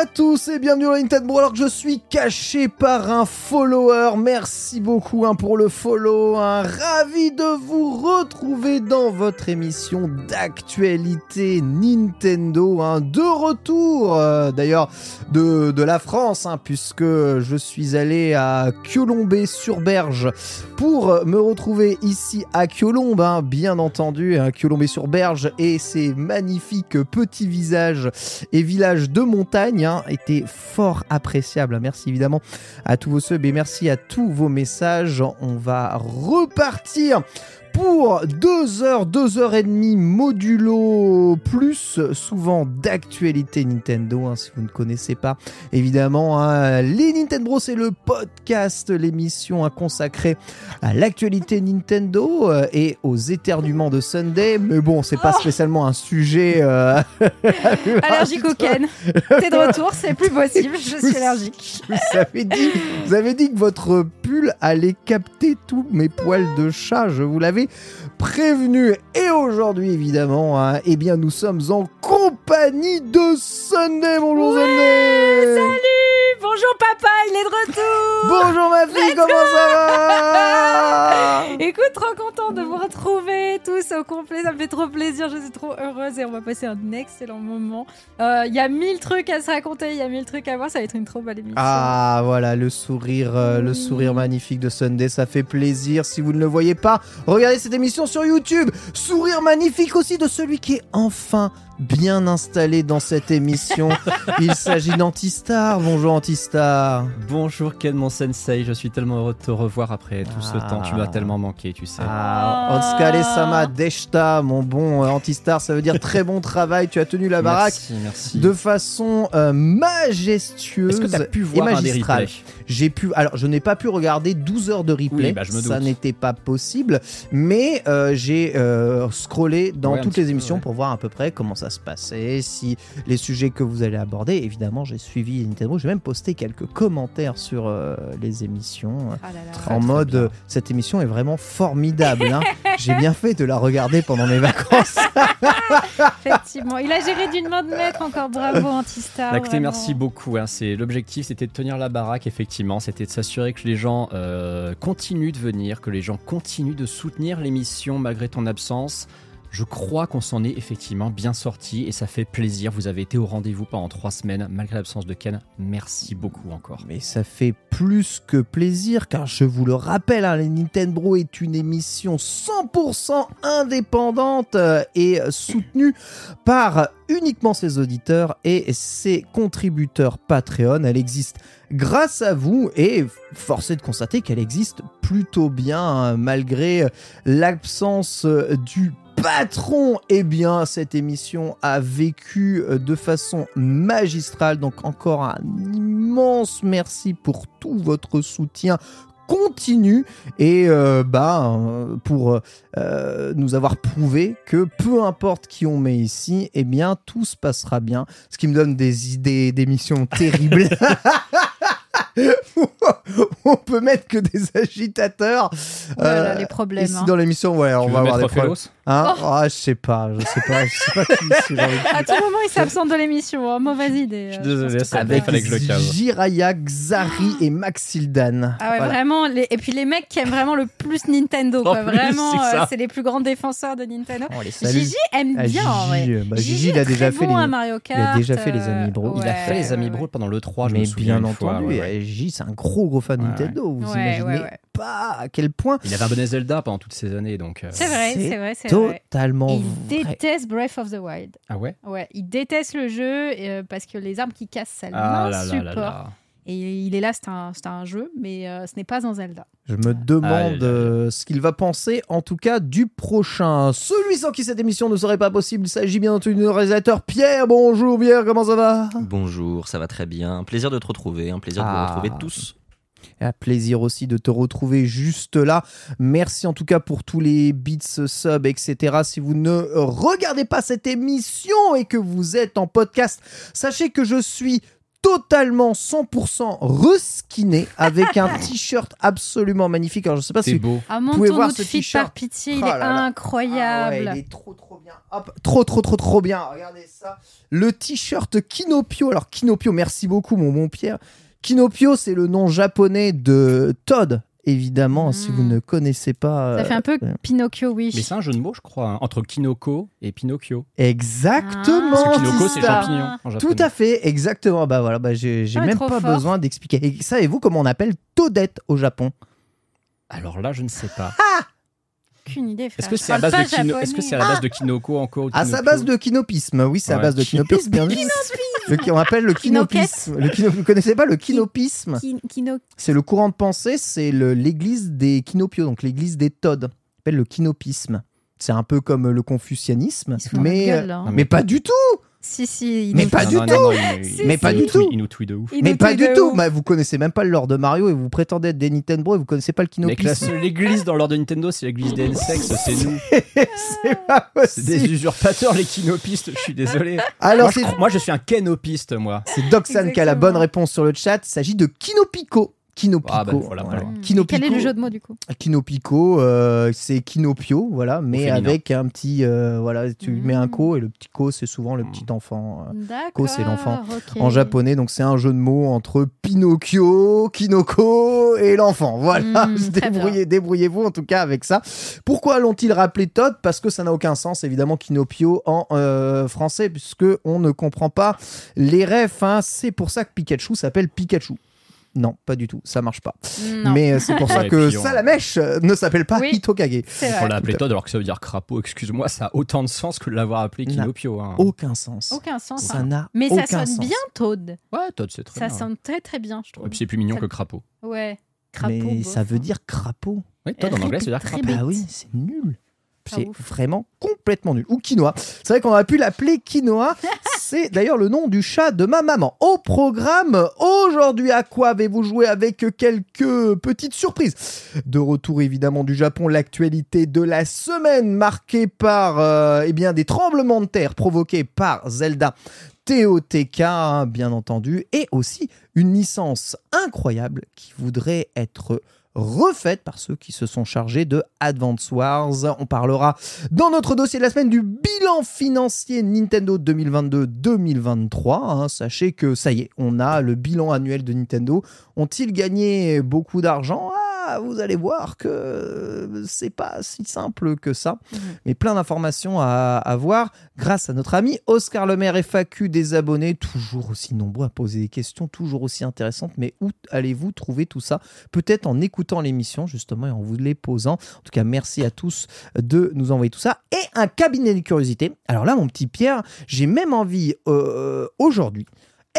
À tous et bienvenue dans Nintendo alors que je suis caché par un follower. Merci beaucoup hein, pour le follow. hein. Ravi de vous retrouver dans votre émission d'actualité Nintendo. hein. De retour euh, d'ailleurs de, la France puisque je suis allé à Colombey-sur-Berge pour me retrouver ici à Colombe, hein, bien entendu, hein, Colombey-sur-Berge et ses magnifiques petits visages et villages de montagne étaient fort appréciables. Merci évidemment à tous vos subs et merci à tous vos messages. On va repartir pour 2 heures, 2 heures et demie modulo plus souvent d'actualité Nintendo hein, si vous ne connaissez pas évidemment hein, les Nintendo c'est le podcast l'émission hein, consacrée à l'actualité Nintendo euh, et aux éternuements de Sunday mais bon c'est pas spécialement un sujet euh, Allergique au Ken. T'es de retour, c'est plus possible, je suis allergique. vous avez dit vous avez dit que votre pull allait capter tous mes poils de chat je vous l'avais prévenu. Et aujourd'hui évidemment hein, eh bien nous sommes en compagnie de Sunday bonjour Sunday Salut. Bonjour papa, il est de retour. Bonjour ma fille comment ça va Écoute, trop content de vous retrouver tous au complet, ça me fait trop plaisir, je suis trop heureuse et on va passer un excellent moment. Euh, Il y a mille trucs à se raconter, il y a mille trucs à voir, ça va être une trop belle émission. Ah voilà le sourire euh, le sourire magnifique de Sunday ça fait plaisir. Si vous ne le voyez pas regardez cette émission sur YouTube. Sourire magnifique aussi de celui qui est enfin bien installé dans cette émission il s'agit d'Antistar bonjour Antistar Bonjour Ken mon sensei, je suis tellement heureux de te revoir après tout ce Ah. temps, tu m'as tellement manqué, tu sais. Ah, Otskale Sama Deshta, mon bon euh, Antistar, ça veut dire très bon travail. Tu as tenu la baraque Merci, merci. de façon euh, majestueuse Est-ce que tu as pu et voir un des magistrale. J'ai pu, alors je n'ai pas pu regarder 12 heures de replay, Oui, bah, je me ça n'était pas possible, mais euh, j'ai euh, scrollé dans Ouais, toutes les peu, émissions ouais. pour voir à peu près comment ça se passait, si les sujets que vous allez aborder. Évidemment, j'ai suivi Nintendo, j'ai même posté quelques commentaires sur euh, les émissions Ah là là. Très, en très mode bien. euh, cette émission est vraiment formidable. hein. J'ai bien fait de la regarder pendant mes vacances. Effectivement, il a géré d'une main de maître encore, bravo Antistar. Bah, écoutez, merci beaucoup. hein, c'est l'objectif, c'était de tenir la baraque. Effectivement, c'était de s'assurer que les gens euh, continuent de venir, que les gens continuent de soutenir l'émission malgré ton absence. Je crois qu'on s'en est effectivement bien sorti et ça fait plaisir. Vous avez été au rendez-vous pendant trois semaines malgré l'absence de Ken. Merci beaucoup encore. Mais ça fait plus que plaisir car je vous le rappelle, hein, les Nintendo est une émission 100% indépendante euh, et soutenue par uniquement ses auditeurs et ses contributeurs Patreon. Elle existe grâce à vous et force est de constater qu'elle existe plutôt bien hein, malgré l'absence euh, du patron, eh bien, cette émission a vécu euh, de façon magistrale. Donc, encore un immense merci pour tout votre soutien continu et euh, bah, euh, pour euh, nous avoir prouvé que peu importe qui on met ici, eh bien, tout se passera bien. Ce qui me donne des idées d'émissions terribles. on peut mettre que des agitateurs. Là là, Euh, les problèmes. Ici hein. dans l'émission, ouais, on va avoir des problèmes. Hein Ah, je sais pas, je sais pas, je sais pas qui. si j'ai envie de- À tout moment, il s'absente de l'émission. hein. Mauvaise idée. Je suis euh, désolé, ça pas- fallait que je le cave. Jiraya, Xari et Maxildan. Ah ouais, Voilà. vraiment. les- Et puis les mecs qui aiment vraiment le plus Nintendo, quoi. Plus, vraiment, c'est euh, c'est les plus grands défenseurs de Nintendo. On les salue. Gigi aime Ah, bien, en vrai. Gigi, euh, bah, Gigi, Gigi, il a déjà fait bon les- à Mario il Kart. a déjà fait les euh, Amiibo. Il a fait les ouais, Amiibo ouais. pendant le 3, je Mais me souviens. bien une fois, entendu, ouais, c'est un gros gros fan de Ouais. Nintendo. Vous Ouais, imaginez ouais, ouais. Pas à quel point Il avait abonné Zelda pendant toutes ces années, donc. euh, C'est vrai, C'est vrai, c'est vrai. totalement Il vrai. déteste Breath of the Wild. Ah ouais? Ouais, il déteste le jeu euh, parce que les armes qui cassent, ça Ah l'insupporte. Et il est là, c'est un, c'est un jeu, mais euh, ce n'est pas un Zelda. Je me demande euh, ce qu'il va penser, en tout cas, du prochain. Celui sans qui cette émission ne serait pas possible, il s'agit bien entendu du réalisateur Pierre. Bonjour Pierre, comment ça va? Bonjour, ça va très bien. Un plaisir de te retrouver, un plaisir de Ah. vous retrouver tous. Un plaisir aussi de te retrouver juste là. Merci en tout cas pour tous les bits, subs, etc. Si vous ne regardez pas cette émission et que vous êtes en podcast, sachez que je suis totalement 100% reskiné avec un t-shirt absolument magnifique. Alors je sais pas C'est si beau. Ah, pouvez mon ton voir ce t-shirt. par pitié, il Oh est incroyable. Ah ouais, il est trop trop bien. Hop, trop trop trop trop bien. Regardez ça. Le t-shirt Kinopio. Alors Kinopio, merci beaucoup mon bon Pierre. Kinopio, c'est le nom japonais de Todd. Évidemment, Mm. si vous ne connaissez pas. Ça fait un peu euh, Pinocchio Wish. Mais c'est un jeu de mots, je crois, hein, entre Kinoko et Pinocchio. Exactement. Ah, Parce que Kinoko, c'est c'est champignon en Tout à fait, exactement. Bah voilà, bah j'ai Ah, même pas fort. besoin d'expliquer. Et savez-vous comment on appelle Toadette au Japon? Alors là, je ne sais pas. Aucune idée, frère. Est-ce que c'est à base de Kino... que à la base de Kinoko encore ou À sa base de kinopisme, oui, c'est à Ouais. base de kinopisme, bien sûr. Le on appelle le kinopisme. Le kino- Vous connaissez pas le kinopisme Kin- Kino- C'est le courant de pensée, c'est l'église des Kinopios, donc l'église des Todd. On appelle le kinopisme. C'est un peu comme le confucianisme, mais, euh, gueule. Ah, mais pas du tout. Si, si. il Mais nous- pas du non, tout. non, non, il- Si, il- Mais si. pas du tout. Il nous tweet de ouf. il Mais pas du tout. Bah, vous connaissez même pas le lore de Mario et vous prétendez être des Nintendo et vous connaissez pas le Mais que la kinopisme. seule église dans l'ordre de Nintendo, c'est l'église des Insects, c'est nous. c'est pas C'est des possible. usurpateurs, les kinopistes, je suis désolé. Alors moi, je, moi, je suis un kenopiste, moi. c'est Doxan qui a la bonne réponse sur le chat. Il s'agit de Kinopico. Kinopico. Ah, voilà, voilà. Kinopico. Quel est le jeu de mots du coup Kinopico, euh, c'est Kinopio, voilà, mais avec un petit, euh, voilà, tu Mm. mets un ko et le petit ko c'est souvent le Mm. petit enfant euh, D'accord. c'est l'enfant. en japonais, donc c'est un jeu de mots entre Pinocchio, Kinoko et l'enfant. Voilà, Mm, débrouillez, débrouillez-vous en tout cas avec ça. Pourquoi l'ont-ils rappelé Todd? Parce que ça n'a aucun sens évidemment Kinopio en euh, français puisque on ne comprend pas les refs. hein. C'est pour ça que Pikachu s'appelle Pikachu. Non, pas du tout, ça marche pas. Non, Mais euh, c'est pour ça Ouais, que puis on- Salamèche euh, ne s'appelle pas Oui. Hitokage. c'est On l'a appelé Todd alors que ça veut dire crapaud. Excuse-moi, ça a autant de sens que de l'avoir appelé Kinopio. Hein. Aucun sens. Aucun sens. Ça hein. n'a Mais aucun ça sonne sens. bien Toad. Ouais, Todd, c'est très Ça bien. sonne très très bien, je trouve. Et puis c'est plus mignon Ça- que crapaud. Ouais. Crapaud. Mais ça veut hein. dire crapaud. Oui, Todd en anglais, ça veut dire crapaud. Bah oui, c'est nul. C'est vraiment complètement nul. Ou quinoa. C'est vrai qu'on aurait pu l'appeler quinoa. C'est d'ailleurs le nom du chat de ma maman. Au programme, aujourd'hui, à quoi avez-vous joué avec quelques petites surprises? De retour évidemment du Japon, l'actualité de la semaine marquée par euh, eh bien, des tremblements de terre provoqués par Zelda. TOTK, hein, bien entendu, et aussi une licence incroyable qui voudrait être refaite par ceux qui se sont chargés de Advance Wars. On parlera dans notre dossier de la semaine du bilan financier Nintendo 2022-2023. hein. Sachez que ça y est, on a le bilan annuel de Nintendo. Ont-ils gagné beaucoup d'argent? Vous allez voir que c'est pas si simple que ça. Mhm. Mais plein d'informations à avoir grâce à notre ami Oscar Lemaire FAQ des abonnés, toujours aussi nombreux à poser des questions, toujours aussi intéressantes. Mais où allez-vous trouver tout ça? Peut-être en écoutant l'émission justement et en vous les posant. En tout cas, merci à tous de nous envoyer tout ça. Et un cabinet de curiosité. Alors là, mon petit Pierre, j'ai même envie euh, aujourd'hui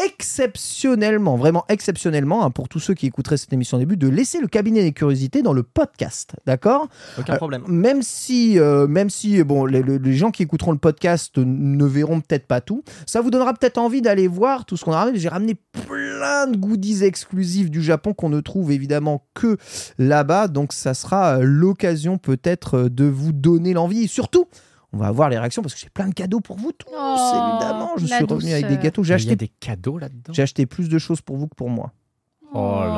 exceptionnellement, vraiment exceptionnellement, hein, pour tous ceux qui écouteraient cette émission au début, de laisser le cabinet des curiosités dans le podcast, d'accord? Aucun Euh, problème. même si, euh, même si bon, les, les- gens qui écouteront le podcast ne verront peut-être pas tout, ça vous donnera peut-être envie d'aller voir tout ce qu'on a ramené. J'ai ramené plein de goodies exclusifs du Japon qu'on ne trouve évidemment que là-bas. Donc ça sera euh, l'occasion peut-être euh, de vous donner l'envie. Et surtout, on va avoir les réactions parce que j'ai plein de cadeaux pour vous tous, Oh, évidemment. Je suis revenu avec des gâteaux. J'ai acheté, des cadeaux là-dedans. j'ai acheté plus de choses pour vous que pour moi. Oh là là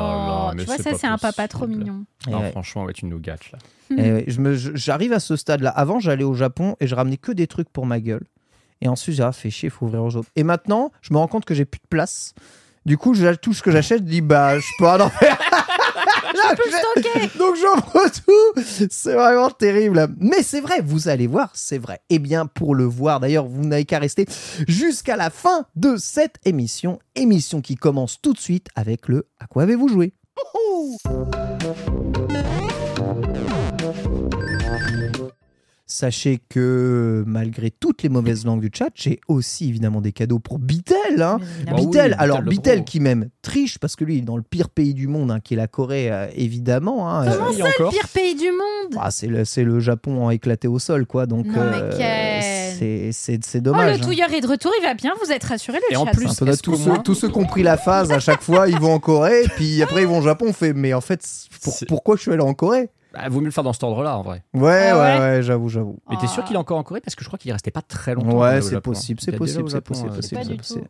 là mais tu vois, ça, c'est un papa trop mignon. Non, ouais. franchement, ouais, tu nous gâtes là. Et ouais, je me- je- J'arrive à ce stade-là. Avant, j'allais au Japon et je ramenais que des trucs pour ma gueule. Et ensuite, j'ai ah, fait chier, faut ouvrir au Japon. Et maintenant, je me rends compte que j'ai plus de place. Du coup, je- tout ce que j'achète, je dis bah, je peux en faire. Je peux le stocker Donc j'ouvre tout. C'est vraiment terrible. Mais c'est vrai, vous allez voir, c'est vrai. Et bien, pour le voir, d'ailleurs, vous n'avez qu'à rester jusqu'à la fin de cette émission. Émission qui commence tout de suite avec le À quoi avez-vous joué? Sachez que malgré toutes les mauvaises langues du chat, j'ai aussi évidemment des cadeaux pour Bitel. Hein. Bah Bitel, Bitel alors Bitel qui même triche parce que lui il est dans le pire pays du monde, hein, qui est la Corée, euh, évidemment. hein. Comment Euh, ça, le pire pays du monde? Ah, c'est le, c'est le Japon éclaté au sol, quoi. Donc, euh, c'est- c'est c'est Oh, dommage. le hein. touilleur est de retour, il va bien, vous êtes rassurés, le Et en chat. plus, Enfin, faudrait est-ce tous, ceux, moins- tous ceux qui ont pris la phase, à chaque fois, ils vont en Corée, puis après ils vont au Japon. On fait, mais en fait, pour- pourquoi je suis allé en Corée? Bah, vaut mieux le faire dans cet ordre-là en vrai. Ouais, Ah ouais, ouais ouais, j'avoue, j'avoue. Mais t'es Ah. sûr qu'il est encore en Corée? Parce que je crois qu'il est resté pas très longtemps. Ouais, c'est Japon. possible, Il c'est déjà possible, au c'est Japon, possible, euh, c'est pas possible, du.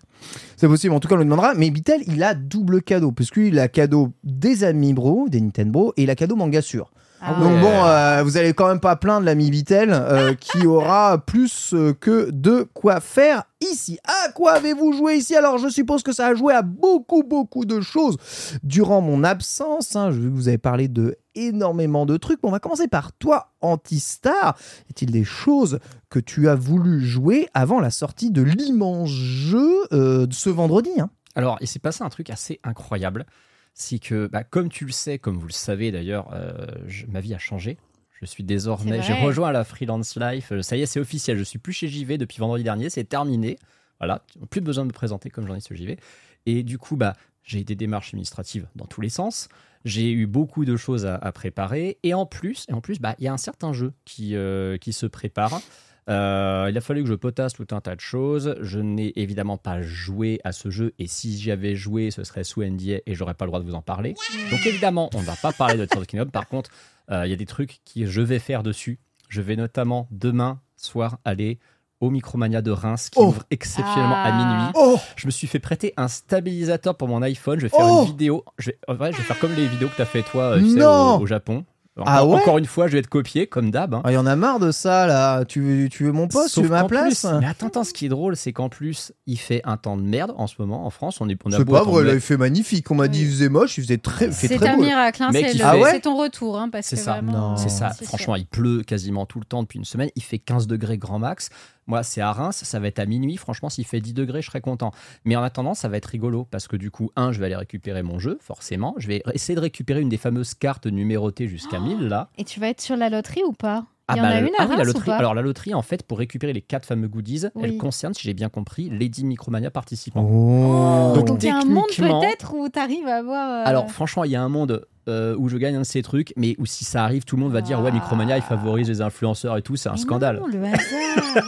C'est possible, en tout cas on le demandera. Mais Bitel, il a double cadeau, puisque lui, il a cadeau des amis bro, des Nintendo, et il a cadeau manga sûr. Ah Donc ouais. bon, euh, vous allez quand même pas plaindre l'ami Bitel, euh, qui aura plus euh, que de quoi faire ici. À quoi avez-vous joué ici? Alors je suppose que ça a joué à beaucoup, beaucoup de choses durant mon absence. hein. Je vous avez parlé de énormément de trucs. Bon, on va commencer par toi, Antistar. Y a-t-il des choses que tu as voulu jouer avant la sortie de l'immense jeu euh, de ce vendredi hein? Alors, il s'est passé un truc assez incroyable. C'est que, bah, comme tu le sais, comme vous le savez d'ailleurs, euh, ma vie a changé. Je suis désormais, j'ai rejoint la freelance life. Euh, Ça y est, c'est officiel. Je suis plus chez JV depuis vendredi dernier. C'est terminé. Voilà, plus besoin de me présenter comme journaliste chez JV. Et du coup, bah, j'ai eu des démarches administratives dans tous les sens. J'ai eu beaucoup de choses à, préparer. Et en plus, et en plus, bah, il y a un certain jeu qui, euh, qui se prépare. Euh, il a fallu que je potasse tout un tas de choses. Je n'ai évidemment pas joué à ce jeu et si j'y avais joué, ce serait sous NDA et j'aurais pas le droit de vous en parler. Donc évidemment, on ne va pas parler de Tears of Kingdom. Par contre, euh, il y a des trucs que je vais faire dessus. Je vais notamment demain soir aller au Micromania de Reims qui Oh. ouvre exceptionnellement à Ah. minuit. Oh Je me suis fait prêter un stabilisateur pour mon iPhone. Je vais faire Oh. une vidéo. Je vais, en vrai, je vais faire comme les vidéos que tu as fait toi euh, tu sais, Non. au, au Japon. Encore, Ah ouais encore une fois, je vais être copié comme d'hab. hein. Il y en a marre de ça là. Tu veux, tu veux mon poste Sauf Tu veux ma place plus- mais attends, attends, ce qui est drôle, c'est qu'en plus, il fait un temps de merde en ce moment en France. On est, on a C'est pas vrai, là, il fait magnifique. On m'a dit il faisait moche, il faisait très, il fait C'est très un beau. miracle, hein, c'est il le- Ah ouais c'est ton retour, hein, parce C'est que ça. vraiment. Non. C'est ça. c'est Franchement, il pleut quasiment tout le temps depuis une semaine. Il fait 15 degrés grand max. Moi, c'est à Reims. Ça va être à minuit. Franchement, s'il fait 10 degrés, je serais content. Mais en attendant, ça va être rigolo parce que du coup, un, je vais aller récupérer mon jeu, forcément. Je vais essayer de récupérer une des fameuses cartes numérotées jusqu'à 1000 là. Et tu vas être sur la loterie ou pas? Ah Il y en bah, a une ah oui, la ou loterie. pas Alors la loterie, en fait, pour récupérer les quatre fameux goodies, Oui. elle concerne, si j'ai bien compris, les 10 Micromania participants. Oh. Donc, Donc il y a un monde peut-être où tu arrives à avoir. euh, Alors franchement, il y a un monde euh, où je gagne un de ces trucs, mais où si ça arrive, tout le monde va dire ouais, Micromania, il favorise les influenceurs et tout, c'est un mais scandale. non, le hasard,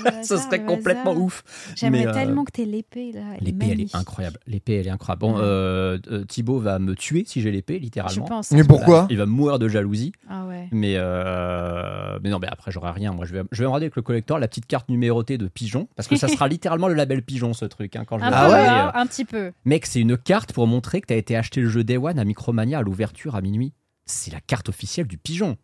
le Ça serait le complètement hasard. ouf. J'aimerais euh, tellement que t'aies l'épée là. L'épée, elle est incroyable. L'épée, elle est incroyable. Bon, Ouais. euh, Thibaut va me tuer si j'ai l'épée, Je littéralement. pense. Mais pourquoi Il va mourir de jalousie. Ah ouais. Mais, euh, mais non, mais après, j'aurai rien. Moi, je vais, je vais me regarder avec le collector la petite carte numérotée de pigeon, parce que ça sera littéralement le label pigeon, ce truc. hein, quand je Un peu, Ah ouais hein, euh, un petit peu. Mec, c'est une carte pour montrer que tu as été acheté le jeu Day One à Micromania à l'ouverture à minuit. C'est la carte officielle du pigeon.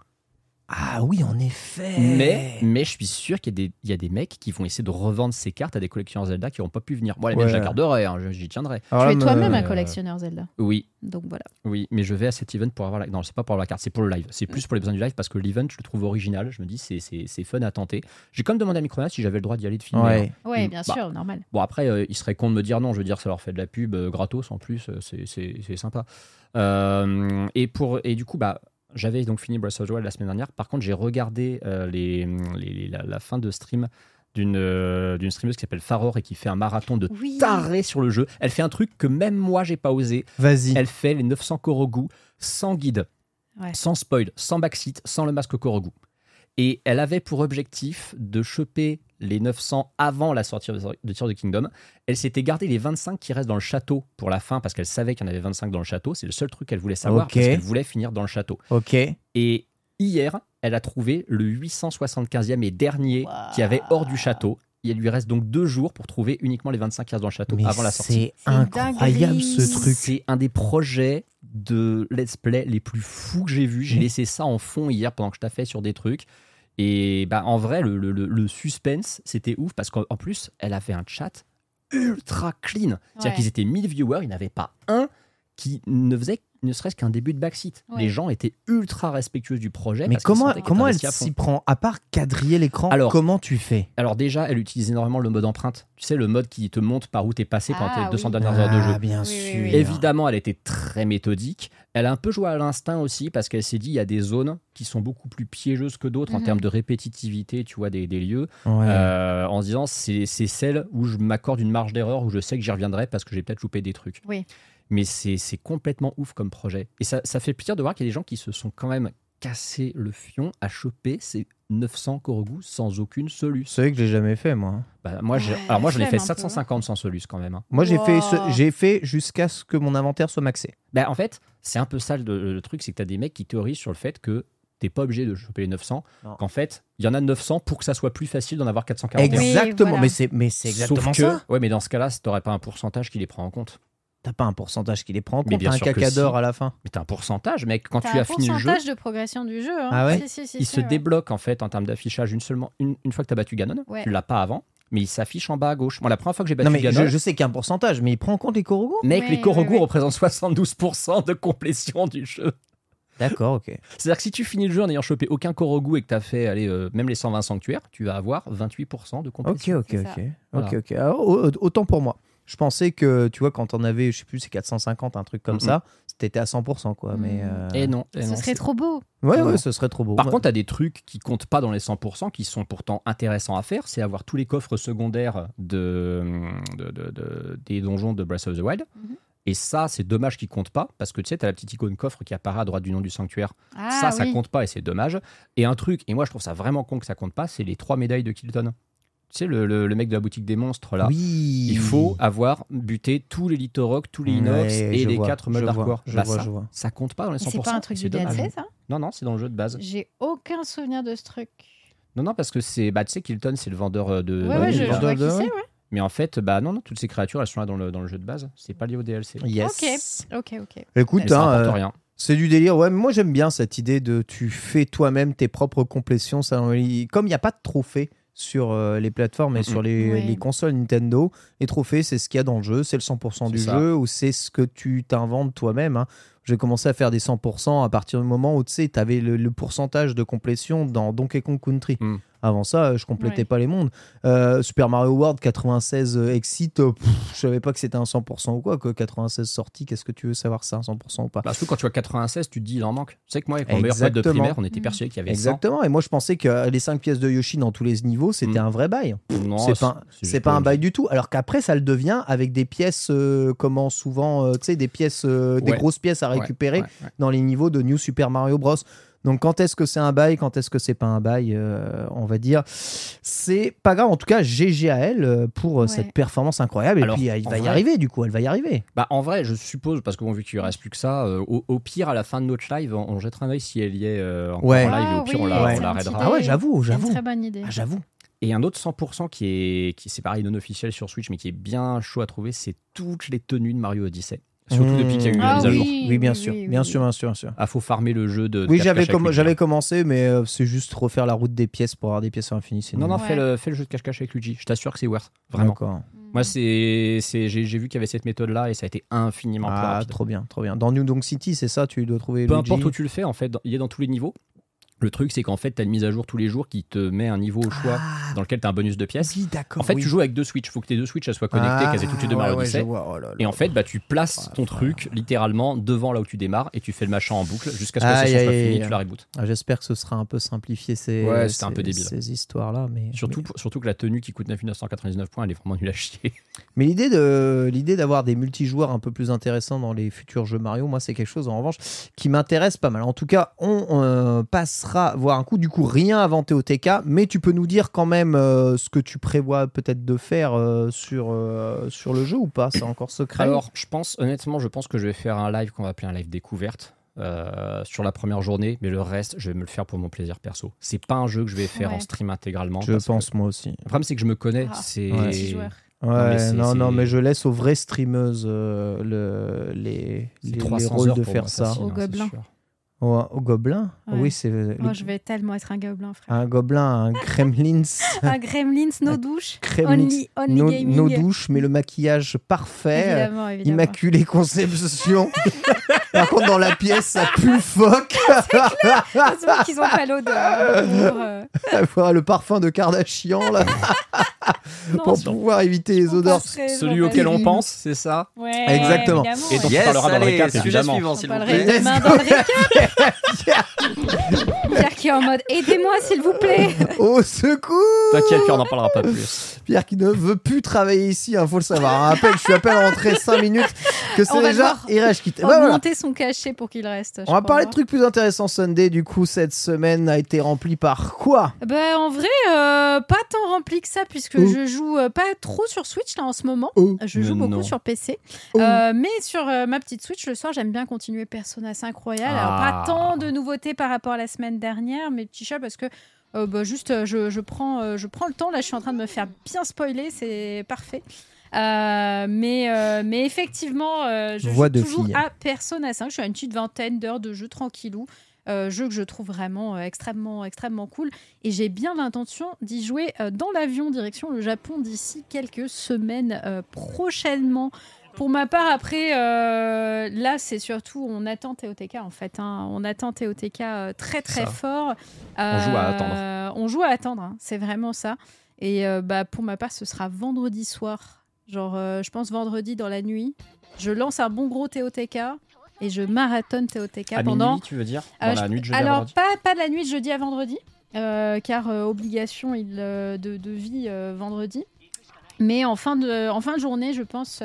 Ah oui, en effet. Mais, mais je suis sûr qu'il y, a des- il y a des mecs qui vont essayer de revendre ces cartes à des collectionneurs Zelda qui n'ont pas pu venir. Moi, les miennes, je Ouais. la garderai, hein, j'y tiendrai. Alors tu es me- toi-même un collectionneur Zelda. Oui, Donc voilà. oui, mais je vais à cet event pour avoir la... Non, c'est pas pour avoir la carte, c'est pour le live. C'est plus pour les besoins du live parce que l'event, je le trouve original. Je me dis, c'est- c'est c'est fun à tenter. J'ai quand même demandé à Micronia si j'avais le droit d'y aller de filmer. Ouais. hein. Ouais, Mm, bien bah, sûr, normal. Bon, après, euh, il serait con de me dire non. Je veux dire, ça leur fait de la pub euh, gratos en plus. euh, c'est- C'est c'est sympa. Euh, et, pour, et du coup, bah, j'avais donc fini Breath of the Wild la semaine dernière. Par contre, j'ai regardé euh, les, les- les- la, la fin de stream d'une euh, d'une streameuse qui s'appelle Faror et qui fait un marathon de Oui. taré sur le jeu. Elle fait un truc que même moi, j'ai pas osé. Vas-y. Elle fait les 900 Korogu sans guide, Ouais. sans spoil, sans backseat, sans le masque Korogu. Et elle avait pour objectif de choper les 900 avant la sortie de de Tears of the Kingdom. Elle s'était gardé les 25 qui restent dans le château pour la fin parce qu'elle savait qu'il y en avait 25 dans le château. C'est le seul truc qu'elle voulait savoir parce qu'elle voulait finir dans le château. Ok. Et hier, elle a trouvé le 875e et dernier qui avait hors du château. Il lui reste donc deux jours pour trouver uniquement les 25 qui restent dans le château Mais avant la sortie. c'est incroyable ce truc. C'est un des projets de let's play les plus fous que j'ai vus. J'ai Mhm. laissé ça en fond hier pendant que je taffais sur des trucs. Et bah, en vrai, le, le- le- le suspense, c'était ouf parce qu'en en plus, elle avait un chat ultra clean. C'est-à-dire qu'ils étaient 1000 viewers, il n'y avait pas un qui ne faisait ne serait-ce qu'un début de backseat. Ouais. Les gens étaient ultra respectueux du projet. Mais parce comment, comment elle s'y prend À part quadriller l'écran, Alors- comment tu fais? Alors déjà, elle utilise énormément le mode empreinte. Tu sais, le mode qui te montre par où t'es passé pendant Ah, tes 200 oui. dernières heures de jeu. Ah, bien Oui, oui, sûr. oui. Évidemment, elle était très méthodique. Elle a un peu joué à l'instinct aussi parce qu'elle s'est dit il y a des zones qui sont beaucoup plus piégeuses que d'autres en Mhm. termes de répétitivité, tu vois, des, des lieux. Ouais. Euh, en se disant c'est c'est celle où je m'accorde une marge d'erreur où je sais que j'y reviendrai parce que j'ai peut-être loupé des trucs. Oui. Mais c'est c'est complètement ouf comme projet. Et ça, ça fait plaisir de voir qu'il y a des gens qui se sont quand même cassé le fion à choper ces 900 Korogu sans aucune soluce. C'est vrai que j'ai jamais fait, moi. Bah, moi, Ouais, alors moi, j'en ai flemme fait un peu. 750 sans soluce quand même. hein. Moi, j'ai Wow. fait, ce- j'ai fait jusqu'à ce que mon inventaire soit maxé. Bah, en fait, c'est un peu ça le, le truc, c'est que tu as des mecs qui théorisent sur le fait que t'es pas obligé de choper les 900, Non. qu'en fait, il y en a 900 pour que ça soit plus facile d'en avoir 441. Oui, Exactement. voilà. Mais c'est, mais c'est exactement Sauf que, ça. ouais, mais dans ce cas-là, t'aurais pas un pourcentage qui les prend en compte. T'as pas un pourcentage qui les prend en Mais compte, bien t'as un caca si. d'or à la fin. Mais t'as un pourcentage, mec. Quand T'as tu un as fini le jeu, pourcentage de progression du jeu. hein. Ah ouais Si, si, si, il si, se ouais. débloque en fait en termes d'affichage une, seulement, une, une fois que tu as battu Ganon. Ouais. Tu l'as pas avant, mais il s'affiche en bas à gauche. Moi, la première fois que j'ai battu Non, mais Ganon, je, je sais qu'il y a un pourcentage, mais il prend en compte les Korogu mec, les Korogu ouais, ouais. représentent 72% de complétion du jeu. D'accord, ok. C'est-à-dire que si tu finis le jeu en n'ayant chopé aucun Korogu et que tu as fait allez, euh, même les 120 sanctuaires, tu vas avoir 28% de complétion. ok, ok. Voilà. Ok, ok. Alors, au- autant pour moi. Je pensais que, tu vois, quand on avait, je sais plus, c'est 450, un truc comme ça, c'était à 100%, quoi. Mais, Mhm. euh, Et non. et Ce non, serait trop beau. Ouais, ouais, ce serait trop beau. Par Ouais. contre, tu as des trucs qui comptent pas dans les 100%, qui sont pourtant intéressants à faire. C'est avoir tous les coffres secondaires de, de- de- de- des donjons de Breath of the Wild. Mhm. Et ça, c'est dommage qu'ils comptent pas, parce que tu sais, tu as la petite icône coffre qui apparaît à droite du nom du sanctuaire. Ah, ça, ça oui. compte pas et c'est dommage. Et un truc, et moi je trouve ça vraiment con que ça compte pas, c'est les trois médailles de Kilton. Tu sais, le, le- le mec de la boutique des monstres là. Oui. Il faut avoir buté tous les Litorok, tous les Inox Ouais, et les vois, quatre hardcore. je Bah, vois, ça, je vois. ça compte pas dans les Et 100%. c'est pas un truc du. DLC, ça? Non, non, c'est dans le jeu de base. J'ai aucun souvenir de ce truc. Non, non, parce que c'est. Bah, tu sais, Kilton, c'est le vendeur euh, de. Ouais, ouais, je, je vois qui de- c'est, ouais. Mais en fait, bah non, non, toutes ces créatures, elles sont là dans le, dans le jeu de base. C'est pas lié au DLC. Yes. Ok, ok. Écoute, Ça hein, euh, rien. c'est du délire. Ouais, mais moi j'aime bien cette idée de tu fais toi-même tes propres complétions. Ça, comme il n'y a pas de trophées sur euh, les plateformes et Mhm. sur les, consoles Nintendo, les trophées, c'est ce qu'il y a dans le jeu, c'est le 100% du ça. jeu ou c'est ce que tu t'inventes toi-même. hein. J'ai commencé à faire des 100% à partir du moment où tu sais, tu avais le, le pourcentage de complétion dans Donkey Kong Country. Mm. Avant ça, je complétais Ouais. pas les mondes. Euh, Super Mario World 96 euh, Exit, euh, pff, je savais pas que c'était un 100% ou quoi. Que 96 sorties, qu'est-ce que tu veux savoir ça, un 100% ou pas? Bah, surtout quand tu vois 96, tu te dis, il en manque. Tu sais que moi, avec mon meilleur pote de primaire, on était persuadé qu'il y avait Exactement. Et moi, je pensais que les 5 pièces de Yoshi dans tous les niveaux, c'était Mm. un vrai bail. 100. Non, c'est pas, c'est pas un bail du tout. Alors qu'après, ça le devient avec des pièces, euh, comment souvent, euh, tu sais, des pièces, euh, des grosses pièces à Ouais, récupérer ouais, ouais. dans les niveaux de New Super Mario Bros. Donc quand est-ce que c'est un bail, quand est-ce que c'est pas un bail, euh, on va dire. C'est pas grave, en tout cas, GG à elle pour euh, Ouais. cette performance incroyable. Et Alors, puis, il en va y arriver, du coup, elle va y arriver. Bah, en vrai, je suppose, parce que bon, vu qu'il ne reste plus que ça, euh, au, au pire, à la fin de notre live, on, on jettera un œil si elle y est euh, encore Ouais. en live, et au Ah pire, on oui, la, Ouais. on la raidera. Ah ouais, j'avoue, j'avoue. très bonne idée. Ah, j'avoue. Et un autre 100% qui est, qui c'est pareil non officiel sur Switch, mais qui est bien chaud à trouver, c'est toutes les tenues de Mario Odyssey. Surtout Mmh. depuis qu'il y a eu Ah la mise à oui. jour. Oui, bien oui, sûr, oui, bien oui. sûr, bien sûr, bien sûr. Ah, faut farmer le jeu de. de Oui, cache-cache j'avais avec commencé, mais euh, c'est juste refaire la route des pièces pour avoir des pièces à l'infini. c'est Non, non, fais, le, fais le jeu de cache-cache avec Luigi. Je t'assure que c'est worth. Vraiment. D'accord. Moi, c'est, c'est, j'ai, j'ai vu qu'il y avait cette méthode-là et ça a été infiniment plus Ah, rapide. trop bien, trop bien. Dans New Donk City, c'est ça, tu dois trouver Peu Luigi. importe où tu le fais, en fait, dans- il est dans tous les niveaux. Le truc, c'est qu'en fait, tu as une mise à jour tous les jours qui te met un niveau au choix Ah, dans lequel tu as un bonus de pièces. oui. En fait, oui. tu joues avec deux Switch. Il faut que tes deux Switch elles soient connectées, Ah, qu'elles aient toutes les deux ouais, Mario ouais, Odyssey. vois. Oh là là. Et en fait, bah, tu places ton truc littéralement devant là où tu démarres et tu fais le machin en boucle jusqu'à ce que session soit aïe. tu la rebootes. Ah, J'espère que ce sera un peu simplifié ces, Ouais, c'était un ces- peu débile. ces histoires-là. Mais, Surtout, mais, pour- surtout que la tenue qui coûte 999 points, elle est vraiment nulle à chier. mais l'idée de l'idée d'avoir des multijoueurs un peu plus intéressants dans les futurs jeux Mario, moi, c'est quelque chose en revanche qui m'intéresse pas mal. En tout cas, on euh, passera voir un coup. Du coup, rien inventé au TK, mais tu peux nous dire quand même euh, ce que tu prévois peut-être de faire euh, sur, euh, sur le jeu ou pas? C'est encore secret? Alors, je pense, honnêtement, je pense que je vais faire un live qu'on va appeler un live découverte. euh, sur la première journée, mais le reste, je vais me le faire pour mon plaisir perso. C'est pas un jeu que je vais faire Ouais. en stream intégralement. je que pense moi aussi. Le problème, c'est que je me connais. Ah, c'est Ouais. Ouais, non, non, mais je laisse aux vraies streameuses euh, le, les, les, les 300 rôles de faire ça. Au gobelin. Au, au gobelin? Ouais. Oui, c'est. le- Oh, je vais tellement être un gobelin, frère. Un gobelin, un gremlins. Un gremlins, no douche. Gremlins. Only, only nos, gaming. nos douches, mais le maquillage parfait. euh, Évidemment, évidemment. Immaculée conception. Par contre, dans la pièce, ça pue phoque. Heureusement qu'ils ont pas l'odeur. pour, euh, le parfum de Kardashian, là, non, pour pouvoir éviter les odeurs. Celui auquel on pense, c'est ça Ouais, Exactement. évidemment, Et donc, Yes, parleras dans le récap, sujet évidemment. suivant, On parlerait demain dans le récap. Pierre qui est en mode aidez-moi s'il vous plaît. Au secours T'inquiète, Pierre, on n'en parlera pas plus. Pierre qui ne veut plus travailler ici, il faut le savoir. À peine, je suis à peine rentré 5 minutes que c'est On va déjà Irèche qui. Ouais, voilà. Augmenter son cachet pour qu'il reste. On va parler de trucs plus intéressants Sunday. Du coup, cette semaine a été remplie par quoi? Bah, en vrai, euh, pas tant rempli que ça puisque Oh. je joue euh, pas trop sur Switch là en ce moment. Oh. Je joue Mais beaucoup non. sur PC. Oh. Euh, mais sur euh, ma petite Switch, le soir, j'aime bien continuer Persona 5 Royal. Alors, pas Ah. tant de nouveautés par rapport à la semaine dernière, mes petits chats, parce que euh, bah, juste, je, je prends, euh, je prends le temps. Là, je suis en train de me faire bien spoiler, c'est parfait. Euh, mais, euh, mais effectivement, euh, je Voix joue de toujours fille. à Persona 5. Je suis à une petite vingtaine d'heures de jeu tranquillou. Euh, jeu que je trouve vraiment euh, extrêmement, extrêmement cool. Et j'ai bien l'intention d'y jouer euh, dans l'avion direction le Japon d'ici quelques semaines prochainement. Pour ma part, après, euh, là, c'est surtout, on attend TOTK en fait. hein. On attend TOTK euh, très très Ça. fort. On joue à attendre. On joue à attendre, hein. c'est vraiment ça. Et bah, pour ma part, ce sera vendredi soir. Genre, je pense vendredi dans la nuit. Je lance un bon gros TOTK et je marathonne TOTK À pendant. minuit, tu veux dire Dans Euh, la je- nuit de jeudi à Alors, vendredi pas, pas de la nuit de jeudi à vendredi, euh, car euh, obligation il, euh, de, de vie vendredi. Mais en fin de, en fin de journée, je pense,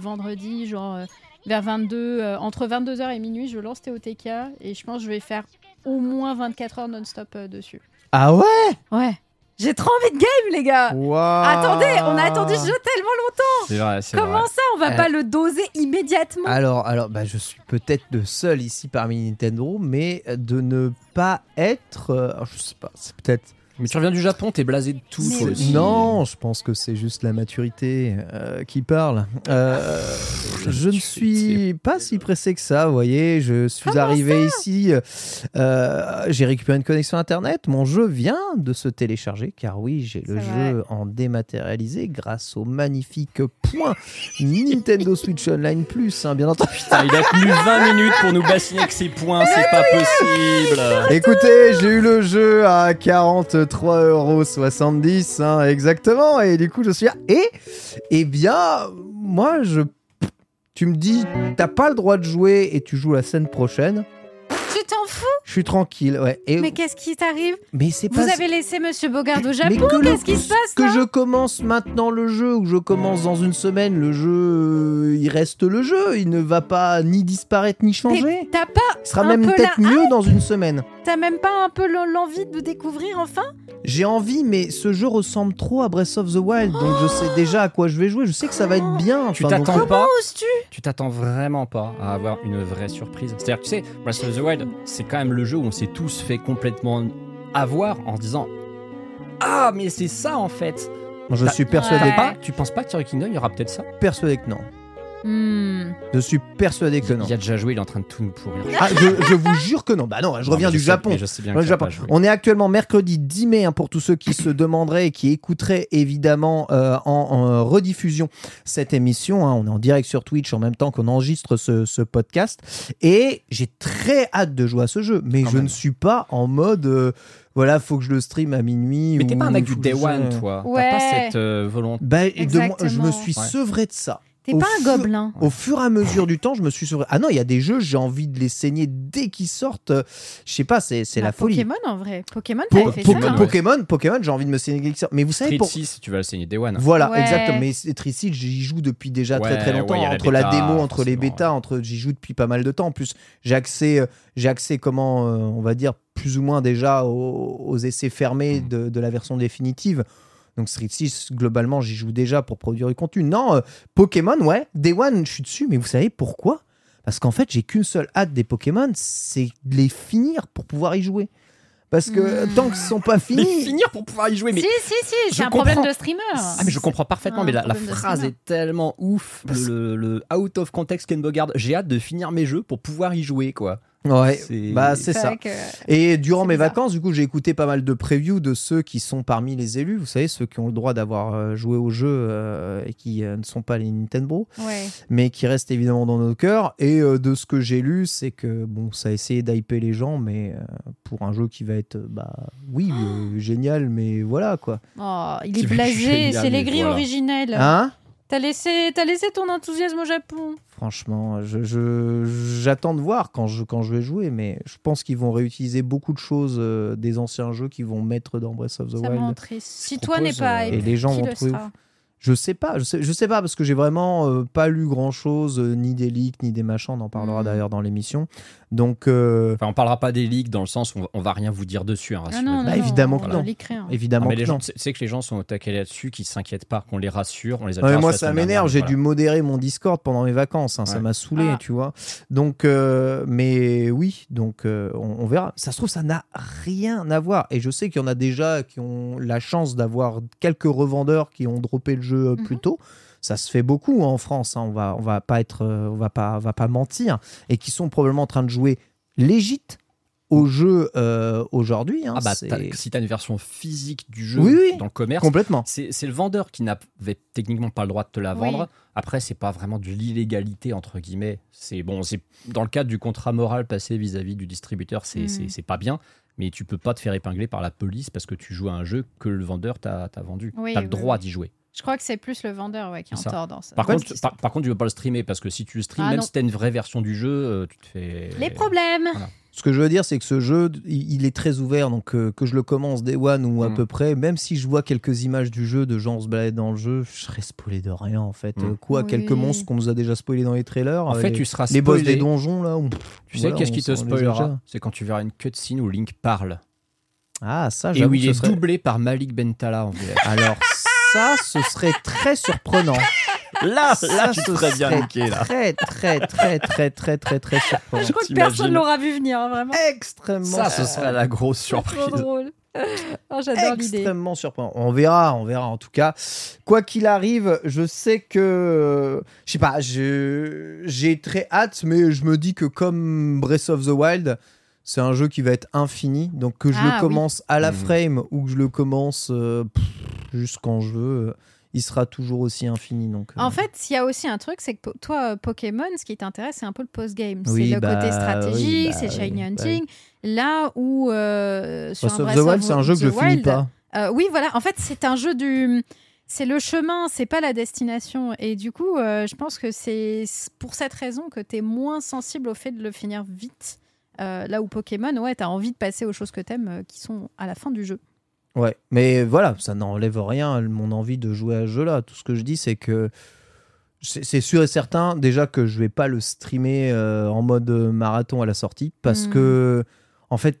vendredi, genre vers 22, euh, entre 22h et minuit, je lance TOTK et je pense que je vais faire au moins 24 heures non-stop dessus. Ah ouais? Ouais. J'ai trop envie de game, les gars! Waouh. Attendez, on a attendu ce jeu tellement longtemps! C'est vrai, c'est Comment vrai. ça, on va Euh, pas le doser immédiatement? Alors, alors bah, je suis peut-être le seul ici parmi Nintendo, mais de ne pas être. euh, je sais pas, c'est peut-être. Mais tu reviens du Japon, t'es blasé de tout. Toi aussi. Non, je pense que c'est juste la maturité euh, qui parle. Euh, je ne suis pas si pressé que ça, vous voyez. Je suis Comment arrivé ici, euh, j'ai récupéré une connexion internet. Mon jeu vient de se télécharger, car oui, j'ai le jeu en dématérialisé grâce au magnifique point Nintendo Switch Online Plus, hein, bien entendu. Putain, il a tenu 20 minutes pour nous bassiner avec ses points, c'est pas possible. Écoutez, j'ai eu le jeu à 43,70€ hein, exactement, et du coup je suis là. Et, eh bien, moi je. Tu me dis, t'as pas le droit de jouer et tu joues la scène prochaine. Tu t'en fous? Je suis tranquille, ouais. Et, Mais qu'est-ce qui t'arrive? mais c'est Vous pas. avez laissé Monsieur Bogard au mais Japon? Qu'est-ce qui se passe Que je commence maintenant le jeu ou que je commence dans une semaine, le jeu, euh, il reste le jeu, il ne va pas ni disparaître ni changer. Mais T'as pas, Il sera un même peu peut-être la mieux dans une semaine. t'as même pas un peu l'en- l'envie de découvrir enfin? J'ai envie, mais ce jeu ressemble trop à Breath of the Wild, donc je sais déjà à quoi je vais jouer. Je sais que ça va être bien. Tu enfin, donc- t'attends pas Oses-tu? Tu t'attends vraiment pas à avoir une vraie surprise. C'est-à-dire, tu sais, Breath of the Wild, c'est quand même le jeu où on s'est tous fait complètement avoir en se disant Ah, mais c'est ça en fait. Je T'as- suis persuadé, Ouais. Pas, tu penses pas que Terry Kingdom, il y aura peut-être ça? Persuadé que non. Hmm. Je suis persuadé que non. Il y a déjà joué, il est en train de tout nous pourrir. Ah, je, je vous jure que non. Bah non, je reviens Non, du Japon. Je sais bien. On est actuellement mercredi 10 mai hein, pour tous ceux qui se demanderaient et qui écouteraient évidemment euh, en, en rediffusion cette émission. hein. On est en direct sur Twitch en même temps qu'on enregistre ce, ce podcast. Et j'ai très hâte de jouer à ce jeu. Mais Quand je même. ne suis pas en mode euh, voilà, faut que je le stream à minuit. Mais t'es pas un mec du day one, toi. Ouais. T'as pas cette euh, volonté. Bah, de moi, je me suis Ouais. sevré de ça. T'es pas un gobelin. Au fur et à mesure du temps, je me suis sevré. Ah non, il y a des jeux, j'ai envie de les saigner dès qu'ils sortent. Euh, Je sais pas, c'est c'est Bah, la folie. Pokémon en vrai. Pokémon, Po- t'avais fait Po- ça. Pokémon, hein. ouais. Pokémon, Pokémon, j'ai envie de me saigner dès qu'ils sortent. Mais vous savez pour... 6, tu vas le saigner Day One. Voilà, Ouais. exactement. Mais Tricid, j'y joue depuis déjà très très longtemps. ouais, il y a la entre la bêta, démo, entre les forcément, bêtas, ouais. entre j'y joue depuis pas mal de temps. En plus, j'ai accès, euh, j'ai accès comment, euh, on va dire, plus ou moins déjà aux, aux essais fermés de, de la version définitive. Donc Street 6, globalement, j'y joue déjà pour produire du contenu. Non, euh, Pokémon, ouais, Day One, je suis dessus, mais vous savez pourquoi? Parce qu'en fait, j'ai qu'une seule hâte des Pokémon, c'est de les finir pour pouvoir y jouer. Parce que Mm. tant qu'ils sont pas Mais finis. finir pour pouvoir y jouer. Mais Si, si, si, je c'est un problème comprends. de streamer. Ah mais je comprends parfaitement, mais la, phrase est tellement ouf, le, le- le out of context Ken Bogard. J'ai hâte de finir mes jeux pour pouvoir y jouer quoi. Ouais, C'est- bah c'est ça. que- Et durant mes bizarre. vacances, du coup, j'ai écouté pas mal de previews de ceux qui sont parmi les élus. Vous savez, ceux qui ont le droit d'avoir euh, joué au jeu euh, et qui euh, ne sont pas les Nintendo, Ouais. mais qui restent évidemment dans nos cœurs. Et euh, de ce que j'ai lu, c'est que bon, ça a essayé d'hyper les gens, mais euh, pour un jeu qui va être, bah oui, euh, génial, mais voilà quoi. Oh, il est blasé, c'est les grilles voilà. originelles. Hein? T'as laissé, t'as laissé ton enthousiasme au Japon. Franchement, je, je- j'attends de voir quand je, quand je vais jouer, mais je pense qu'ils vont réutiliser beaucoup de choses euh, des anciens jeux qu'ils vont mettre dans Breath of the Ça Wild. triste. Si toi n'es pas euh, Et les gens vont le trouver sera? Je sais pas, je sais, je sais pas parce que j'ai vraiment euh, pas lu grand chose, ni des leaks, ni des machins. On en parlera Mm. d'ailleurs dans l'émission. Donc, euh, Enfin, on parlera pas des leaks dans le sens où on, on va rien vous dire dessus. Hein, Ah non, non, Bah, non, évidemment on que non. leak rien. évidemment Non, mais que les non. gens, c'est que les gens sont au taquet là-dessus, qui s'inquiètent pas, qu'on les rassure, on les a Ouais, déjà moi, ça m'énerve. J'ai dû modérer mon Discord pendant mes vacances. hein, Ça m'a saoulé, Ah. tu vois. Donc, euh, mais oui, donc euh, on, on verra. Ça se trouve, ça n'a rien à voir. Et je sais qu'il y en a déjà qui ont la chance d'avoir quelques revendeurs qui ont droppé le jeu euh, plus Mhm. tôt. Ça se fait beaucoup en France. hein, On va, on va pas être, euh, on va pas, on va pas mentir. Et qui sont probablement en train de jouer légit au jeu euh, aujourd'hui. hein, Ah bah, si t'as une version physique du jeu Oui, oui. dans le commerce, complètement. c'est le vendeur qui n'avait techniquement pas le droit de te la Oui. vendre. Après, c'est pas vraiment de l'illégalité entre guillemets. C'est bon, c'est dans le cadre du contrat moral passé vis-à-vis du distributeur, c'est Mhm. c'est- c'est pas bien. Mais tu peux pas te faire épingler par la police parce que tu joues à un jeu que le vendeur t'a t'a vendu. Oui, t'as le droit oui. d'y jouer. Je crois que c'est plus le vendeur ouais, qui est en tort dans ça. Par, contre, tu- par, par contre, tu veux pas le streamer parce que si tu le streames, Ah, même non. si t'as une vraie version du jeu, euh, tu te fais. Les problèmes Voilà. Ce que je veux dire, c'est que ce jeu, il il est très ouvert, donc euh, que je le commence day one ou à Mm. peu près, même si je vois quelques images du jeu, de gens se balader dans le jeu, je serais spoilé de rien en fait. Mm. Euh, Quoi, Oui. quelques monstres qu'on nous a déjà spoilé dans les trailers. En euh, fait, les, tu seras les boss spoilé. des donjons là. on- Tu sais voilà, qu'est-ce qui te spoilera C'est quand tu verras une cutscene où Link parle. Ah, ça, Et j'avoue où il est serait- doublé par Malik Bentala en VF. Alors, ça, ce serait très surprenant. Là, Ça, ce serait Très, très, très, très, très, très, très surprenant. Je crois que personne l'aura vu venir, hein, vraiment. Extrêmement. Ça, ce serait la grosse C'est trop surprise. drôle. Oh, J'adore l'idée. extrêmement surprenant. On verra, on verra en tout cas. Quoi qu'il arrive, je sais que je sais pas, je- j'ai très hâte, mais je me dis que comme Breath of the Wild, c'est un jeu qui va être infini, donc que je Ah, le oui. commence à la Mhm. frame ou que je le commence euh, juste quand je veux, euh, il sera toujours aussi infini. Donc euh, En fait, s'il y a aussi un truc, c'est que po- toi, euh, Pokémon, ce qui t'intéresse, c'est un peu le post-game. Oui, c'est le bah, côté stratégique, oui, bah, c'est shiny oui, bah hunting. Là où euh, sur Breath un of the Wild, c'est un jeu que je the finis Wild, pas. euh, oui, voilà. En fait, c'est un jeu du. C'est le chemin, c'est pas la destination. Et du coup, euh, je pense que c'est pour cette raison que tu es moins sensible au fait de le finir vite. Euh, là où Pokémon, ouais, t'as envie de passer aux choses que t'aimes euh, qui sont à la fin du jeu. Ouais, mais voilà, ça n'enlève rien à mon envie de jouer à ce jeu-là. Tout ce que je dis, c'est que c'est sûr et certain déjà que je vais pas le streamer euh, en mode marathon à la sortie parce Mm. que en fait,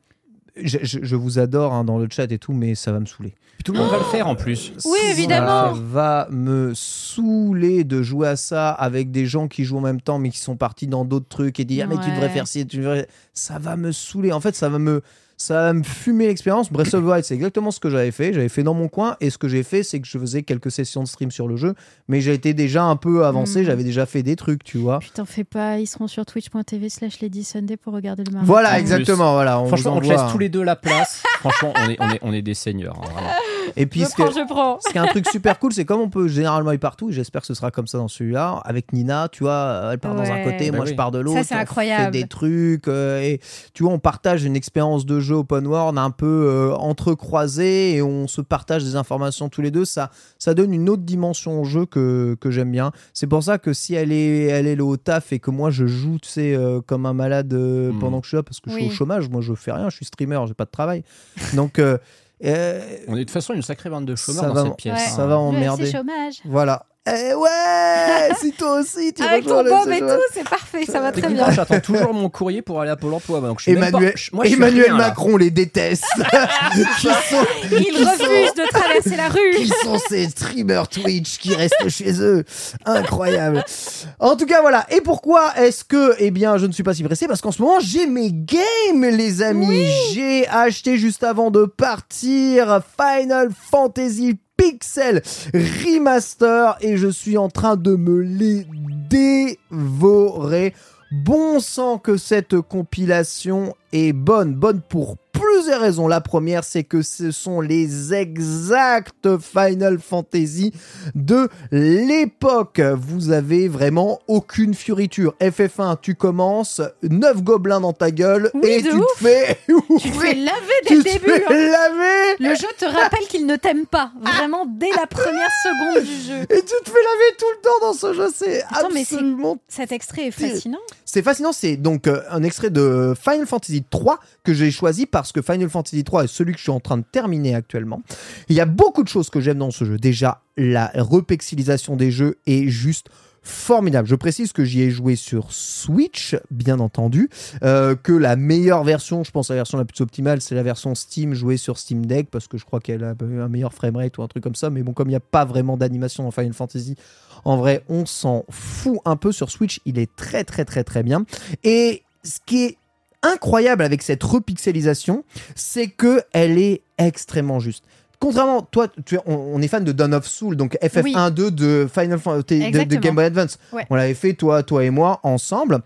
je, je- je vous adore hein, dans le chat et tout, mais ça va me saouler. Puis tout le monde va le faire en plus. Oui, Ça évidemment. va me saouler de jouer à ça avec des gens qui jouent en même temps mais qui sont partis dans d'autres trucs et dire ah, mais tu devrais Ouais. faire ci, tu devrais... ça va me saouler. En fait, ça va me ça va me fumer l'expérience. Breath of the Wild, c'est exactement ce que j'avais fait. J'avais fait dans mon coin et ce que j'ai fait, c'est que je faisais quelques sessions de stream sur le jeu, mais j'ai été déjà un peu avancé. Mm. J'avais déjà fait des trucs, tu vois. Putain, fais pas, ils seront sur twitch.tv slash Lady Sunday pour regarder le marathon. Voilà, En exactement. Voilà, on Franchement, on te laisse tous les deux la place. Franchement, on est, on est, on est des seigneurs. hein, vraiment. Et puis Je ce prends, que- je prends. Ce qui est un truc super cool, c'est comme on peut généralement y partout, et j'espère que ce sera comme ça dans celui-là, avec Nina, tu vois, elle part dans un côté, Bah moi oui. je pars de l'autre, c'est on incroyable. fait des trucs, euh, et tu vois, on partage une expérience de jeu open world un peu euh, entrecroisée, et on se partage des informations tous les deux, ça, ça donne une autre dimension au jeu que, que j'aime bien. C'est pour ça que si elle est, elle est au taf et que moi je joue, tu sais, euh, comme un malade euh, Mm. pendant que je suis là, parce que je suis au chômage, moi je fais rien, je suis streamer, j'ai pas de travail. Donc... euh, On est de toute façon une sacrée bande de chômeurs Ça dans va- cette pièce. Ouais. hein. ça va Ouais, emmerder. chômage. Voilà. Eh ouais, si toi aussi tu Avec ton le bob et tout, c'est parfait, ça va très bien. j'attends toujours mon courrier pour aller à Pôle emploi. Donc je suis Emmanuel, pas- je- moi, je suis Emmanuel rien, là. Macron les déteste. qui sont, Il refuse de traverser la rue. qui sont ces streamers Twitch qui restent chez eux. Incroyable. En tout cas, voilà. Et pourquoi est-ce que, eh bien, je ne suis pas si pressé? Parce qu'en ce moment, j'ai mes games, les amis. J'ai acheté juste avant de partir Final Fantasy Pixel Remaster et je suis en train de me les dévorer. Bon sang que cette compilation est bonne. Bonne pour plusieurs raisons. La première, c'est que ce sont les exacts Final Fantasy de l'époque. Vous avez vraiment aucune fioriture. FF1, tu commences, 9 gobelins dans ta gueule Oui, et tu te fais... Tu te fais laver dès tu le te début. fais hein. laver Le jeu te rappelle qu'il ne t'aime pas, vraiment dès la première seconde du jeu. et tu te fais laver tout le temps dans ce jeu. C'est Attends, mais c'est- absolument Cet extrait est fascinant. C'est fascinant, c'est donc euh, un extrait de Final Fantasy 3 que j'ai choisi parce que Final Fantasy 3 est celui que je suis en train de terminer actuellement. Il y a beaucoup de choses que j'aime dans ce jeu. Déjà, la repixelisation des jeux est juste formidable. Je précise que j'y ai joué sur Switch, bien entendu, euh, que la meilleure version, je pense la version la plus optimale, c'est la version Steam jouée sur Steam Deck parce que je crois qu'elle a un meilleur framerate ou un truc comme ça. Mais bon, comme il n'y a pas vraiment d'animation dans Final Fantasy, en vrai, on s'en fout un peu sur Switch. Il est très très très très bien. Et ce qui est incroyable avec cette repixelisation, c'est que elle est extrêmement juste. Contrairement, toi, tu es- on, on est fan de Dawn of Soul, donc FF1, 2 de Final Fantasy de-. Game Boy Advance. Ouais. On l'avait fait, toi, toi et moi, ensemble.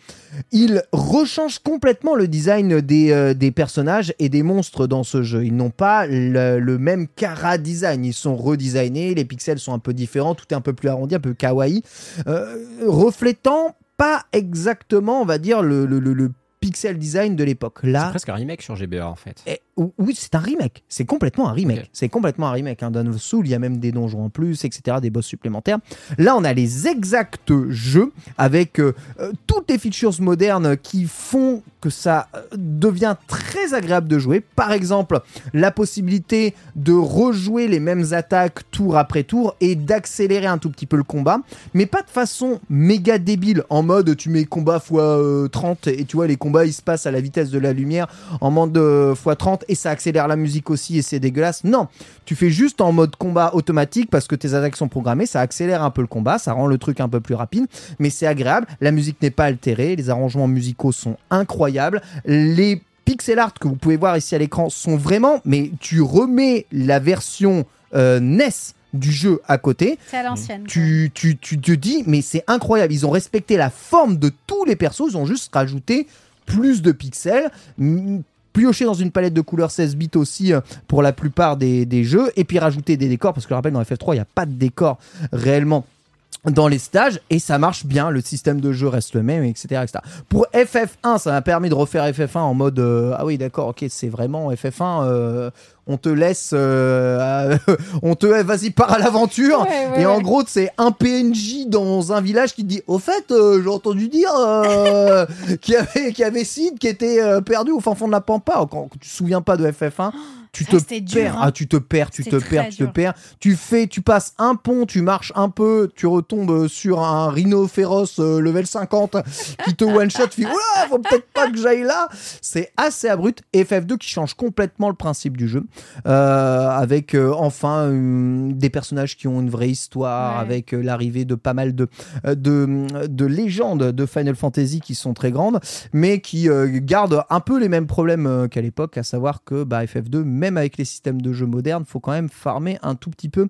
Il rechange complètement le design des, euh, des personnages et des monstres dans ce jeu. Ils n'ont pas le, le même cara design. Ils sont redesignés, les pixels sont un peu différents, tout est un peu plus arrondi, un peu kawaii, euh, reflétant pas exactement, on va dire, le, le- le- le pixel design de l'époque. C'est Là, presque un remake sur GBA en fait. eh, oui, c'est un remake. C'est complètement un remake. C'est complètement un remake. Hein. Dawn of Soul, il y a même des donjons en plus, etc., des boss supplémentaires. Là, on a les exacts jeux avec euh, euh, toutes les features modernes qui font que ça euh, devient très agréable de jouer. Par exemple, la possibilité de rejouer les mêmes attaques tour après tour et d'accélérer un tout petit peu le combat, mais pas de façon méga débile en mode tu mets combat x 30 et tu vois les combats ils se passent à la vitesse de la lumière en mode euh, x30 et ça accélère la musique aussi et c'est dégueulasse. Non, tu fais juste en mode combat automatique parce que tes attaques sont programmées, ça accélère un peu le combat, ça rend le truc un peu plus rapide, mais c'est agréable. La musique n'est pas altérée, les arrangements musicaux sont incroyables, les pixel art que vous pouvez voir ici à l'écran sont vraiment, mais tu remets la version euh, NES du jeu à côté, C'est à l'ancienne. tu, tu, tu te dis, mais c'est incroyable. Ils ont respecté la forme de tous les persos. Ils ont juste rajouté plus de pixels. Pioché dans une palette de couleurs 16 bits aussi euh, pour la plupart des, jeux. Et puis rajouter des décors. Parce que je rappelle, dans FF3, il n'y a pas de décors réellement dans les stages et ça marche bien, le système de jeu reste le même, etc. etc. Pour FF1, ça m'a permis de refaire FF1 en mode euh, ah oui d'accord, ok c'est vraiment FF1, euh, on te laisse, euh, on te vas-y pars à l'aventure Ouais, ouais, et en gros c'est un PNJ dans un village qui te dit au fait euh, j'ai entendu dire euh, qu'il y avait qu'il y avait Sid qui était euh, perdu au fin fond de la pampa. Quand tu te souviens pas de FF1, tu te dur, perds, hein. ah tu te perds, tu te perds, tu te perds. Tu fais, tu passes un pont, tu marches un peu, tu retombes sur un rhino féroce euh, level 50 qui te one shot, tu fais oula, faut peut-être pas que j'aille là. C'est assez abrupt. Et FF2 qui change complètement le principe du jeu, euh, avec euh, enfin euh, des personnages qui ont une vraie histoire, Ouais. avec euh, l'arrivée de pas mal de, euh, de de légendes de Final Fantasy qui sont très grandes, mais qui euh, gardent un peu les mêmes problèmes euh, qu'à l'époque, à savoir que bah, FF2, même avec les systèmes de jeu modernes, faut quand même farmer un tout petit peu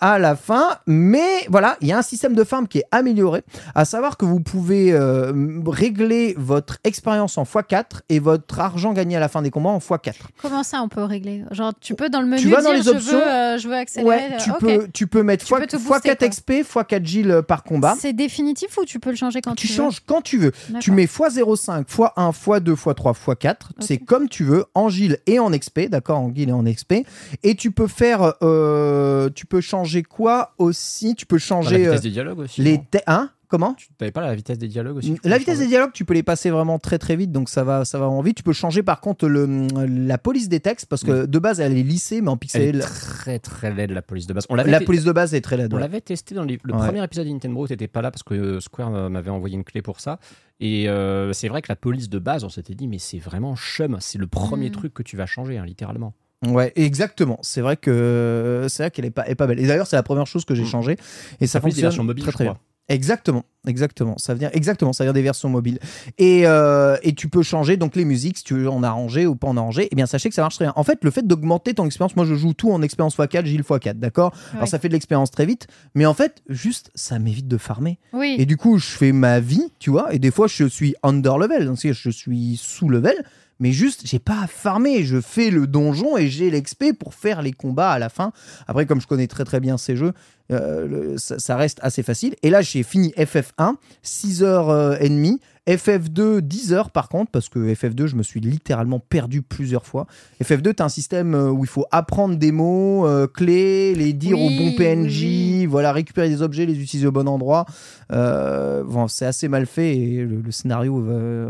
à la fin. Mais voilà, il y a un système de farm qui est amélioré, à savoir que vous pouvez euh, régler votre expérience en x4 et votre argent gagné à la fin des combats en x4. Comment ça, on peut régler? Genre, tu peux dans le menu Tu vas dans dire les je options. veux, euh, je veux accélérer. Ouais, euh, tu, ok. peux, tu peux mettre Tu x, peux te booster, x4 quoi. XP, x4 Gil par combat. C'est définitif ou tu peux le changer quand tu, Tu veux changes quand tu veux. Tu mets x05, x1, x2, x3, x4. C'est comme tu veux, en Gil et en XP, d'accord En Gil et en XP. Et tu peux faire. euh, tu peux changer quoi aussi? Tu peux Dans la changer. vitesse euh, des dialogues aussi. les hein? Comment Tu n'avais pas la vitesse des dialogues aussi La vitesse des dialogues, tu peux les passer vraiment très très vite, donc ça va, ça va en vite. Tu peux changer par contre le, la police des textes, parce que de base elle est lissée, mais en Elle pixel. est très très laide la police de base. On La l'avait police de base est très laide. On ouais. l'avait testé dans les- le Ouais. premier épisode de Nintendo, t'étais pas là parce que euh, Square euh, m'avait envoyé une clé pour ça. Et euh, c'est vrai que la police de base, on s'était dit, mais c'est vraiment chum, c'est le premier Mm. truc que tu vas changer, hein, littéralement. Ouais, exactement. C'est vrai que c'est vrai qu'elle est pas, est pas belle. Et d'ailleurs, c'est la première chose que j'ai Mm. changé. Et ça des fonctionne versions mobiles, très je très bien. Exactement, exactement. Ça vient exactement, ça vient des versions mobiles. Et, euh, et tu peux changer donc les musiques si tu veux en arranger ou pas en arranger. Eh bien, sachez que ça marche très bien. En fait, le fait d'augmenter ton expérience, moi je joue tout en expérience x4, Gilles x4, d'accord? Alors ça fait de l'expérience très vite, mais en fait, juste ça m'évite de farmer. Oui. Et du coup, je fais ma vie, tu vois, et des fois je suis under level, donc je suis sous level, mais juste j'ai pas à farmer, je fais le donjon et j'ai l'XP pour faire les combats à la fin. Après, comme je connais très très bien ces jeux, euh, ça, ça reste assez facile. Et là, j'ai fini FF1, 6h30. FF2, 10 heures par contre, parce que FF2, je me suis littéralement perdu plusieurs fois. FF2, tu as un système euh, où il faut apprendre des mots, euh, clés, les dire au bon PNJ, oui, voilà, récupérer des objets, les utiliser au bon endroit. Euh, bon, c'est assez mal fait et le, le scénario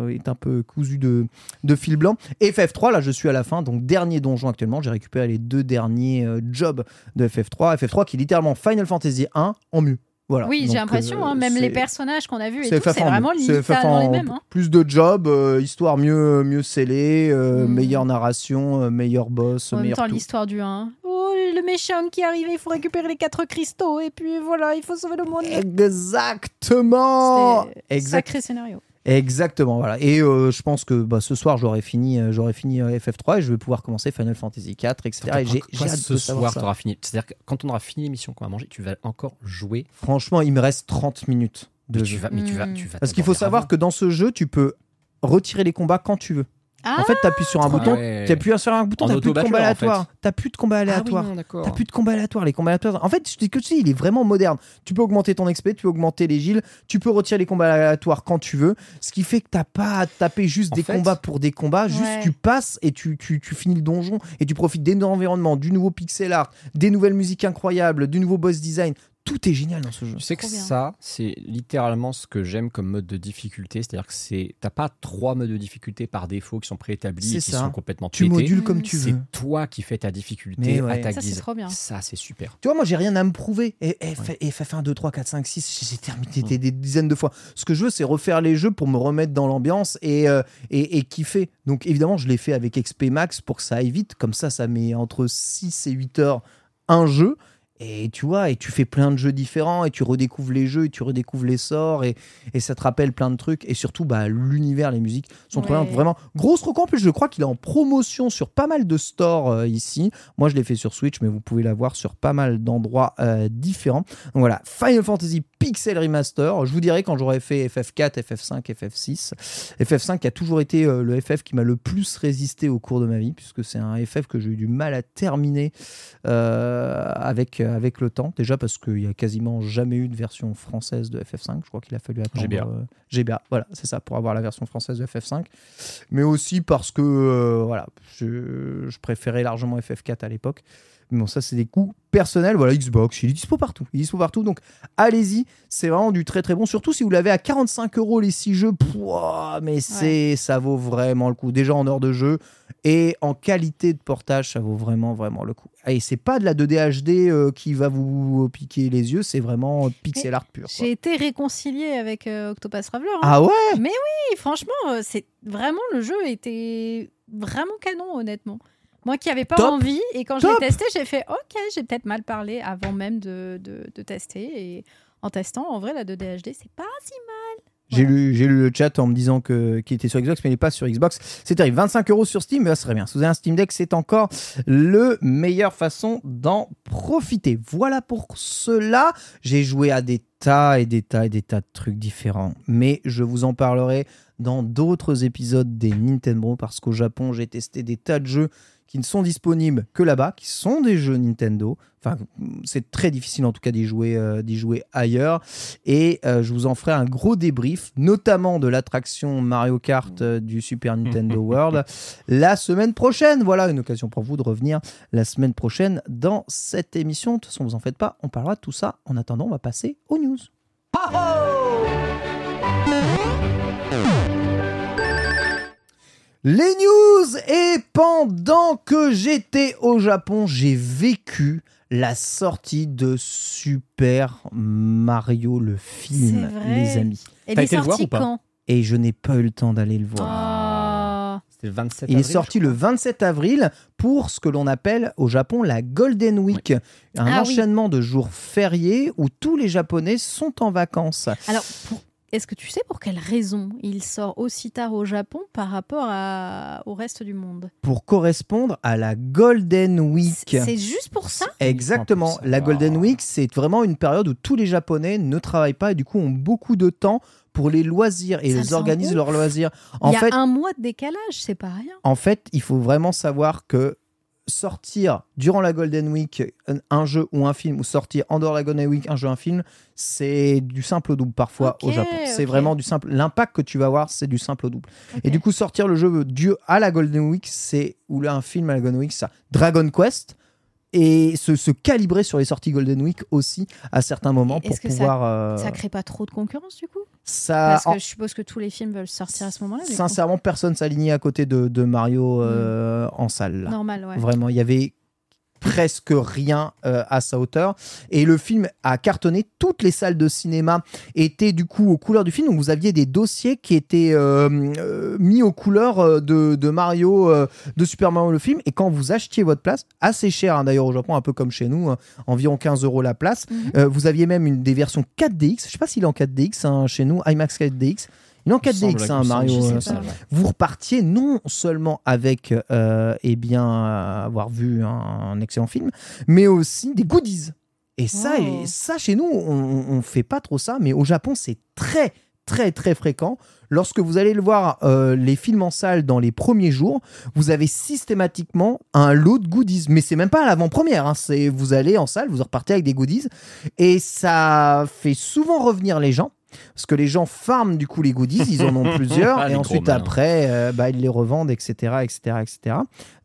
est un peu cousu de, de fil blanc. Et FF3, là, je suis à la fin, donc dernier donjon actuellement. J'ai récupéré les deux derniers euh, jobs de FF3. FF3 qui est littéralement Final Fantasy 1 en mieux. Voilà. Oui, j'ai l'impression, euh, hein, même les personnages qu'on a vus c'est tout, c'est FF1 en vraiment littéralement les FF1 mêmes. hein. Plus de jobs, euh, histoire mieux, mieux scellée, euh, Mm. meilleure narration, meilleur boss, En même temps, l'histoire du 1. Oh, le méchant qui arrive, il faut récupérer les quatre cristaux et puis voilà, il faut sauver le monde. Exactement Exact- Sacré scénario. Exactement, voilà. Et euh, je pense que bah, ce soir, j'aurai fini, euh, j'aurai fini euh, FF3 et je vais pouvoir commencer Final Fantasy 4, etc. Et j'ai j'ai Toi, hâte ce de savoir soir, ça. t'auras fini. C'est-à-dire que quand on aura fini l'émission qu'on va manger, tu vas encore jouer. Franchement, il me reste 30 minutes de Mais jeu. tu vas, mais tu vas, Mm. tu vas Parce qu'il faut savoir avant. que dans ce jeu, tu peux retirer les combats quand tu veux. Ah, en fait, tu appuies sur un Ah bouton, ouais. tu appuies sur un bouton, En t'as plus de combat en aléatoire. fait. T'as plus de combat Ah oui, aléatoire. non, d'accord. T'as plus de combat aléatoire, les combats aléatoires. En fait, je dis que tu sais, il est vraiment moderne. Tu peux augmenter ton XP, tu peux augmenter les gilles, tu peux retirer les combats aléatoires quand tu veux. Ce qui fait que t'as pas à taper juste En des fait- combats pour des combats, juste Ouais. tu passes et tu, tu, tu finis le donjon et tu profites des environnements, du nouveau pixel art, des nouvelles musiques incroyables, du nouveau boss design. Tout est génial dans ce jeu. Tu sais que bien. ça, c'est littéralement ce que j'aime comme mode de difficulté. C'est-à-dire que c'est, t'as pas trois modes de difficulté par défaut qui sont préétablis C'est et qui ça. sont complètement Tu pétés. modules Mm. comme tu C'est veux. toi qui fais ta difficulté à ouais. ta Ça, c'est guise. trop bien. Ça, c'est super. Tu vois, moi, j'ai rien à me prouver. Et, et F- et FF1, 2, 3, 4, 5, 6, j'ai terminé des, des dizaines de fois. Ce que je veux, c'est refaire les jeux pour me remettre dans l'ambiance et, euh, et, et kiffer. Donc, évidemment, je l'ai fait avec XP Max pour que ça aille vite. Comme ça, ça met entre 6 et 8 heures un jeu. Et tu vois, et tu fais plein de jeux différents, et tu redécouvres les jeux, et tu redécouvres les sorts, et, et ça te rappelle plein de trucs. Et surtout, bah, l'univers, les musiques sont Ouais. Vraiment, grosse reco. En plus, je crois qu'il est en promotion sur pas mal de stores euh, ici. Moi, je l'ai fait sur Switch, mais vous pouvez l'avoir sur pas mal d'endroits euh, différents. Donc voilà, Final Fantasy Pixel Remaster. Je vous dirai quand j'aurai fait FF4, FF5, FF6. FF5 qui a toujours été euh, le FF qui m'a le plus résisté au cours de ma vie, puisque c'est un FF que j'ai eu du mal à terminer euh, avec, avec le temps. Déjà parce qu'il n'y a quasiment jamais eu de version française de FF5. Je crois qu'il a fallu attendre. GBA. euh, GBA, voilà, c'est ça, pour avoir la version française de FF5. Mais aussi parce que euh, voilà, je, je préférais largement FF4 à l'époque. Mais bon, ça, c'est des coups personnels. Voilà, Xbox, il est dispo partout. Il est dispo partout. Donc, allez-y. C'est vraiment du très très bon. Surtout si vous l'avez à 45 euros les 6 jeux. Pouah, mais c'est, ça vaut vraiment le coup. Déjà en heure de jeu et en qualité de portage, ça vaut vraiment vraiment le coup. Et c'est pas de la 2D HD euh, qui va vous piquer les yeux. C'est vraiment pixel art pur. J'ai été réconciliée avec euh, Octopus Traveler. hein. Ah ouais? Oui, franchement, euh, c'est vraiment le jeu était vraiment canon, honnêtement. Moi qui n'avais pas Top. envie, et quand je Top. l'ai testé, j'ai fait OK, j'ai peut-être mal parlé avant même de, de, de tester. Et en testant, en vrai, la 2D HD, c'est pas si mal. J'ai lu, j'ai lu le chat en me disant que qu'il était sur Xbox, mais il n'est pas sur Xbox. C'est terrible. 25 euros sur Steam, mais ça serait bien. Si vous avez un Steam Deck, c'est encore le meilleure façon d'en profiter. Voilà pour cela. J'ai joué à des tas et des tas et des tas de trucs différents, mais je vous en parlerai dans d'autres épisodes des Nintendo parce qu'au Japon, j'ai testé des tas de jeux qui ne sont disponibles que là-bas, qui sont des jeux Nintendo. Enfin, c'est très difficile en tout cas d'y jouer, euh, d'y jouer ailleurs. Et euh, je vous en ferai un gros débrief, notamment de l'attraction Mario Kart euh, du Super Nintendo World, la semaine prochaine. Voilà, une occasion pour vous de revenir la semaine prochaine dans cette émission. De toute façon, vous en faites pas, on parlera de tout ça. En attendant, on va passer aux news. Les news et pendant que j'étais au Japon, j'ai vécu la sortie de Super Mario le film, C'est vrai. les amis. Elle T'as est été le voir sortie ou pas quand? Et je n'ai pas eu le temps d'aller le voir. Ah. C'était le 27 Il est avril, sorti je le crois. 27 avril pour ce que l'on appelle au Japon la Golden Week, un Ah oui. enchaînement de jours fériés où tous les Japonais sont en vacances. Alors, pour- est-ce que tu sais pour quelle raison il sort aussi tard au Japon par rapport à- au reste du monde? Pour correspondre à la Golden Week. C'est c'est juste pour ça? Exactement. Uniquement pour ça. La Golden. Week, c'est vraiment une période où tous les Japonais ne travaillent pas et du coup ont beaucoup de temps pour les loisirs et Ça ils organisent leurs loisirs. En Il y a fait, un mois de décalage, c'est pas rien. en fait, il faut vraiment savoir que sortir durant la Golden Week un- un jeu ou un film ou sortir en dehors de la Golden Week un jeu ou un film, c'est du simple au double parfois au Japon. C'est vraiment du simple. L'impact que tu vas avoir, c'est du simple au double. Et du coup, sortir le jeu du à la Golden Week, c'est ou là un film à la Golden Week, ça Dragon Quest et se, se calibrer sur les sorties Golden Week aussi à certains moments pour ça- pouvoir euh, Ça crée pas trop de concurrence du coup? Ça- Parce que en- je suppose que tous les films veulent sortir à ce moment-là. sincèrement personne s'alignait à côté de, de Mario euh, en salle là. Normal, ouais. Vraiment, il y avait presque rien euh, à sa hauteur. Et le film a cartonné. Toutes les salles de cinéma étaient du coup aux couleurs du film. Donc vous aviez des dossiers qui étaient euh, euh, mis aux couleurs de, de Mario euh, de Super Mario le film. Et quand vous achetiez votre place assez cher hein, d'ailleurs au Japon un peu comme chez nous hein, environ 15 euros la place Mhm. vous aviez même une des versions 4DX je sais pas s'il est en 4DX hein, chez nous IMAX 4DX il est en Il me semble 4DX qu'il hein, Mario euh, vous repartiez non seulement avec euh, eh bien avoir vu un, un excellent film, mais aussi des goodies. Et ça, et ça chez nous, on, on fait pas trop ça, mais au Japon, c'est très très très fréquent. Lorsque vous allez le voir euh, les films en salle dans les premiers jours, vous avez systématiquement un lot de goodies. Mais c'est même pas à l'avant-première. hein. C'est vous allez en salle, vous repartez avec des goodies, et ça fait souvent revenir les gens. Parce que les gens farment du coup les goodies, ils en ont plusieurs, Ah, et ensuite après, euh, bah, ils les revendent, etc. etc., etc.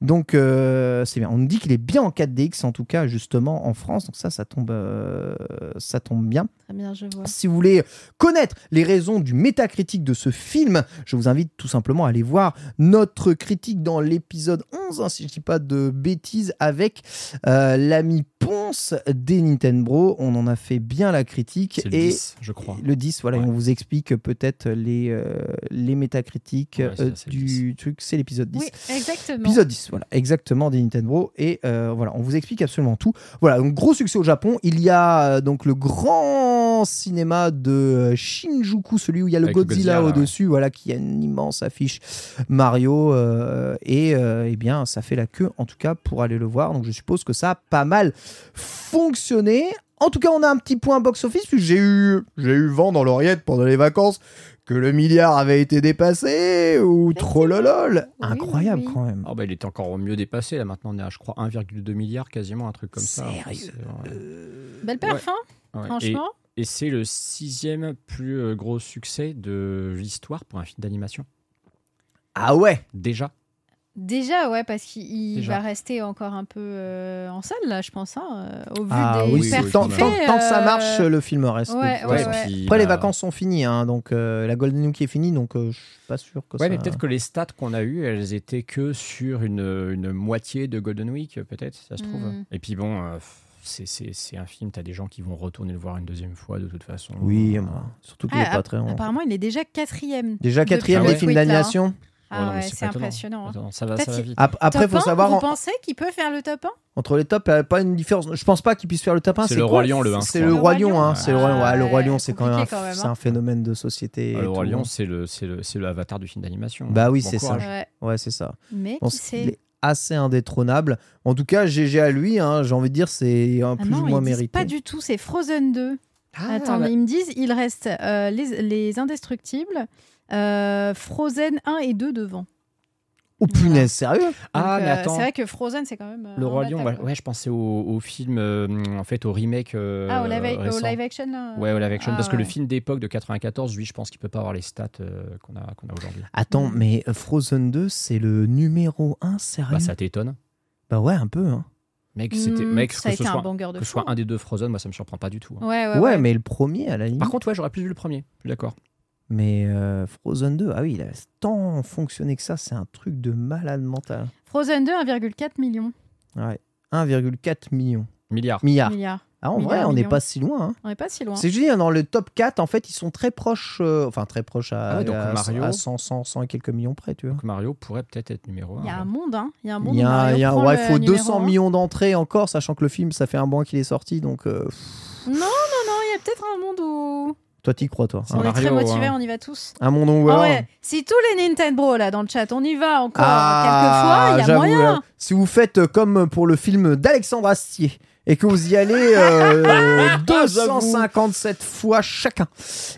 Donc euh, c'est bien. On nous dit qu'il est bien en 4DX, en tout cas justement en France, donc ça, ça tombe, euh, ça tombe bien. Très bien, je vois. Si vous voulez connaître les raisons du métacritique de ce film, je vous invite tout simplement à aller voir notre critique dans l'épisode 11, hein, si je dis pas de bêtises, avec euh, l'ami Ponce des Nintendo. On en a fait bien la critique. C'est le et 10, je crois. le 10, voilà, et on vous explique peut-être les, euh, les métacritiques Ouais, euh, le du truc, c'est l'épisode 10. Oui, exactement. Épisode 10, voilà, exactement, des Nintendo. Et euh, voilà, on vous explique absolument tout. Voilà, donc gros succès au Japon. Il y a donc le grand cinéma de Shinjuku, celui où il y a le Avec Godzilla, Godzilla, au-dessus, voilà, qui a une immense affiche Mario. euh, et euh, eh bien, ça fait la queue, en tout cas, pour aller le voir. Donc je suppose que ça a pas mal fonctionné. En tout cas, on a un petit point box-office, puisque j'ai eu, j'ai eu vent dans l'oreillette pendant les vacances que le milliard avait été dépassé, ou trop lolol. Oui, Incroyable oui, oui. quand même. Ah bah, il est encore mieux dépassé. Là, maintenant, on est à, je crois, 1,2 milliard, quasiment, un truc comme ça. Sérieux ouais. Belle perf, hein, Ouais. Et- franchement. Et, c'est le sixième plus euh, gros succès de l'histoire pour un film d'animation. Ah ouais Déjà. Déjà, ouais, parce qu'il va rester encore un peu euh, en salle, là, je pense, hein, euh, au vu Ah des oui, tant, que ça euh, marche, le film reste. de ouais, toute ouais, façon. ouais. puis, Après, les vacances sont finies, hein, donc euh, la Golden Week est finie, donc euh, je suis pas sûr que Ouais, ça... mais peut-être que les stats qu'on a eues, elles étaient que sur une, une moitié de Golden Week, peut-être, si ça se trouve. Mm. Et puis bon, euh, c'est- c'est c'est un film, t'as des gens qui vont retourner le voir une deuxième fois de toute façon. Oui, surtout qu'il Ah, est pas très long. Apparemment, il est déjà quatrième. Déjà quatrième le des films hein. d'animation. Ah ouais, c'est impressionnant. hein. Attends, ça va, ça va vite. Ap- Après, top faut 1, savoir Vous en- pensez qu'il peut faire le top 1 entre les tops, il n'y a pas une différence. Je pense pas qu'il puisse faire le top 1. C'est le quoi Roi Lion, le un, je C'est crois. le Roi Roi Lion, hein. C'est le Roi Lion. Ah le Roi Lion, c'est quand même, quand même, hein. un phénomène de société. Ah, et le Roi Lion, hein. c'est le, c'est le, c'est l'avatar du film d'animation. Bah oui, Bon c'est ça. Ouais. C'est ça. Mais assez indétrônable. En tout cas, GG à lui, hein, j'ai envie de dire, c'est un Ah plus ou moins mérité. pas du tout, c'est Frozen 2. Ah, Attends, bah, mais ils me disent, il reste euh, les, les Indestructibles, euh, Frozen 1 et 2 devant. Oh punaise, sérieux? Ah, mais euh, attends. C'est vrai que Frozen, c'est quand même. euh, Le Roi Lion, ouais, je pensais au, au film, euh, en fait, au remake. euh, Ah, au live, au live action, là Ouais, au live action, Ah, parce que le ouais. film d'époque de 94, lui, je pense qu'il peut pas avoir les stats euh, qu'on a, qu'on a aujourd'hui. Attends, Mm. mais Frozen 2, c'est le numéro 1, sérieux? Bah, ça t'étonne Bah ouais, un peu. Hein. Mec, c'était, mec, ça a que ce un soit, banger de que ce soit un des deux Frozen, moi ça me surprend pas du tout. hein. Ouais, ouais, Ouais, ouais. mais le premier, à la limite. Par contre, ouais, j'aurais plus vu le premier. Je suis d'accord. Mais euh, Frozen 2, ah oui, il a tant fonctionné que ça, c'est un truc de malade mental. Frozen 2, 1,4 million. Ouais. 1,4 million. Milliard. Milliard. milliards. Ah, en Milliard, vrai, on n'est pas si loin. hein. On n'est pas si loin. C'est juste, dans le top 4, en fait, ils sont très proches, euh, enfin très proches à, Ah ouais, donc à- Mario- à 100, 100, 100 et quelques millions près, tu vois. Donc Mario pourrait peut-être être numéro 1. Il y a un monde, hein. Il y a un monde. Il y où a, Mario il y a- prend ouais, le il faut numéro 200 un. millions d'entrées encore, sachant que le film, ça fait un mois qu'il est sorti, donc euh, Non, non, non, il y a peut-être un monde où. Toi, t'y crois, toi. On hein. est très Mario, motivés, hein. on y va tous. Un monde où Ah ouais, si tous les Nintendo là dans le chat, on y va encore Ah, quelques fois, il y a moyen. là, si vous faites comme pour le film d'Alexandre Astier et que vous y allez euh, 257 fois chacun,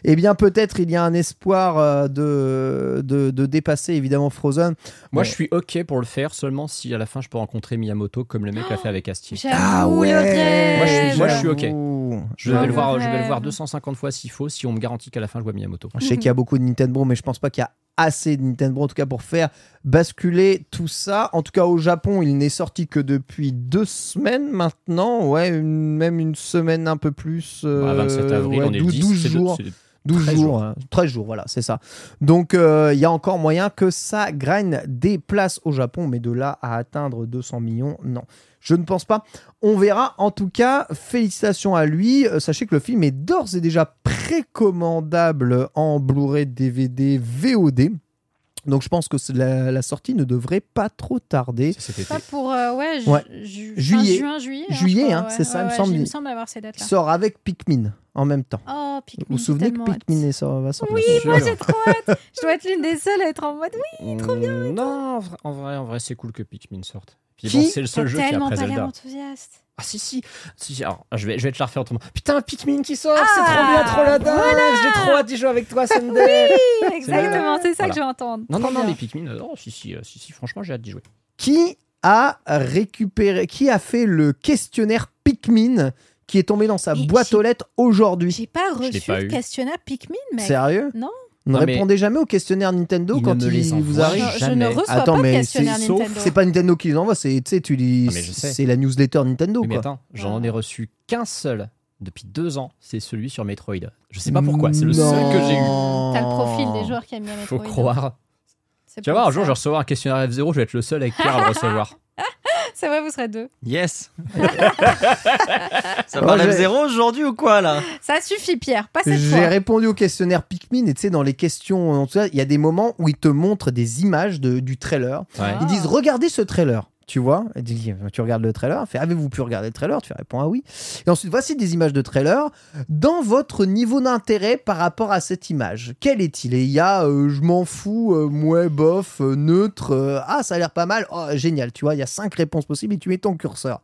eh bien peut-être il y a un espoir euh, de, de, de dépasser évidemment Frozen. Moi, Ouais. je suis OK pour le faire seulement si à la fin je peux rencontrer Miyamoto comme le mec l'a fait avec Astier. Le rêve. Moi, je suis- moi, je suis ok. Je vais, Oh, le voir, je vais le voir 250 fois s'il faut, si on me garantit qu'à la fin je vois Miyamoto. Je sais qu'il y a beaucoup de Nintendo, mais je pense pas qu'il y a assez de Nintendo en tout cas pour faire basculer tout ça. En tout cas, au Japon, il n'est sorti que depuis deux semaines maintenant. Ouais, une- même une semaine un peu plus. euh, Bah, 27 avril, ouais, on est le 12, 10. 12 c'est de- jours. c'est- 12 13 jours, jours. hein. 13 jours, voilà, c'est ça. Donc, euh, il y a encore moyen que ça graine des places au Japon, mais de là à atteindre 200 millions, non. Je ne pense pas. On verra. En tout cas, félicitations à lui. Euh, sachez que le film est d'ores et déjà précommandable en Blu-ray, DVD, VOD. Donc, je pense que la, la sortie ne devrait pas trop tarder. Pas pour euh, ouais, ju- Ouais. ju- Juillet. fin juin, juillet. Juillet, hein, ouais. c'est ça, il me semble. Il me semble avoir ces dates là. Sort avec Pikmin en même temps. Oh, Pikmin. Vous vous souvenez que. Pikmin sort- va sortir Oui, moi j'ai trop hâte. Je dois être l'une des seules à être en mode oui. trop bien. Non, en vrai- en vrai, c'est cool que Pikmin sorte. Puis Qui bon, c'est le seul jeu qui est tellement pas l'air enthousiaste. Ah si si, si si, alors je vais, je vais te la refaire autrement. Putain Pikmin qui sort, Ah, c'est trop bien, trop la dingue. voilà. J'ai trop hâte d'y jouer avec toi Sunday. Oui, exactement, c'est ça Voilà. que je veux entendre. Non non non, Pikmin, euh, oh, si si, euh, si si, franchement j'ai hâte d'y jouer. qui a récupéré, qui a fait le questionnaire Pikmin qui est tombé dans sa Et boîte aux lettres aujourd'hui? J'ai pas reçu pas le eu. questionnaire Pikmin, mec. Sérieux? Non. Ne mais- répondez jamais au questionnaire Nintendo Ils quand il les vous arrive. Je, ne reçois Attends, pas de mais questionnaire c'est- Nintendo. C'est pas Nintendo qui les envoie, c'est tu dis, Ah, c'est la newsletter Nintendo Oui, mais quoi. attends, j'en ai reçu qu'un seul depuis deux ans, c'est celui sur Metroid. Je sais pas pourquoi, c'est le seul que j'ai eu. T'as le profil des joueurs qui aiment bien Faut Metroid. croire. C'est Tu vas voir, un jour je vais recevoir un questionnaire F0, je vais être le seul avec Pierre à le recevoir. C'est vrai, vous serez deux. Yes Ça parle j'ai- F0 aujourd'hui ou quoi là Ça suffit, Pierre. Pas cette J'ai répondu au questionnaire Pikmin et tu sais, dans les questions, en tout cas, il y a des moments où ils te montrent des images de- du trailer. Ouais. Ah. Ils disent regardez ce trailer. Tu vois, tu regardes le trailer, fait avez-vous pu regarder le trailer? Tu réponds ah oui. Et ensuite, voici des images de trailer dans votre niveau d'intérêt par rapport à cette image. Quel est-il? Et il y a euh, je m'en fous, euh, mouais, bof, euh, neutre, euh, ah ça a l'air pas mal, oh génial, tu vois, il y a cinq réponses possibles et tu mets ton curseur.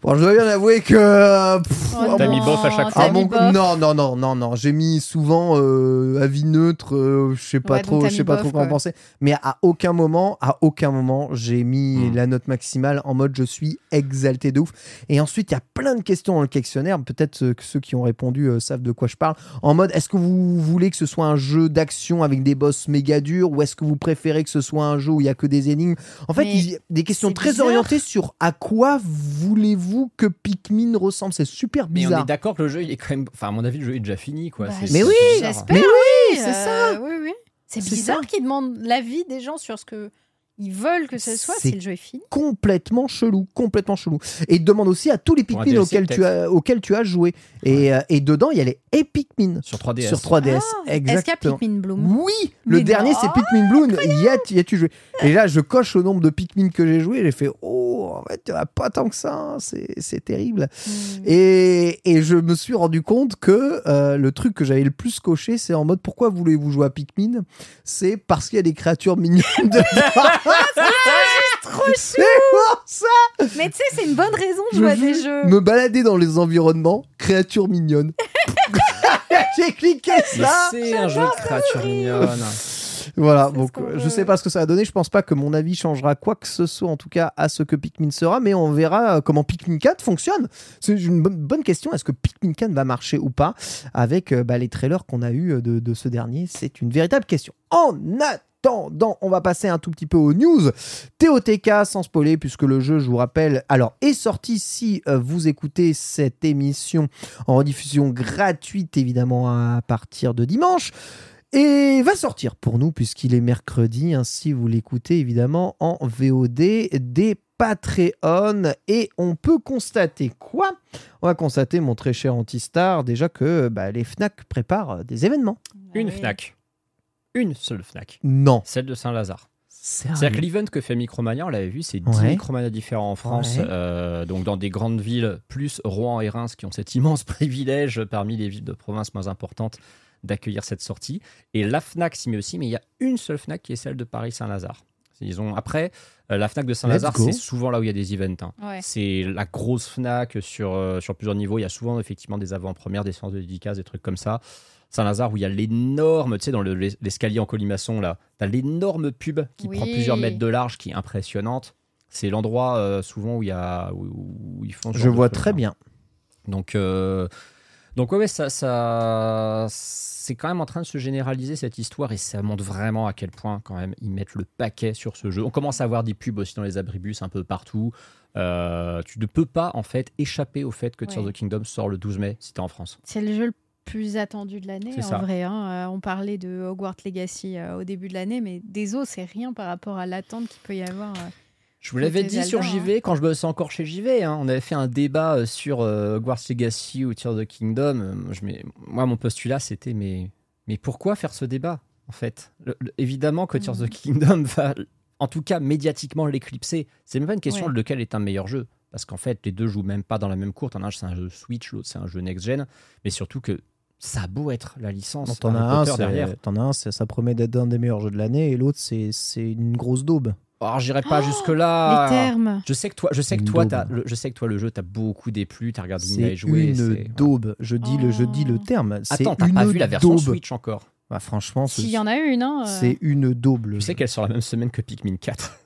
Bon, je dois bien avouer que. euh, pff, Oh T'as mis bof à chaque fois. ah, mon- non, non, non, non, non. J'ai mis souvent euh, avis neutre, euh, je sais pas Ouais, trop, je sais pas bof, trop quoi en penser. Mais à aucun moment, à aucun moment, j'ai mis Hmm. la note maximale en mode je suis exalté de ouf. Et ensuite, il y a plein de questions dans le questionnaire. Peut-être que ceux qui ont répondu euh, savent de quoi je parle. En mode, est-ce que vous voulez que ce soit un jeu d'action avec des boss méga durs ou est-ce que vous préférez que ce soit un jeu où il y a que des énigmes? En fait, des questions très bizarre. orientées sur à quoi voulez-vous que Pikmin ressemble. C'est super Mais on bizarre. est d'accord que le jeu il est quand même. Enfin, à mon avis, le jeu est déjà fini quoi. Bah, C'est- Mais oui, bizarre. J'espère. Mais oui, c'est euh, ça. Oui, oui. C'est bizarre qu'ils demandent l'avis des gens sur ce que ils veulent que ce soit C'est si le jeu est fini. complètement chelou, complètement chelou. Et demande aussi à tous les Pikmin DLC, auxquels tu, as, auxquels tu as joué. Et, euh, et dedans, il y a les Pikmin Sur 3DS. sur 3DS. Ah, Est-ce qu'il y a Exactement. Pikmin Bloom Oui, le dernier c'est Pikmin Bloom. Y a- y as-tu joué? Et là, je coche le nombre de Pikmin que j'ai joué. J'ai fait oh, en fait, a pas tant que ça. hein. C'est terrible. Hmm. Et, et je me suis rendu compte que euh, le truc que j'avais le plus coché, c'est en mode pourquoi voulez-vous jouer à Pikmin? C'est parce qu'il y a des créatures mignonnes dedans. Trop chou C'est pour ça Mais tu sais, c'est une bonne raison de jouer à des jeux. me balader dans les environnements, créatures mignonnes. J'ai cliqué ça. c'est un jeu de créatures mignonnes. Voilà, donc euh, je sais pas ce que ça va donner. Je pense pas que mon avis changera quoi que ce soit, en tout cas à ce que Pikmin sera, mais on verra euh, comment Pikmin 4 fonctionne. C'est une bonne, bonne question. Est-ce que Pikmin 4 va marcher ou pas avec euh, bah, les trailers qu'on a eu de, de ce dernier? C'est une véritable question. En attendant, on va passer un tout petit peu aux news. TOTK sans spoiler, puisque le jeu, je vous rappelle, alors est sorti si euh, vous écoutez cette émission en rediffusion gratuite, évidemment, à partir de dimanche. Et va sortir pour nous, puisqu'il est mercredi, ainsi vous l'écoutez évidemment en VOD des Patreon. Et on peut constater quoi? On va constater, mon très cher Antistar, déjà que bah, les FNAC préparent des événements. Une. Fnac. Une seule Fnac. Non. Celle de Saint-Lazare. C'est-à-dire que l'event que fait Micromania, on l'avait vu, c'est 10 Ouais. Micromania différents en France, Ouais. euh, donc dans des grandes villes, plus Rouen et Reims qui ont cet immense privilège parmi les villes de province moins importantes d'accueillir cette sortie. Et la FNAC s'y met aussi, mais il y a une seule FNAC qui est celle de Paris-Saint-Lazare. Ils ont... Après, euh, la FNAC de Saint-Lazare, c'est souvent là où il y a des events. hein. Ouais. C'est la grosse FNAC sur, euh, sur plusieurs niveaux. Il y a souvent effectivement des avant-premières, des séances de dédicaces, des trucs comme ça. Saint-Lazare, où il y a l'énorme, tu sais, dans le- l'es- l'escalier en colimaçon, là, tu as l'énorme pub qui Oui. prend plusieurs mètres de large, qui est impressionnante. C'est l'endroit euh, souvent où, il y a, où, où ils font ce Je vois très hein. bien. Donc, euh, donc ouais, ouais, ça, ça, c'est quand même en train de se généraliser cette histoire et ça montre vraiment à quel point quand même ils mettent le paquet sur ce jeu. On commence à avoir des pubs aussi dans les abribus un peu partout. Euh, tu ne peux pas en fait échapper au fait que Tears Ouais. of the Kingdom sort le 12 mai si t'es en France. C'est le jeu le plus attendu de l'année, C'est en ça. vrai. hein. Euh, on parlait de Hogwarts Legacy euh, au début de l'année, mais des os, c'est rien par rapport à l'attente qu'il peut y avoir. euh. Je vous l'avais dit sur JV quand je bossais encore chez JV. hein. On avait fait un débat sur euh, Hogwarts Legacy ou Tears of the Kingdom. Je mets- moi, mon postulat, c'était mais, mais pourquoi faire ce débat en fait? Le- le- Évidemment que Tears of the Kingdom va, en tout cas médiatiquement, l'éclipser. C'est même pas une question Ouais. de lequel est un meilleur jeu. Parce qu'en fait, les deux jouent même pas dans la même cour. T'en as un, c'est un jeu Switch, l'autre, c'est un jeu next-gen. Mais surtout que ça a beau être la licence. T'en as un, Potter c'est- derrière. t'en as un, c'est- ça promet d'être un des meilleurs jeux de l'année, et l'autre, c'est c'est une grosse daube. Alors, j'irai pas jusque-là. Les termes Je sais que toi, je sais que Une toi, le- je sais que toi, le jeu, t'as beaucoup déplu, t'as regardé Nina C'est jouer. une c'est- daube. Je dis, le, je dis le Oh. terme. C'est Attends, t'as une pas vu la version daube. Switch encore Bah, franchement, c'est S'il y en a une, hein, euh, c'est une daube. Je sais qu'elle sort la même semaine que Pikmin 4.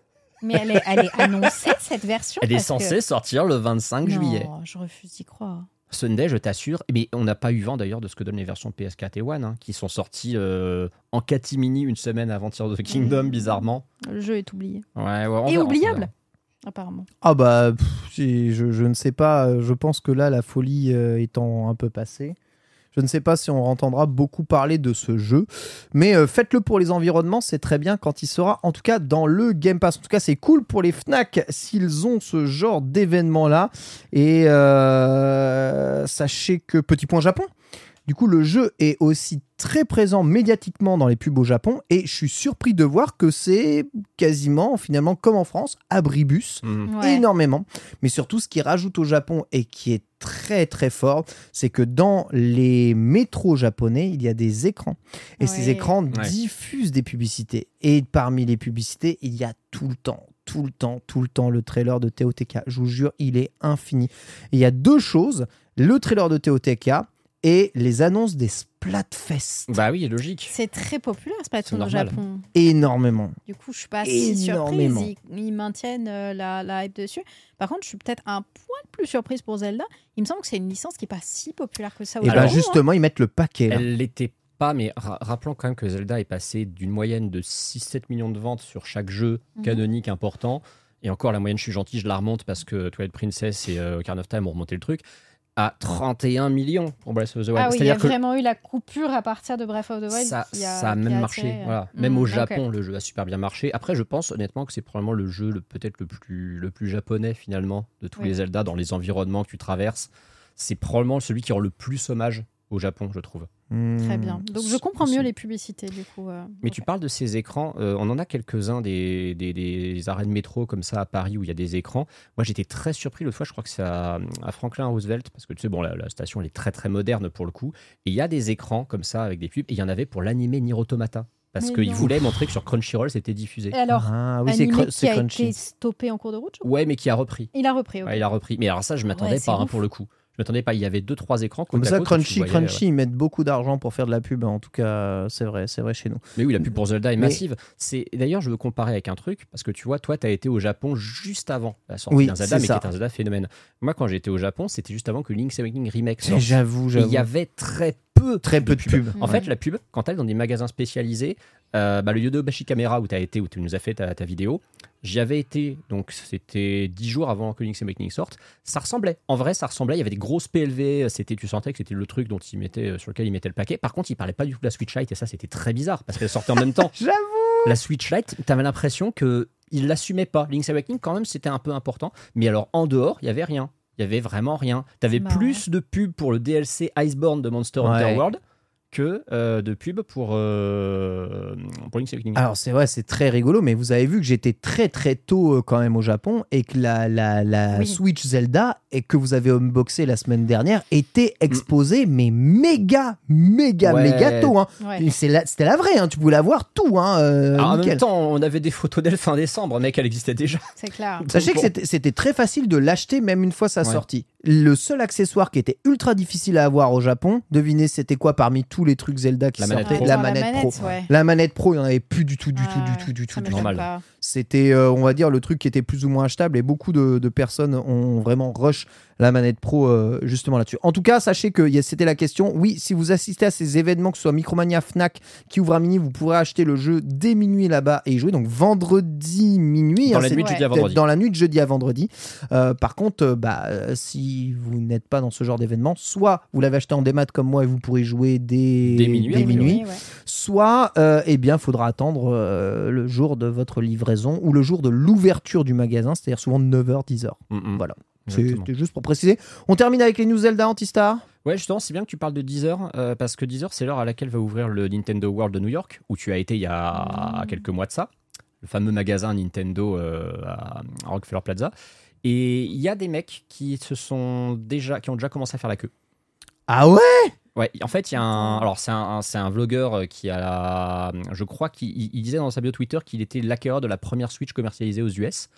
mais elle est, elle est annoncée, cette version Elle est que- censée sortir le 25 Non, juillet. je refuse d'y croire. Sunday, je t'assure. Mais on n'a pas eu vent d'ailleurs de ce que donnent les versions PS4 et One, hein, qui sont sorties euh, en catimini une semaine avant Tears of the Kingdom, Mm. bizarrement. Le jeu est oublié. Ouais, ouais, on Et verra, oubliable, apparemment. Ah bah, pff, je, je ne sais pas. Je pense que là, la folie euh, étant un peu passée, je ne sais pas si on entendra beaucoup parler de ce jeu. Mais euh, faites-le pour les environnements, c'est très bien quand il sera, en tout cas, dans le Game Pass. En tout cas, c'est cool pour les Fnac s'ils ont ce genre d'événement-là. Et euh, sachez que, petit point Japon, du coup, le jeu est aussi très présent médiatiquement dans les pubs au Japon. Et je suis surpris de voir que c'est quasiment, finalement, comme en France, abribus Mhm. Ouais. énormément. Mais surtout, ce qui rajoute au Japon et qui est très très fort, c'est que dans les métros japonais, il y a des écrans. Et ces écrans Ouais. diffusent des publicités. Et parmi les publicités, il y a tout le temps, tout le temps, tout le temps le trailer de TOTK. Je vous jure, il est infini. Et il y a deux choses, le trailer de TOTK et les annonces des Splatfest. Bah oui, logique. C'est très populaire, Splatoon au. Japon. Énormément. Du coup, je suis pas si surprise. Ils, ils maintiennent euh, la, la hype dessus. Par contre, je suis peut-être un poil plus surprise pour Zelda. Il me semble que c'est une licence qui est pas si populaire que ça au Et Alors- bien Japon. hein. justement, ils mettent le paquet. là. Elle l'était pas, mais ra- rappelons quand même que Zelda est passé d'une moyenne de 6-7 millions de ventes sur chaque jeu Mhm. canonique important. Et encore, la moyenne, je suis gentil, je la remonte parce que Twilight Princess et euh, Ocarina of Time ont remonté le truc à 31 millions pour Breath of the Wild. Ah oui, il y a que vraiment eu la coupure à partir de Breath of the Wild. ça, qui a, ça a qui même a marché. attiré, euh, Voilà. Même mm, au ok. Japon, le jeu a super bien marché. Après, je pense honnêtement que c'est probablement le jeu le- peut-être le plus, le plus japonais finalement de tous Oui. les Zelda dans les environnements que tu traverses. C'est probablement celui qui rend le plus hommage au Japon, je trouve. Très Hmm. bien. Donc je comprends mieux les publicités du coup. euh, Mais tu parles de ces écrans, euh, on en a quelques-uns des, des, des arrêts de métro comme ça à Paris où il y a des écrans. Moi j'étais très surpris l'autre fois, je crois que c'est à, à Franklin Roosevelt, parce que tu sais, bon, la, la station elle est très très moderne pour le coup. Et il y a des écrans comme ça avec des pubs, et il y en avait pour l'animé Nier Automata. Parce qu'ils voulaient montrer que sur Crunchyroll c'était diffusé. Et alors, Ah oui, c'est qui c'est a crunchy. été stoppé en cours de route je crois? Ouais, mais qui a repris. Il a repris. ok. Ouais, il a repris. Mais alors ça, je m'attendais Ouais, pas hein, pour le coup. Je m'attendais pas. Il y avait deux trois écrans Comme à ça, côte Crunchy, voyais, Crunchy, ils mettent beaucoup d'argent pour faire de la pub. En tout cas, c'est vrai, c'est vrai chez nous. Mais oui, la pub pour Zelda est Mais- massive. C'est d'ailleurs, je veux comparer avec un truc parce que tu vois, toi, tu as été au Japon juste avant la sortie Oui, d'un Zelda, mais qui est un Zelda phénomène. Moi, quand j'étais au Japon, c'était juste avant que Link's Awakening remake sorte. J'avoue, j'avoue. il y avait très peu, Très peu de pub. En Ouais. fait, la pub, quand elle est dans des magasins spécialisés, Euh, bah, le Yodobashi Camera où tu as été, où tu nous as fait ta, ta vidéo, j'y avais été, donc c'était 10 jours avant que Link's Awakening sorte. Ça ressemblait, en vrai, ça ressemblait. Il y avait des grosses PLV, c'était, tu sentais que c'était le truc dont il mettait, euh, sur lequel il mettait le paquet. Par contre, il parlait pas du tout de la Switch Lite et ça, c'était très bizarre parce qu'elle sortait en même temps. J'avoue La Switch Lite, t'avais l'impression que il l'assumait pas. Link's Awakening, quand même, c'était un peu important. Mais alors, en dehors, il y avait rien. Il y avait vraiment rien. T'avais marrant. plus de pubs pour le DLC Iceborne de Monster Ouais. Hunter World que euh, de pubs pour, euh, pour Link's Awakening. Alors c'est vrai, c'est très rigolo, mais vous avez vu que j'étais très très tôt euh, quand même au Japon et que la, la, la Oui. Switch Zelda et que vous avez unboxé la semaine dernière était exposée mais méga méga Ouais. méga tôt. Hein. Ouais. Et c'est la- C'était la vraie, hein, tu pouvais la voir tout. Hein, euh, Alors, en même temps, on avait des photos d'elle fin décembre, mec, elle existait déjà. C'est clair. Sachez que Bon. c'était- c'était très facile de l'acheter même une fois sa Ouais. sortie. Le seul accessoire qui était ultra difficile à avoir au Japon, devinez c'était quoi parmi tous les trucs Zelda qui La manette sortaient pro. La Genre manette pro. ouais. La manette pro, il n'y en avait plus du tout, du tout, du tout, du tout. du tout. Normal. C'était, euh, on va dire, le truc qui était plus ou moins achetable et beaucoup de, de personnes ont vraiment rush la manette pro euh, justement là-dessus. En tout cas, sachez que c'était la question. Oui, si vous assistez à ces événements, que ce soit Micromania, Fnac, qui ouvre à minuit, vous pourrez acheter le jeu dès minuit là-bas et y jouer. Donc vendredi minuit. Dans hein, la nuit de jeudi à vendredi. Dans la nuit de jeudi à vendredi. Euh, par contre, euh, bah, si vous n'êtes pas dans ce genre d'événement, soit vous l'avez acheté en démat comme moi et vous pourrez jouer dès, Dès minuit, dès a priori. minuit, ouais. soit euh, eh bien faudra attendre euh, le jour de votre livraison ou le jour de l'ouverture du magasin, c'est-à-dire souvent 9h 10h. Mm, mm. Voilà. C'était juste pour préciser. On termine avec les news Zelda Antistar. Ouais, justement, c'est bien que tu parles de Deezer, euh, parce que Deezer, c'est l'heure à laquelle va ouvrir le Nintendo World de New York, où tu as été il y a quelques mois de ça, le fameux magasin Nintendo euh, à à Rockefeller Plaza. Et il y a des mecs qui se sont déjà, qui ont déjà commencé à faire la queue. Ah ouais? Ouais, en fait, il y a un. Alors, c'est un, c'est un vlogueur euh, qui a la. Je crois qu'il il- il disait dans sa bio Twitter qu'il était l'acquéreur de la première Switch commercialisée aux US.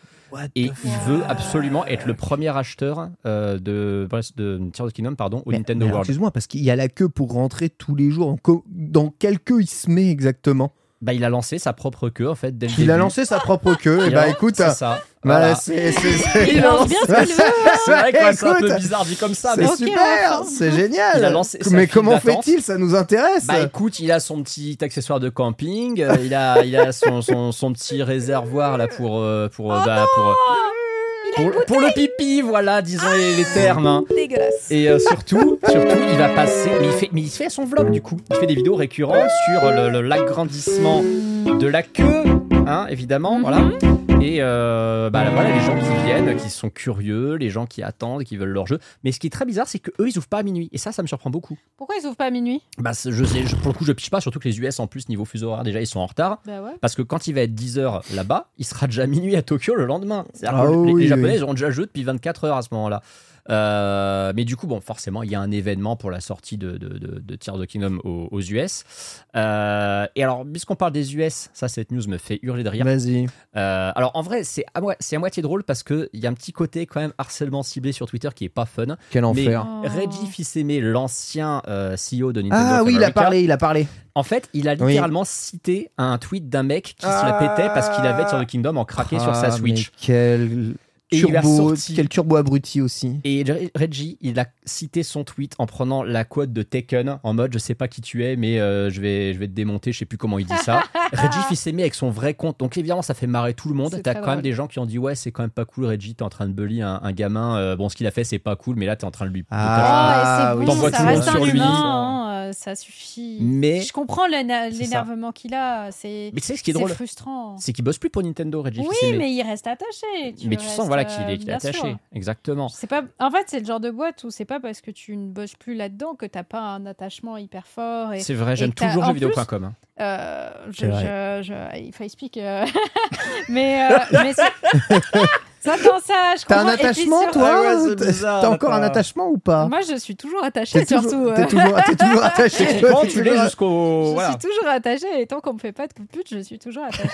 Et il veut absolument être le premier acheteur euh, de, de Tears of the Kingdom pardon, au Mais- Nintendo mais alors, World. Excuse-moi, parce qu'il y a la queue pour rentrer tous les jours. Co- Dans quelle queue il se met exactement? Bah, il a lancé sa propre queue, en fait, dès le Il a lancé sa propre queue. Et Et bah écoute, c'est ça. bah, Voilà. c'est Il lance bien ce qu'il veut. C'est vrai que c'est un peu bizarre dit comme ça, c'est super, c'est génial. Il a lancé sa Mais comment fait-il? Ça nous intéresse. Bah écoute, il a son petit accessoire de camping, euh, il a, il a son, son, son petit réservoir là pour, euh, pour, euh, bah, pour, pour, pour le pipi, voilà, disons les, les termes. hein. Dégueulasse. Et euh, surtout, surtout, il va passer, mais il, fait, mais il fait son vlog du coup. Il fait des vidéos récurrentes sur l'agrandissement de la queue, hein, évidemment, voilà. Et euh, bah, voilà, les gens qui viennent, qui sont curieux, les gens qui attendent, qui veulent leur jeu. Mais ce qui est très bizarre, c'est que eux, ils ouvrent pas à minuit. Et ça, ça me surprend beaucoup. Pourquoi ils ouvrent pas à minuit? Bah, je sais, je- pour le coup, je piche pas, surtout que les US en plus, niveau fuseau horaire, déjà, ils sont en retard. Bah ouais. Parce que quand il va être 10h là-bas, il sera déjà minuit à Tokyo le lendemain. Ah que les, oui, les Japonais, oui. ils auront déjà joué depuis 24 heures à ce moment-là. Euh, mais du coup, bon, forcément, il y a un événement pour la sortie de, de, de, de Tears of the Kingdom aux, aux US. Euh, et alors, puisqu'on parle des US, ça, cette news me fait hurler de rire. Vas-y. Euh, alors, en vrai, c'est à, moi- c'est à moitié drôle parce qu'il y a un petit côté quand même harcèlement ciblé sur Twitter qui est pas fun. Quel Mais enfer. Oh. Reggie Fils-Aimé, l'ancien euh, CEO de Nintendo Ah of oui, il a parlé, il a parlé. en fait, il a Oui. littéralement cité un tweet d'un mec qui se la pétait parce qu'il avait Tears of the Kingdom en craqué sur sa Ah, Switch. mais quel Et il a turbo, sorti- quel turbo abruti aussi. Et Re- Reggie, il a cité son tweet en prenant la quote de Taken en mode je sais pas qui tu es, mais euh, je, vais, je vais te démonter, je sais plus comment il dit ça. Reggie fils aimé avec son vrai compte. Donc évidemment, ça fait marrer tout le monde. C'est T'as quand même des gens qui ont dit ouais, c'est quand même pas cool, Reggie, t'es en train de bully un, un gamin. euh, bon, ce qu'il a fait, c'est pas cool, mais là, t'es en train de lui. Ah, oh, oui. et c'est T'envoies bon, tout ça le monde sur lui. humain, hein, euh, ça suffit. Mais- je comprends l'énervement qu'il a. C'est Mais tu sais ce qui est drôle? frustrant. C'est qu'il bosse plus pour Nintendo, Reggie Oui, mais il reste attaché. Mais tu sens voilà euh, qu'il est, bien attaché. sûr. Exactement. C'est pas. En fait, c'est le genre de boîte où c'est pas parce que tu ne bosses plus là-dedans que t'as pas un attachement hyper fort. Et, C'est vrai, j'aime toujours jeuxvideo.com. hein. euh, je, il faut speak. euh, mais euh, mais c'est- ça dans ça, je T'as un comprends. Et puis attachement, sur- toi Ah ouais, c'est T'as- bizarre, T'as encore un attachement ou pas? Moi, je suis toujours attachée, T'es surtout. toujours, euh, t'es toujours, t'es toujours attaché. Tu l'es jusqu'au. Je Voilà. suis toujours attachée et tant qu'on me fait pas de coup de pute, je suis toujours attachée.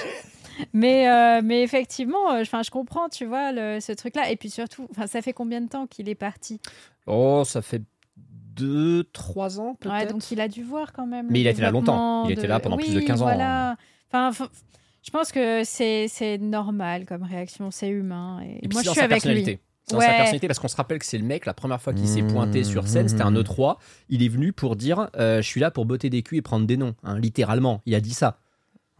mais, euh, mais effectivement, euh, enfin, je comprends, tu vois, le- ce truc-là. Et puis surtout, enfin, ça fait combien de temps qu'il est parti? Oh, ça fait 2-3 ans peut-être. Ouais, donc il a dû voir quand même. Mais il a été là longtemps. développement Il était là pendant plus de 15 ans, hein. Voilà. Enfin, f- je pense que c'est c'est normal comme réaction, c'est humain. Et, Et puis moi, je suis sa avec lui. personnalité. C'est dans sa Ouais. personnalité parce qu'on se rappelle que c'est le mec, la première fois qu'il s'est pointé sur scène, c'était Mmh. un E3. Il est venu pour dire euh, Je suis là pour botter des culs et prendre des noms. hein, littéralement, il a dit ça.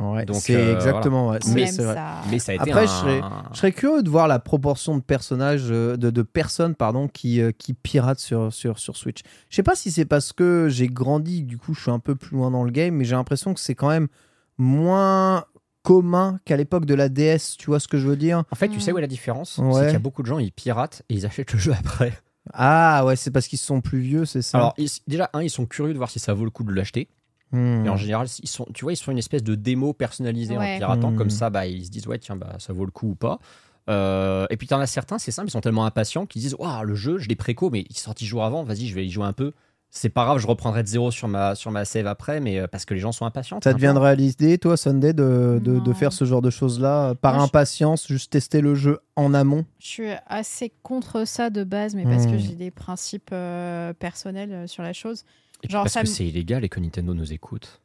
Ouais, Donc, c'est euh, exactement. ouais, c'est- Mais vrai. ça. Mais ça a été Après, un... je serais- Je serais curieux de voir la proportion de personnages, euh, de, de personnes, pardon, qui, qui piratent sur, sur, sur Switch. Je sais pas si c'est parce que j'ai grandi, du coup, je suis un peu plus loin dans le game, mais j'ai l'impression que c'est quand même moins commun qu'à l'époque de la DS. Tu vois ce que je veux dire? En fait, tu sais où est la différence? Ouais. C'est qu'il y a beaucoup de gens, ils piratent et ils achètent le jeu après. Ah ouais, c'est parce qu'ils sont plus vieux, c'est ça? Alors, ils- déjà, un, ils sont curieux de voir si ça vaut le coup de l'acheter. Hmm. Et en général, ils sont, tu vois, ils font une espèce de démo personnalisée Ouais. en piratant. Mm. Comme ça, bah, ils se disent, ouais, tiens, bah, ça vaut le coup ou pas. Euh, et puis, t'en as certains, c'est simple, ils sont tellement impatients qu'ils disent, waouh, le jeu, je l'ai préco, mais il est sorti jour avant, vas-y, je vais y jouer un peu. C'est pas grave, je reprendrai de zéro sur ma, sur ma save après, mais euh, parce que les gens sont impatients. Ça tout te viendrait à l'idée, toi, Sunday, de, de, faire ce genre de choses-là euh, par Moi, je- impatience, juste tester le jeu en amont? Je suis assez contre ça de base, mais parce que Hmm. j'ai des principes euh, personnels sur la chose. Et Genre, parce ça que c'est illégal et que Nintendo nous écoute.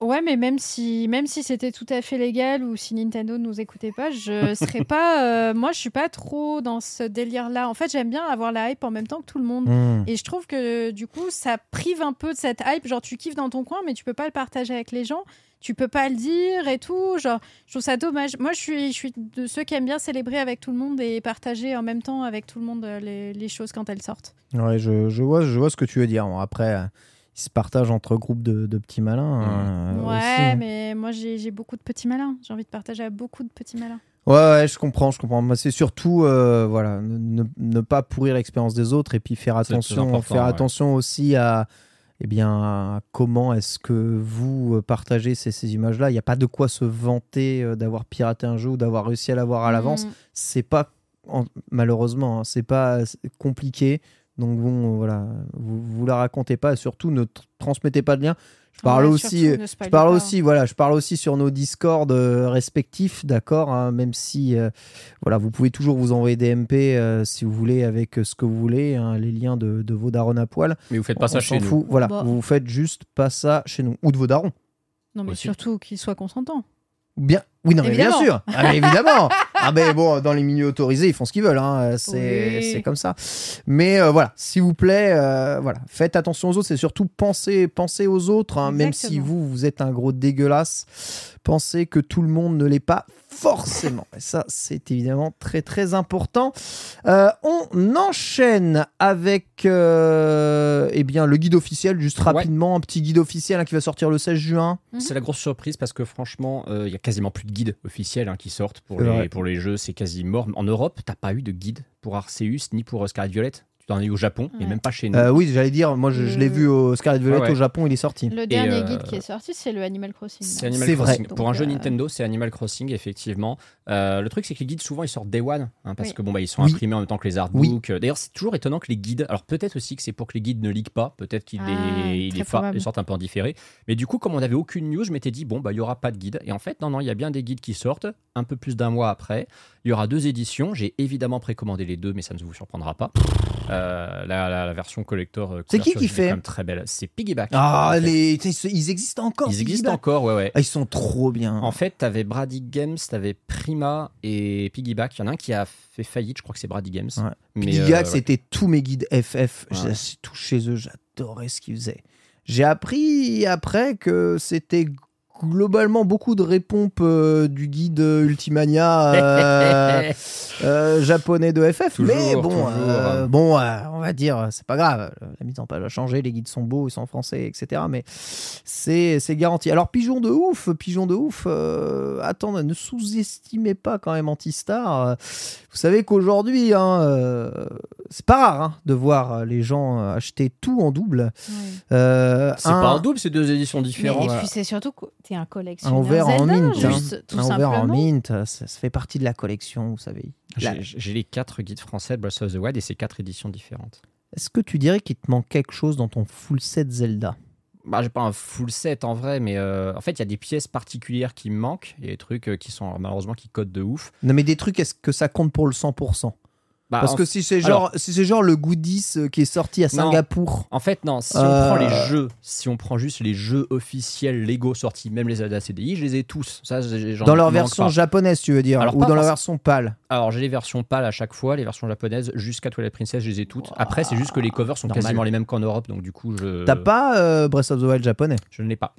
Ouais, mais même si, même si c'était tout à fait légal ou si Nintendo nous écoutait pas, je serais pas. euh, moi, je suis pas trop dans ce délire-là. En fait, j'aime bien avoir la hype en même temps que tout le monde. Hmm. Et je trouve que du coup, ça prive un peu de cette hype. Genre, tu kiffes dans ton coin, mais tu peux pas le partager avec les gens. Tu peux pas le dire et tout. Genre, je trouve ça dommage. Moi, je suis, je suis de ceux qui aiment bien célébrer avec tout le monde et partager en même temps avec tout le monde euh, les, les choses quand elles sortent. Ouais, je, je vois, je vois ce que tu veux dire. Bon, après, ils se partagent entre groupes de, de petits malins. euh, ouais, aussi, hein. mais moi, j'ai beaucoup de petits malins. J'ai envie de partager avec beaucoup de petits malins. Ouais, ouais, je comprends, je comprends. Moi, c'est surtout, euh, voilà, ne, ne pas pourrir l'expérience des autres et puis faire attention, faire ouais. attention aussi à, eh bien, à comment est-ce que vous euh, partagez ces, ces images-là. Il n'y a pas de quoi se vanter euh, d'avoir piraté un jeu ou d'avoir réussi à l'avoir à l'avance. Mm. C'est pas, en- malheureusement, hein, c'est pas compliqué. Donc bon, voilà, vous, vous la racontez pas et surtout ne tr- transmettez pas de lien. Je parle Ouais, aussi, euh, je parle pas. aussi, voilà, je parle aussi sur nos Discord euh, respectifs, d'accord, hein, même si, euh, voilà, vous pouvez toujours vous envoyer des MP euh, si vous voulez avec euh, ce que vous voulez, hein, les liens de, de vos darons à poil. Mais vous faites pas On ça chez nous. fout, Voilà, Bah. vous faites juste pas ça chez nous ou de vos darons. Non, mais Aussi. surtout qu'il soit consentant. Bien, oui, non, mais bien sûr, ah, mais évidemment. ah ben bon, dans les milieux autorisés, ils font ce qu'ils veulent, hein, c'est Oui. comme ça. Mais euh, voilà, s'il vous plaît, euh, voilà, faites attention aux autres. C'est surtout penser, penser aux autres, hein, même si vous vous êtes un gros dégueulasse. Pensez que tout le monde ne l'est pas forcément. Et ça, c'est évidemment très très important. Euh, on enchaîne avec euh, eh bien le guide officiel, juste Ouais. rapidement, un petit guide officiel hein, qui va sortir le 16 juin. C'est la grosse surprise parce que franchement, euh, il y a quasiment plus de guides officiels hein, qui sortent pour les, pour les jeux. C'est quasi mort. En Europe, t'as pas eu de guide pour Arceus ni pour euh, Scarlet Violet? Tu t'en as eu au Japon et Ouais. même pas chez nous. Euh, oui, j'allais dire, moi je, je l'ai vu au Scarlet Violet Ouais, ouais. au Japon, il est sorti. Le dernier euh, guide qui est sorti, c'est le Animal Crossing. C'est Animal C'est vrai. Crossing. Pour un jeu euh, Nintendo, c'est Animal Crossing, effectivement. Euh, le truc, c'est que les guides, souvent, ils sortent Day One, hein, parce Oui. que bon, bah, ils sont Oui. imprimés en même temps que les artbooks. D'ailleurs, c'est toujours étonnant que les guides. Alors, peut-être aussi que c'est pour que les guides ne liguent pas. Peut-être qu'ils Ah, les, ils très les, fa- probable. les sortent un peu en différé. Mais du coup, comme on n'avait aucune news, je m'étais dit, bon, bah, il y aura pas de guide. Et en fait, non, non, il y a bien des guides qui sortent, un peu plus d'un mois après. Il y aura deux éditions. J'ai évidemment précommandé les deux, mais ça ne vous surprendra pas. Euh, la, la- la version collector. euh, C'est qui qui fait très belle. C'est Piggyback. Ah, les... ils existent encore. Ils existent Piggyback. encore, ouais, ouais. Ah, ils sont trop bien. En fait, t'avais Brady Games, t'avais Prima et Piggyback. Il y en a un qui a fait faillite, je crois que c'est Brady Games. Ouais. Mais, Piggyback, euh, ouais. c'était tous mes guides FF. Ouais. Tout chez eux. J'adorais ce qu'ils faisaient. J'ai appris après que c'était globalement beaucoup de répompes euh, du guide Ultimania euh, euh, japonais de FF. Toujours, mais bon, toujours. euh, bon euh, on va dire, c'est pas grave. La mise en page a changé, les guides sont beaux, ils sont français, etc. Mais c'est c'est garanti. Alors, pigeon de ouf, pigeon de ouf. Euh, attends, ne sous-estimez pas quand même Antistar. Vous savez qu'aujourd'hui, hein, euh, c'est pas rare hein, de voir les gens acheter tout en double. Ouais. Euh, C'est un- pas un double, c'est deux éditions Mais, différentes. et puis c'est surtout que un collectionneur. Un ouvert en hein. juste, tout un ouvert simplement. en mint, ça, ça fait partie de la collection, vous savez. J'ai les quatre guides français de Breath of the Wild et c'est quatre éditions différentes. Est-ce que tu dirais qu'il te manque quelque chose dans ton full set Zelda? Bah, j'ai pas un full set en vrai, mais euh, en fait, il y a des pièces particulières qui me manquent. Il y a des trucs euh, qui sont malheureusement qui codent de ouf. Non, mais des trucs, est-ce que ça compte pour le 100% Bah, Parce en, que si c'est genre, si c'est genre le goodies euh, qui est sorti à Non. Singapour. en fait, non, si Euh, on prend les jeux, si on prend juste les jeux officiels Lego sortis, même les Zelda CDI, je les ai tous. Ça, Dans leur version pas. japonaise, tu veux dire Alors, Ou dans leur version pâle Alors, j'ai les versions pâles à chaque fois, les versions japonaises jusqu'à Twilight Princess, je les ai toutes. Après, c'est juste que les covers sont Normal. quasiment les mêmes qu'en Europe, donc du coup, je, T'as pas euh, Breath of the Wild japonais? Je ne l'ai pas.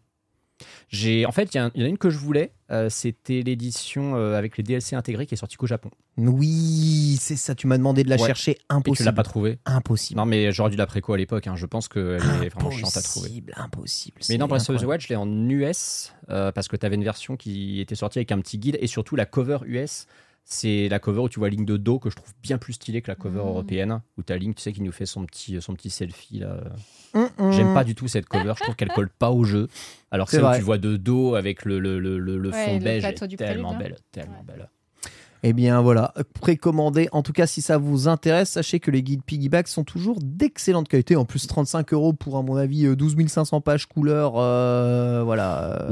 J'ai, en fait, il y, en a une que je voulais. euh, C'était l'édition euh, avec les DLC intégrés qui est sortie qu'au Japon. Oui, c'est ça. Tu m'as demandé de la Ouais. chercher. Et tu Impossible. l'as pas trouvée Impossible. Non, mais j'aurais dû la préco à l'époque. hein. Je pense qu'elle est vraiment chiante à trouver. Impossible, impossible. Mais non, Breath of the. Wild, je l'ai en US euh, parce que tu avais une version qui était sortie avec un petit guide et surtout la cover US. C'est la cover où tu vois Link de dos que je trouve bien plus stylée que la cover Mm. européenne où tu as Link, tu sais, qui nous fait son petit, son petit selfie là. Hum, hum. J'aime pas du tout cette cover, je trouve qu'elle colle pas au jeu. Alors que celle où tu vois de dos avec le, le, le, le- le Ouais, fond beige est tellement prélude, belle, tellement Ouais. belle. Eh bien voilà, précommandez. En tout cas, si ça vous intéresse, sachez que les guides Piggyback sont toujours d'excellente qualité. En plus, 35 euros pour, à mon avis, euh, 12 500 pages couleur. euh, voilà. Euh,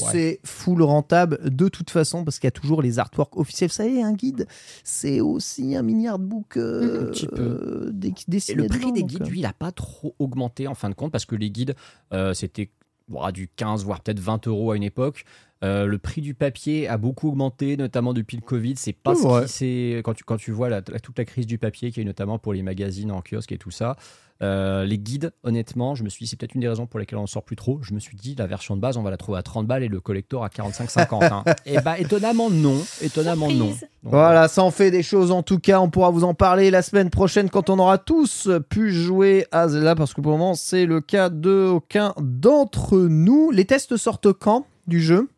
Ouais. C'est full rentable de toute façon parce qu'il y a toujours les artworks officiels. Vous savez, un guide, c'est aussi un mini artbook euh, Un petit peu. euh, Et le prix dedans, des guides, euh, lui, il a pas trop augmenté en fin de compte parce que les guides, euh, c'était du 15 voire peut-être 20 euros à une époque. Euh, le prix du papier a beaucoup augmenté, notamment depuis le Covid. C'est pas C'est ce qui c'est quand tu quand tu vois la- la- toute la crise du papier qui est notamment pour les magazines en kiosque et tout ça. Euh, les guides, honnêtement, je me suis dit, c'est peut-être une des raisons pour lesquelles on ne sort plus trop. Je me suis dit, la version de base, on va la trouver à 30 balles et le collector à 45-50. hein. Et bah, étonnamment, non. Étonnamment, non. Donc, Voilà, ça en fait des choses. En tout cas, on pourra vous en parler la semaine prochaine quand on aura tous pu jouer à Zelda, parce que pour le moment, c'est le cas de aucun d'entre nous. Les tests sortent quand du jeu?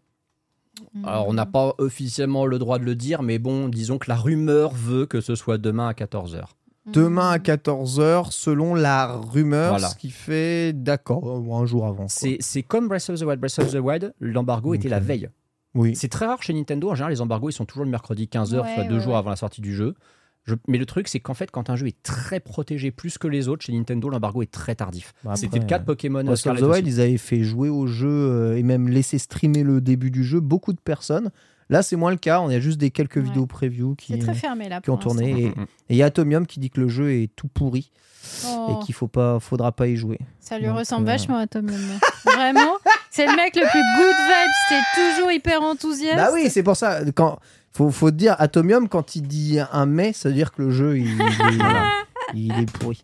Alors, on n'a pas officiellement le droit de le dire, mais bon, disons que la rumeur veut que ce soit demain à 14h. Demain à 14h, selon la rumeur, Voilà. ce qui fait d'accord, ou un jour avant. C'est c'est comme Breath of the Wild. Breath of the Wild, l'embargo était la veille. Oui. C'est très rare chez Nintendo. En général, les embargos, ils sont toujours le mercredi 15h, Ouais, soit deux ouais, jours avant la sortie du jeu. Je- Mais le truc, c'est qu'en fait, quand un jeu est très protégé plus que les autres, chez Nintendo, l'embargo est très tardif. Bah, C'était le cas de Pokémon Breath of the Wild, ils avaient fait jouer au jeu euh, et même laissé streamer le début du jeu beaucoup de personnes. Là, c'est moins le cas. On a juste des quelques Ouais. vidéos preview qui, très fermé là. qui ont tourné. Et Mm, mm. et il y a Atomium qui dit que le jeu est tout pourri et Oh, qu'il faut pas, faudra pas y jouer. ça lui Donc, ressemble euh, vachement à Tom Yum. Vraiment, c'est le mec le plus good vibes. C'est toujours hyper enthousiaste. Bah oui, c'est pour ça. Quand faut, faut te dire Atomium quand il dit un mais, ça veut dire que le jeu il, il est, voilà, il est pourri.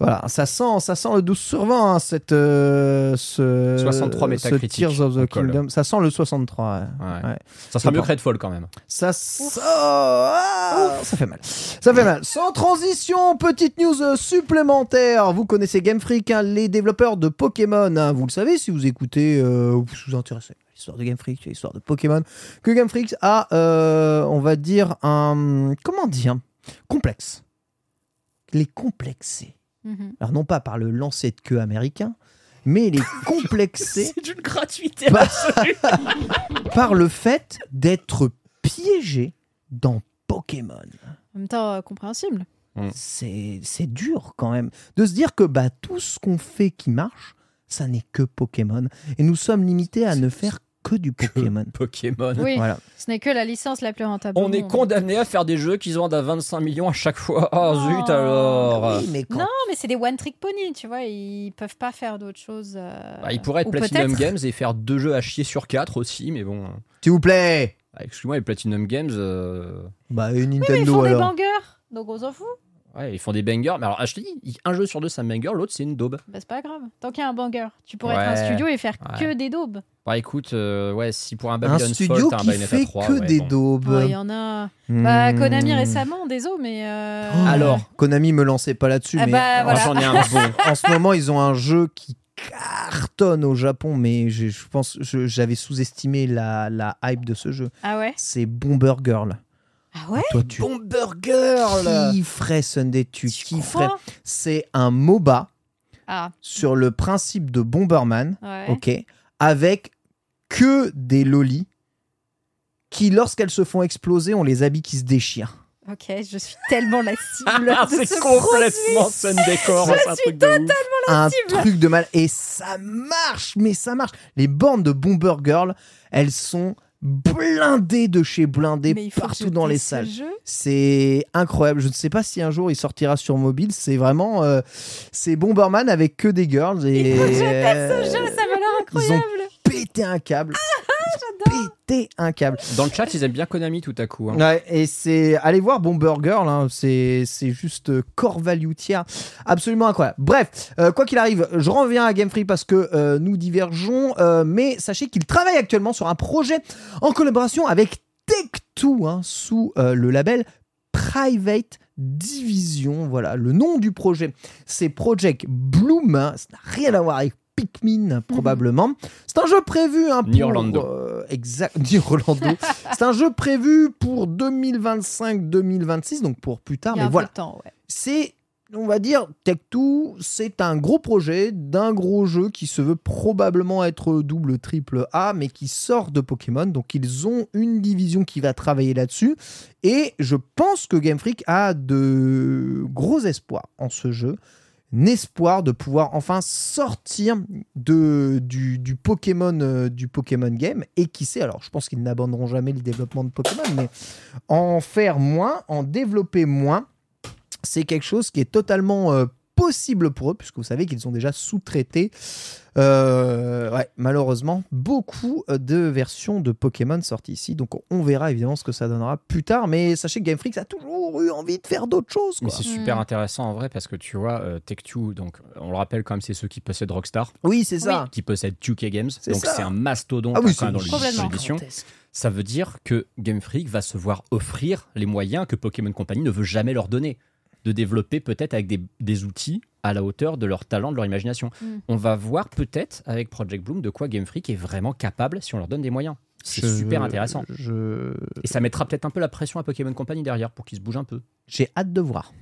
Voilà, ça sent, ça sent le 12 sur 20 hein, cette euh, ce 63 ce Tears of the. Kingdom. Ça sent le 63. ouais. Ouais. Ouais. Ça sera mieux que Redfall quand même. Ça, sent- ah, ça fait mal. Ça fait mal. Sans transition, petite news euh, supplémentaire. Vous connaissez Game Freak, hein, les développeurs de Pokémon. hein. Vous le savez si vous écoutez, euh, vous vous intéressez à l'histoire de Game Freak, à l'histoire de Pokémon, que Game Freak a, euh, on va dire, un. Comment dire Complexe. Les complexés. Mhm. Alors, non pas par le lancer de queue américain, mais les complexés d'une gratuité Bah, par le fait d'être piégés dans Pokémon. En même temps, euh, compréhensible. C'est c'est dur quand même de se dire que bah, tout ce qu'on fait qui marche, ça n'est que Pokémon. Et nous sommes limités à ne faire que du Pokémon. Pokémon. Oui, Voilà. ce n'est que la licence la plus rentable. On est condamné à faire des jeux qui se vendent à 25 millions à chaque fois. Oh Oh. zut alors Oui, mais quand- Non, mais c'est des one trick pony, tu vois. Ils peuvent pas faire d'autres choses. euh, Bah, Il pourrait être ou Platinum peut-être- Games et faire deux jeux à chier sur quatre aussi, mais bon. S'il vous plaît Bah, Excuse-moi, les Platinum Games, euh, Bah, une Oui, mais ils Nintendo font des bangers, donc on s'en fout. Ouais, ils font des bangers. Mais alors, ah, je te dis, il- un jeu sur deux, c'est un banger, l'autre, c'est une daube. Bah, c'est pas grave. Tant qu'il y a un banger, tu pourrais Ouais. être un studio et faire Ouais. que des daubes. Bah écoute, euh, ouais, si pour un Un Babylon's studio Fall, un qui Bayonetta fait 3, que ouais, des bon. daubes. Oh, Il y en a. Bah, Hmm. Konami récemment, des os, mais. euh, Oh, Alors. Konami me lançait pas là-dessus, Ah mais bah, voilà. j'en ai un bon. en ce moment, ils ont un jeu qui cartonne au Japon, mais je, je pense j'avais sous-estimé la, la hype de ce jeu. Ah ouais? C'est Bomber Girl. Ah ouais Toi, tu Bomber Girl kifferais Sunday, tu Tu kifferais. C'est un MOBA Ah, sur le principe de Bomberman, ouais. ok, avec que des lolis qui, lorsqu'elles se font exploser, ont les habits qui se déchirent. Ok, je suis tellement la cible. Ah, de c'est ce complètement produit. Sun Décor. Je un suis truc de ouf. un cible. truc de mal. Et ça marche, mais ça marche. Les bornes de Bomber Girl, elles sont blindées de chez que partout dans les ce salles. C'est incroyable. Je ne sais pas si un jour il sortira sur mobile. C'est vraiment. euh, c'est Bomberman avec que des girls. Et je ce jeu, ça m'a l'air Ils ont incroyable. pété un câble. Ah, Péter un câble. Dans le chat, ils aiment bien Konami tout à coup. hein. Ouais, et c'est. Allez voir Bomber Girl, hein, c'est c'est juste euh, core value tiers. Absolument incroyable. Bref, euh, quoi qu'il arrive, je reviens à Game Freak parce que euh, nous divergeons, euh, mais sachez qu'il travaille actuellement sur un projet en collaboration avec Tech2 hein, sous le label Private Division. Voilà, le nom du projet, c'est Project Bloom. hein. Ça n'a rien à voir avec Pikmin, probablement. C'est un jeu prévu hein, pour. Orlando. euh, exact, ni Orlando. c'est un jeu prévu pour 2025-2026, donc pour plus tard. Il y a Mais un voilà, ouais. c'est, on va dire, Tech2, c'est un gros projet d'un gros jeu qui se veut probablement être double, triple A, mais qui sort de Pokémon. Donc ils ont une division qui va travailler là-dessus. Et je pense que Game Freak a de gros espoirs en ce jeu. Espoir de pouvoir enfin sortir de, du, du Pokémon euh, du Pokémon Game. Et qui sait alors je pense qu'ils n'abandonneront jamais le développement de Pokémon mais en faire moins en développer moins c'est quelque chose qui est totalement euh, possible pour eux, puisque vous savez qu'ils ont déjà sous-traité, euh, ouais, malheureusement, beaucoup de versions de Pokémon sorties ici. Donc on verra évidemment ce que ça donnera plus tard. Mais sachez que Game Freak a toujours eu envie de faire d'autres choses. Mais c'est super intéressant en vrai parce que tu vois, euh, Tech2, donc on le rappelle quand même, c'est ceux qui possèdent Rockstar, Oui, c'est ça. qui possèdent 2K Games. C'est Donc ça. c'est un mastodonte Ah oui, dans c'est Complètement. l'édition. Ça veut dire que Game Freak va se voir offrir les moyens que Pokémon Company ne veut jamais leur donner. De développer peut-être avec des, des outils à la hauteur de leur talent, de leur imagination. Mm. On va voir peut-être avec Project Bloom de quoi Game Freak est vraiment capable si on leur donne des moyens. C'est super intéressant. Je... Et ça mettra peut-être un peu la pression à Pokémon Company derrière pour qu'ils se bougent un peu. J'ai hâte de voir.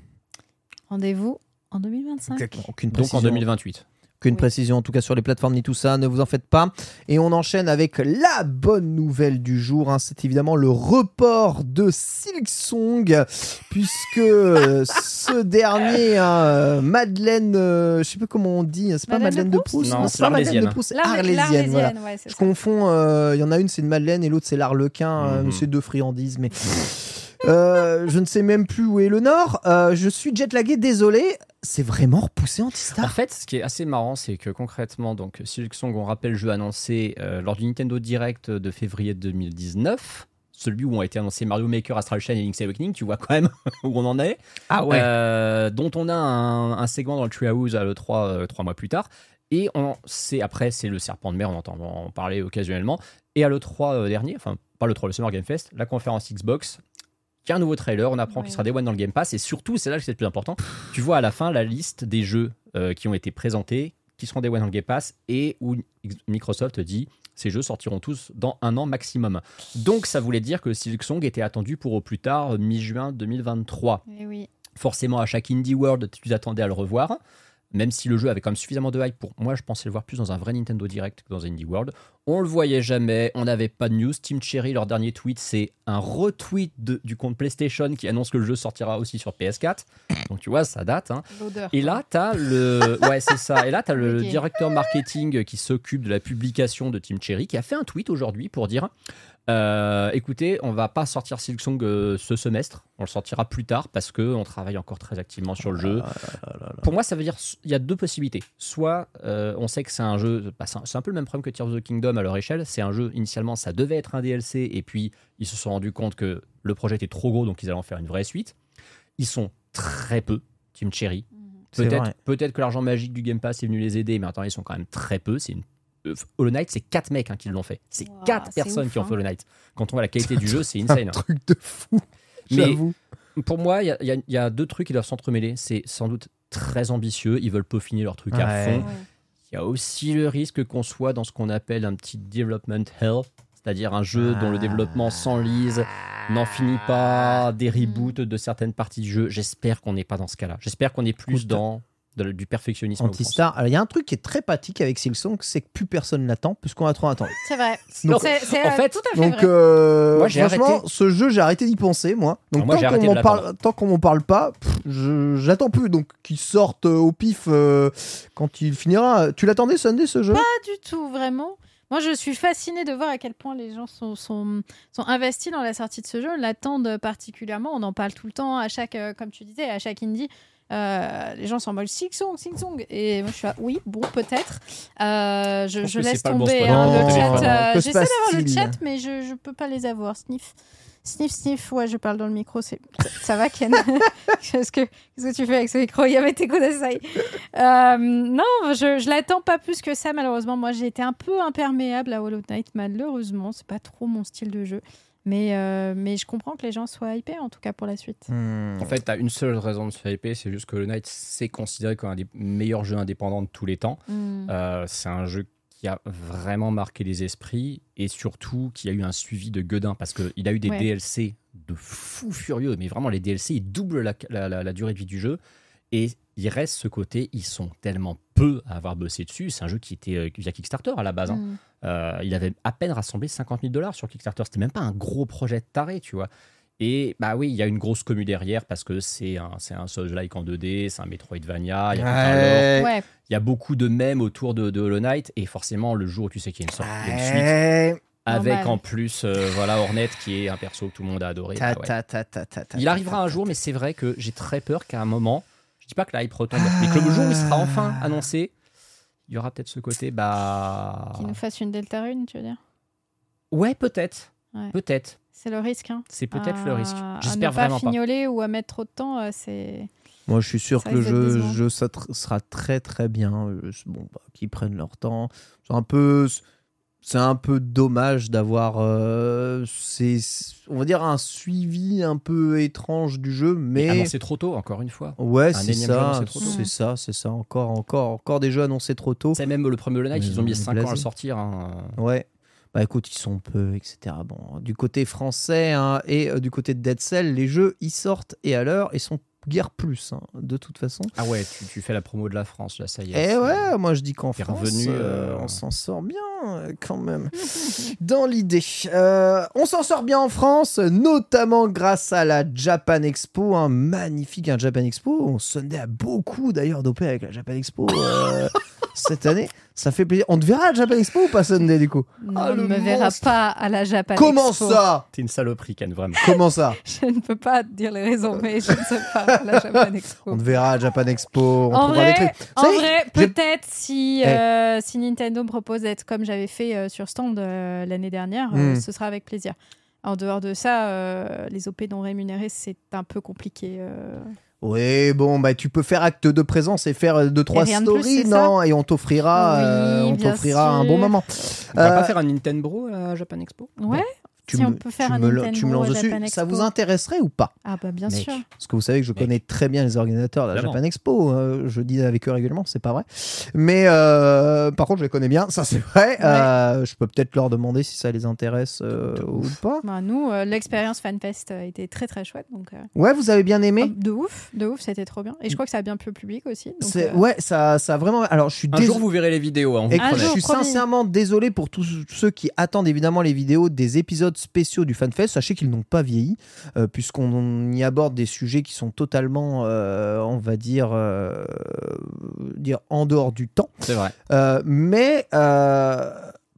Rendez-vous en 2025. Aucune Donc en précision. 2028. Qu'une Oui. précision en tout cas sur les plateformes ni tout ça, ne vous en faites pas. Et on enchaîne avec la bonne nouvelle du jour. hein. C'est évidemment le report de Silksong, puisque euh, ce dernier, hein, euh, Madeleine, euh, je sais pas comment on dit, c'est pas Madeleine de Proust Proust, Non, c'est c'est pas Madeleine de. Proust, Arlésienne. Voilà. l'Arlésienne, ouais, Je ça. confonds, euh, il y en a une c'est une Madeleine et l'autre c'est l'Arlequin, euh, Mhm. c'est deux friandises, mais euh, je ne sais même plus où est le Nord. Euh, je suis jetlagué, désolé. C'est vraiment repoussé En Antistar. fait, ce qui est assez marrant, c'est que concrètement, donc Silksong, on rappelle, jeu annoncé euh, lors du Nintendo Direct de février 2019, celui où ont été annoncés Mario Maker, Astral Chain et Link's Awakening, tu vois quand même où on en est. Ah Euh, dont on a un, un segment dans le Treehouse à l'E3 euh, trois mois plus tard. Et on sait, après, c'est le serpent de mer, on entend en parler occasionnellement. Et à l'E3 euh, dernier, enfin, pas l'E3, le Summer Game Fest, la conférence Xbox, il y a un nouveau trailer, on apprend Ouais. qu'il sera Day One dans le Game Pass. Et surtout, c'est là que c'est le plus important, tu vois à la fin la liste des jeux euh, qui ont été présentés, qui seront Day One dans le Game Pass, et où Microsoft dit ces jeux sortiront tous dans un an maximum. Donc ça voulait dire que Silksong était attendu pour au plus tard mi-juin 2023 Eh oui. forcément à chaque Indie World, tu t'attendais à le revoir. Même si le jeu avait quand même suffisamment de hype pour moi, je pensais le voir plus dans un vrai Nintendo Direct que dans un Indie World. On le voyait jamais, on n'avait pas de news. Team Cherry, leur dernier tweet, c'est un retweet de- du compte PlayStation qui annonce que le jeu sortira aussi sur PS4. Donc tu vois, ça date. hein. Et là, t'as le, ouais, c'est ça. Et là, t'as le directeur marketing qui s'occupe de la publication de Team Cherry qui a fait un tweet aujourd'hui pour dire, euh, écoutez, on va pas sortir Silksong euh, ce semestre, on le sortira plus tard parce que on travaille encore très activement sur le jeu. Pour moi, ça veut dire il y a deux possibilités. Soit euh, on sait que c'est un jeu, bah, c'est un, peu le même problème que Tears of the Kingdom à leur échelle. C'est un jeu initialement, ça devait être un DLC et puis ils se sont rendus compte que le projet était trop gros, donc ils allaient en faire une vraie suite. Ils sont très peu, Team Cherry. C'est Peut-être peut que l'argent magique du Game Pass est venu les aider, mais attends, ils sont quand même très peu. C'est une... Hollow Knight, c'est 4 mecs hein, qui l'ont fait. C'est Ouah, 4 c'est personnes ouf, qui ont fait hein. Hollow Knight. Quand on voit la qualité du jeu, c'est insane. hein. truc de fou. Mais-. Pour moi, il y a- y, y deux trucs qui doivent s'entremêler. C'est sans doute très ambitieux. Ils veulent peaufiner leur truc à fond. Il y a aussi le risque qu'on soit dans ce qu'on appelle un petit development hell, c'est-à-dire un jeu dont le développement s'enlise, n'en finit pas, des reboots de certaines parties du jeu. J'espère qu'on n'est pas dans ce cas-là. J'espère qu'on est plus dans de- du perfectionnisme. Antistar. Alors, il y a un truc qui est très pratique avec Silksong, c'est que plus personne l'attend, puisqu'on a trop attendu. C'est vrai. Donc, C'est c'est, en euh, fait, tout à fait Donc, vrai. euh, Moi, franchement, arrêté. ce jeu, j'ai arrêté d'y penser, moi. Donc, Alors j'ai tant qu'on m'en parle, l'attendre. tant qu'on m'en parle pas, pff, je- j'attends plus. Donc, qu'il sorte euh, au pif euh, quand il finira. Tu l'attendais, Sunday, ce jeu? Pas du tout, vraiment. Moi, je suis fascinée de voir à quel point les gens sont, sont, sont investis dans la sortie de ce jeu, l'attendent particulièrement. On en parle tout le temps, à chaque, euh, comme tu disais, à chaque indie. Euh, les gens sont en mode Sing Song, Sing Song. Et moi, je suis là, oui, bon, peut-être. Euh, je, laisse le bon tomber hein, le chat. euh, J'essaie d'avoir le chat, mais je, je peux pas les avoir. Sniff. Sniff, sniff, ouais, je parle dans le micro, c'est... ça va Ken? Qu'est-ce que, qu'est-ce que tu fais avec ce micro? Yamete Kudasai euh, Non, je, je l'attends pas plus que ça malheureusement. Moi j'ai été un peu imperméable à Hollow Knight, malheureusement, c'est pas trop mon style de jeu. Mais, euh, mais je comprends que les gens soient hypés en tout cas pour la suite. Hmm. En fait, t'as une seule raison de se faire hyper, c'est juste que le Knight c'est considéré comme un des meilleurs jeux indépendants de tous les temps. Hmm. Euh, c'est un jeu qui a vraiment marqué les esprits et surtout qui a eu un suivi de Guedin parce qu'il a eu des Ouais. DLC de fou furieux, mais vraiment les DLC ils doublent la, la- la- la durée de vie du jeu et il reste ce côté, ils sont tellement peu à avoir bossé dessus. C'est un jeu qui était euh, via Kickstarter à la base. hein. Hmm. Euh, il avait à peine rassemblé 50 000 dollars sur Kickstarter. C'était même pas un gros projet de taré, tu vois. Et bah oui, il y a une grosse commu derrière parce que c'est un, c'est un Souls-like en 2D, c'est un Metroidvania, il y a. Ouais. Il y beaucoup de mèmes autour de, de Hollow Knight et forcément le jour où tu sais qu'il y a une sorte suite avec Normal. en plus euh, voilà Hornet qui est un perso que tout le monde a adoré. Ta, ouais. ta, ta, ta, ta, ta, Il arrivera un jour, mais c'est vrai que j'ai très peur qu'à un moment, je dis pas que la hype retombe, mais que le jour où il sera enfin annoncé, il y aura peut-être ce côté bah qu'ils nous fassent une Delta Rune, tu veux dire? Ouais peut-être, Ouais. peut-être, C'est le risque. Hein. c'est peut-être le À- risque. À J'espère ne pas vraiment pas. fignoler ou à mettre trop de temps, euh, c'est. Moi, je suis sûr Ça que le jeu, ça sera très très bien. Euh, Bon, bah, qu'ils prennent leur temps. C'est un peu, c'est un peu dommage d'avoir, euh, c'est, on va dire un suivi un peu étrange du jeu, mais Annoncé trop tôt, encore une fois. ouais, c'est ça, c'est ça, c'est ça. Encore, encore, encore des jeux annoncés trop tôt. C'est même le premier Hollow Knight, ils ont mis on est 5 ans à le sortir. hein. Ouais. Bah écoute, ils sont peu, etc. Bon, du côté français hein, et euh, du côté de Dead Cell, les jeux ils sortent et à l'heure, ils sont guère plus, hein, de toute façon. Ah ouais, tu, tu fais la promo de la France, là, ça y est. Eh ouais, moi je dis qu'en France, revenu, euh, euh, on s'en sort bien euh, quand même. Dans l'idée, Euh, on s'en sort bien en France, notamment grâce à la Japan Expo, un magnifique un Japan Expo. On Sunday a beaucoup d'ailleurs dopé avec la Japan Expo euh, cette année. Ça fait plaisir. On te verra à la Japan Expo ou pas Sunday du coup? Non, Ah, on ne me verra pas à la Japan Comment Expo. ça? T'es une saloperie, Ken, vraiment. Comment ça? Je ne peux pas te dire les raisons, mais je ne sais pas à la Japan Expo. On te verra à Japan Expo. On en trouvera des vrai, trucs. en vrai peut-être si, Eh. euh, si Nintendo me propose d'être comme j'avais fait euh, sur stand euh, l'année dernière, euh, Hmm. ce sera avec plaisir. En dehors de ça, euh, les OP non rémunérés, c'est un peu compliqué. Euh. Oui, bon, bah tu peux faire acte de présence et faire euh, deux trois plus, stories, non? Et on t'offrira, Oui, euh, on t'offrira un bon moment. On va Euh, pas faire un Nintendo à Japan Expo? Ouais, tu si me- on peut faire tu un me, tu me lances dessus. Japan Ça Expo. vous intéresserait ou pas? Ah bah bien Mec. sûr. Parce que vous savez que je Mec. connais très bien les organisateurs de la. Japan Expo. euh, je dis avec eux régulièrement, c'est pas vrai. Mais euh, par contre, je les connais bien, ça c'est vrai. Euh, je peux peut-être leur demander si ça les intéresse euh, ou pas. Bah, nous, euh, l'expérience FanFest a été très très chouette. Donc, euh, Ouais, vous avez bien aimé? Ah, de ouf, de ouf, c'était trop bien. Et je crois que ça a bien plu au public aussi. donc, euh, Ouais, ça, ça a vraiment. Alors, je suis Un jour, vous verrez les vidéos. hein, on Et je suis promis. sincèrement désolé pour tous ceux qui attendent évidemment les vidéos des épisodes spéciaux du FanFest. Sachez qu'ils n'ont pas vieilli, euh, puisqu'on y aborde des sujets qui sont totalement, euh, on va dire, euh, dire en dehors du temps. C'est vrai. Mais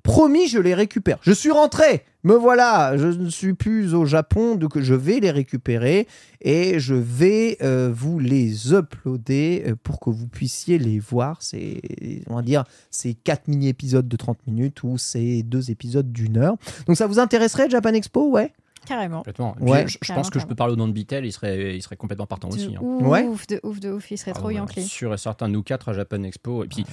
promis, je les récupère. Je suis rentré. Me voilà. Je ne suis plus au Japon, donc je vais les récupérer et je vais euh, vous les uploader euh, pour que vous puissiez les voir. C'est, on va dire, ces quatre mini épisodes de 30 minutes ou ces deux épisodes d'une heure. Donc ça vous intéresserait Japan Expo, ouais Carrément. Complètement. Ouais. Je, je Carrément, pense que je peux parler au nom de Bitel, il serait, il serait complètement partant De aussi. hein. ouf, Ouais. de ouf, de ouf. Il serait Ah trop ouais, Yankee. Sûr et certain, nous quatre à Japan Expo. Et puis,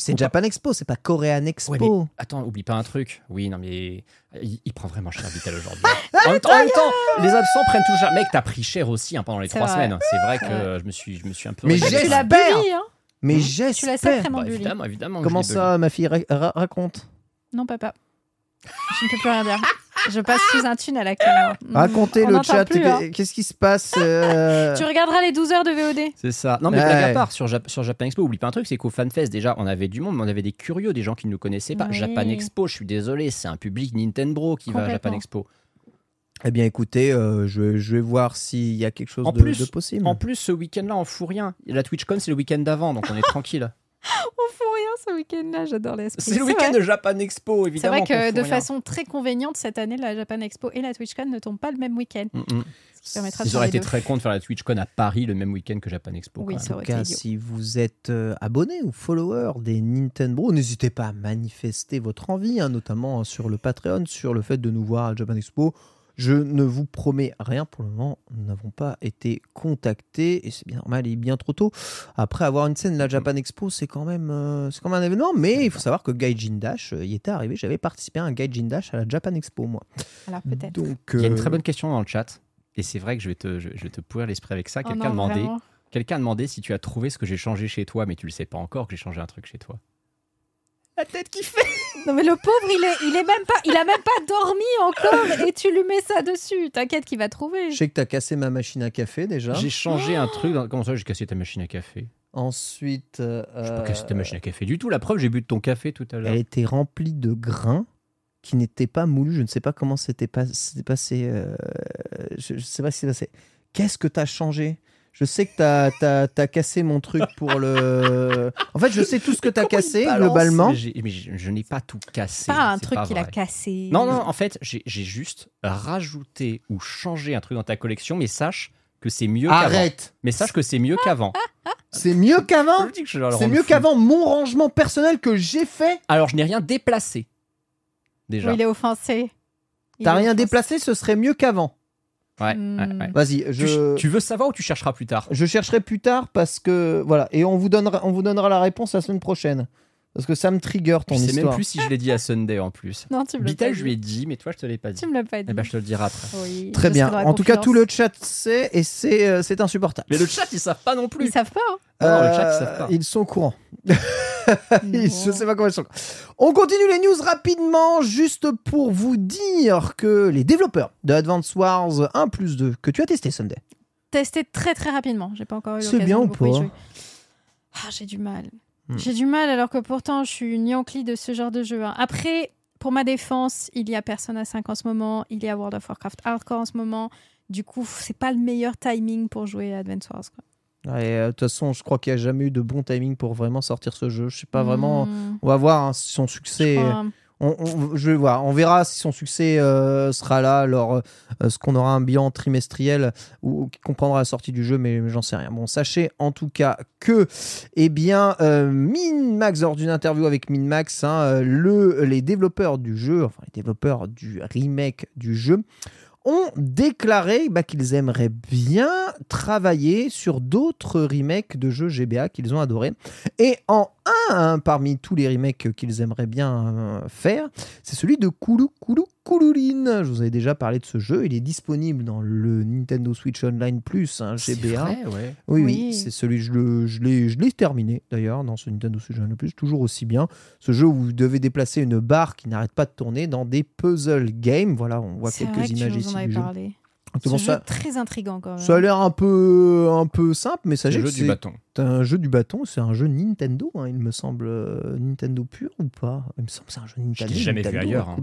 C'est pas. Japan Expo, c'est pas Korean Expo. Ouais, mais attends, oublie pas un truc. Oui, non, mais il, il prend vraiment cher Vital aujourd'hui. en, même temps- en même temps, les absents prennent tout cher. Mec, t'as pris cher aussi hein, pendant les trois vrai. semaines. C'est vrai que je me suis, je me suis un peu. Mais J'espère. hein Mais Hmm. Tu l'as j'espère. sacrément Bah, évidemment, évidemment. Comment ça, ma fille ra- ra- raconte? Non, papa. Je ne peux plus rien dire. Je passe sous un tunnel à Clément. Racontez On le n'entend chat. plus, hein. Qu'est-ce qui se passe euh, Tu regarderas les 12 heures de VOD. C'est ça. Non, mais Ouais. blague à part, sur, Jap- sur Japan Expo, oublie pas un truc, c'est qu'au FanFest, déjà, on avait du monde, mais on avait des curieux, des gens qui ne nous connaissaient pas. Oui. Japan Expo, je suis désolé, c'est un public Nintendo qui va à Japan Complètement. Expo. Eh bien, écoutez, euh, je, je vais voir s'il y a quelque chose En de, plus- de possible. En plus, ce week-end-là, on fout rien. La TwitchCon, c'est le week-end d'avant, donc on est tranquille. On fout rien ce week-end-là, j'adore l'esprit. C'est le week-end de Japan Expo, C'est évidemment. vrai que de rien. façon très conveniente, cette année, la Japan Expo et la TwitchCon ne tombent pas le même week-end. Mm, mm. De Ils auraient été deux. très con de faire la TwitchCon à Paris le même week-end que Japan Expo. Oui. En tout cas, si vous êtes euh, abonné ou follower des Nintendo, n'hésitez pas à manifester votre envie, hein, notamment sur le Patreon, sur le fait de nous voir à Japan Expo. Je ne vous promets rien pour le moment. Nous n'avons pas été contactés et c'est bien normal et bien trop tôt. Après avoir une scène de la Japan Expo, c'est quand même euh, c'est quand même un événement. Mais il faut savoir que Gaijin Dash euh, y était arrivé. J'avais participé à un Gaijin Dash à la Japan Expo moi. Alors peut-être. Donc Il y a une euh, très bonne question dans le chat. Et c'est vrai que je vais te, je, je vais te pourrir l'esprit avec ça. Oh Quelqu'un non, a demandé, vraiment. quelqu'un a demandé si tu as trouvé ce que j'ai changé chez toi, mais tu le sais pas encore que j'ai changé un truc chez toi. La tête qui fait. Non mais le pauvre, il est, il est même pas, il a même pas dormi encore et tu lui mets ça dessus. T'inquiète qu'il va trouver. je sais que tu as cassé ma machine à café déjà. J'ai changé un truc. Dans... Comment ça, j'ai cassé ta machine à café? Ensuite, euh, J'ai pas cassé ta machine à café du tout. La preuve, j'ai bu de ton café tout à l'heure. Elle était remplie de grains qui n'étaient pas moulus. Je ne sais pas comment c'était pas- c'était passé. euh, je ne sais pas ce qui s'est passé. Qu'est-ce que tu as changé? Je sais que tu as, cassé mon truc pour le. En fait, je sais tout ce que tu as cassé globalement. Mais, je, je n'ai pas tout cassé. Pas un truc pas qu'il a cassé. Non, non, en fait, j'ai juste rajouté ou changé un truc dans ta collection, mais sache que c'est mieux qu'avant. Arrête Mais sache que c'est mieux qu'avant. C'est mieux qu'avant? C'est mieux qu'avant mon rangement personnel que j'ai fait? Alors, je n'ai rien déplacé. Déjà. Oui, il est offensé. T'as rien offensé. déplacé, ce serait mieux qu'avant. Ouais, Hmm. ouais, ouais. Vas-y, Tu, je. tu veux savoir ou tu chercheras plus tard? Je chercherai plus tard parce que voilà et on vous donnera on vous donnera la réponse la semaine prochaine parce que ça me trigger ton Je sais histoire. même plus si je l'ai dit à Sunday en plus. Non, tu me l'as pas je lui ai dit, mais toi, je te l'ai pas dit. Tu me l'as pas dit. Eh ben, je te le dirai après. Oui, Très bien. En tout cas, tout le chat sait et c'est euh, c'est insupportable. Mais le chat, ils savent pas non plus. Ils savent pas. hein. Non, le chat, ils savent pas. Ils sont au courant. Je sais pas comment ils sont. On continue les news rapidement, juste pour vous dire que les développeurs de Advance Wars 1 plus 2 que tu as testé Sunday. Testé très très rapidement. J'ai pas encore eu C'est l'occasion bien de ou pas jouer. Ah, j'ai du mal. Hmm. J'ai du mal alors que pourtant je suis une Yankee de ce genre de jeu. hein. Après, pour ma défense, il y a Persona 5 en ce moment, il y a World of Warcraft Hardcore en ce moment. Du coup, c'est pas le meilleur timing pour jouer à Advance Wars. quoi. Euh, De toute façon, je crois qu'il n'y a jamais eu de bon timing pour vraiment sortir ce jeu. Je sais pas vraiment. Hmm, On va voir hein, si son je succès. crois- On, on- je vais voir. On verra si son succès euh, sera là lors euh, ce qu'on aura un bilan trimestriel ou, qui comprendra la sortie du jeu, mais, mais j'en sais rien. Bon, sachez en tout cas que, eh bien, euh, Minmax, lors d'une interview avec Minmax, hein, le, les développeurs du jeu, enfin les développeurs du remake du jeu, ont déclaré bah, qu'ils aimeraient bien travailler sur d'autres remakes de jeux GBA qu'ils ont adorés. Et en un hein, parmi tous les remakes qu'ils aimeraient bien euh, faire, c'est celui de Kulu Kulu Kulurin. Je vous avais déjà parlé de ce jeu. Il est disponible dans le Nintendo Switch Online Plus, hein, C'est GBA. vrai, ouais. Oui, oui, Oui. c'est celui, je l'ai je l'ai terminé d'ailleurs dans ce Nintendo Switch Online Plus, toujours aussi bien. Ce jeu où vous devez déplacer une barre qui n'arrête pas de tourner dans des puzzle games. Voilà, on voit quelques vrai que tu images nous ici en du jeu. parlé. C'est Ce bon, jeu ça, très intriguant quand même. ça a l'air un peu, un peu simple, mais C'est sachez le jeu du bâton. Un jeu du bâton, c'est un jeu Nintendo, hein, il me semble. euh, Nintendo pur ou pas? Il me semble que c'est un jeu Nintendo. l'ai jamais vu Nintendo, ailleurs, hein.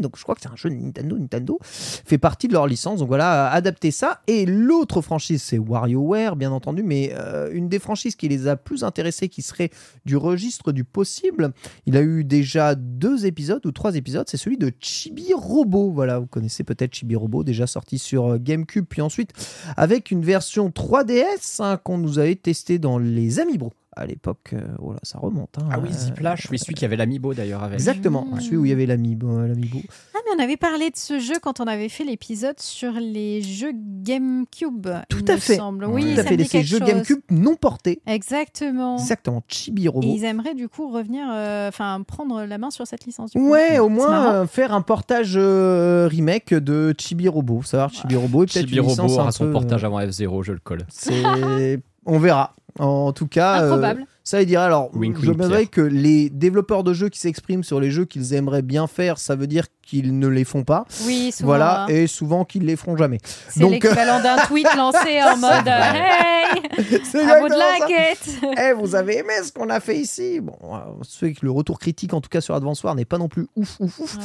Donc je crois que c'est un jeu Nintendo. Nintendo fait partie de leur licence, donc voilà, adapter ça. Et l'autre franchise, c'est WarioWare, bien entendu, mais euh, une des franchises qui les a plus intéressés, qui serait du registre du possible. Il a eu déjà deux épisodes ou trois épisodes, c'est celui de Chibi Robo. Voilà, vous connaissez peut-être Chibi Robo, déjà sorti sur euh, GameCube, puis ensuite avec une version 3DS hein, qu'on nous avait testé dans les Amiibo à l'époque. euh, voilà, ça remonte. hein. Ah oui, Euh, Ziplash, oui, celui qui avait l'amiibo d'ailleurs avec. Exactement, Mmh. celui où il y avait l'Amiibo. euh, l'Amiibo. Ah, mais on avait parlé de ce jeu quand on avait fait l'épisode sur les jeux GameCube. Tout il à me fait. semble. Oui, Tout à ça fait, me dit ces jeux chose. GameCube non portés. Exactement. Exactement, Chibi Et Robo. ils aimeraient du coup revenir, euh, enfin prendre la main sur cette licence. Du coup. Ouais, au moins euh, faire un portage euh, remake de Chibi Robo. Savoir Chibi Robo et peut-être Chibi Robo un aura son peu, portage euh, avant F0, je le colle. C'est, on verra. En tout cas, euh, Improbable. Ça il dirait alors. Wink, je m'aimerais que les développeurs de jeux qui s'expriment sur les jeux qu'ils aimeraient bien faire, ça veut dire qu'ils ne les font pas. Oui, souvent. voilà, hein. et souvent qu'ils les feront jamais. C'est donc- l'équivalent d'un tweet lancé en mode euh, Hey, would exactement ça. like it. Eh, vous avez aimé ce qu'on a fait ici Bon, euh, c'est que le retour critique, en tout cas sur Advance War, n'est pas non plus ouf, ouf, ouf. Ouais.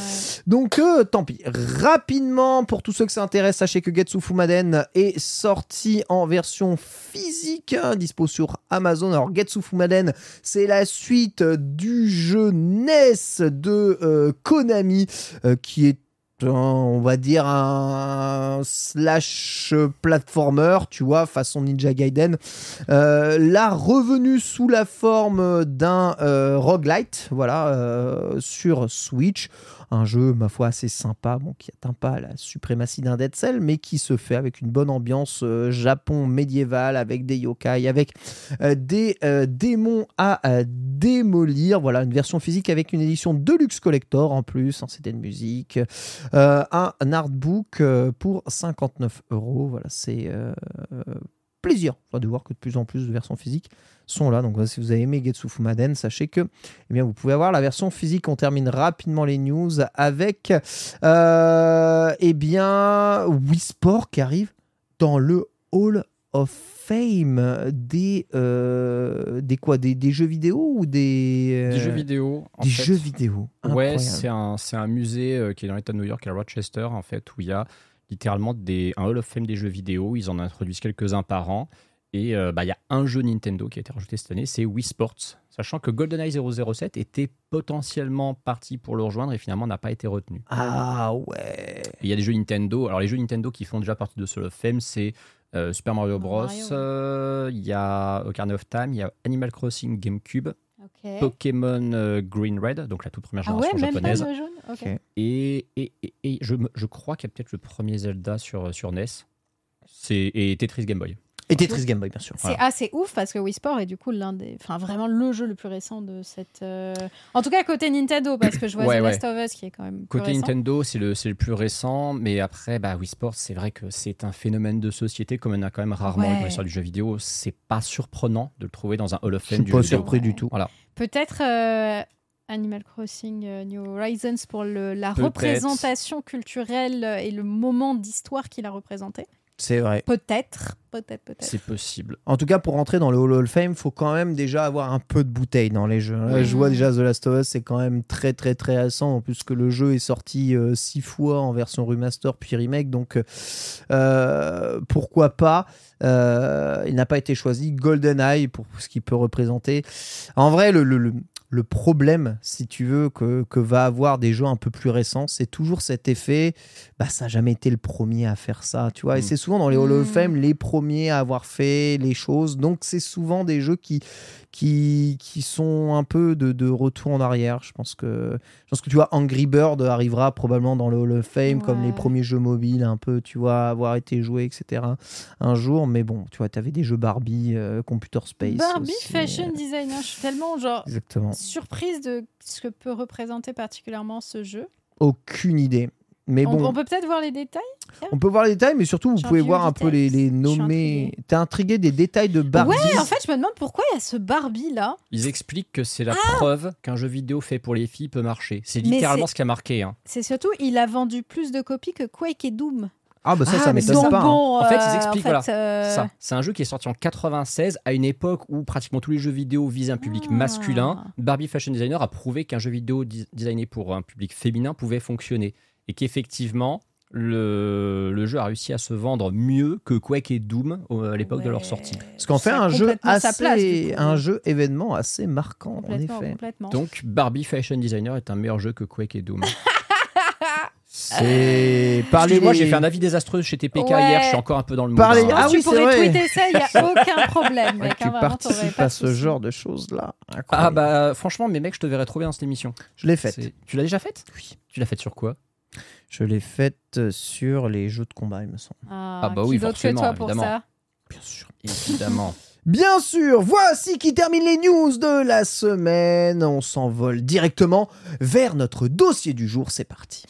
Donc, euh, tant pis. Rapidement, pour tous ceux que ça intéresse, sachez que Getsu Fumaden est sorti en version physique, hein, dispo sur Amazon. Alors, Getsu Fumaden, C'est la suite du jeu NES de euh, Konami, euh, qui est on va dire un slash platformer, tu vois, façon Ninja Gaiden. Euh, là, revenu sous la forme d'un euh, roguelite, voilà, sur Switch. Un jeu, ma foi, assez sympa, bon, qui atteint pas la suprématie d'un Dead Cell, mais qui se fait avec une bonne ambiance euh, Japon médiéval, avec des yokai, avec euh, des euh, démons à démolir. Voilà, une version physique avec une édition Deluxe Collector en plus, un CD de musique, un, artbook pour 59 euros. Voilà, c'est plaisir enfin, de voir que de plus en plus de versions physiques sont là. Donc si vous avez aimé Getsu Fumaden, sachez que eh bien, vous pouvez avoir la version physique. On termine rapidement les news avec euh, eh bien, Wii Sport qui arrive dans le Hall of Fame des, euh, des quoi? Des, des jeux vidéo ou des, Des euh, jeux vidéo. en des fait. jeux vidéo. Ouais, c'est un, un musée euh, qui est dans l'État de New York, à Rochester, en fait, où il y a littéralement des, un Hall of Fame des jeux vidéo. Ils en introduisent quelques-uns par an. Et euh, bah, il y a un jeu Nintendo qui a été rajouté cette année, c'est Wii Sports. Sachant que GoldenEye 007 était potentiellement parti pour le rejoindre et finalement n'a pas été retenu. Ah ouais. Il y a des jeux Nintendo. Alors, les jeux Nintendo qui font déjà partie de ce Hall of Fame, c'est euh, Super Mario Bros. Euh, Il y a Ocarina of Time, il y a Animal Crossing GameCube, Ok. Pokémon euh, Green Red, donc la toute première Ah ouais, génération même pas japonaise. le jaune Ok. Ok. Et, et, et, et je, je crois qu'il y a peut-être le premier Zelda sur, sur NES. C'est, et Tetris Game Boy. Et Tetris Game Boy, bien sûr. C'est assez ouf parce que Wii Sport est du coup l'un des, enfin vraiment le jeu le plus récent de cette. euh, En tout cas côté Nintendo parce que je vois Ouais, The ouais. Last of Us qui est quand même plus Côté. Nintendo, c'est le, c'est le plus récent, mais après, bah, Wii Sports, c'est vrai que c'est un phénomène de société, comme on a quand même rarement Ouais. dans l'histoire du jeu vidéo. C'est pas surprenant de le trouver dans un Hall of Je Fame suis du pas jeu vidéo. surpris du Ouais. tout. Voilà. Peut-être euh, Animal Crossing euh, New Horizons pour le, la représentation culturelle et le moment d'histoire qu'il a représenté. C'est vrai. Peut-être, peut-être, peut-être. C'est possible. En tout cas, pour rentrer dans le Hall of Fame, faut quand même déjà avoir un peu de bouteille dans les jeux. Là, Oui. je vois déjà The Last of Us, c'est quand même très très très récent, en plus que le jeu est sorti euh, six fois en version remaster puis remake, donc euh, pourquoi pas? Euh, Il n'a pas été choisi. GoldenEye pour ce qu'il peut représenter. En vrai, le, le- le- le problème, si tu veux, que, que va avoir des jeux un peu plus récents, c'est toujours cet effet. Bah, ça n'a jamais été le premier à faire ça, tu vois. Et Mm. c'est souvent dans les Hall of Mm. Fame les premiers à avoir fait les choses. Donc, c'est souvent des jeux qui, qui, qui sont un peu de, de retour en arrière. Je pense que, je pense que tu vois, Angry Bird arrivera probablement dans le Hall of Fame comme les premiers jeux mobiles, un peu, tu vois, avoir été joués, etc. Un jour, mais bon, tu vois, tu avais des jeux Barbie, euh, Computer Space. Barbie aussi, Fashion euh, Designer, je suis tellement genre Exactement. surprise de ce que peut représenter particulièrement ce jeu. Aucune idée. Mais On, bon, on peut peut-être voir les détails on peut voir les détails, mais surtout, vous pouvez voir un peu les, les intriguée. T'es intrigué des détails de Barbie? Ouais, en fait, je me demande pourquoi il y a ce Barbie là. Ils expliquent que c'est la Ah preuve qu'un jeu vidéo fait pour les filles peut marcher. C'est littéralement ce qui a marqué. hein. C'est surtout, il a vendu plus de copies que Quake et Doom. Ah, bah ça, Ah, ça mais m'étonne pas. hein. bon, En fait, ils euh, expliquent, en fait, euh, Ça, c'est un jeu qui est sorti en 96 à une époque où pratiquement tous les jeux vidéo visaient un public Ah. masculin. Barbie Fashion Designer a prouvé qu'un jeu vidéo designé pour un public féminin pouvait fonctionner et qu'effectivement le, le jeu a réussi à se vendre mieux que Quake et Doom au- à l'époque de leur sortie. Parce qu'en fait, un jeu assez, place, un jeu événement assez marquant, en effet. Donc Barbie Fashion Designer est un meilleur jeu que Quake et Doom. C'est parler. Moi, j'ai fait un avis désastreux chez TPK Ouais. hier. Je suis encore un peu dans le mood. Parlez- hein. Non, Ah tu oui, c'est pourrais vrai. tweeter ça, il n'y a aucun problème. Ouais, mec, tu hein, participes à ce genre de choses-là. Ah Incroyable. bah franchement, mes mecs, je te verrais trop bien dans cette émission. Je l'ai faite. Tu l'as déjà faite? Oui. Tu l'as faite sur quoi? Je l'ai faite sur les jeux de combat, il me semble. Ah, Ah bah qui oui, que forcément, toi pour évidemment. ça Bien sûr. Évidemment. Bien sûr, voici qui termine les news de la semaine. On s'envole directement vers notre dossier du jour. C'est parti.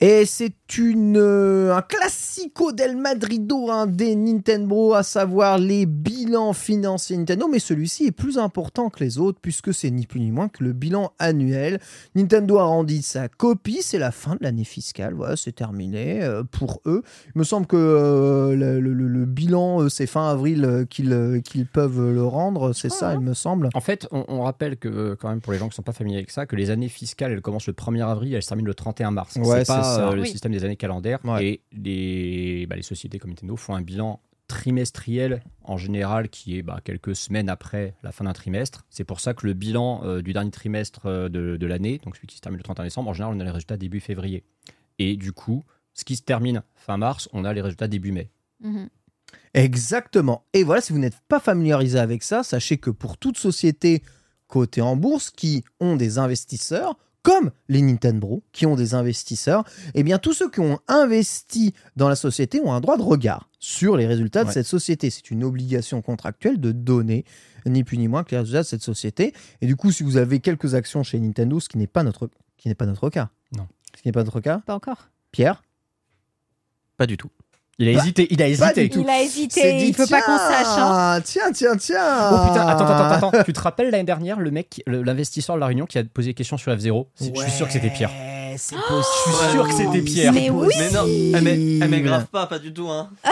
Et c'est une euh, un classico del Madrido hein, des Nintendo, à savoir les bilans financiers Nintendo. Mais celui-ci est plus important que les autres puisque c'est ni plus ni moins que le bilan annuel. Nintendo a rendu sa copie, c'est la fin de l'année fiscale. Voilà, c'est terminé euh, pour eux. Il me semble que euh, le, le- le- le bilan, c'est fin avril qu'ils peuvent le rendre. C'est ça, il me semble. En fait, on, on rappelle que, quand même, pour les gens qui ne sont pas familiers avec ça, que les années fiscales, elles commencent le 1er avril, elles se terminent le 31 mars. Ouais, c'est euh, le Oui. système des années calendaires. Ouais. Et les, bah, les sociétés comme Nintendo font un bilan trimestriel en général qui est bah, quelques semaines après la fin d'un trimestre. C'est pour ça que le bilan euh, du dernier trimestre euh, de, de l'année, donc celui qui se termine le 31 décembre, en général on a les résultats début février. Et du coup, ce qui se termine fin mars, on a les résultats début mai. Mhm. Exactement. Et voilà, si vous n'êtes pas familiarisé avec ça, sachez que pour toute société cotée en bourse qui ont des investisseurs, comme les Nintendo, qui ont des investisseurs, eh bien tous ceux qui ont investi dans la société ont un droit de regard sur les résultats de cette société. C'est une obligation contractuelle de donner ni plus ni moins que les résultats de cette société. Et du coup, si vous avez quelques actions chez Nintendo, ce qui n'est pas notre, qui n'est pas notre cas. Non. Ce qui n'est pas notre cas. Pas encore. Pierre? Pas du tout. Il a Bah, hésité, il a pas hésité. du tout. Il a hésité, dit, il faut pas qu'on sache. hein. Tiens, tiens, tiens. Oh putain, attends, attends, attends, attends. Tu te rappelles l'année dernière, le mec, l'investisseur de la Réunion qui a posé des questions sur F0 C'est- Je suis sûr que c'était Pierre. Oh. Je suis sûr que c'était Pierre. Mais oui. Mais non, eh, mais, eh, mais grave pas, pas du tout. Hein.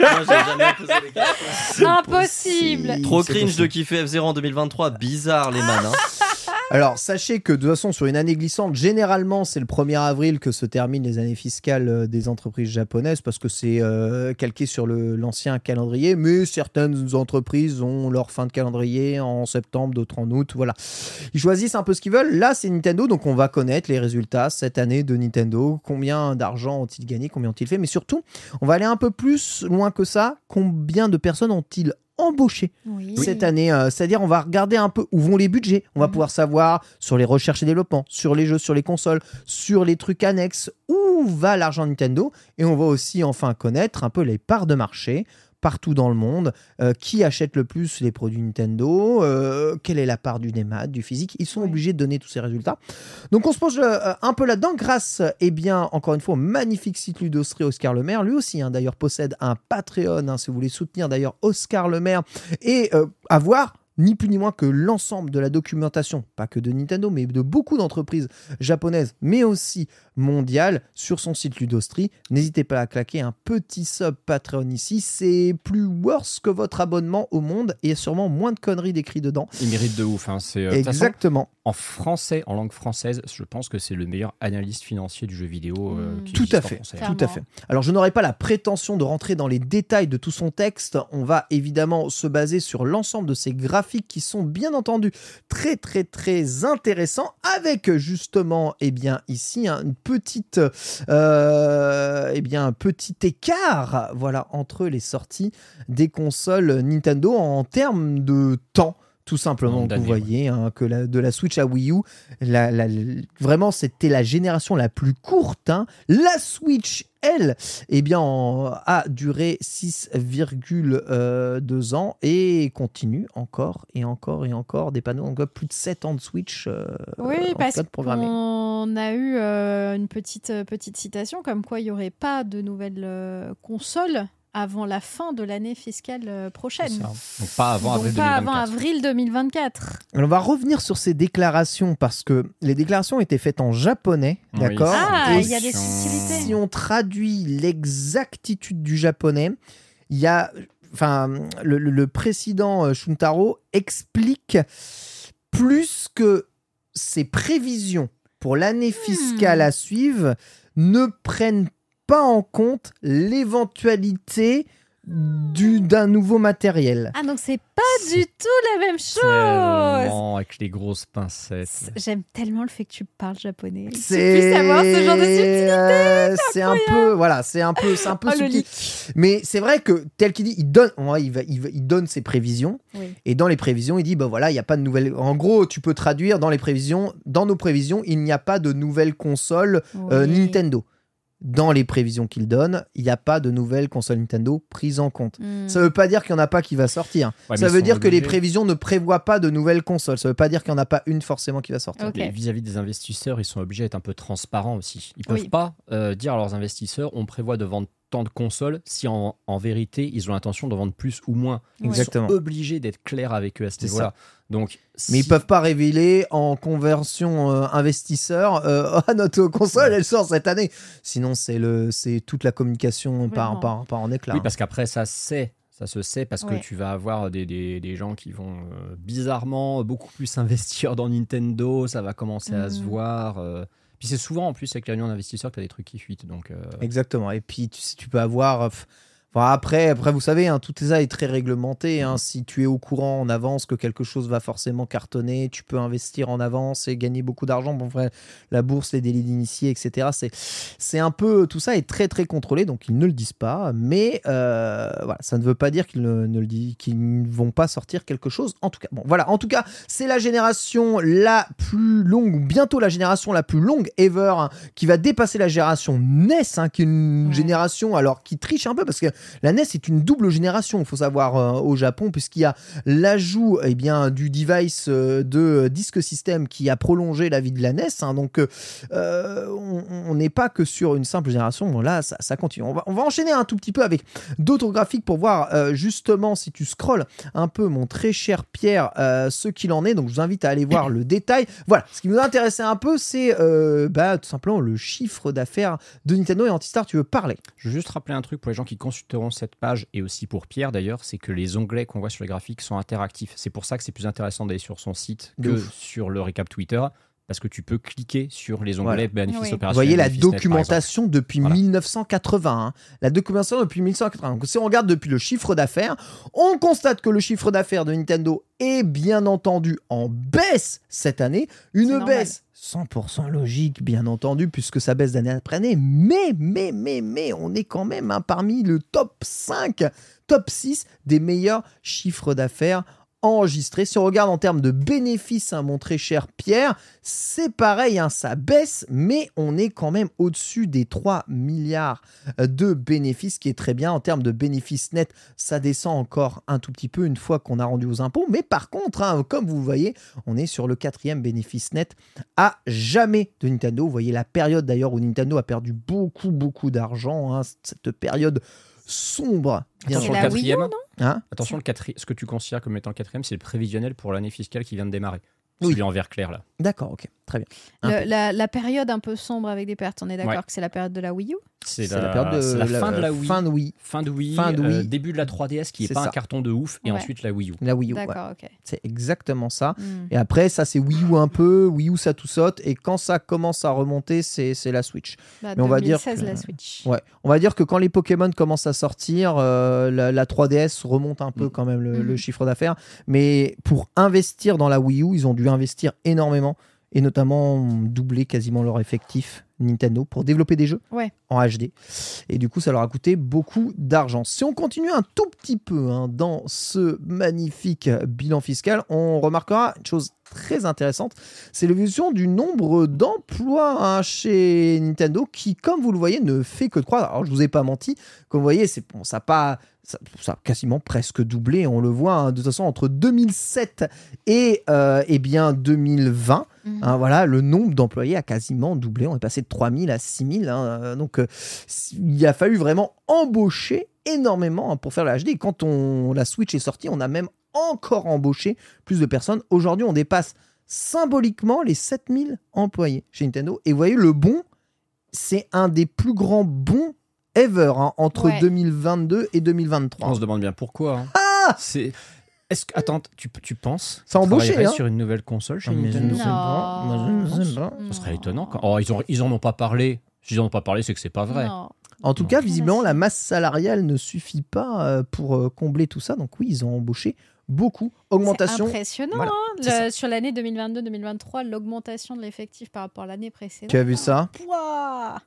Moi, j'ai jamais posé les questions. Impossible. Trop cringe possible. de kiffer F0 en 2023. Bizarre, les man. Hein. Alors, sachez que de toute façon, sur une année glissante, généralement, c'est le 1er avril que se terminent les années fiscales euh, des entreprises japonaises parce que c'est euh, calqué sur l'ancien calendrier. Mais certaines entreprises ont leur fin de calendrier en septembre, d'autres en août. Voilà. Ils choisissent un peu ce qu'ils veulent. Là, c'est Nintendo, donc on va connaître les résultats cette année de Nintendo. Combien d'argent ont-ils gagné Combien ont-ils fait? Mais surtout, on va aller un peu plus loin que ça. Combien de personnes ont-ils embauché Oui. cette année. euh, C'est-à-dire, on va regarder un peu où vont les budgets. On va Mhm. pouvoir savoir sur les recherches et développement, sur les jeux, sur les consoles, sur les trucs annexes, où va l'argent Nintendo. Et on va aussi enfin connaître un peu les parts de marché partout dans le monde, euh, qui achète le plus les produits Nintendo, euh, quelle est la part du démat, du physique? Ils sont obligés de donner tous ces résultats. Donc on se pose euh, un peu là-dedans grâce, eh bien, encore une fois, au magnifique site Ludostri Oscar Le Maire. Lui aussi, hein, d'ailleurs, possède un Patreon, hein, si vous voulez soutenir d'ailleurs Oscar Le Maire et avoir ni plus ni moins que l'ensemble de la documentation, pas que de Nintendo, mais de beaucoup d'entreprises japonaises, mais aussi mondiales, sur son site Ludostri. N'hésitez pas à claquer un petit sub Patreon ici. C'est plus worse que votre abonnement au monde et sûrement moins de conneries décrites dedans. Il mérite de ouf. hein. C'est, euh, façon, Exactement. en français, en langue française, je pense que c'est le meilleur analyste financier du jeu vidéo. euh, Mm. qui Tout à en fait. Tout à fait. Alors, je n'aurai pas la prétention de rentrer dans les détails de tout son texte. On va évidemment se baser sur l'ensemble de ces graphiques qui sont bien entendu très très très intéressants avec justement, eh bien ici un une petite, euh, eh bien petit écart, voilà, entre les sorties des consoles Nintendo en termes de temps. Tout simplement, vous voyez hein, que la- de la Switch à Wii U, la- la- la- vraiment, c'était la génération la plus courte. hein. La Switch, elle, eh bien, en- a duré 6,2 ans et continue encore et encore et encore des panneaux. Donc, plus de 7 ans de Switch. euh, Oui, parce qu'on a eu euh, une petite, euh, petite citation comme quoi il n'y aurait pas de nouvelles euh, consoles avant la fin de l'année fiscale euh, prochaine. Donc pas avant Donc avril pas 2024. avant avril 2024. Alors, on va revenir sur ces déclarations parce que les déclarations étaient faites en japonais, Oui, d'accord Ah, Et il y a des si subtilités. si on traduit l'exactitude du japonais, il y a, enfin, le, le- le président euh, Shuntaro explique plus que ses prévisions pour l'année fiscale à suivre ne prennent pas en compte l'éventualité du- d'un nouveau matériel. Ah, donc c'est pas du tout la même chose. Tellement avec les grosses pincettes. J'aime tellement le fait que tu parles japonais. C'est savoir ce genre de subtilité. euh, c'est un peu voilà, c'est un peu c'est un peu Oh, le subtil. Mais c'est vrai que tel qu'il dit, il donne ouais, il, va, il, va- il donne ses prévisions Oui. et dans les prévisions, il dit bah voilà, il y a pas de nouvelles en gros, tu peux traduire dans les prévisions dans nos prévisions, il n'y a pas de nouvelles consoles euh, Oui. Nintendo. Dans les prévisions qu'il donne, il n'y a pas de nouvelles consoles Nintendo prises en compte. Hmm. Ça veut pas dire qu'il n'y en a pas qui va sortir. Ouais, ça veut dire que les prévisions ne prévoient pas de nouvelles consoles. Ça veut pas dire qu'il n'y en a pas une forcément qui va sortir. Et vis-à-vis des investisseurs, ils sont obligés d'être un peu transparents aussi. Ils peuvent Oui. pas euh, dire à leurs investisseurs on prévoit de vendre tant de consoles si en, en vérité ils ont l'intention de vendre plus ou moins. Exactement. Ils sont obligés d'être clairs avec eux à ce niveau-là. Donc, Mais ils peuvent pas révéler en conversion euh, investisseur euh, Ah, notre console elle sort cette année. Sinon c'est le c'est toute la communication par, par, par en éclat. Oui, parce qu'après, ça c'est. Ça se sait parce Ouais. que tu vas avoir des, des, des gens qui vont euh, bizarrement beaucoup plus investir dans Nintendo, ça va commencer à se Mhm. voir. Puis c'est souvent en plus avec la d'investisseurs que tu as des trucs qui fuitent. Donc, euh, Exactement. Et puis, tu peux avoir. Enfin, après, après, vous savez, hein, tout ça est très réglementé. hein. Si tu es au courant en avance que quelque chose va forcément cartonner, tu peux investir en avance et gagner beaucoup d'argent. Bon, vrai, la bourse, les délits d'initiés, etc. C'est, c'est un peu. Tout ça est très, très contrôlé. Donc, ils ne le disent pas. Mais euh, voilà, ça ne veut pas dire qu'ils ne, ne le disent, qu'ils ne vont pas sortir quelque chose. En tout cas, bon, voilà. En tout cas, c'est la génération la plus longue, ou bientôt la génération la plus longue ever, hein, qui va dépasser la génération NES, qui est une génération alors qui triche un peu parce que la NES est une double génération, il faut savoir euh, au Japon, puisqu'il y a l'ajout eh bien du device euh, de disque système qui a prolongé la vie de la NES. hein. donc euh, on n'est pas que sur une simple génération. Là, ça, continue. On va, enchaîner un tout petit peu avec d'autres graphiques pour voir justement si tu scrolles un peu, mon très cher Pierre, ce qu'il en est. Donc je vous invite à aller voir le détail. Voilà, ce qui nous a intéressé un peu, c'est bah, tout simplement le chiffre d'affaires de Nintendo et Antistar. Tu veux parler? Je veux juste rappeler un truc pour les gens qui cette page et aussi pour Pierre d'ailleurs, c'est que les onglets qu'on voit sur les graphiques sont interactifs. C'est pour ça que c'est plus intéressant d'aller sur son site que ouf. sur le récap Twitter parce que tu peux cliquer sur les onglets Voilà. bénéfices Oui. Vous voyez la documentation depuis Voilà. 1980. hein. La documentation depuis 1980. Donc, si on regarde depuis le chiffre d'affaires, on constate que le chiffre d'affaires de Nintendo est bien entendu en baisse cette année. Une baisse 100% logique, bien entendu, puisque ça baisse d'année après année. Mais, mais, mais, mais, on est quand même hein, parmi le top 5, top 6 des meilleurs chiffres d'affaires enregistrés. Si on regarde en termes de bénéfices, hein, mon très cher Pierre, c'est pareil, hein, ça baisse, mais on est quand même au-dessus des 3 milliards de bénéfices, ce qui est très bien. En termes de bénéfices nets, ça descend encore un tout petit peu une fois qu'on a rendu aux impôts. Mais par contre, hein, comme vous voyez, on est sur le quatrième bénéfice net à jamais de Nintendo. Vous voyez la période d'ailleurs où Nintendo a perdu beaucoup, beaucoup d'argent. cette période sombre. bien Attention, C'est le la Wii U, quatrième. non Hein? Attention, le quatri- ce que tu considères comme étant le quatrième, c'est le prévisionnel pour l'année fiscale qui vient de démarrer. Oui. Celui en vert clair là. D'accord, ok, très bien. Le- la, la période un peu sombre avec des pertes, on est d'accord Ouais. que c'est la période de la Wii U? C'est la, la période de la fin de la Wii. Fin de Wii. Fin de Wii, Fin de euh, début de la 3DS qui est C'est pas ça. un carton de ouf, et Ouais. ensuite la Wii U. La Wii U. ouais. D'accord, ok. C'est exactement ça. Hmm. Et après, ça, c'est Wii U un peu, Wii U, ça tout saute. Et quand ça commence à remonter, c'est c'est la Switch. Bah, Mais on va dire 2016, que- la Switch. Ouais. On va dire que quand les Pokémon commencent à sortir, euh, la, la 3DS remonte un peu Mm. quand même le, le chiffre d'affaires. Mais pour investir dans la Wii U, ils ont dû investir énormément. Et notamment doubler quasiment leur effectif Nintendo pour développer des jeux Ouais. en HD. Et du coup, ça leur a coûté beaucoup d'argent. Si on continue un tout petit peu hein, dans ce magnifique bilan fiscal, on remarquera une chose très intéressante, c'est l'évolution du nombre d'emplois hein, chez Nintendo qui, comme vous le voyez, ne fait que de croître. Alors, je vous ai pas menti, comme vous voyez, c'est bon, ça a pas ça, ça a quasiment presque doublé, on le voit hein, de toute façon entre 2007 et euh, eh bien 2020. Mhm. Hein, voilà, le nombre d'employés a quasiment doublé. On est passé de 3000 à 6000. hein, donc, euh, il a fallu vraiment embaucher énormément hein, pour faire la HD. Et quand on, la Switch est sortie, on a même encore embauché plus de personnes. Aujourd'hui, on dépasse symboliquement les 7000 employés chez Nintendo. Et vous voyez, le bon, c'est un des plus grands bons ever hein, entre Ouais. 2022 et 2023. On se demande bien pourquoi. hein. Ah C'est. Est-ce que attends, tu, tu penses Ça embauché, hein. sur une nouvelle console chez Ah, mais je ne Nintendo. Ce serait étonnant. Quand... Oh, ils, ont, ils en ont pas parlé. S'ils en ont pas parlé, c'est que c'est pas vrai. Non. En tout Non. cas, visiblement, Merci. la masse salariale ne suffit pas euh, pour euh, combler tout ça. Donc oui, ils ont embauché beaucoup. Augmentation. C'est impressionnant. Voilà, hein, le- sur l'année 2022-2023, l'augmentation de l'effectif par rapport à l'année précédente. Tu as vu ça? Ouah,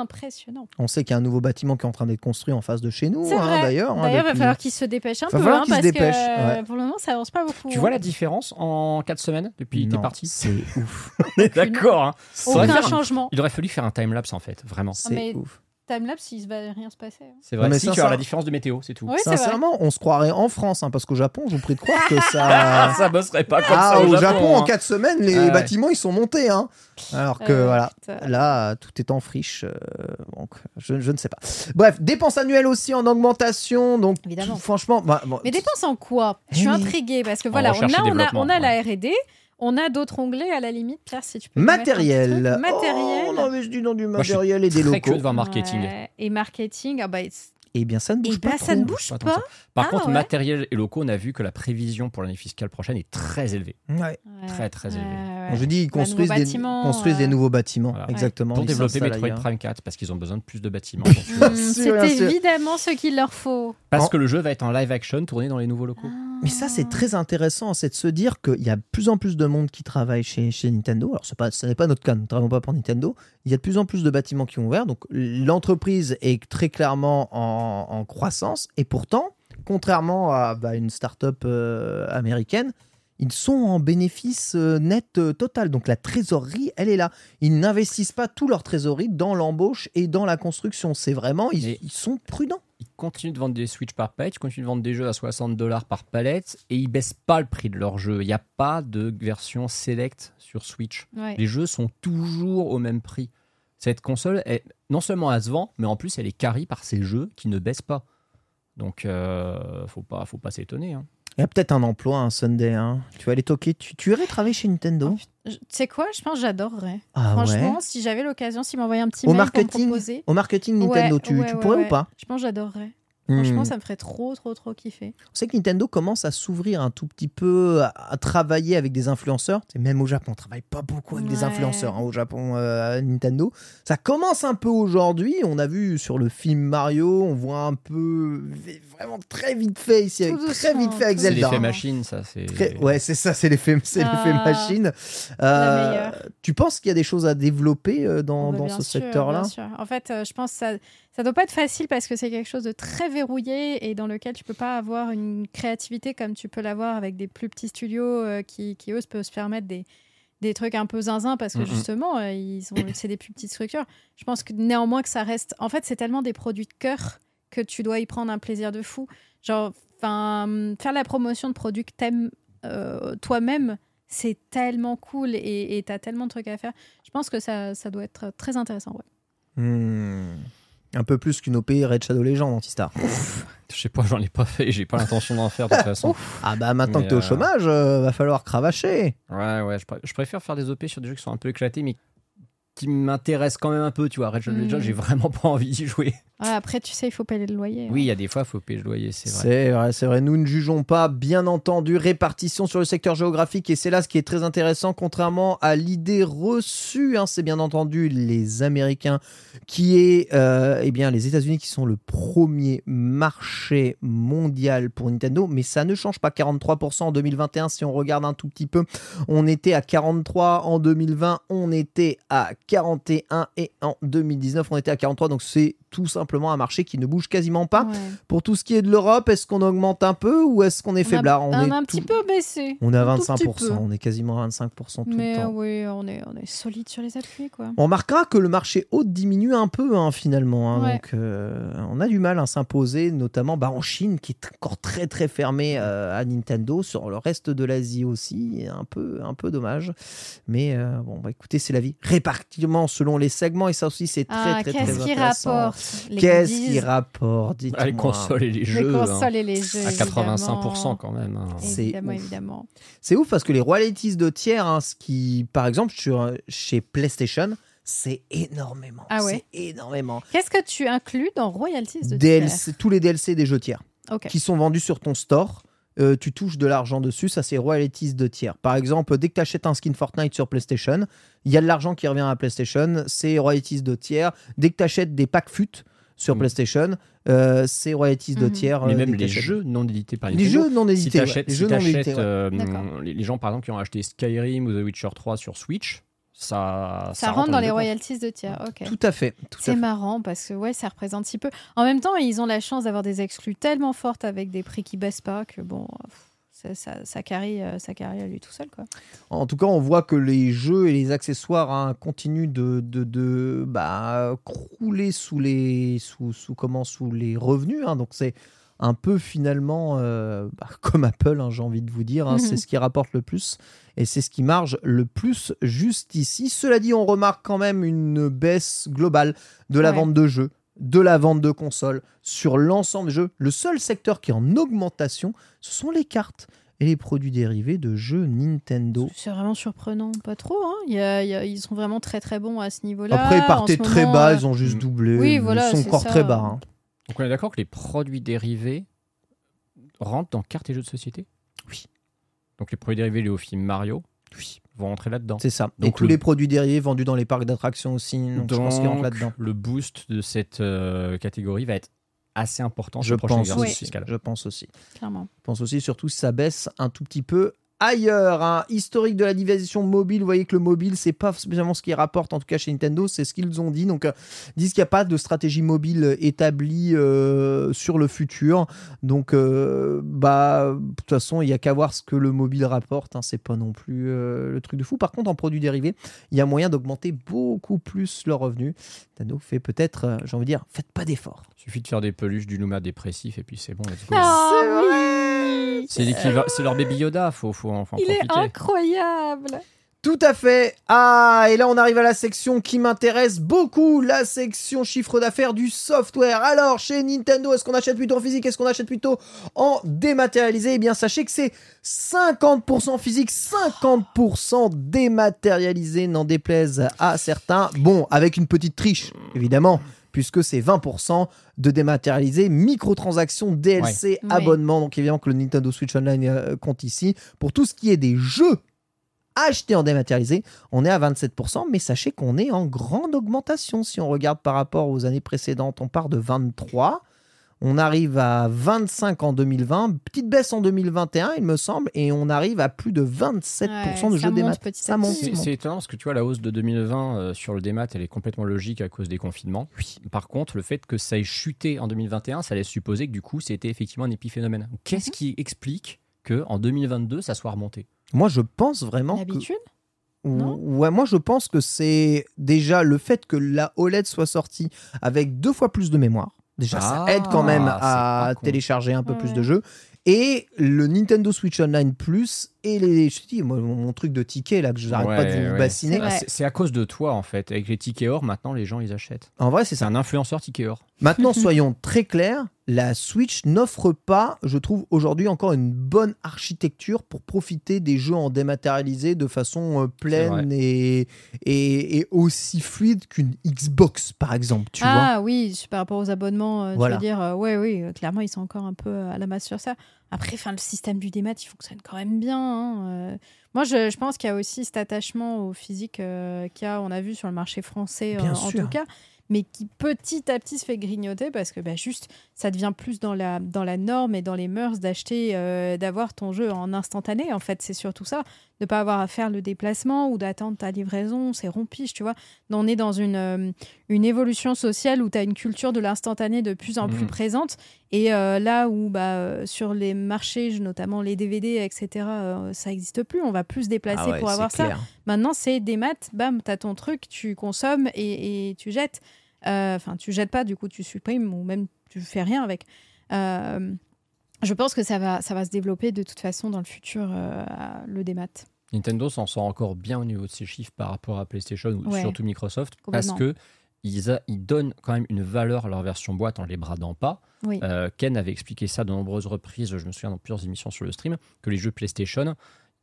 Impressionnant. On sait qu'il y a un nouveau bâtiment qui est en train d'être construit en face de chez nous, hein, d'ailleurs. hein, D'ailleurs, il va falloir qu'ils se dépêchent un Va peu. hein, parce que, ouais. Pour le moment, ça avance pas beaucoup. Tu hein. vois la différence en 4 semaines depuis que t'es parti C'est ouf. On est D'accord. Hein. Aucun changement. Il aurait fallu faire un timelapse en fait, vraiment. C'est mais- ouf. Timelapse, il va rien se passer. hein. C'est vrai. mais si tu sincère- as la différence de météo, c'est tout. Oui. Sincèrement, on se croirait en France, hein, parce qu'au Japon, je vous prie de croire que ça. ça bosserait pas comme Ah, ça au Japon, en hein. 4 semaines, les Ah ouais. bâtiments ils sont montés. Hein. Alors que Euh, voilà, putain. là, tout est en friche. euh, donc, je, je ne sais pas. Bref, dépenses annuelles aussi en augmentation. Donc, Évidemment. franchement, bah, bon, Mais dépenses en quoi? Je suis Eh intriguée parce que voilà, on a, on a, on a la. R&D, on a d'autres onglets à la limite. Pierre, si tu peux. matériel. truc. Matériel. Oh, on investit dans du Moi, je suis matériel et des Très locaux. curieux de voir marketing. Ouais, Et marketing, ah bah, Eh bien, ça ne bouge eh pas. bah, trop. ça ne bouge Pas Par Ah, contre, ouais. matériel et locaux, on a vu que la prévision pour l'année fiscale prochaine est très élevée. Ouais. Ouais, Très, très élevé. Ouais, je dis ils Bah, construisent, des, bâtiments, construisent des euh, nouveaux bâtiments, Voilà. exactement. Pour développer Metroid ailleurs. Prime 4, parce qu'ils ont besoin de plus de bâtiments. C'est évidemment ce qu'il leur faut. parce En- que le jeu va être en live action tourné dans les nouveaux locaux. Mais ça, c'est très intéressant, c'est de se dire qu'il y a de plus en plus de monde qui travaille chez, chez Nintendo. Alors, pas, ce n'est pas notre cas, nous ne travaillons pas pour Nintendo. Il y a de plus en plus de bâtiments qui ont ouvert. Donc, l'entreprise est très clairement en, en croissance. Et pourtant, contrairement à bah, une start-up euh, américaine, ils sont en bénéfice euh, net euh, total. Donc, la trésorerie, elle est là. Ils n'investissent pas tout leur trésorerie dans l'embauche et dans la construction. C'est vraiment, ils, sont prudents. Ils continuent de vendre des Switch par palette, ils continuent de vendre des jeux à 60 dollars par palette, et ils baissent pas le prix de leurs jeux. Il n'y a pas de version select sur Switch. Ouais. Les jeux sont toujours au même prix. Cette console, est, non seulement elle se vend, mais en plus elle est carry par ces jeux qui ne baissent pas. Donc, euh, faut pas, faut pas s'étonner. hein. Il y a peut-être un emploi, un Sunday. hein. Tu vas aller toquer. Tu, tu irais travailler chez Nintendo? Je- Tu sais quoi? Je pense que j'adorerais. Ah Franchement, ouais. si j'avais l'occasion, s'ils m'envoyaient un petit Au mail marketing, pour me proposer. au marketing Nintendo, Ouais, tu, ouais, tu pourrais ou pas? Je pense que j'adorerais. Franchement, Hmm. ça me ferait trop, trop, trop kiffer. On sait que Nintendo commence à s'ouvrir un tout petit peu, à, à travailler avec des influenceurs. C'est même au Japon, on travaille pas beaucoup avec des influenceurs hein, au Japon, euh, Nintendo. Ça commence un peu aujourd'hui. On a vu sur le film Mario, on voit un peu vraiment très vite fait ici, avec, très vite fait avec tout C'est Zelda. l'effet machine, ça. C'est Très- ouais, c'est ça, c'est l'effet, c'est l'effet Ah, machine. la meilleure. tu penses qu'il y a des choses à développer euh, dans, Oh, bah, dans ce secteur-là? bien sûr. En fait, euh, je pense que ça, ça doit pas être facile parce que c'est quelque chose de très verrouillé et dans lequel tu peux pas avoir une créativité comme tu peux l'avoir avec des plus petits studios euh, qui, qui, eux, peuvent se permettre des, des trucs un peu zinzin parce que justement, euh, ils ont, c'est des plus petites structures. Je pense que néanmoins que ça reste. En fait, c'est tellement des produits de cœur que tu dois y prendre un plaisir de fou. Genre, enfin, faire la promotion de produits que t'aimes euh, toi-même, c'est tellement cool et tu as tellement de trucs à faire. Je pense que ça, ça doit être très intéressant. Ouais. Hmm. Un peu plus qu'une OP Red Shadow Legend, Antistar. Je sais pas, j'en ai pas fait, j'ai pas l'intention d'en faire de toute façon. Ah bah maintenant Mais, que t'es au euh, chômage, euh, va falloir cravacher. Ouais, ouais, je, pr- je préfère faire des OP sur des jeux qui sont un peu éclatés, mais qui m'intéressent quand même un peu, tu vois. Red Shadow Mm. J'ai vraiment pas envie d'y jouer. Ouais, après, tu sais, il faut payer le loyer. Oui, il y a des fois, il faut payer le loyer, c'est vrai. C'est vrai, c'est vrai. Nous ne jugeons pas, bien entendu, répartition sur le secteur géographique. Et c'est là ce qui est très intéressant, contrairement à l'idée reçue. hein, c'est bien entendu les Américains qui est, euh, eh bien, les États-Unis qui sont le premier marché mondial pour Nintendo. Mais ça ne change pas. 43% en 2021, si on regarde un tout petit peu. On était à 43 en 2020, on était à 41 et en 2019, on était à 43. Donc c'est tout simplement un marché qui ne bouge quasiment pas. Ouais. Pour tout ce qui est de l'Europe, est-ce qu'on augmente un peu ou est-ce qu'on est On a- faiblard on, est a un tout- petit peu baissé. On est à Un tout petit 25%, peu. on est quasiment à 25% tout Mais le temps. oui, on est, on est solide sur les appuis, quoi. On remarquera que le marché haut diminue un peu hein, finalement. hein. Ouais. donc euh, on a du mal à s'imposer, notamment bah, en Chine qui est encore très très fermée euh, à Nintendo. Sur le reste de l'Asie aussi, un peu, un peu dommage. Mais euh, bon, bah, écoutez, c'est la vie. Répartiment selon les segments et ça aussi c'est très Ah, très très qu'est-ce qui intéressant. rapporte? Qu'est-ce qui rapporte. Ah, les consoles et les Les jeux. hein. consoles et les jeux. à 85% évidemment. quand même. hein. C'est Évidemment, ouf. évidemment. C'est ouf parce que les royalties de tiers, hein, ce qui, par exemple, sur, chez PlayStation, c'est énormément. Ah ouais C'est énormément. Qu'est-ce que tu inclus dans royalties de DLC, tous les DLC des jeux tiers tiers qui sont vendus sur ton store, euh, tu touches de l'argent dessus, ça c'est royalties de tiers. Par exemple, dès que tu achètes un skin Fortnite sur PlayStation, il y a de l'argent qui revient à PlayStation, c'est royalties de tiers. Dès que tu achètes des packs FUT sur Mm. PlayStation, euh, c'est royalties de Mhm. tiers. Mais euh, même dès que les jeux non édités par Les Nintendo. jeux non Si édités. ouais. t'achètes Les si jeux non édités. euh, les, les gens par exemple qui ont acheté Skyrim ou The Witcher 3 sur Switch, ça, Ça, rentre dans les royalties de tiers. Ok. Tout à fait. C'est marrant parce que ouais, ça représente si peu. En même temps, ils ont la chance d'avoir des exclus tellement fortes avec des prix qui baissent pas que bon, ça, ça, ça carry, euh, ça carry à lui tout seul quoi. En tout cas, on voit que les jeux et les accessoires hein, continuent de, de, de, bah, crouler sous les, sous, sous, comment, sous les revenus. hein. Donc, c'est un peu finalement euh, bah, comme Apple, hein, j'ai envie de vous dire. hein. Mhm. C'est ce qui rapporte le plus et c'est ce qui marge le plus juste ici. Cela dit, on remarque quand même une baisse globale de la Ouais. vente de jeux, de la vente de consoles sur l'ensemble des jeux. Le seul secteur qui est en augmentation, ce sont les cartes et les produits dérivés de jeux Nintendo. C'est vraiment surprenant, pas trop. Hein il y a- il y a- ils sont vraiment très très bons à ce niveau-là. Après, ils En partaient très moment, bas, euh, ils ont juste Mm. doublé. Oui, ils voilà, sont encore ça. très bas. hein. Donc on est d'accord que les produits dérivés rentrent dans cartes et jeux de société? Oui. Donc les produits dérivés liés au film Mario Oui. vont entrer là-dedans? C'est ça. Et tous le- les produits dérivés vendus dans les parcs d'attractions aussi. Donc, je pense qu'ils rentrent Donc, là-dedans. le boost de cette euh, catégorie va être assez important sur Je le prochain pense, exercice aussi. fiscal. je pense aussi. Clairement. Je pense aussi, surtout si ça baisse un tout petit peu ailleurs. hein. Historique de la division mobile, vous voyez que le mobile, c'est pas spécialement ce qu'ils rapportent, en tout cas chez Nintendo, c'est ce qu'ils ont dit. Donc, euh, ils disent qu'il n'y a pas de stratégie mobile établie euh, sur le futur. Donc, euh, bah, de toute façon, il n'y a qu'à voir ce que le mobile rapporte. hein. C'est pas non plus euh, le truc de fou. Par contre, en produits dérivés, il y a moyen d'augmenter beaucoup plus leurs revenus. Nintendo fait peut-être, euh, j'ai envie de dire, faites pas d'efforts. Il suffit de faire des peluches du Luma dépressif et puis c'est bon, let's go. Ah C'est oui C'est leur baby Yoda, faut, faut en, faut en Il est incroyable Tout à fait. Ah, et là on arrive à la section qui m'intéresse beaucoup, la section chiffre d'affaires du software. Alors, chez Nintendo, est-ce qu'on achète plutôt en physique Est-ce qu'on achète plutôt en dématérialisé? Eh bien, sachez que c'est 50% physique, 50% dématérialisé, n'en déplaise à certains. Bon, avec une petite triche, évidemment, puisque c'est 20% de dématérialisé, microtransactions, DLC, Ouais. abonnement. Donc évidemment que le Nintendo Switch Online euh, compte ici. Pour tout ce qui est des jeux achetés en dématérialisé, on est à 27%, mais sachez qu'on est en grande augmentation. Si on regarde par rapport aux années précédentes, on part de 23. On arrive à 25 en 2020, petite baisse en 2021, il me semble, et on arrive à plus de 27% Ouais, de jeux démat. Ça monte. C'est étonnant parce que tu vois, la hausse de 2020 euh, sur le démat, elle est complètement logique à cause des confinements. Par contre, le fait que ça ait chuté en 2021, ça laisse supposer que du coup, c'était effectivement un épiphénomène. Qu'est-ce Mhm. qui explique que en 2022, ça soit remonté? Moi, je pense vraiment que... L'habitude? Non Ouais, moi je pense que c'est déjà le fait que la OLED soit sortie avec deux fois plus de mémoire. Déjà, ça Ah, aide quand même à télécharger un peu Ouais, plus ouais. de jeux. Et le Nintendo Switch Online Plus et les, je te dis, moi, mon, mon truc de ticket là que je n'arrête pas de Ouais, vous ouais. bassiner. C'est à cause de toi en fait. Avec les tickets or, maintenant les gens ils achètent. En vrai, c'est C'est ça. un influenceur ticket or. Maintenant, soyons très clairs, la Switch n'offre pas, je trouve aujourd'hui encore une bonne architecture pour profiter des jeux en dématérialisé de façon euh, pleine et, et, et aussi fluide qu'une Xbox par exemple. Tu vois ah oui, par rapport aux abonnements, euh, Voilà. tu veux dire, euh, ouais, oui, euh, clairement, ils sont encore un peu à la masse sur ça. Après, enfin, le système du démat, il fonctionne quand même bien. hein. Moi, je, je pense qu'il y a aussi cet attachement au physique y a, vu sur le marché français, en sûr. tout cas, mais qui petit à petit se fait grignoter parce que bah, juste, ça devient plus dans la, dans la norme et dans les mœurs d'acheter, euh, d'avoir ton jeu en instantané. En fait, c'est surtout ça, de pas avoir à faire le déplacement ou d'attendre ta livraison, c'est rompiche, tu vois. On est dans une, euh, une évolution sociale où tu as une culture de l'instantané de plus en plus Mhm. présente. Et euh, là où bah, euh, sur les marchés, notamment les DVD, etc., euh, ça n'existe plus. On va plus se déplacer Ah ouais, pour avoir ça. Maintenant, c'est des maths, bam, tu as ton truc, tu consommes et, et tu jettes. Enfin, tu jettes pas, du coup, tu supprimes ou même tu fais rien avec. Euh, je pense que ça va, ça va se développer de toute façon dans le futur, euh, le démat. Nintendo s'en sort encore bien au niveau de ses chiffres par rapport à PlayStation ou Ouais. surtout Microsoft parce que ils, a- ils donnent quand même une valeur à leur version boîte en les bradant pas. Oui. Euh, Ken avait expliqué ça de nombreuses reprises, je me souviens dans plusieurs émissions sur le stream, que les jeux PlayStation,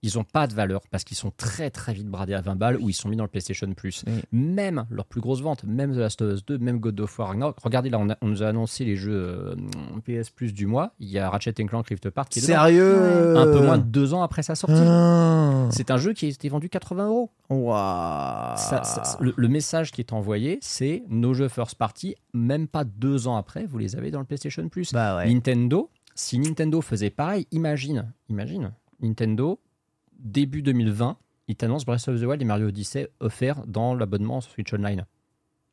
ils n'ont pas de valeur parce qu'ils sont très très vite bradés à 20 balles ou ils sont mis dans le PlayStation Plus. Oui. Même leur plus grosse vente, même The Last of Us 2, même God of War Ragnarok. Regardez là, on, a- on nous a annoncé les jeux euh, PS Plus du mois. Il y a Ratchet Clank Rift Apart qui est dedans. Sérieux un peu moins de deux ans après sa sortie. Ah. C'est un jeu qui a été vendu 80 euros. Ça- ça- le, le message qui est envoyé, c'est nos jeux first party, même pas deux ans après, vous les avez dans le PlayStation Plus. Bah ouais. Nintendo, si Nintendo faisait pareil, imagine, imagine, Nintendo, début 2020, il t'annonce Breath of the Wild et Mario Odyssey offerts dans l'abonnement Switch Online.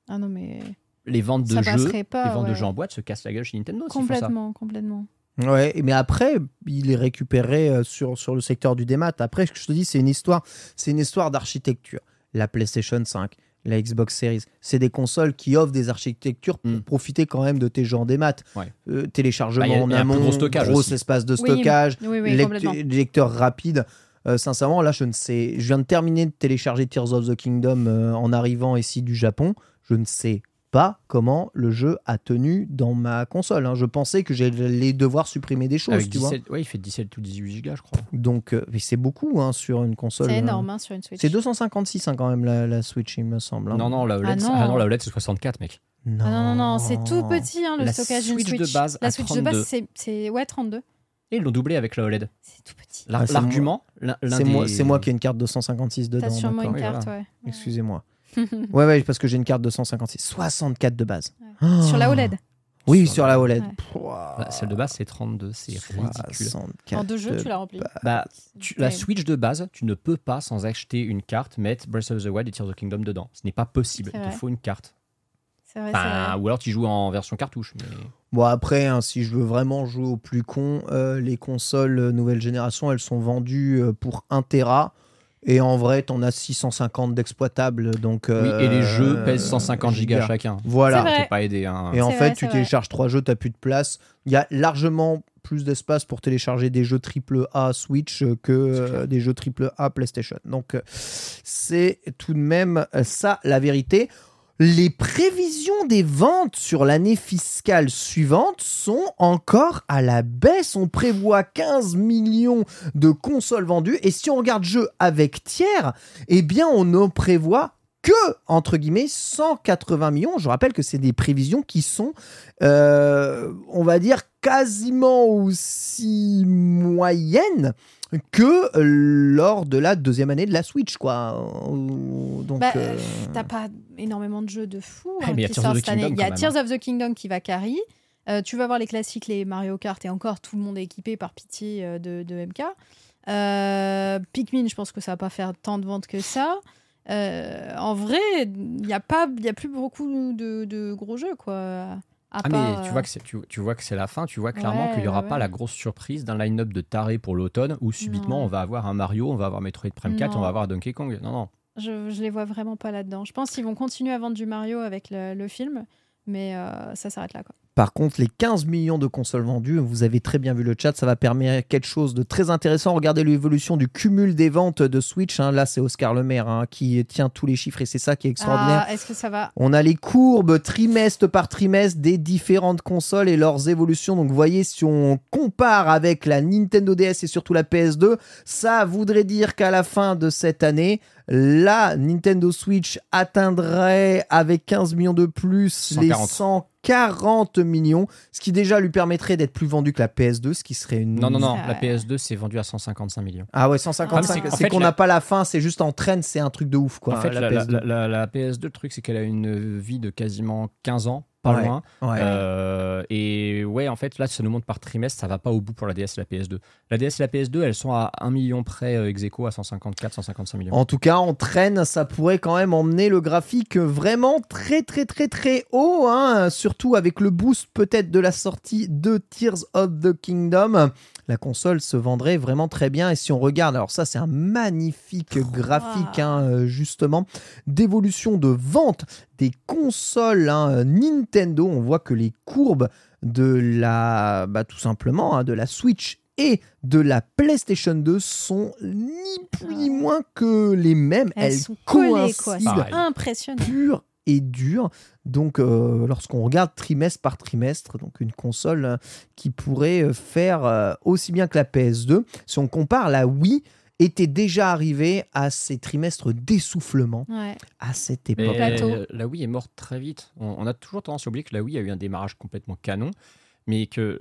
Ah non, mais Les ventes de jeux, pas, les ventes de jeux en boîte se cassent la gueule chez Nintendo s'ils font ça. complètement, complètement. Ouais, mais après, il est récupéré euh, sur, sur le secteur du démat. Après, ce que je te dis, c'est une histoire, c'est une histoire d'architecture. La PlayStation 5, la Xbox Series, c'est des consoles qui offrent des architectures pour Mm. profiter quand même de tes jeux en démat. Ouais. Euh, téléchargement Bah, y a- en amont, gros stockage gros espace de stockage, Oui, oui, lecteur rapide. Euh, sincèrement, là, je ne sais. Je viens de terminer de télécharger Tears of the Kingdom euh, en arrivant ici du Japon. Je ne sais pas comment le jeu a tenu dans ma console. hein. Je pensais que j'allais devoir supprimer des choses, Avec tu vois. 17, ouais, il fait 17 ou 18 gigas, je crois. Donc, euh, c'est beaucoup hein, sur une console. C'est euh, énorme hein, sur une Switch. C'est 256 hein, quand même la, la Switch, il me semble. hein. Non, non, la OLED, Ah non. ah non, la OLED, c'est 64, mec. Non, Ah non, non, non, c'est tout petit hein, le La stockage d'une Switch de Switch. base la Switch de 32. base, c'est- c'est ouais, 32. Et ils l'ont doublé avec la OLED. C'est tout petit. Ah, c'est L'argument, C'est moi, des- c'est moi qui ai une carte 256 dedans. T'as sûrement une oui, carte, voilà. ouais. Excusez-moi. ouais, ouais, parce que j'ai une carte 256. 64 de base. Ouais. Sur la OLED. Oui, Sur sur la OLED. Ouais. Bah, celle de base, c'est 32, c'est ridicule. 64 En deux jeux, de- tu l'as rempli. Bah, tu- la. Switch de base, tu ne peux pas, sans acheter une carte, mettre Breath of the Wild et Tears of the Kingdom dedans. Ce n'est pas possible. Il te faut une carte. C'est vrai, c'est Enfin, vrai. ou alors tu joues en version cartouche. Mais... Bon, après, hein, si je veux vraiment jouer au plus con, euh, les consoles euh, nouvelle génération, elles sont vendues euh, pour 1 Tera. Et en vrai, t'en as 650 d'exploitables. Donc, Oui, et les euh, jeux pèsent 150 gigas gigas. chacun. Voilà. C'est vrai. T'es pas aidé. Hein. Et en fait, vrai, tu télécharges trois jeux, t'as plus de place. Il y a largement plus d'espace pour télécharger des jeux AAA Switch que euh, des jeux AAA PlayStation. Donc, c'est tout de même ça la vérité. Les prévisions des ventes sur l'année fiscale suivante sont encore à la baisse. On prévoit 15 millions de consoles vendues. Et si on regarde jeux avec tiers, eh bien, on ne prévoit que, entre guillemets, 180 millions. Je rappelle que c'est des prévisions qui sont, euh, on va dire, quasiment aussi moyennes que lors de la deuxième année de la Switch, quoi. Euh, Donc, Bah, euh, T'as pas énormément de jeux de fou hein, mais il y a qui Tears of sortent the cette année. Kingdom Il y a Tears même, of the Kingdom qui va carry. Euh, tu vas voir les classiques, les Mario Kart, et encore tout le monde est équipé par pitié euh, de, de MK. Euh, Pikmin, je pense que ça va pas faire tant de ventes que ça. Euh, en vrai, il n'y a, pas- il y a plus beaucoup de, de gros jeux, quoi. À Ah, part, mais tu euh, vois que c'est tu, tu vois que c'est la fin, tu vois clairement Ouais, qu'il n'y aura ouais, pas la grosse surprise d'un line-up de tarés pour l'automne où subitement Non. on va avoir un Mario, on va avoir Metroid Prime 4, Non. on va avoir Donkey Kong. Non, non. je, je les vois vraiment pas là-dedans. Je pense qu'ils vont continuer à vendre du Mario avec le, le film, mais euh, ça s'arrête là, quoi. Par contre, les 15 millions de consoles vendues, vous avez très bien vu le chat, ça va permettre quelque chose de très intéressant. Regardez l'évolution du cumul des ventes de Switch. hein. Là, c'est Oscar Lemaire hein, qui tient tous les chiffres et c'est ça qui est extraordinaire. Ah, est-ce que ça va? On a les courbes trimestre par trimestre des différentes consoles et leurs évolutions. Donc, vous voyez, si on compare avec la Nintendo DS et surtout la PS2, ça voudrait dire qu'à la fin de cette année, la Nintendo Switch atteindrait avec 15 millions de plus 140. les 140 millions, ce qui déjà lui permettrait d'être plus vendu que la PS2, ce qui serait une. Non, non, non. La PS2 c'est vendu à 155 millions. Ah ouais, Ah, 155. c'est- en C'est qu'on la- n'a pas la fin, c'est juste en traîne, c'est un truc de ouf quoi. en fait, la, la, la- PS2. la- la- la PS2, le truc c'est qu'elle a une vie de quasiment 15 ans, pas Ouais. loin. Ouais. Euh, et ouais, en fait, là, ça nous montre par trimestre, ça va pas au bout pour la DS et la PS2. La DS et la PS2, elles sont à 1 million près euh, ex aequo à 154, 155 millions. En tout cas, en traîne, ça pourrait quand même emmener le graphique vraiment très très très très haut, hein, surtout avec le boost peut-être de la sortie de Tears of the Kingdom. La console se vendrait vraiment très bien et si on regarde, alors ça c'est un magnifique graphique hein, euh, justement d'évolution de vente des consoles hein, Nintendo, on voit que les courbes de la, bah, tout simplement, hein, de la Switch et de la PlayStation 2 sont ni plus ni moins que les mêmes. Elles, Elles, sont collées, quoi. C'est impressionnant. pur et dur. Donc, euh, lorsqu'on regarde trimestre par trimestre, donc une console euh, qui pourrait euh, faire euh, aussi bien que la PS2, si on compare, la Wii était déjà arrivée à ses trimestres d'essoufflement Ouais. à cette Mais époque. plateau. la Wii est morte très vite. On, on a toujours tendance à oublier que la Wii a eu un démarrage complètement canon, mais que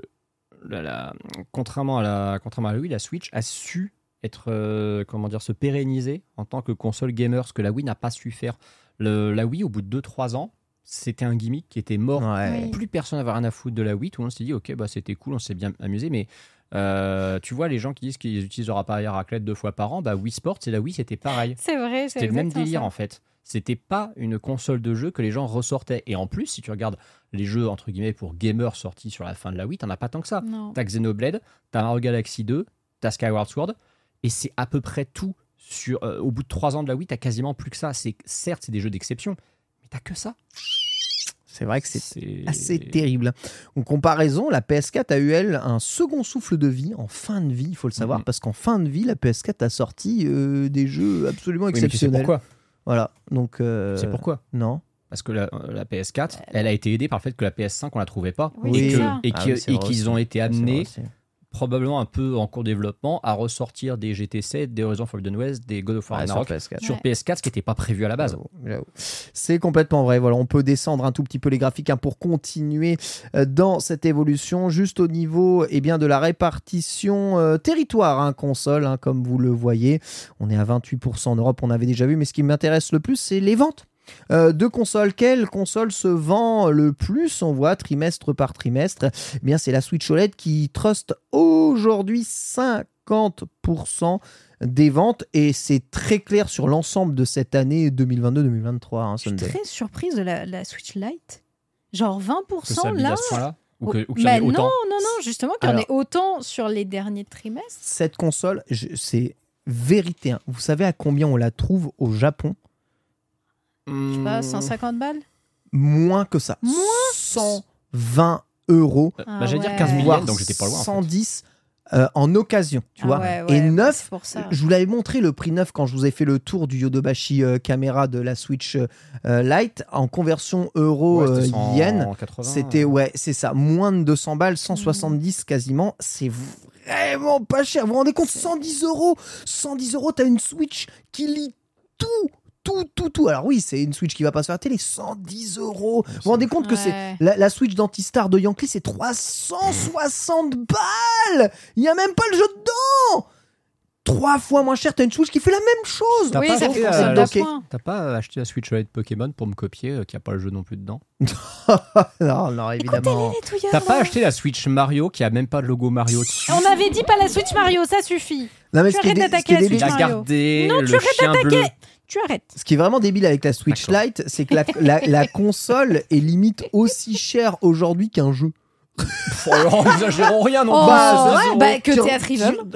la- la- contrairement, à la, contrairement à la Wii, la Switch a su être, euh, comment dire, se pérenniser en tant que console gamer, ce que la Wii n'a pas su faire. Le- la Wii, au bout de 2-3 ans, c'était un gimmick qui était mort. Ouais. Plus personne n'avait rien à foutre de la Wii. Tout le monde s'est dit, ok, bah, c'était cool, on s'est bien amusé, mais euh, tu vois, les gens qui disent qu'ils utilisent leur appareil à raclette deux fois par an, bah, Wii Sports et la Wii, c'était pareil. C'est vrai, c'est C'était le même délire ça. en fait. C'était pas une console de jeu que les gens ressortaient. Et en plus, si tu regardes les jeux entre guillemets pour gamers sortis sur la fin de la Wii, t'en as pas tant que ça. T'as Xenoblade, t'as Mario Galaxy 2, t'as Skyward Sword, et c'est à peu près tout. Sur, euh, au bout de trois ans de la Wii, t'as quasiment plus que ça. C'est certes, c'est des jeux d'exception, mais t'as que ça. C'est vrai que c'est assez terrible. En comparaison, la PS4 a eu, elle, un second souffle de vie, en fin de vie, il faut le savoir, Mhm. parce qu'en fin de vie, la PS4 a sorti euh, des jeux absolument Oui, mais tu sais exceptionnels. pourquoi? Voilà, donc... euh, C'est pourquoi? Non Parce que la, la PS4, elle a été aidée par le fait que la PS5, on la trouvait pas. Oui, Oui. et Ah oui, et qu'ils ont été vrai amenés. Probablement un peu en cours de développement à ressortir des GT7, des Horizon Forbidden West, des God of War Ouais, sur Ragnarok PS4. sur Ouais. PS4, ce qui n'était pas prévu à la base. C'est complètement vrai. Voilà, on peut descendre un tout petit peu les graphiques hein, pour continuer euh, dans cette évolution. Juste au niveau eh bien, de la répartition euh, territoire hein, console, hein, comme vous le voyez. On est à 28% en Europe, on avait déjà vu. Mais ce qui m'intéresse le plus, c'est les ventes. Euh, de consoles, quelle console se vend le plus On voit trimestre par trimestre. Eh bien, c'est la Switch OLED qui trust aujourd'hui 50% des ventes et c'est très clair sur l'ensemble de cette année 2022-2023. Hein, Je suis très surprise de la, la Switch Lite. Genre 20% Que ça là. là Ou que- ou qu'il y Bah en ait non, autant non, non, justement, qu'il y en ait autant sur les derniers trimestres. Cette console, je- c'est vérité. hein. Vous savez à combien on la trouve au Japon Je sais Hmm. pas, 150 balles? Moins que ça. Moins? 120 euros. Euh, Ah bah, J'allais dire ouais. 15 000 voire yens, donc j'étais pas loin. en fait. 110 euh, en occasion, tu Ah vois. ouais, et ouais, neuf, c'est pour ça. je vous l'avais montré le prix neuf quand je vous ai fait le tour du Yodobashi euh, caméra de la Switch euh, Lite en conversion euro Ouais, c'était euh, yen. 180. C'était ouais, c'est ça, moins de 200 balles, 170 quasiment. C'est vraiment pas cher. Vous vous rendez compte? 110 euros, 110 euros, t'as une Switch qui lit tout. Tout, tout, tout. Alors oui, c'est une Switch qui va pas sur la télé. 110 euros. Vous vous rendez compte que c'est la, la Switch d'Antistar de Yankee, c'est 360 balles. Il y a même pas le jeu dedans. Trois fois moins cher. T'as une Switch qui fait la même chose. T'as Oui, pas ça acheté fait la- concept la- d'appoint. T'as pas acheté la Switch OLED Pokémon pour me copier, euh, qui a pas le jeu non plus dedans non, non, évidemment. T'as pas acheté la Switch Mario qui a même pas de logo Mario dessus On avait dit pas la Switch Mario, ça suffit. Non, mais Tu arrêtes d'attaquer la Switch Mario. Non, le tu arrêtes bleu. Tu arrêtes. Ce qui est vraiment débile avec la Switch. Lite, c'est que la, la- la console est limite aussi chère aujourd'hui qu'un jeu. Pff, alors, exagérons rien non Oh, plus. Bah, ouais, bah, que sur-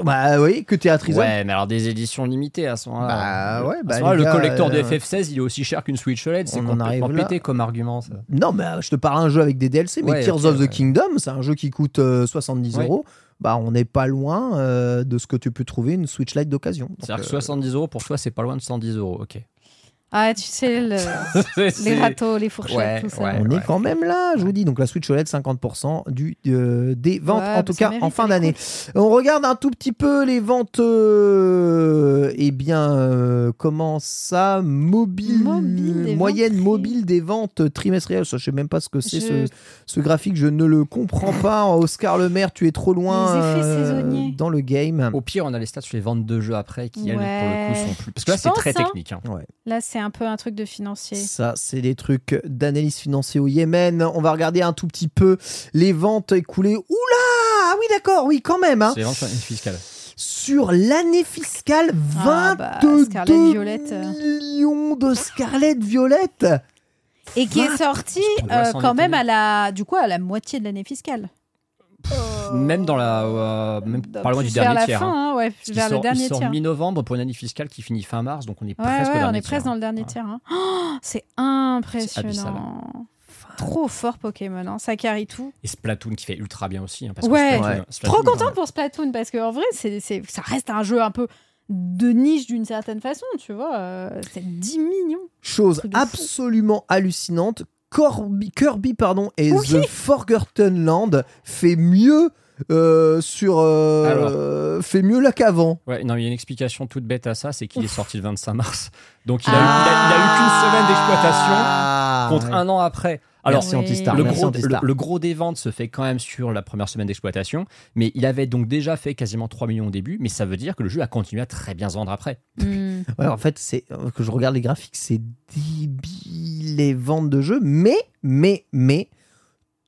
Bah oui, que Theatrhythm. Ouais, mais alors des éditions limitées à ce moment-là. Bah ouais, À bah, les le gars, collector de euh, FF16, il est aussi cher qu'une Switch OLED. C'est complètement arrive là. pété comme argument. Ça. Non, mais euh, je te parle d'un jeu avec des DLC, mais Ouais, Tears of the ouais. Kingdom, c'est un jeu qui coûte euh, 70 Ouais. euros. Bah, on n'est pas loin euh, de ce que tu peux trouver une Switch Lite d'occasion. C'est-à-dire que euh, 70 euros pour toi, c'est pas loin de 110 euros. Ok. Ah, tu sais, le- les râteaux, les fourchettes, Ouais, tout ça. ouais. on est quand même là, je vous dis. Donc la Switch OLED, 50% du, euh, des ventes, Ouais, en tout cas en fin d'année. On regarde un tout petit peu les ventes. euh, eh bien, euh, comment ça Mobile, moyenne ventes mobile des ventes trimestrielles. Ça, je sais même pas ce que c'est Je- ce, ce graphique, je ne le comprends pas. Oscar Le Maire, tu es trop loin euh, dans le game. Au pire, on a les stats sur les ventes de jeux après qui, elles, pour le coup, sont plus. Parce que là, c'est très hein. technique. hein. Ouais. Là, c'est un peu un truc de financier. Ça, c'est des trucs d'analyse financière au Yémen. On va regarder un tout petit peu les ventes écoulées. Oula Ah oui, d'accord, oui, quand même. Hein. C'est les ventes fiscales. Sur l'année fiscale, Ah, bah, 22 Scarlett Violette. millions de Scarlett Violette. Et qui est sorti euh, quand même à la, du coup, à la moitié de l'année fiscale. Même dans la. euh, même Donc, pas loin du vers dernier la tiers. fin, hein. hein, ouais, qu'il vers le dernier il sort tiers. mi-novembre pour une année fiscale qui finit fin mars, donc on est Ouais, presque au ouais, on dernier est presque dans le dernier Ouais. tiers. hein. Oh, c'est impressionnant. Trop fort Pokémon, hein. ça carry tout. Et Splatoon qui fait ultra bien aussi. hein, parce que Ouais. Splatoon- Ouais. Splatoon, Trop contente pour Splatoon parce qu'en vrai, c'est, c'est- ça reste un jeu un peu de niche d'une certaine façon, tu vois. euh, c'est 10 millions. Chose absolument hallucinante. Corby, Kirby pardon, et Oui. The Forgotten Land fait mieux euh, sur euh, Alors. fait mieux là qu'avant. Ouais, non, il y a une explication toute bête à ça, c'est qu'il est sorti le 25 mars. Donc il a, eu, il a- il a eu qu'une semaine d'exploitation Ah, contre ouais. un an après. Alors, Merci Oui. Antistar. le, merci gros, Antistar. le- le gros des ventes se fait quand même sur la première semaine d'exploitation, mais il avait donc déjà fait quasiment 3 millions au début, mais ça veut dire que le jeu a continué à très bien se vendre après. Hmm. Ouais, en fait, c'est euh, que je regarde les graphiques, c'est débile les ventes de jeux, mais mais mais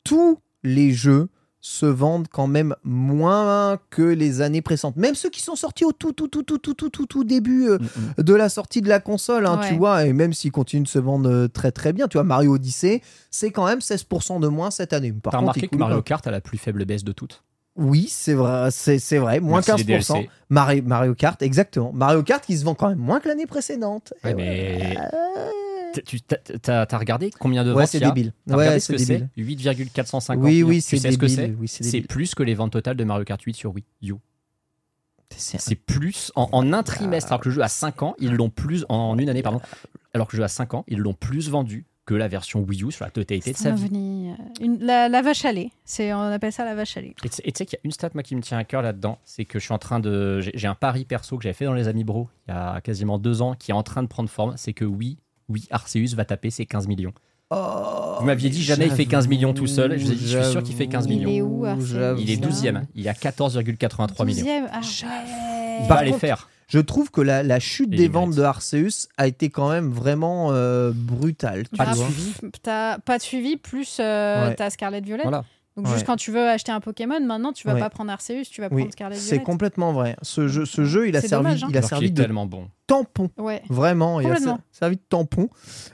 tous les jeux se vendent quand même moins que les années précédentes. Même ceux qui sont sortis au tout tout tout tout tout tout tout, tout début euh, de la sortie de la console, hein, Ouais. tu vois, et même s'ils continuent de se vendre euh, très très bien, tu vois, Mario Odyssey, c'est quand même 16% de moins cette année. Par T'as remarqué que Mario. Kart a la plus faible baisse de toutes? Oui, c'est vrai, c'est vrai, moins Merci les 15%. DLC. Mario, Mario Kart, exactement. Mario Kart qui se vend quand même moins que l'année précédente. Ouais, mais- ouais. T'as- Tu t'as- regardé combien de Ouais, ventes c'est y a débile. Ouais, c'est ce que débile. c'est 8,450 Oui, millions. oui, c'est sais ce que débile. c'est Oui, c'est C'est débile. plus que les ventes totales de Mario Kart 8 sur Wii U. C'est- C'est plus en, en un trimestre, alors que le jeu a 5 ans, ils l'ont plus en une année, pardon. Alors que le jeu a 5 ans, ils l'ont plus vendu que la version Wii U sur la totalité de C'est sa vie. euh, une- la, la vache à lait. C'est, on appelle ça la vache à lait. Et tu sais- qu'il y a une stat moi qui me tient à cœur là-dedans, c'est que je suis en train de, j'ai j'ai un pari perso que j'avais fait dans les Amis Bro il y a quasiment deux ans qui est en train de prendre forme, c'est que oui, oui, Arceus va taper ses 15 millions. Oh, Vous m'aviez dit jamais il fait 15 millions tout seul. Je vous ai dit, je suis sûr qu'il fait 15 Il millions. est où, Arceus. Il est Ça. 12e, il a 14,83 millions. 12e, ah Il va les faire. Je trouve que la, la chute Et des il ventes de Arceus a été quand même vraiment euh, brutale. tu Pas de suivi. T'as pas de suivi, plus euh, Ouais. t'as Scarlet Violet. Voilà. Donc Ouais. juste quand tu veux acheter un Pokémon, maintenant tu vas Ouais. pas prendre Arceus, tu vas Oui, prendre Scarlet c'est Violet. complètement vrai. Ce jeu, ce jeu il a C'est servi, dommage, hein. il a Alors servi est de tellement bon. Tampon. Ouais. Vraiment, il a servi de tampon.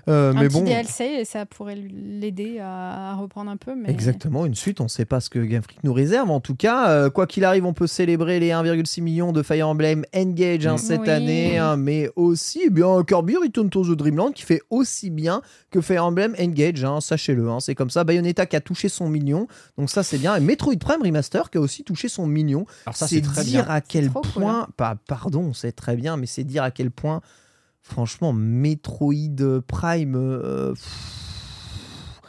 Euh, un mais petit bon, DLC et ça pourrait l'aider à, à reprendre un peu. Mais... exactement, une suite, on ne sait pas ce que Game Freak nous réserve. En tout cas, euh, quoi qu'il arrive, on peut célébrer les 1,6 millions de Fire Emblem Engage hein, Mm. cette Oui. année, hein, mais aussi eh bien Kirby Return to the Dreamland qui fait aussi bien que Fire Emblem Engage, hein, sachez-le. hein, c'est comme ça. Bayonetta qui a touché son million, donc ça c'est bien. Et Metroid Prime Remaster qui a aussi touché son million. Alors ça c'est dire bien. à quel cool, point, pas, pardon, c'est très bien, mais c'est dire à quel point, franchement, Metroid Prime, euh, pff,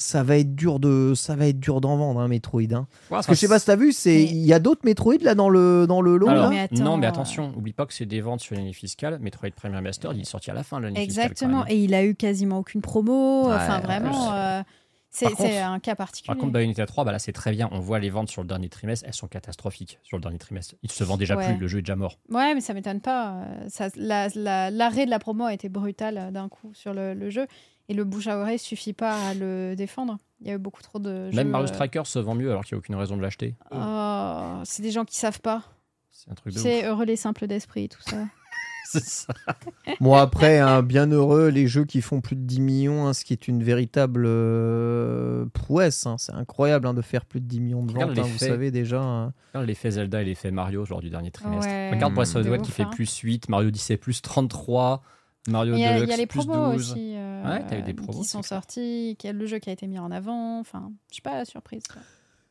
ça va être dur de, ça va être dur d'en vendre, un Metroid. hein. Parce que je sais pas si t'as vu, c'est, Mais- il y a d'autres Metroid là dans le dans le lot. Alors, là? mais attends, non, mais euh, attention, oublie pas que c'est des ventes sur l'année fiscale. Metroid Prime Remastered, il est sorti à la fin de l'année fiscale. Exactement. Et il a eu quasiment aucune promo. Ouais, enfin, ouais, vraiment, euh, c'est un cas particulier. Par contre, Bayonetta 3, bah là c'est très bien. On voit les ventes sur le dernier trimestre, elles sont catastrophiques sur le dernier trimestre. Il se vend déjà Ouais. plus, le jeu est déjà mort. Ouais, mais ça m'étonne pas. euh, ça- la- la- L'arrêt de la promo a été brutal euh, d'un coup sur le, le jeu. Et le bouche à oreille suffit pas à le défendre. Il y a eu beaucoup trop de. Même jeux, Mario euh, Striker se vend mieux alors qu'il n'y a aucune raison de l'acheter. oh, c'est des gens qui savent pas. C'est un truc de C'est heureux les simples d'esprit, tout ça. C'est ça. Bon après, hein, bien heureux, les jeux qui font plus de 10 millions, hein, ce qui est une véritable euh, prouesse. hein. C'est incroyable hein, de faire plus de 10 millions de Regarde ventes. les hein, vous faits. savez déjà. hein. Regarde L'effet Zelda et l'effet Mario lors du dernier trimestre. Ouais, Regarde Breath of the de Wild qui fait plus 8, Mario Odyssey plus 33, Mario Il y, a, il y a Deluxe les plus promos 12. aussi euh, Ouais, t'as eu des promos, qui sont sortis, qui le jeu qui a été mis en avant. Enfin, je suis pas surprise. quoi.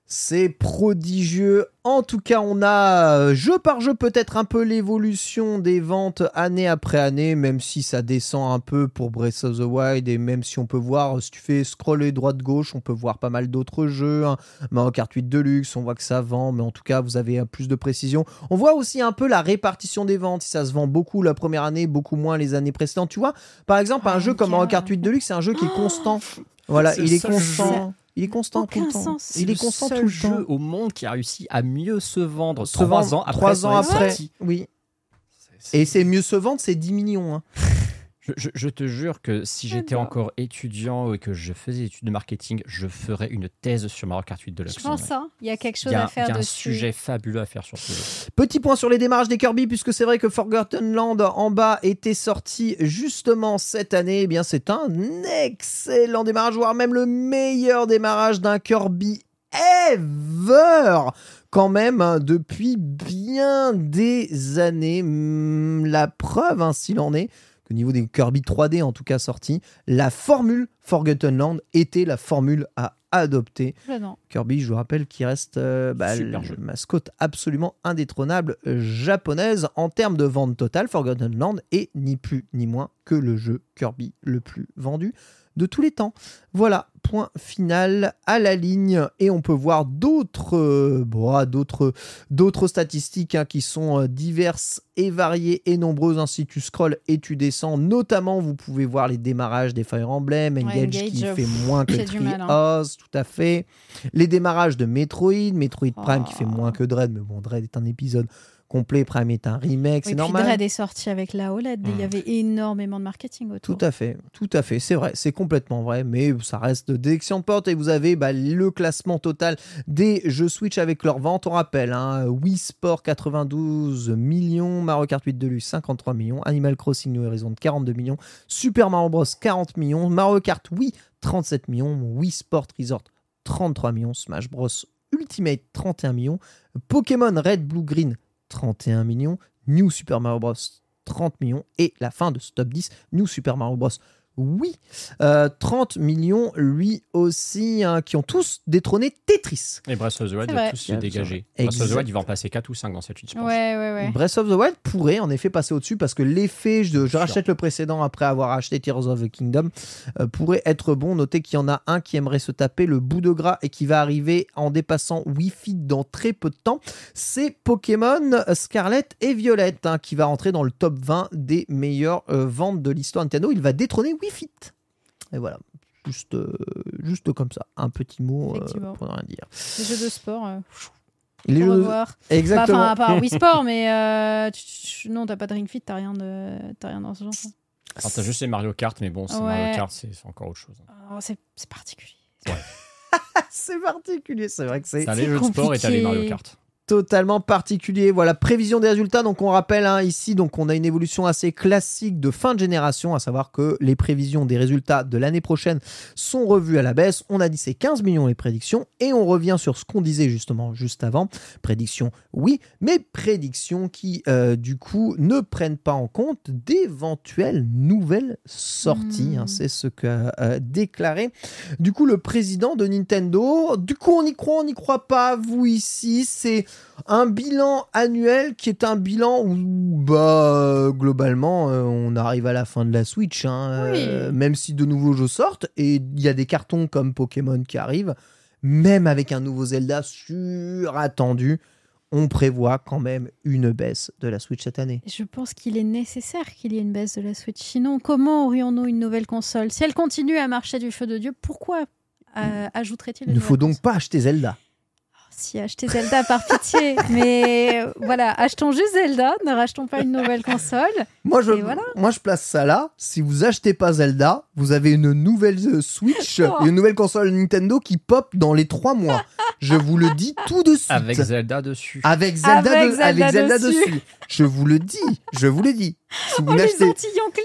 C'est prodigieux. En tout cas, on a euh, jeu par jeu peut-être un peu l'évolution des ventes année après année, même si ça descend un peu pour Breath of the Wild et même si on peut voir, si tu fais scroller droite-gauche, on peut voir pas mal d'autres jeux. Hein. Mario Kart 8 Deluxe, on voit que ça vend, mais en tout cas, vous avez euh, plus de précision. On voit aussi un peu la répartition des ventes, si ça se vend beaucoup la première année, beaucoup moins les années précédentes. Tu vois, par exemple, un Ouais, jeu comme Mario. Kart 8 Deluxe, c'est un jeu qui est constant. Voilà, il est constant. Il est constant tout le Aucun temps. sens. Il est le constant seul tout le jeu temps. au monde qui a réussi à mieux se vendre Se trois vendre ans après. trois ans après. Oui. Et c'est mieux se vendre, c'est 10 millions. hein. Je, je- je te jure que si j'étais encore étudiant et que je faisais des études de marketing, je ferais une thèse sur Mario Kart 8 Deluxe. Je pense ça. Il y a quelque chose a, à un- faire il y a un dessus. sujet fabuleux à faire sur ce jeu. Petit point sur les démarrages des Kirby, puisque c'est vrai que Forgotten Land en bas était sorti justement cette année. Eh bien, c'est un excellent démarrage, voire même le meilleur démarrage d'un Kirby ever quand même hein, depuis bien des années. Hmm, La preuve, hein, s'il en est, qu'au niveau des Kirby 3D en tout cas sortis, la formule Forgotten Land était la formule à adopter. Kirby, je vous rappelle, qui reste euh, bah, jeu. mascotte absolument indétrônable euh, japonaise en termes de vente totale. Forgotten Land est ni plus ni moins que le jeu Kirby le plus vendu de tous les temps. Voilà, point final à la ligne et on peut voir d'autres euh, bon, ah, d'autres d'autres statistiques hein, qui sont euh, diverses et variées et nombreuses ainsi tu scrolles et tu descends notamment vous pouvez voir les démarrages des Fire Emblem Engage, qui fait pff, moins que mal, hein. Tout à fait les démarrages de Metroid Metroid Prime qui fait Oh. moins que Dread mais bon Dread est un épisode complet Prime est un remake Oui, c'est normal. Dread est sorti avec la OLED. Il y Mm. avait énormément de marketing autour. Tout à fait, tout à fait, c'est vrai, c'est complètement vrai, mais ça reste d'excellentes portes. Et vous avez bah, le classement total des jeux Switch avec leur vente. On rappelle, hein, Wii Sport 92 millions, Mario Kart 8 Deluxe 53 millions, Animal Crossing New Horizons 42 millions, Super Mario Bros 40 millions, Mario Kart Wii 37 millions, Wii Sport Resort 33 millions, Smash Bros Ultimate 31 millions, Pokémon Red Blue Green 31 millions, New Super Mario Bros. 30 millions et la fin de ce top 10, New Super Mario Bros Oui. Euh, 30 millions, lui aussi, hein, qui ont tous détrôné Tetris. Et Breath of the Wild vrai. tous se dégager. Breath of the Wild, il va en passer 4 ou 5 dans cette suite, je pense. Ouais, ouais, ouais. Breath of the Wild pourrait en effet passer au-dessus parce que l'effet, je, rachète le précédent après avoir acheté Tears of the Kingdom, euh, pourrait être bon. Notez qu'il y en a un qui aimerait se taper le bout de gras et qui va arriver en dépassant Wi-Fi dans très peu de temps. C'est Pokémon Scarlet et Violet hein, qui va entrer dans le top 20 des meilleures euh, ventes de l'histoire Nintendo. Il va détrôner Wi-Fi. Et voilà. Juste, euh, juste comme ça, un petit mot euh, pour ne rien dire. Les jeux de sport, euh, Les jeux- revoir. Bah, Exactement. Enfin, à part Wii Sport, mais euh, tu- non, t'as pas de Ring Fit, t'as rien, de... t'as rien dans ce genre. Alors, t'as juste les Mario Kart, mais bon, c'est Ouais. Mario Kart, c'est c'est encore autre chose. Oh, c'est c'est particulier. c'est particulier, c'est vrai que c'est T'as c'est les jeux de sport et t'as les. Mario Kart. Totalement particulier. Voilà, prévision des résultats. Donc on rappelle hein, ici, donc on a une évolution assez classique de fin de génération, à savoir que les prévisions des résultats de l'année prochaine sont revues à la baisse. On a dit c'est 15 millions les prédictions et on revient sur ce qu'on disait justement juste avant. Prédictions, oui, mais prédictions qui euh, du coup ne prennent pas en compte d'éventuelles nouvelles sorties. Hmm. hein. c'est ce qu'a euh, déclaré du coup le président de Nintendo. Du coup on y croit, on n'y croit pas. Vous ici, c'est un bilan annuel qui est un bilan où, bah, globalement, euh, on arrive à la fin de la Switch, hein, Oui. euh, même si de nouveaux jeux sortent, et il y a des cartons comme Pokémon qui arrivent, même avec un nouveau Zelda surattendu, on prévoit quand même une baisse de la Switch cette année. Je pense qu'il est nécessaire qu'il y ait une baisse de la Switch. Sinon, comment aurions-nous une nouvelle console? Si elle continue à marcher du feu de Dieu, pourquoi euh, ajouterait-il Il ne faut donc pas acheter Zelda. Si, achetez Zelda par pitié. Mais euh, voilà, achetons juste Zelda, ne rachetons pas une nouvelle console. Moi je, Et voilà. moi, je place ça là. Si vous achetez pas Zelda, vous avez une nouvelle euh, Switch, Oh. et une nouvelle console Nintendo qui pop dans les trois mois. Je vous le dis tout de suite. Avec Zelda dessus. Avec Zelda, Avec de- Zelda avec Zelda dessus. dessus. Je vous le dis. Je vous le dis. Si vous Oh, n'achetez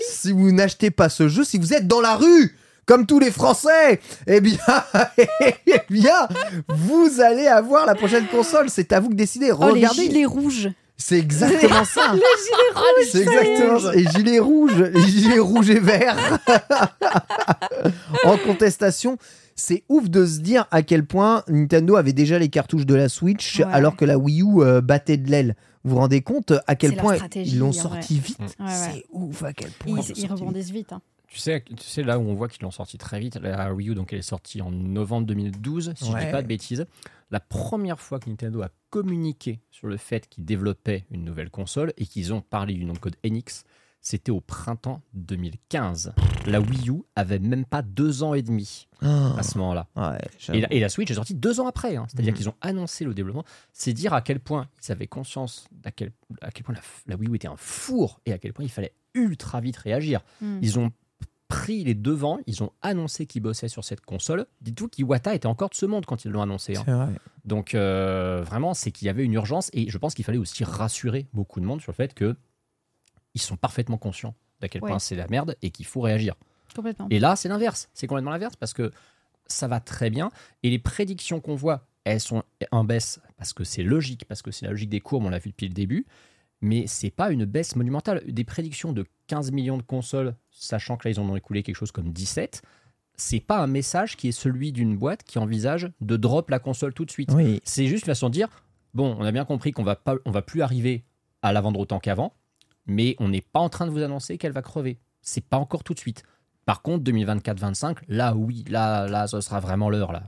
si vous n'achetez pas ce jeu, si vous êtes dans la rue, comme tous les Français, eh bien, eh bien, vous allez avoir la prochaine console. C'est à vous de décider. Oh, les Regardez. gilets rouges C'est exactement ça. Les gilets rouges C'est exactement ça. Et gilets rouges, les gilets rouges et verts en contestation. C'est ouf de se dire à quel point Nintendo avait déjà les cartouches de la Switch Ouais. alors que la Wii U euh, battait de l'aile. Vous vous rendez compte à quel point ils l'ont sorti vite? Ouais, ouais. C'est ouf à quel point Ils, vite. rebondissent vite. hein. Tu sais, tu sais, là où on voit qu'ils l'ont sorti très vite, la Wii U, donc elle est sortie en novembre 2012, si je Ouais. dis pas de bêtises. La première fois que Nintendo a communiqué sur le fait qu'ils développaient une nouvelle console et qu'ils ont parlé du nom de code Enix, c'était au printemps 2015. La Wii U avait même pas deux ans et demi Ah, à ce moment-là. ouais. Et la, et la Switch est sortie deux ans après. hein. C'est-à-dire Mhm. qu'ils ont annoncé le développement. C'est dire à quel point ils avaient conscience d'à quel, à quel point la, la Wii U était un four et à quel point il fallait ultra vite réagir. Hmm. Ils ont pris les devants, ils ont annoncé qu'ils bossaient sur cette console. Dites-vous qu'Iwata était encore de ce monde quand ils l'ont annoncé. hein. Vrai. Donc euh, vraiment, c'est qu'il y avait une urgence et je pense qu'il fallait aussi rassurer beaucoup de monde sur le fait que ils sont parfaitement conscients d'à quel Ouais. point c'est la merde et qu'il faut réagir. Complètement. Et là, c'est l'inverse. C'est complètement l'inverse parce que ça va très bien. Et les prédictions qu'on voit, elles sont en baisse parce que c'est logique, parce que c'est la logique des courbes, on l'a vu depuis le début. Mais c'est pas une baisse monumentale. Des prédictions de 15 millions de consoles, sachant que là, ils en ont écoulé quelque chose comme 17, c'est pas un message qui est celui d'une boîte qui envisage de drop la console tout de suite. Oui. C'est juste une façon de dire bon, on a bien compris qu'on va pas, on va plus arriver à la vendre autant qu'avant, mais on n'est pas en train de vous annoncer qu'elle va crever. C'est pas encore tout de suite. Par contre, 2024-25, là oui, là, là, ce sera vraiment l'heure là.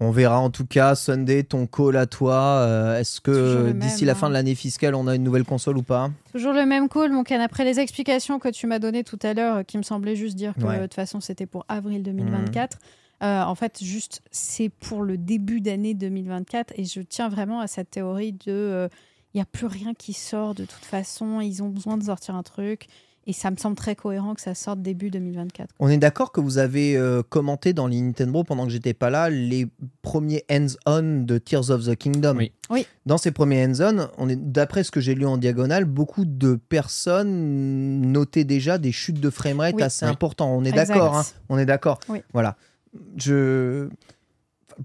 On verra en tout cas, Sunday, ton call à toi. euh, Est-ce que d'ici la hein. fin de l'année fiscale, on a une nouvelle console ou pas? Toujours le même call, mon can. Après les explications que tu m'as données tout à l'heure, euh, qui me semblaient juste dire que Ouais. euh, de toute façon c'était pour avril 2024. euh, en fait, juste c'est pour le début d'année 2024 et je tiens vraiment à cette théorie de euh, il n'y a plus rien qui sort de toute façon, ils ont besoin de sortir un truc et ça me semble très cohérent que ça sorte début 2024. On est d'accord que vous avez euh, commenté dans les Nintendo pendant que j'étais pas là les premiers hands-on de Tears of the Kingdom. Oui. Oui. Dans ces premiers hands-on, on est d'après ce que j'ai lu en diagonale, beaucoup de personnes notaient déjà des chutes de framerate Oui. assez Oui. importantes. On est d'accord. hein on est d'accord. Oui. Voilà. Je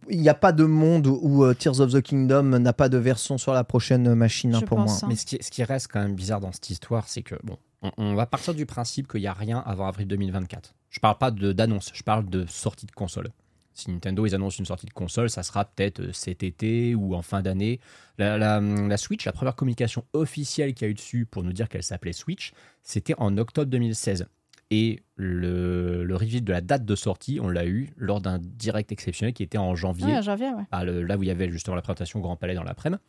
il n'y a pas de monde où euh, Tears of the Kingdom n'a pas de version sur la prochaine machine hein, Je pour pense, moi. hein. Mais ce qui, ce qui reste quand même bizarre dans cette histoire, c'est que bon, on, on va partir du principe qu'il n'y a rien avant avril 2024. Je parle pas de- d'annonce, je parle de sortie de console. Si Nintendo ils annoncent une sortie de console, ça sera peut-être euh, cet été ou en fin d'année. La, la- la Switch, la première communication officielle qu'il y a eu dessus pour nous dire qu'elle s'appelait Switch, c'était en octobre 2016. Et le, le reveal de la date de sortie, on l'a eu lors d'un direct exceptionnel qui était en janvier Ouais, janvier, ouais. ah, le- là où il y avait justement la présentation au Grand Palais dans l'après-midi,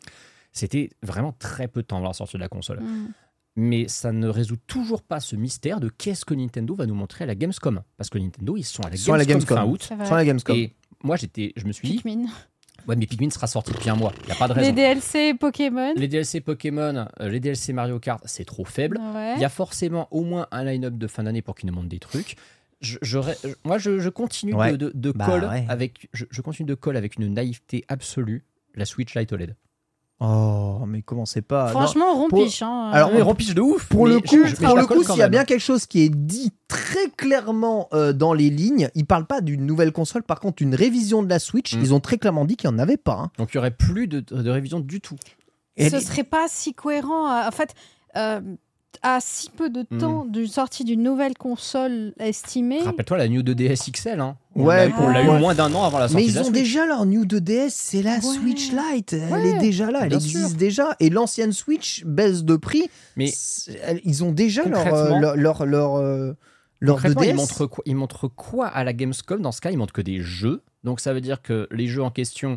c'était vraiment très peu de temps avant la sortie de la console. Mm. Mais ça ne résout toujours pas ce mystère de qu'est-ce que Nintendo va nous montrer à la Gamescom. Parce que Nintendo, ils sont à la, Ils sont à la Gamescom, fin Gamescom. août. Vrai. Sur la Gamescom. Et moi, j'étais, je me suis dit, Pikmin. ouais, mais Pikmin sera sorti depuis un mois. Il n'y a pas de Les raison. DLC Pokémon. Les DLC Pokémon, euh, les DLC Mario Kart, c'est trop faible. Ouais. Il y a forcément au moins un line-up de fin d'année pour qu'ils nous montrent des trucs. Je, je- moi, je, je continue Ouais. de, de, de Bah call ouais. avec, je, je continue de call avec une naïveté absolue la Switch Lite OLED. Oh, mais commencez pas. Non, Franchement, rompiche. Hein. Alors, mais rempiche de ouf. Pour mais le coup, je- pour le coup, s'il y a bien quelque chose qui est dit très clairement euh, dans les lignes, ils parlent pas d'une nouvelle console, par contre, une révision de la Switch, Mm. ils ont très clairement dit qu'il n'y en avait pas. hein. Donc il y aurait plus de, de révision du tout. Et ce elle- serait pas si cohérent. à- En fait, euh, à si peu de Hmm. temps d'une sortie d'une nouvelle console estimée. Rappelle-toi la New 2DS XL. Hein. Ouais, on l'a ouais. eu moins d'un an avant la sortie Mais de la ils ont Switch. déjà leur New 2DS, c'est la Ouais. Switch Lite. Elle Ouais, est déjà là, elle bien existe sûr. déjà. Et l'ancienne Switch baisse de prix. Mais ils ont déjà leur, euh, leur, leur, leur, euh, leur concrètement, 2DS. ils montrent, quoi, ils montrent quoi à la Gamescom Dans ce cas, ils montrent que des jeux. Donc ça veut dire que les jeux en question,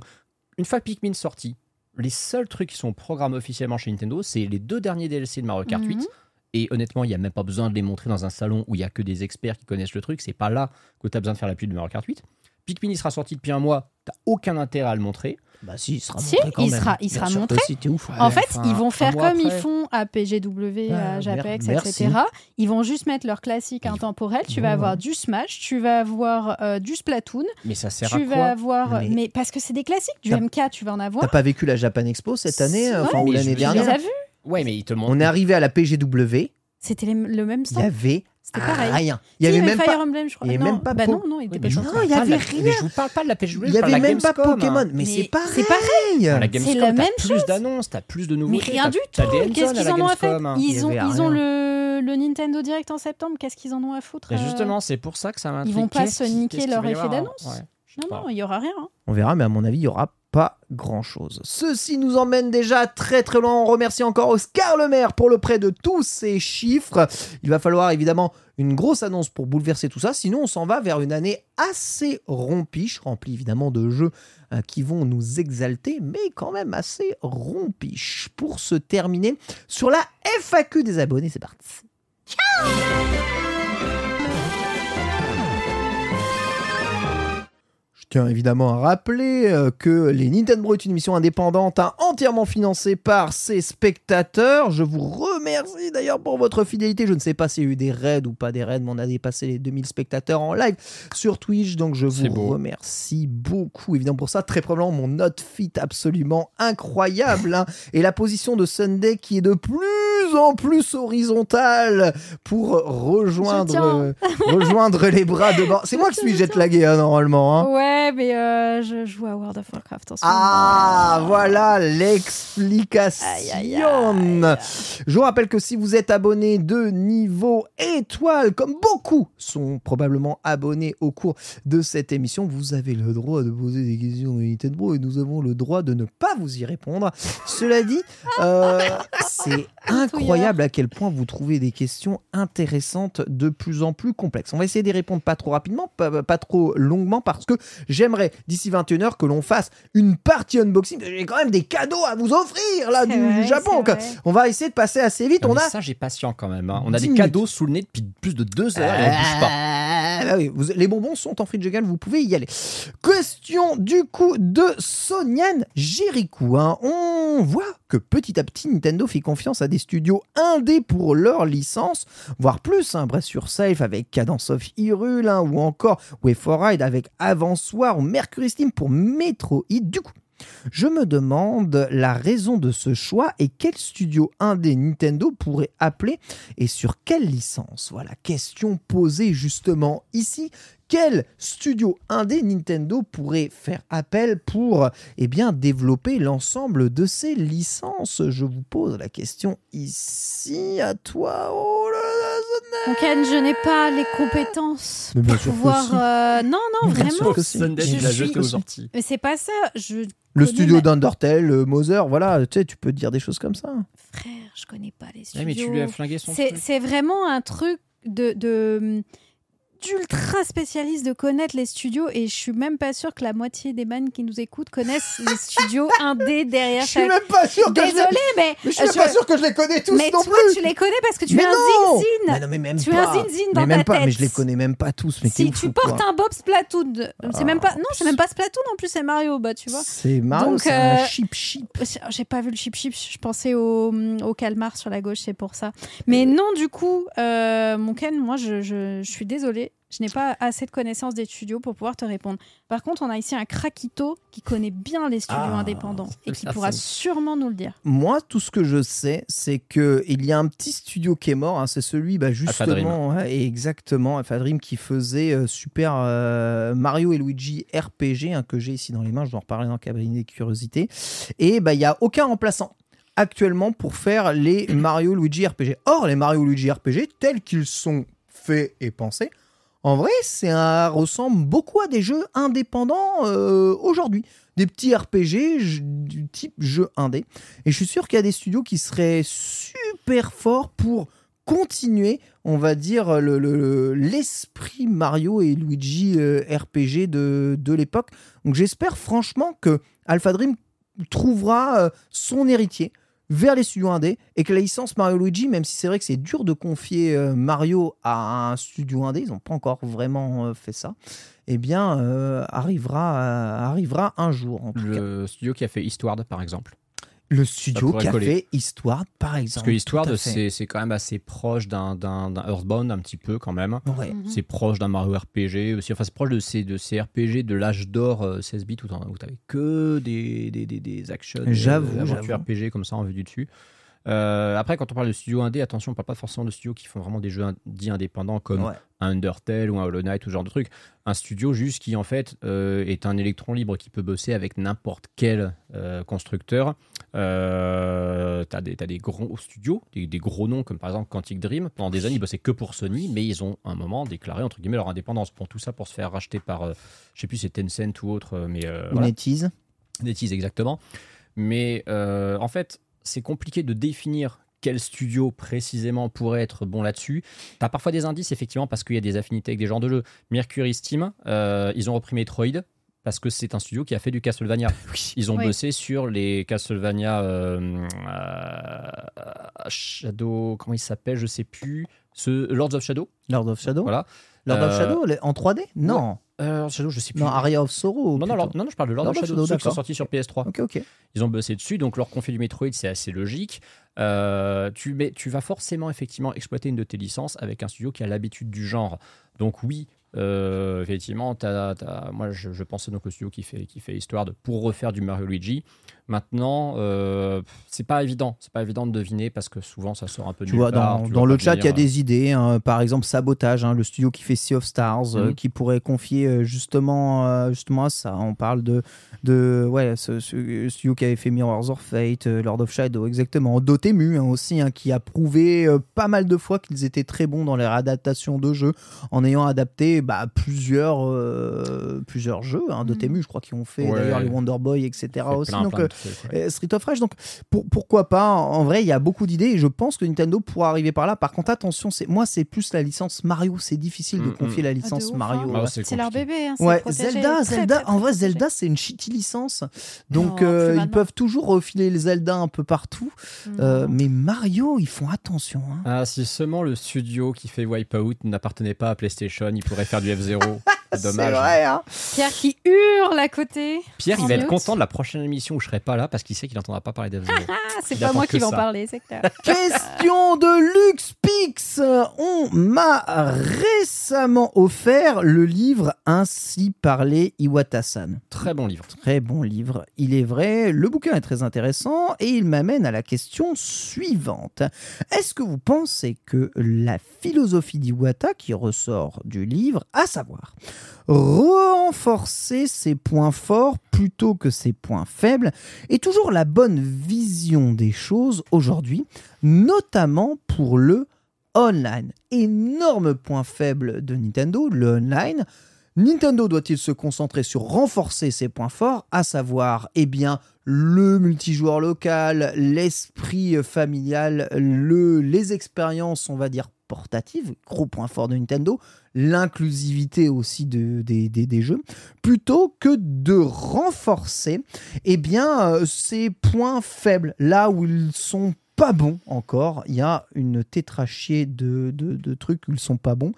une fois Pikmin sorti, les seuls trucs qui sont au programme officiellement chez Nintendo, c'est les deux derniers DLC de Mario Kart Mhm. 8. Et honnêtement, il n'y a même pas besoin de les montrer dans un salon où il y a que des experts qui connaissent le truc. C'est pas là que tu as besoin de faire la pub de Mario Kart 8. Pikmin, il sera sorti depuis un mois. T'as aucun intérêt à le montrer. Bah si, il sera Si, montré quand il même. sera- il sera montré. si. En fait, enfin, ils vont faire comme ils font à PGW, à Japex, etc. Ils vont juste mettre leur classique intemporel. Tu vas Ouais. avoir du Smash, tu vas avoir euh, du Splatoon, Mais ça sert à tu quoi vas avoir. Mais- Mais... parce que c'est des classiques. Du T'as- MK, tu vas en T'as avoir. pas vécu la Japan Expo cette année, Ouais, enfin ou l'année veux Tu les dernière as vus Ouais, mais ils te montrent. On est arrivé à la PGW, C'était les- le même il y stand. avait C'était pareil. rien. Il y avait même Fire pas Emblem, je crois. il y avait non, même pas bah Po- non, non, il était pas Non, il y avait rien. Mais je vous parle pas de la PGW, il y je parle de avait la même pas Gamescom. Pokémon, mais Mais c'est pareil. c'est pareil. La Gamescom, la t'as même plus d'annonces, t'as plus de Mais nouveautés. rien t'as- du t'as tout. des hands-on Qu'est-ce à qu'ils la en ont à faire. Il y Ils ont, avait ils ont rien. le, le Nintendo Direct en septembre. Qu'est-ce qu'ils en ont à foutre Et euh, justement, c'est pour ça que ça m'intrigue. ils vont pas Qu'est-ce se qui- niquer qu'est-ce qu'il leur va y effet avoir d'annonce Ouais, je sais Non, pas. non, il y aura rien. hein. On verra, mais à mon avis, il y aura pas grand-chose. Ceci nous emmène déjà très très loin. On remercie encore Oscar Le Maire pour le prêt de tous ces chiffres. Il va falloir évidemment une grosse annonce pour bouleverser tout ça. Sinon, on s'en va vers une année assez rompiche, remplie évidemment de jeux euh, qui vont nous exalter, mais quand même assez rompiche. Pour se terminer sur la FAQ des abonnés, c'est parti. Je tiens évidemment à rappeler euh, que les Nintendo est une émission indépendante hein, entièrement financée par ses spectateurs. Je vous remercie d'ailleurs pour votre fidélité. Je ne sais pas s'il y a eu des raids ou pas des raids, mais on a dépassé les 2000 spectateurs en live sur Twitch. Donc je vous beau. remercie beaucoup évidemment pour ça. Très probablement mon note fit absolument incroyable. hein. Et la position de Sunday qui est de plus en plus horizontale pour rejoindre, euh, rejoindre les bras de bord. C'est moi qui suis jetlagué hein, normalement. hein. Ouais, mais euh, je joue à World of Warcraft en ce Ah, moment. voilà l'explication. Aïe, aïe, aïe. Je vous rappelle que si vous êtes abonné de niveau étoile, comme beaucoup sont probablement abonnés au cours de cette émission, vous avez le droit de poser des questions de Nintendo et nous avons le droit de ne pas vous y répondre. Cela dit, euh, c'est incroyable à quel point vous trouvez des questions intéressantes de plus en plus complexes. On va essayer d'y répondre pas trop rapidement, pas, pas trop longuement, parce que j'aimerais d'ici 21h que l'on fasse une partie unboxing. J'ai quand même des cadeaux à vous offrir là du, vrai, du Japon. on va essayer de passer assez vite. Non, on a ça, j'ai patient quand même. hein. On a 10 des cadeaux sous le nez depuis plus de deux heures et on bouge pas. Ah, bah les bonbons sont en free vous pouvez y aller. Question du coup de Sonian Jericho. hein. On voit que petit à petit Nintendo fait confiance à des studios indés pour leur licence, voire plus. Hein, Breath sur Safe avec Cadence of Hyrule hein, ou encore Way for Ride avec Avansoir ou Mercury Steam pour Metroid. Du coup, je me demande la raison de ce choix et quel studio indé Nintendo pourrait appeler et sur quelle licence Voilà, question posée justement ici. Quel studio indé Nintendo pourrait faire appel pour eh bien, développer l'ensemble de ses licences? Je vous pose la question ici à toi. Anne, je n'ai pas les compétences Mais bien pour sûr que pouvoir. si. euh, Non, non, Bien sûr vraiment. que si. Sunday, Je il jeté aux orties. Mais c'est pas ça. Je Le studio ma- d'Undertale, euh, Mother, voilà, tu sais, tu peux dire des choses comme ça. Frère, je connais pas les Ouais, studios. mais tu lui as flingué son C'est truc. c'est vraiment un truc de. de d'ultra spécialiste de connaître les studios et je suis même pas sûre que la moitié des man qui nous écoutent connaissent les studios indés derrière Je suis chaque... même pas sûr que je mais, Mais je suis même je- pas sûr que je les connais tous mais non toi plus. tu les connais parce que tu Mais es un zine Mais non, mais même Tu pas. as un zine dans mais ta pas, tête. mais je les connais même pas tous. Mais Si tu portes un Bob Splatoon, c'est même pas non, c'est même pas Splatoon en plus, c'est Mario, bah tu vois. C'est Mario, c'est un euh, chip chip. J'ai pas vu le chip chip, je pensais au, au calmar sur la gauche, c'est pour ça. Mais non, du coup, euh, mon Ken, moi je, je, je suis désolée, je n'ai pas assez de connaissances des studios pour pouvoir te répondre. Par contre, on a ici un craquito qui connaît bien les studios Ah, indépendants et qui pourra sûrement nous le dire. Moi, tout ce que je sais, c'est que il y a un petit studio qui est mort. hein, c'est celui, bah, justement, ouais, et exactement, Dream qui faisait euh, Super euh, Mario et Luigi RPG hein, que j'ai ici dans les mains. Je vais en reparler dans le cabinet des curiosités. Et bah, il y a aucun remplaçant actuellement pour faire les Mario Luigi RPG. Or, les Mario Luigi RPG tels qu'ils sont faits et pensés. En vrai, un ressemble beaucoup à des jeux indépendants euh, aujourd'hui, des petits RPG du type jeu indé. Et je suis sûr qu'il y a des studios qui seraient super forts pour continuer, on va dire, le- le- l'esprit Mario et Luigi euh, RPG de, de l'époque. Donc j'espère franchement que Alpha Dream trouvera euh, son héritier vers les studios indés et que la licence Mario Luigi, même si c'est vrai que c'est dur de confier euh, Mario à un studio indé, ils n'ont pas encore vraiment euh, fait ça, eh bien euh, arrivera, euh, arrivera un jour en tout cas. Le studio qui a fait Eastward, par exemple. Le studio qui a coller. fait Histoire, par exemple. Parce que fait. c'est c'est quand même assez proche d'un Earthbound, un petit peu quand même. Ouais. Mhm. C'est proche d'un Mario RPG aussi. Enfin, c'est proche de ces, de ces RPG de l'âge d'or euh, 16 bits où où t'avais que des, des, des, des actions, euh, J'avoue, j'avoue. RPG comme ça en vue du dessus. Euh, après, quand on parle de studio indé, attention, on parle pas forcément de studios qui font vraiment des jeux dits indépendants comme Ouais. un Undertale ou un Hollow Knight ou ce genre de truc. Un studio juste qui en fait euh, est un électron libre qui peut bosser avec n'importe quel euh, constructeur. Euh, t'as des, gros studios, des, des gros noms comme par exemple Quantic Dream. Pendant des années, ils bossaient que pour Sony, mais ils ont un moment déclaré entre guillemets leur indépendance pour tout ça, pour se faire racheter par, euh, je sais plus, si c'est Tencent ou autre, euh, mais euh, voilà. NetEase. NetEase exactement. Mais euh, en fait, c'est compliqué de définir quel studio précisément pourrait être bon là-dessus. Tu as parfois des indices, effectivement, parce qu'il y a des affinités avec des genres de jeux. Mercury Steam, euh, ils ont repris Metroid parce que c'est un studio qui a fait du Castlevania. Ils ont Oui. bossé sur les Castlevania euh, euh, Shadow, comment il s'appelle, je sais plus. Ce Lords of Shadow, Lord of Shadow. voilà. Lord of Euh, Shadow en 3D Non. Lords of Shadow, je sais plus. Non, Aria of Sorrow. non, non, non, non, je parle de Lord, Lord of Shadow, Shadow, ceux qui sont sortis sur PS3. Ok, ok. Ils ont bossé dessus, donc leur conflit du Metroid, c'est assez logique. Tu, mais tu vas forcément effectivement exploiter une de tes licences avec un studio qui a l'habitude du genre. Donc oui, euh, effectivement, t'as- moi je, je pensais donc au studio qui fait, qui fait Histoire de, pour refaire du Mario Luigi. Maintenant, euh, c'est pas évident, c'est pas évident de deviner parce que souvent ça sort un peu Tu vois, part, dans, tu dans vas le chat, il y a des idées. hein. par exemple, Sabotage, hein, le studio qui fait Sea of Stars, euh, Mhm. qui pourrait confier euh, justement, euh, justement à ça. On parle de, de ouais, ce, ce studio qui avait fait Mirrors of Fate, euh, Lord of Shadow, exactement. Dotemu hein, aussi, hein, qui a prouvé euh, pas mal de fois qu'ils étaient très bons dans leur adaptation de jeux, en ayant adapté bah, plusieurs, euh, plusieurs jeux. Hein, Dotemu, je crois qu'ils ont fait Ouais. d'ailleurs les Wonder Boy, etc. fait aussi. plein, Donc, plein euh, ouais. euh, Street of Rage, donc pour- pourquoi pas En vrai, il y a beaucoup d'idées et je pense que Nintendo pourra arriver par là. Par contre, attention, c'est moi, c'est plus la licence Mario. C'est difficile de Mm, confier mm. la Ah, de licence ouf, Mario. hein. Ah, ouais. c'est leur bébé. Hein, Ouais, protégé, Zelda, très, Zelda, très, très en vrai, protégé. Zelda, c'est une shitty licence. Donc, Non, euh, ils peuvent toujours refiler le Zelda un peu partout. Euh, Non. mais Mario, ils font attention. hein. Ah, si seulement le studio qui fait Wipeout n'appartenait pas à PlayStation, il pourrait faire du F0. C'est C'est dommage. vrai, hein. Pierre qui hurle à côté. Pierre, il va être content de la prochaine émission où je serai pas là parce qu'il sait qu'il n'entendra pas parler d'F0. Ah, c'est Il pas moi qui vais en parler, c'est clair. Question de LuxPix. On m'a récemment offert le livre Ainsi parlait Iwata-san. Très bon livre. Très bon livre. Il est vrai, le bouquin est très intéressant et il m'amène à la question suivante. Est-ce que vous pensez que la philosophie d'Iwata qui ressort du livre, à savoir renforcer ses points forts plutôt que ses points faibles, est toujours la bonne vision des choses aujourd'hui, notamment pour le online. Énorme point faible de Nintendo, le online. Nintendo doit-il se concentrer sur renforcer ses points forts, à savoir, eh bien, le multijoueur local, l'esprit familial, le, les expériences, on va dire, portatives, gros point fort de Nintendo, l'inclusivité aussi de, des, des- des jeux, plutôt que de renforcer eh bien, euh, ces points faibles, là où ils sont pas bons encore, il y a une tétrachier de, de, de trucs où ils sont pas bons.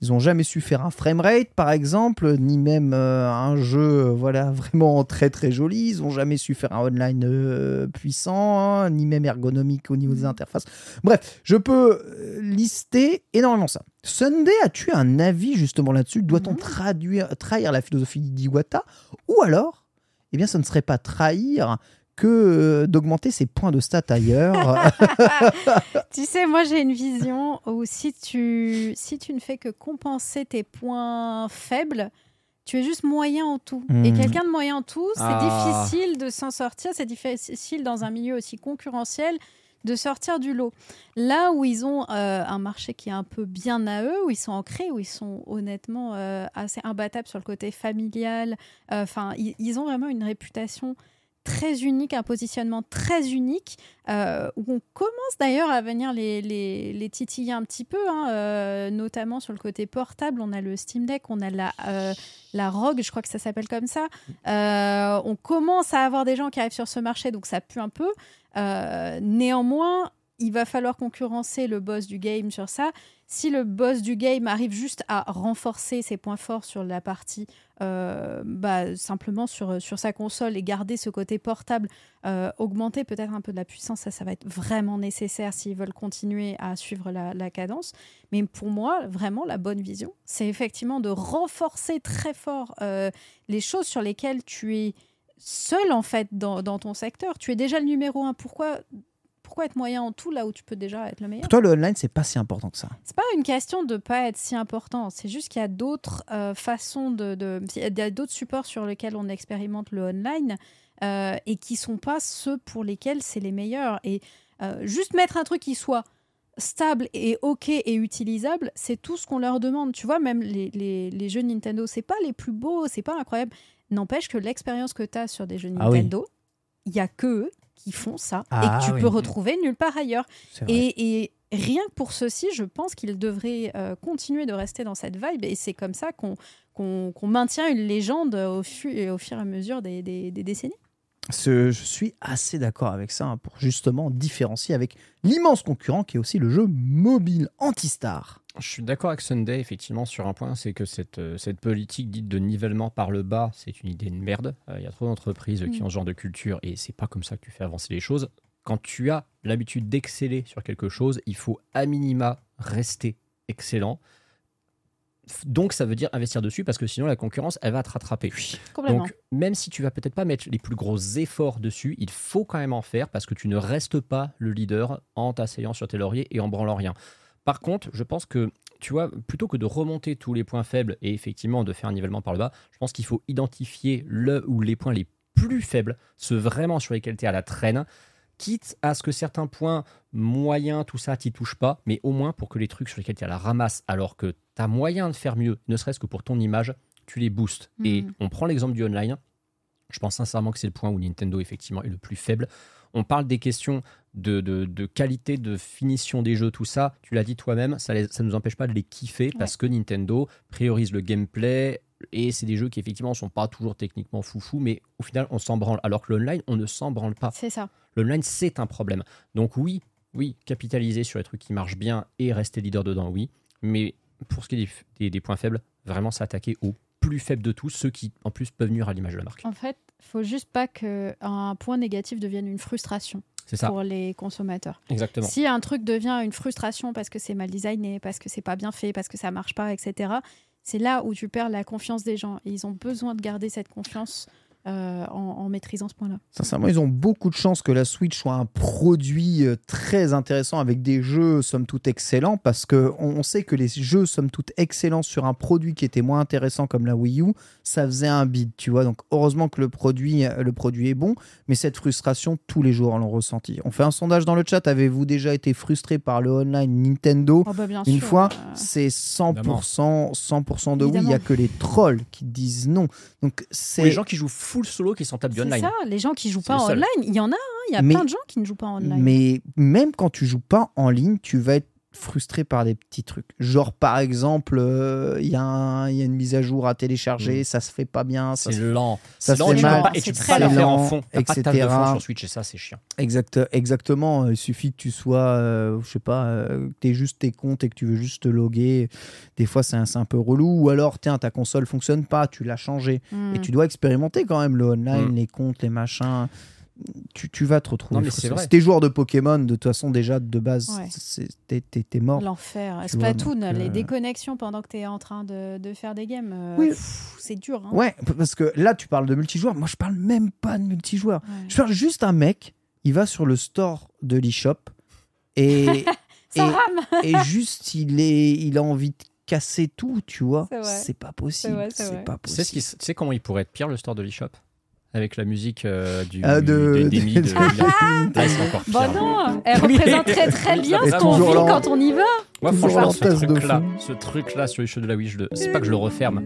Ils ont jamais su faire un framerate, par exemple, ni même euh, un jeu, euh, voilà, vraiment très très joli. Ils ont jamais su faire un online euh, puissant, hein, ni même ergonomique au niveau des interfaces. Bref, je peux lister énormément ça. Sunday, as-tu un avis justement là-dessus? Doit-on Mhm. traduire, trahir la philosophie d'Iwata? Ou alors, eh bien, ce ne serait pas trahir que euh, d'augmenter ses points de stats ailleurs. Tu sais, moi j'ai une vision où si tu, si tu ne fais que compenser tes points faibles, tu es juste moyen en tout. Et Hmm. quelqu'un de moyen en tout, c'est Ah. difficile de s'en sortir, c'est difficile dans un milieu aussi concurrentiel de sortir du lot. Là où ils ont euh, un marché qui est un peu bien à eux, où ils sont ancrés, où ils sont honnêtement euh, assez imbattables sur le côté familial, euh, enfin, ils, ils ont vraiment une réputation très unique, un positionnement très unique, euh, où on commence d'ailleurs à venir les, les, titiller un petit peu, hein, euh, notamment sur le côté portable. On a le Steam Deck, on a la, euh, la ROG, je crois que ça s'appelle comme ça. On commence à avoir des gens qui arrivent sur ce marché, donc ça pue un peu. Néanmoins, il va falloir concurrencer le boss du game sur ça. Si le boss du game arrive juste à renforcer ses points forts sur la partie, euh, bah, simplement sur, sur sa console et garder ce côté portable, euh, augmenter peut-être un peu de la puissance, ça, ça va être vraiment nécessaire s'ils veulent continuer à suivre la, la cadence. Mais pour moi, vraiment, la bonne vision, c'est effectivement de renforcer très fort euh, les choses sur lesquelles tu es seul en fait dans, dans ton secteur. Tu es déjà le numéro un. Pourquoi, pourquoi être moyen en tout là où tu peux déjà être le meilleur Pour toi, le online, c'est pas si important que ça. c'est pas une question de pas être si important, c'est juste qu'il y a d'autres euh, façons de, de- il y a d'autres supports sur lesquels on expérimente le online euh, et qui sont pas ceux pour lesquels c'est les meilleurs. Et euh, juste mettre un truc qui soit stable et ok et utilisable, c'est tout ce qu'on leur demande. Tu vois, même les, les, les jeux Nintendo, c'est pas les plus beaux, c'est pas incroyable. N'empêche que l'expérience que tu as sur des jeux Ah oui. Nintendo, il y a que qui font ça Ah et que tu oui. peux retrouver nulle part ailleurs. Et, et rien que pour ceci, je pense qu'il devrait euh, continuer de rester dans cette vibe. Et c'est comme ça qu'on qu'on maintient une légende au, fu- au fur et à mesure des, des- des décennies. Ce- je suis assez d'accord avec ça hein, pour justement différencier avec l'immense concurrent qui est aussi le jeu mobile Antistar. Je suis d'accord avec Sunday, effectivement, sur un point, c'est que cette, euh, cette politique dite de nivellement par le bas, c'est une idée de merde. Euh, Il y a trop d'entreprises qui Mm. ont ce genre de culture et c'est pas comme ça que tu fais avancer les choses. Quand tu as l'habitude d'exceller sur quelque chose, il faut à minima rester excellent. Donc ça veut dire investir dessus parce que sinon la concurrence, elle va te rattraper. Complètement. Donc, même si tu vas peut-être pas mettre les plus gros efforts dessus, il faut quand même en faire parce que tu ne restes pas le leader en t'asseyant sur tes lauriers et en branlant rien. Par contre, je pense que, tu vois, plutôt que de remonter tous les points faibles et effectivement de faire un nivellement par le bas, je pense qu'il faut identifier le ou les points les plus faibles, ceux vraiment sur lesquels tu es à la traîne, quitte à ce que certains points moyens, tout ça, t'y touches pas, mais au moins pour que les trucs sur lesquels tu à la ramasse, alors que tu as moyen de faire mieux, ne serait-ce que pour ton image, tu les boostes. Et Mhm. on prend l'exemple du online. Je pense sincèrement que c'est le point où Nintendo, effectivement, est le plus faible. On parle des questions de, de- de qualité, de finition des jeux, tout ça. Tu l'as dit toi-même, ça ne nous empêche pas de les kiffer parce que Nintendo priorise le gameplay et c'est des jeux qui, effectivement, ne sont pas toujours techniquement foufou, mais au final, on s'en branle. Alors que l'online, on ne s'en branle pas. C'est ça. L'online, c'est un problème. Donc oui, oui, capitaliser sur les trucs qui marchent bien et rester leader dedans, oui. Mais pour ce qui est des, points faibles, vraiment s'attaquer aux plus faibles de tous, ceux qui en plus peuvent nuire à l'image de la marque. En fait, faut juste pas qu'un point négatif devienne une frustration ça, pour les consommateurs. exactement. Si un truc devient une frustration parce que c'est mal designé, parce que c'est pas bien fait, parce que ça marche pas, etc., c'est là où tu perds la confiance des gens. Et ils ont besoin de garder cette confiance euh, en, en maîtrisant ce point-là. Sincèrement, ils ont beaucoup de chance que la Switch soit un produit euh, très intéressant avec des jeux somme toute excellents parce que on on sait que les jeux somme toute excellents sur un produit qui était moins intéressant comme la Wii U, ça faisait un bid, tu vois. Donc heureusement que le produit, le produit est bon, mais cette frustration tous les jours on l'ont ressenti. On fait un sondage dans le chat. Avez-vous déjà été frustré par le online Nintendo Oh, bah, bien Une sûr, fois, euh, c'est 100%, 100% de oui. Il y a que les trolls qui disent non. Donc c'est les gens qui jouent full solo qui sont tapent du c'est ça, les gens qui jouent pas en online, il y en a, hein, il y a Mais- plein de gens qui ne jouent pas en online. Mais même quand tu joues pas en ligne, tu vas être frustré par des petits trucs. Genre, par exemple, euh, il y, a y une mise à jour à télécharger, ça se fait pas bien, ça C'est lent. ça C'est se lent fait et tu peux mal, pas- et c'est tu peux très pas la faire en fond. T'as pas de de etc. fond sur Switch et ça, c'est chiant. Exact, exactement. Il suffit que tu sois, euh, je sais pas, euh, que tu juste tes comptes et que tu veux juste te loguer. Des fois, c'est un, un peu relou. Ou alors, tiens, ta console fonctionne pas, tu l'as changé. Hmm. Et tu dois expérimenter quand même le online, Mm. les comptes, les machins. Tu, tu vas te retrouver. Non, mais c'est frustré. vrai. Si t'es joueur de Pokémon, de toute façon, déjà de base, Ouais. t'es- t'es t'es mort. L'enfer. Vois, Splatoon, donc, les euh, déconnexions pendant que tu es en train de, de faire des games, euh, Oui. pff, c'est dur. hein. Ouais, parce que là, tu parles de multijoueur. Moi, je parle même pas de multijoueur. Ouais. Je parle juste un mec, il va sur le store de l'eShop et, Ça et- et juste, il, est, il a envie de casser tout, tu vois. C'est pas possible. C'est vrai, c'est C'est vrai. pas Tu sais, ce possible. qui- tu sais comment il pourrait être pire le store de l'eShop? Avec la musique euh, du, Ah, de- de, d'Amy, de- de- c'est encore pire. Bon non, elle Oui. représente très très bien ce qu'on vit quand on y va. Moi, Toujours franchement, ce truc-là, ce truc-là sur l'eShop de la Wii, je le- c'est pas que je le referme,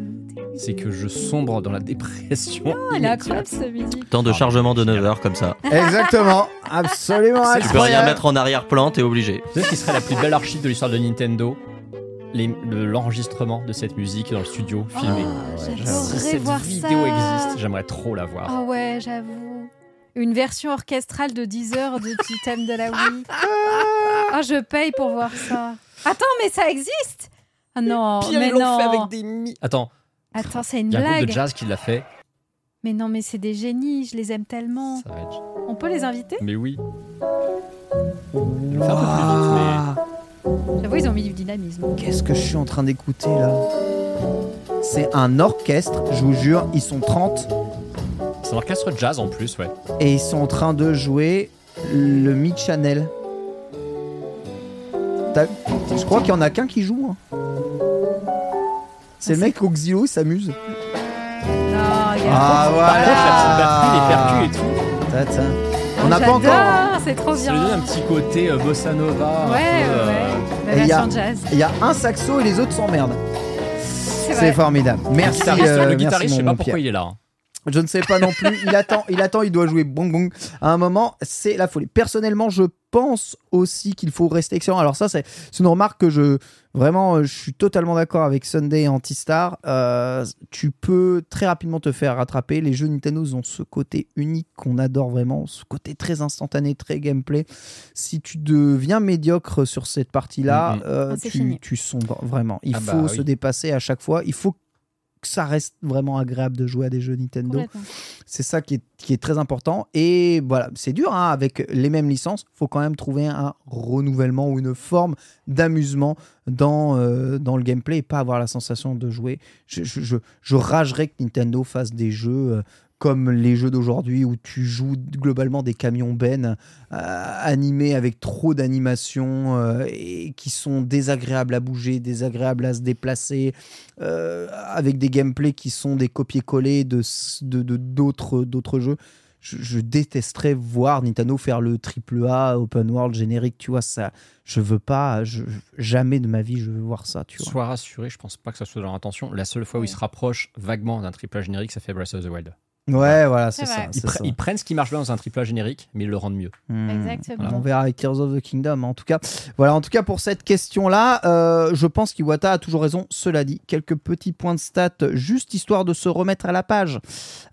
c'est que je sombre dans la dépression. Oh, elle est incroyable cette musique. Temps de Ah, chargement de génial. 9 heures comme ça. Exactement. Absolument. C'est- Tu peux rien mettre en arrière-plan, t'es obligé. Tu sais ce qui serait la plus belle archive de l'histoire de Nintendo? Le- L'enregistrement de cette musique dans le studio filmé. j'adorerais si cette voir vidéo ça. existe, j'aimerais trop la voir. Ah ouais, j'avoue. Une version orchestrale de 10 heures du petit thème de la Wii. Ah, je paye pour voir ça. Attends, mais ça existe? Ah non, Pire, mais ils non. fait avec des mi- Attends, Attends, c'est une il y a un groupe blague. de jazz qui l'a fait. Mais non, mais c'est des génies, je les aime tellement. Ça va être... On peut les inviter? Mais oui. Je vais le faire un peu plus vite, mais. J'avoue, ils ont mis du dynamisme. Qu'est-ce que je suis en train d'écouter là? C'est un orchestre, je vous jure, ils sont 30 C'est un orchestre jazz en plus, ouais. et ils sont en train de jouer le Mid Channel. Je crois qu'il y en a qu'un qui joue. hein. C'est le mec au xylo, il s'amuse. Non, il y a Ah Par contre, la voilà les percus et tout. Ta. Ah, On n'a pas j'adore, encore. C'est trop Ça lui donne bien. un petit côté euh, bossa nova. un Ouais, peu, euh, ouais. La il y a- version jazz. Il y a un saxo et les autres s'emmerdent. C'est formidable. Le Merci. guitariste, euh, le merci, guitariste, je sais mon pas pourquoi Pierre. il est là. Je ne sais pas non plus. Il attend, il attend, il doit jouer bong bong. À un moment, c'est la folie. Personnellement, je pense aussi qu'il faut rester excellent. Alors ça, c'est une remarque que je vraiment, euh, je suis totalement d'accord avec Sunday et Antistar. Euh, tu peux très rapidement te faire rattraper. Les jeux Nintendo ont ce côté unique qu'on adore vraiment, ce côté très instantané, très gameplay. Si tu deviens médiocre sur cette partie-là, Mhm. euh, Ah, tu, tu sombres vraiment. Il Ah bah faut oui. se dépasser à chaque fois. Il faut que ça reste vraiment agréable de jouer à des jeux Nintendo. C'est ça qui est, qui est très important. Et voilà, c'est dur, hein, avec les mêmes licences, faut quand même trouver un renouvellement ou une forme d'amusement dans, euh, dans le gameplay et pas avoir la sensation de jouer. Je, je, je, je ragerais que Nintendo fasse des jeux euh, comme les jeux d'aujourd'hui où tu joues globalement des camions bennes euh, animés avec trop d'animation euh, et qui sont désagréables à bouger, désagréables à se déplacer, euh, avec des gameplays qui sont des copier-coller de de- de- d'autres d'autres jeux. Je, je détesterais voir Nintendo faire le triple A open world générique, tu vois ça. Je veux pas, je- jamais de ma vie je veux voir ça, tu vois. Sois rassuré, je pense pas que ça soit dans leur intention. La seule fois où ils se rapprochent vaguement d'un triple A générique, ça fait Breath of the Wild. Ouais, voilà, c'est ça. Ils, c'est pre- ça. ils prennent ce qui marche bien dans un triple A générique, mais ils le rendent mieux. Hmm. Exactement. On verra avec Tears of the Kingdom. En tout cas, voilà. En tout cas, pour cette question-là, euh, je pense qu'Iwata a toujours raison. Cela dit, quelques petits points de stats, juste histoire de se remettre à la page,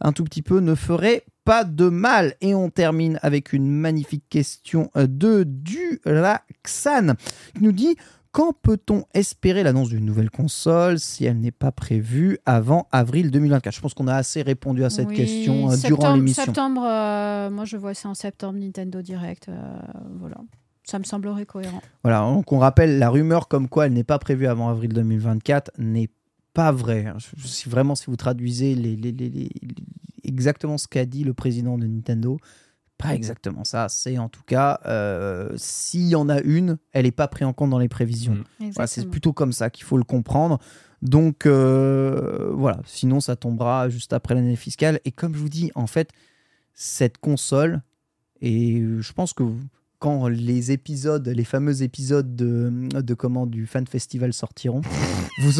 un tout petit peu, ne ferait pas de mal. Et on termine avec une magnifique question euh, de Duraxan qui nous dit. Quand peut-on espérer l'annonce d'une nouvelle console si elle n'est pas prévue avant avril 2024 Je pense qu'on a assez répondu à cette Oui, question euh, durant l'émission. Septembre, euh, moi je vois ça en septembre, Nintendo Direct. euh, voilà. Ça me semblerait cohérent. Voilà, donc on rappelle, la rumeur comme quoi elle n'est pas prévue avant avril 2024 n'est pas vraie. hein. Je- Si vraiment, si vous traduisez les, les- les- les- exactement ce qu'a dit le président de Nintendo. Pas exactement ça. C'est en tout cas, euh, s'il y en a une, elle n'est pas prise en compte dans les prévisions. Mm. Voilà, c'est plutôt comme ça qu'il faut le comprendre. Donc euh, voilà, sinon ça tombera juste après l'année fiscale. Et comme je vous dis, en fait, cette console, et je pense que vous- quand les épisodes, les fameux épisodes de, de comment du fan festival sortiront, vous,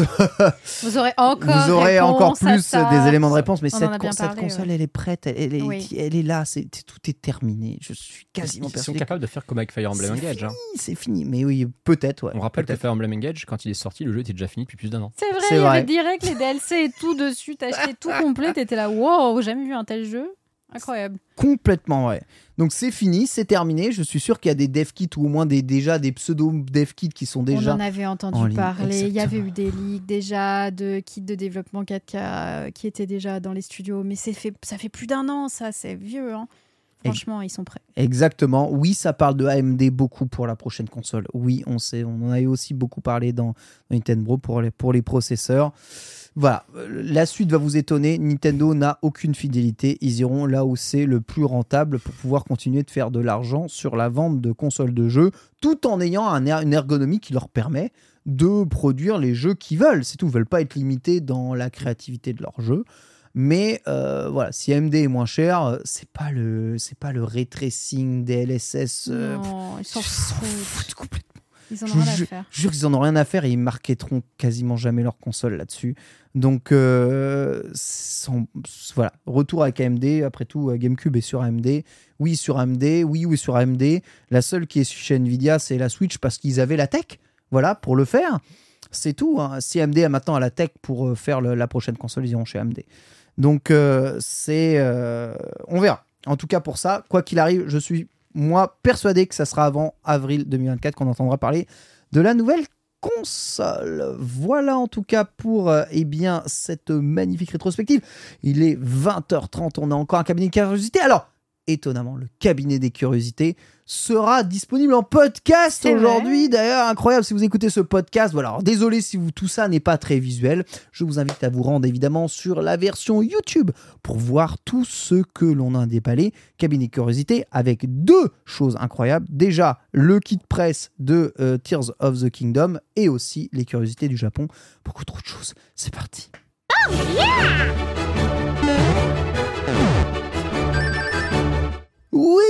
Vous aurez encore, vous aurez encore réponse à plus ça. des éléments de réponse. Mais cette, console, ouais. elle est prête, elle, elle est, Oui. elle est là, c'est, tout est terminé. Je suis quasiment Ils sont persuadé. capables de faire comme avec Fire Emblem Engage. hein. C'est fini, mais oui, peut-être. Ouais, On rappelle que. Fire Emblem Engage, quand il est sorti, le jeu était déjà fini depuis plus d'un an. C'est vrai, C'est il y vrai. avait direct les DLC et tout dessus. T'as acheté tout complet, t'étais là, wow, jamais vu un tel jeu. Incroyable. Complètement, ouais. Donc c'est fini, c'est terminé. Je suis sûr qu'il y a des dev kits ou au moins des, déjà des pseudo dev kits qui sont On déjà. en avait en entendu ligne, parler. Il y avait eu des leaks déjà de kits de développement 4K euh, qui étaient déjà dans les studios. Mais c'est fait, ça fait plus d'un an, ça. C'est vieux. Hein. Franchement, ils sont prêts. Exactement. Oui, ça parle de AMD beaucoup pour la prochaine console. Oui, on sait. On en avait aussi beaucoup parlé dans Nintendo pour les, pour les processeurs. Voilà, Euh, la suite va vous étonner. Nintendo n'a aucune fidélité. Ils iront là où c'est le plus rentable pour pouvoir continuer de faire de l'argent sur la vente de consoles de jeux, tout en ayant un er- une ergonomie qui leur permet de produire les jeux qu'ils veulent. C'est tout. Ils veulent pas être limités dans la créativité de leurs jeux. Mais euh, voilà, si AMD est moins cher, euh, c'est pas le c'est pas le ray tracing des LSS. euh, non, ils s'en foutent. complètement. Ils en ont rien à faire. Je jure qu'ils en ont rien à faire et ils marketeront quasiment jamais leur console là-dessus. Donc euh, sans- voilà, retour avec AMD. Après tout, GameCube est sur AMD. Oui, sur AMD. Oui, oui, sur AMD. La seule qui est chez Nvidia, c'est la Switch parce qu'ils avaient la tech. Voilà, pour le faire. C'est tout. hein. Si AMD a maintenant la tech pour faire le- la prochaine console, ils iront chez AMD. Donc euh, c'est, euh, on verra. En tout cas pour ça, quoi qu'il arrive, je suis moi persuadé que ça sera avant avril 2024 qu'on entendra parler de la nouvelle console. Voilà en tout cas pour euh, eh bien cette magnifique rétrospective. Il est 20h30, on a encore un cabinet de curiosité. Alors, étonnamment, le cabinet des curiosités sera disponible en podcast aujourd'hui. D'ailleurs, incroyable si vous écoutez ce podcast. Voilà, alors désolé si vous, tout ça n'est pas très visuel. Je vous invite à vous rendre évidemment sur la version YouTube pour voir tout ce que l'on a déballé. Cabinet curiosité avec deux choses incroyables. Déjà, le kit presse de euh, Tears of the Kingdom et aussi les curiosités du Japon. Beaucoup trop de choses. C'est parti. Oui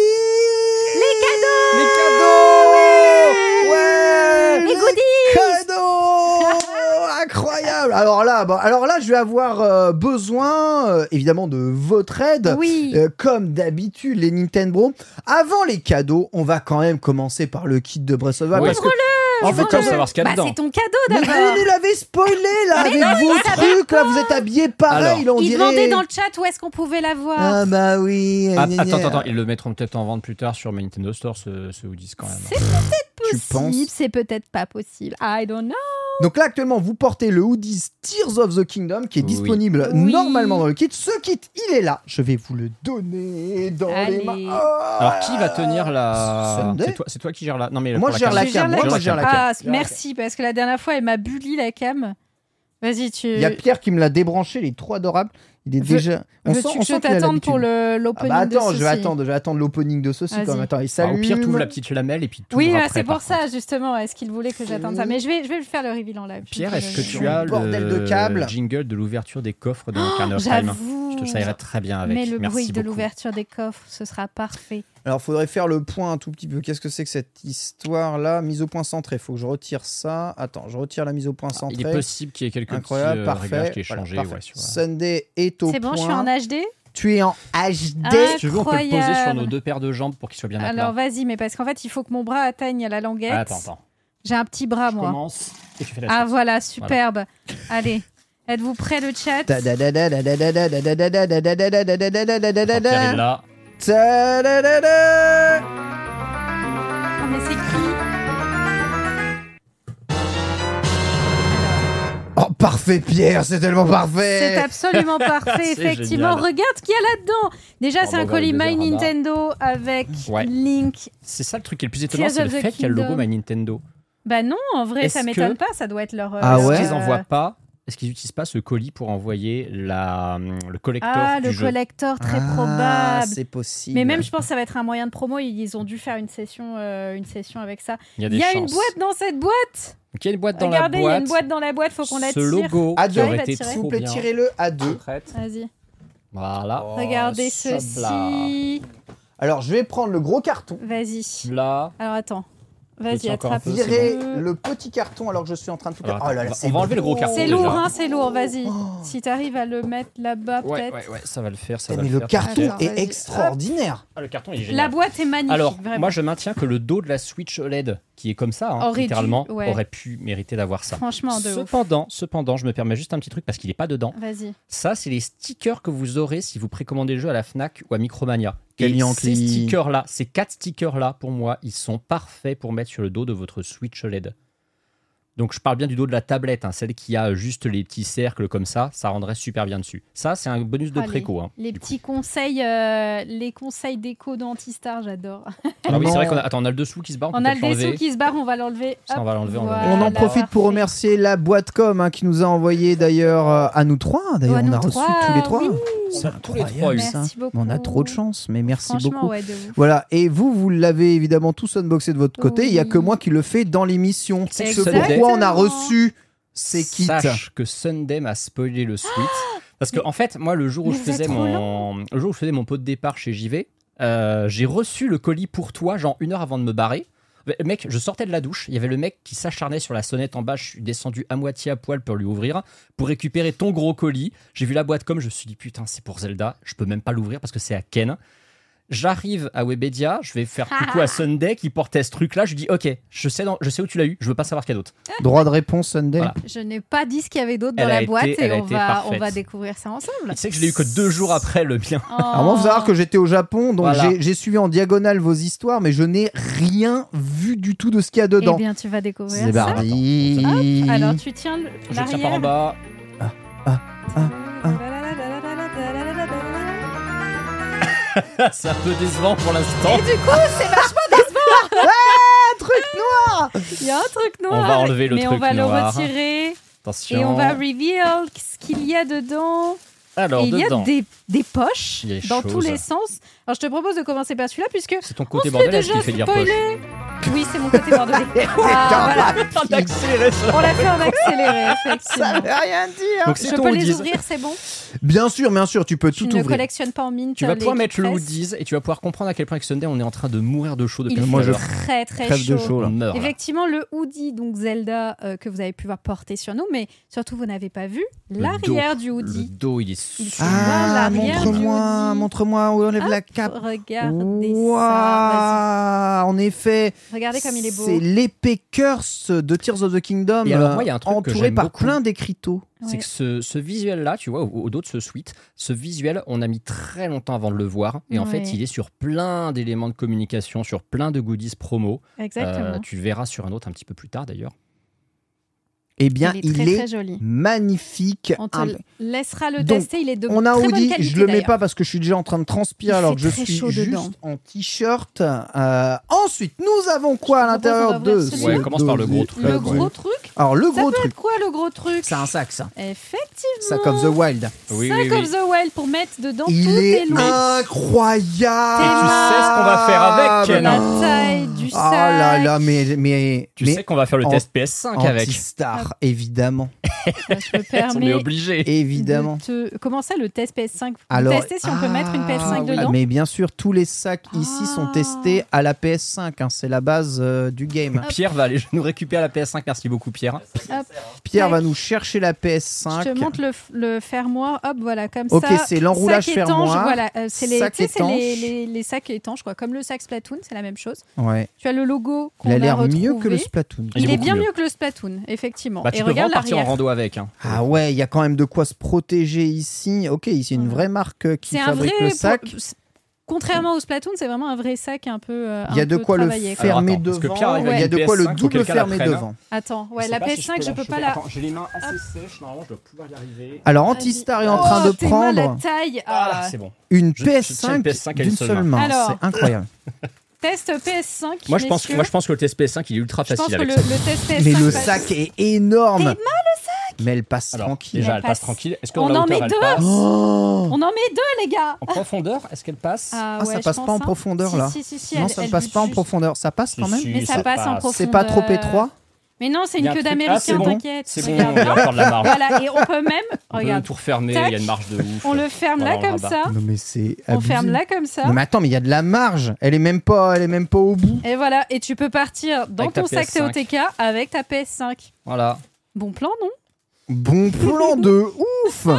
Les cadeaux Les cadeaux Ouais Les goodies Cadeaux Incroyable Alors là, bon, alors là, je vais avoir euh, besoin, euh, évidemment, de votre aide. Oui. Euh, comme d'habitude, les Nintendo. Avant les cadeaux, on va quand même commencer par le kit de Breath of the Wild. Oui. parce que, en fait, Faut on- savoir ce qu'il y a Bah, dedans. c'est ton cadeau mais d'abord. vous nous l'avez spoilé là Mais avec vos trucs là, vous êtes habillés pareil, là, on Il dirait. demandait dans le chat où est-ce qu'on pouvait la voir. Ah bah oui. Ah, gna, gna. attends, attends, ils le mettront peut-être en vente plus tard sur ma Nintendo Store, ce, ce Hoodies quand même. C'est tu penses possible, c'est peut-être pas possible. I don't know. Donc là actuellement vous portez le hoodies Tears of the Kingdom qui est Oui. disponible Oui. normalement dans le kit. Ce kit il est là. Je vais vous le donner dans Allez. les mains. Ah. Alors qui va tenir la. Sunday C'est toi, c'est toi qui gères la. Non mais Moi, pour je gère la cam. gère Moi, la moi, je gère la. Ah, merci, parce que la dernière fois, elle m'a bully la cam. Vas-y, tu. Il y a Pierre qui me l'a débranché, il est trop adorable. Il est déjà. On sent, on que sent t'attende pour le- Ah l'opening bah attends, de je vais ceci attendre, je vais attendre l'opening de ceci quand même. Attends, il s'allume. au pire, tu ouvres la petite lamelle et puis tout. Oui, c'est pour ça, contre. justement. Est-ce qu'il voulait que j'attende ça? Mais je vais, je vais lui faire le reveal en live. Pierre, est-ce le- que tu as le bordel de le câbles. jingle de l'ouverture des coffres de Ocarina of Time? J'avoue. Je te ça irait très bien avec. Mais le Merci bruit de l'ouverture des coffres, ce sera parfait. Alors, faudrait faire le point un tout petit peu. Qu'est-ce que c'est que cette histoire-là Mise au point centré. Faut que je retire ça. Attends, je retire la mise au point centré. Il est possible qu'il y ait quelques Incroyable, petits euh, réglages parfait. qui aient changé. parfait. ouais, sur, euh, Sunday est au C'est bon, point. je suis en HD Tu es en HD. Ah, Si tu veux, on peut le poser sur nos deux paires de jambes pour qu'il soit bien à Alors vas-y, mais parce qu'en fait, il faut que mon bras atteigne la languette. Ah, attends, attends. J'ai un petit bras, Je moi. commence et tu fais la Ah voilà, superbe. Allez, êtes-vous prêts le chat Là. Ah, mais c'est qui Oh, parfait, Pierre, c'est tellement C'est parfait. absolument parfait, C'est effectivement. génial. Regarde ce qu'il y a là-dedans. Déjà, Oh, c'est un bah, colis My Nintendo avec Ouais. Link. C'est ça le truc qui est le plus étonnant, c'est le fait qu'il y a le logo. My Nintendo. Bah non, en vrai, Est-ce ça que- m'étonne pas. Ça doit être leur. Ah leur, ouais Est-ce euh, qu'ils en voient pas est-ce qu'ils n'utilisent pas ce colis pour envoyer la, le collector Ah, du le jeu collector, très Ah, probable. C'est possible. Mais même, je pense que ça va être un moyen de promo. Ils ont dû faire une session, euh, une session avec ça. Il y a Il des y a chances. une boîte dans cette boîte. Donc, il y a une boîte dans Regardez, la il y a boîte. une boîte dans la boîte. Faut qu'on la Ce tire. logo À deux. S'il vous plaît, tirez-le à deux. Prête. Vas-y. Voilà. Regardez Oh, ceci. Alors, je vais prendre le gros carton. Vas-y. Là. Alors attends. Vas-y, attrape. bon. le petit carton alors que je suis en train de tout Alors, Oh là là, on va enlever le gros carton. C'est lourd, hein, c'est lourd. Vas-y. Oh. Si t'arrives à le mettre là-bas, Ouais, peut-être. ouais, ouais, ça va le faire. Ça Eh, va mais le le faire, carton est extraordinaire. Ah, le carton, il est génial. La boîte est magnifique. Alors, vraiment. moi, je maintiens que le dos de la Switch OLED, qui est comme ça, hein, Aurait dû, littéralement, ouais. aurait pu mériter d'avoir ça. Franchement, de ouf. Cependant, cependant, je me permets juste un petit truc parce qu'il n'est pas dedans. Vas-y. Ça, c'est les stickers que vous aurez si vous précommandez le jeu à la Fnac ou à Micromania. Et ces stickers-là, ces quatre stickers-là, pour moi, ils sont parfaits pour mettre sur le dos de votre Switch OLED. Donc, je parle bien du dos de la tablette, hein, celle qui a juste les petits cercles comme ça, ça rendrait super bien dessus. Ça, c'est un bonus de Ah, les- préco. hein, Les coup. petits conseils, euh, les conseils déco d'Antistar, j'adore. Ah oui, c'est vrai qu'on a, attends, on a le dessous qui se barre. On a le dessous qui se barre, on va l'enlever. Ça, on va l'enlever, on va voilà, On en profite pour remercier la boîte com hein, qui nous a envoyé d'ailleurs euh, à nous trois. D'ailleurs, on a reçu trois, tous les trois. oui. C'est incroyable, ça. On a trop de chance, mais merci beaucoup. ouais. Voilà, et vous, vous l'avez évidemment tous unboxé de votre côté. Il y a Oui. que moi qui le fais dans l'émission. C'est Ce Exactement. Pourquoi on a reçu ces kits. Sache que Sunday m'a spoilé le suite. Parce que, en fait, moi, le jour où je faisais mon, le jour où je faisais mon pot de départ chez JV, euh, j'ai reçu le colis pour toi, genre une heure avant de me barrer. Mais, Mec, je sortais de la douche, il y avait le mec qui s'acharnait sur la sonnette en bas, je suis descendu à moitié à poil pour lui ouvrir, pour récupérer ton gros colis. J'ai vu la boîte comme, je me suis dit, putain, c'est pour Zelda, je peux même pas l'ouvrir parce que c'est à Ken. J'arrive à Webedia, je vais faire coucou à Sunday qui portait ce truc-là. Je lui dis, ok, je sais, dans- je sais où tu l'as eu, je veux pas savoir qu'il y a d'autre. Droit de réponse, Sunday. Voilà. Je n'ai pas dit ce qu'il y avait d'autre dans Elle a la été- boîte elle et a on été va, on va découvrir ça ensemble. Tu sais que je l'ai eu que deux jours après le mien. Alors moi, il faut savoir que j'étais au Japon, donc Voilà. j'ai- j'ai suivi en diagonale vos histoires, mais je n'ai rien vu du tout de ce qu'il y a Eh dedans. bien, tu vas découvrir C'est ça. parti. Alors, tu tiens le- Je tiens par en l'arrière. bas. c'est un peu décevant pour l'instant. Et du coup, c'est vachement Un truc noir Il y a un truc noir. On va enlever le mais on truc va le noir. retirer Attention. et on va reveal ce qu'il y a dedans. Alors, et il y a dedans, des, des poches dans tous les sens. Alors, je te propose de commencer par celui-là puisque c'est ton on côté se fait bordelais déjà qui fait dire poche. Oui, c'est mon côté bordelais. Ah, voilà. En accéléré, ça. On l'a fait en accéléré, Ça effectivement. veut rien dire Donc Je peux les Woodies. ouvrir, c'est bon Bien sûr, bien sûr, tu peux Tu tout ne ouvrir. collectionnes pas en mine. Tu vas pouvoir mettre le Woodies et tu vas pouvoir comprendre à quel point avec Sunday on est en train de mourir de chaud depuis Il Moi, je très très de chaud. chaud, là. On meurt. là. Effectivement, le hoodie, donc Zelda, euh, que vous avez pu voir porter sur nous, mais surtout, vous n'avez pas vu Le l'arrière du Le hoodie. dos, il est se Ah, montre-moi, montre-moi où on enlève Hop, la cape. Regardez ça. Waouh, en effet. Regardez comme il est beau. c'est l'épée curse de Tears of the Kingdom, Et alors, moi, il y a un truc que entouré j'aime par beaucoup. plein d'écriteaux. C'est Ouais. que ce, ce visuel-là, tu vois, au, au dos de ce suite, ce visuel, on a mis très longtemps avant de le voir. Et en Ouais. fait, il est sur plein d'éléments de communication, sur plein de goodies promo. Exactement. Euh, tu le verras sur un autre un petit peu plus tard d'ailleurs. Eh bien, il est très il est très joli. magnifique. On te Un- laissera le Donc, tester, il est de On a très bonne Audi, qualité. je le mets pas parce que je suis déjà en train de transpirer Il alors que je suis chaud juste dedans. en t-shirt. Euh, ensuite, nous avons quoi à Je l'intérieur de. Ouais, commence par le gros truc. Le Ouais. gros truc Alors le Ça gros peut truc, être quoi le gros truc? C'est un sac ça. Effectivement. Sac of the Wild. Oui, Sac oui, of oui. the Wild pour mettre dedans Il tous est tes incroyable. Et tu sais ce qu'on va faire avec, Ken. La taille du Oh sac. là là, mais mais Tu mais sais qu'on va faire le test PS5 avec. Évidemment, Je me On est permets obligé. évidemment. te... Comment ça, le test PS5 Vous Alors, testez si on peut mettre une PS5 ah, oui. dedans Mais bien sûr, tous les sacs ici sont Ah. testés à la PS5. hein, c'est la base euh, du game. Pierre va aller nous récupérer la PS5. Merci beaucoup, Pierre. Pierre Tac. va nous chercher la PS5. Je te montre le, le fermoir. Hop, voilà, comme Ok, ça. c'est l'enroulage fermoir. Voilà, euh, c'est les, les, étanche. les, les sacs étanches, quoi. Comme le sac Splatoon, c'est la même chose. Ouais. Tu as le logo qu'on Il a a, l'air mieux que le Splatoon. Il Il, est bien mieux que le Splatoon, effectivement. Bah, tu Et peux regarde vraiment partir en rando avec. hein. Ah ouais, il y a quand même de quoi se protéger ici. Ok, ici une vraie marque euh, qui C'est un fabrique vrai. le sac. Contrairement au Splatoon, c'est vraiment un vrai sac un peu. euh, Il y a de quoi le fermer devant. Il y a de quoi le PS5, faut double fermer devant. Attends, ouais, la pas si je PS5, je peux pas la. Attends, j'ai les mains assez sèches. Normalement, je dois pouvoir y arriver. Alors. Antistar est en train Oh, de prendre taille. Ah, Ah, c'est bon. une Je- je tiens une PS5 PS5 à une d'une seule main. Alors. C'est incroyable. Test PS5. Moi je, pense, messieurs. moi, je pense que le test PS5, il est ultra Je pense facile que avec le, ça. le test PS5. Mais le passe- sac est énorme. Mais elle passe Alors, tranquille. déjà, Elle elle passe passe. tranquille. Est-ce que en hauteur, met deux Oh On en met deux, les gars En profondeur, est-ce qu'elle passe Ah, Ah, ça passe pas en hein. profondeur là. Si, si, si, non, elle- ça ne elle passe pas en profondeur. Ça passe quand même Mais ça passe en profondeur. C'est pas trop étroit Mais non, c'est une queue Ah, c'est d'américain, bon. t'inquiète. C'est bon, encore de la marge. Voilà, et on peut même, On peut regarde, tout refermer, il y a une marge de ouf. on le ferme Voilà, là on comme ça. Non mais c'est On abusé. ferme là comme ça. Non mais attends, mais il y a de la marge. Elle est même pas, elle est même pas au bout. Et voilà, et tu peux partir dans Avec ton sac PS5. TOTK avec ta PS5. Voilà. Bon plan, non? Bon plan de ouf.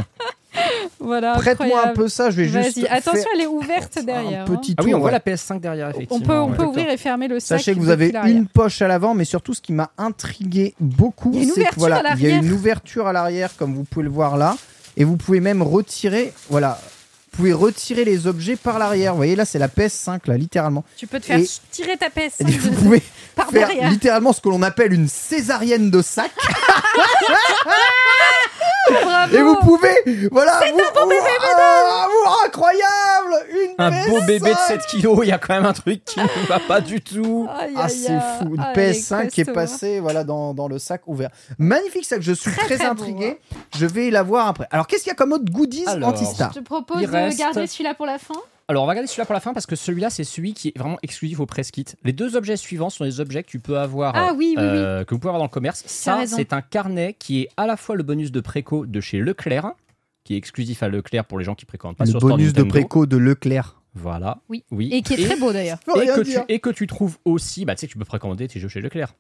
Voilà. Prête-moi un peu ça, je vais juste. Vas-y, attention, faire elle est ouverte derrière. un hein. petit Ah oui, tour, on voit ouais. la PS5 derrière, effectivement. On peut, on ouais. peut ouvrir et fermer le sac. Sachez que vous avez une poche à l'avant, mais surtout ce qui m'a intrigué beaucoup, Il y a une c'est que ouverture voilà, il y a l'arrière. une ouverture à l'arrière, comme vous pouvez le voir là, et vous pouvez même retirer, voilà, vous pouvez retirer les objets par l'arrière. Vous voyez là, c'est la PS5 là, littéralement. Tu peux te faire Et- tirer ta Et PS5 vous de- pouvez par faire derrière. littéralement ce que l'on appelle une césarienne de sac. Bravo. Et vous pouvez, voilà, vous, un beau bébé, incroyable, une Un beau PS5. bébé de 7 kilos, il y a quand même un truc qui ne va pas du tout. Aïe, Ah, c'est fou. Une Ah, elle est PS5 qui est hein. passée voilà, dans, dans le sac ouvert. Magnifique sac, je suis Très, très, très beau, intrigué. hein. Je vais la voir après. Alors, qu'est-ce qu'il y a comme autre goodies Alors, anti-star? Je te propose Il de reste- garder celui-là pour la fin. Alors, on va regarder celui-là pour la fin parce que celui-là, c'est celui qui est vraiment exclusif au press kit. Les deux objets suivants sont des objets que tu peux avoir, Ah oui, oui, euh, que vous pouvez avoir dans le commerce. Ça, c'est un carnet qui est à la fois le bonus de préco de chez Leclerc, qui est exclusif à Leclerc pour les gens qui précommandent pas Le sur le store bonus de préco de Leclerc. Voilà. Oui. oui. Et qui est très beau d'ailleurs. Et que, tu, dire. et que tu trouves aussi, bah, tu sais que tu peux précommander tes jeux chez Leclerc.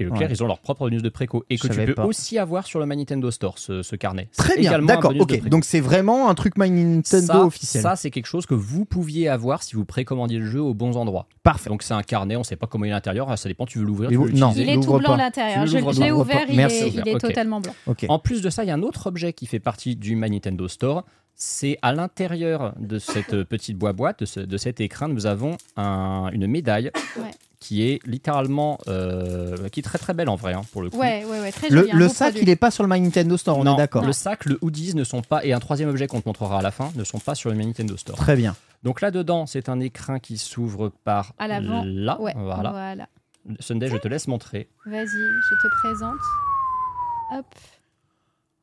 Et Leclerc, Ouais. ils ont leur propre bonus de préco. Et que tu peux pas. aussi avoir sur le My Nintendo Store, ce, ce carnet. Très bien, d'accord. Ok, donc c'est vraiment un truc My Nintendo ça, officiel. ça, c'est quelque chose que vous pouviez avoir si vous précommandiez le jeu aux bons endroits. Parfait. Donc c'est un carnet, on sait pas comment il est à l'intérieur, ça dépend, tu veux l'ouvrir, tu veux non. Il est tout blanc à l'intérieur. Je, l'ai ouvert, il Merci. est, il est Ok. totalement blanc. En plus de ça, il y a un autre objet qui fait partie du My Nintendo Store. C'est à l'intérieur de cette petite boîte, de, ce- de cet écrin, nous avons un- une médaille Ouais. Qui est littéralement, euh, qui est très très belle en vrai, hein, pour le coup. Ouais, ouais, ouais, très Le, joli. le sac, produit. il est pas sur le My Nintendo Store, on non, est d'accord. le sac, le hoodies ne sont pas, et un troisième objet qu'on te montrera à la fin, ne sont pas sur le My Nintendo Store. Très bien. Donc là-dedans, c'est un écrin qui s'ouvre par À l'avant. là. Ouais, Voilà. voilà. Sunday, je te laisse montrer. Vas-y, je te présente. Hop,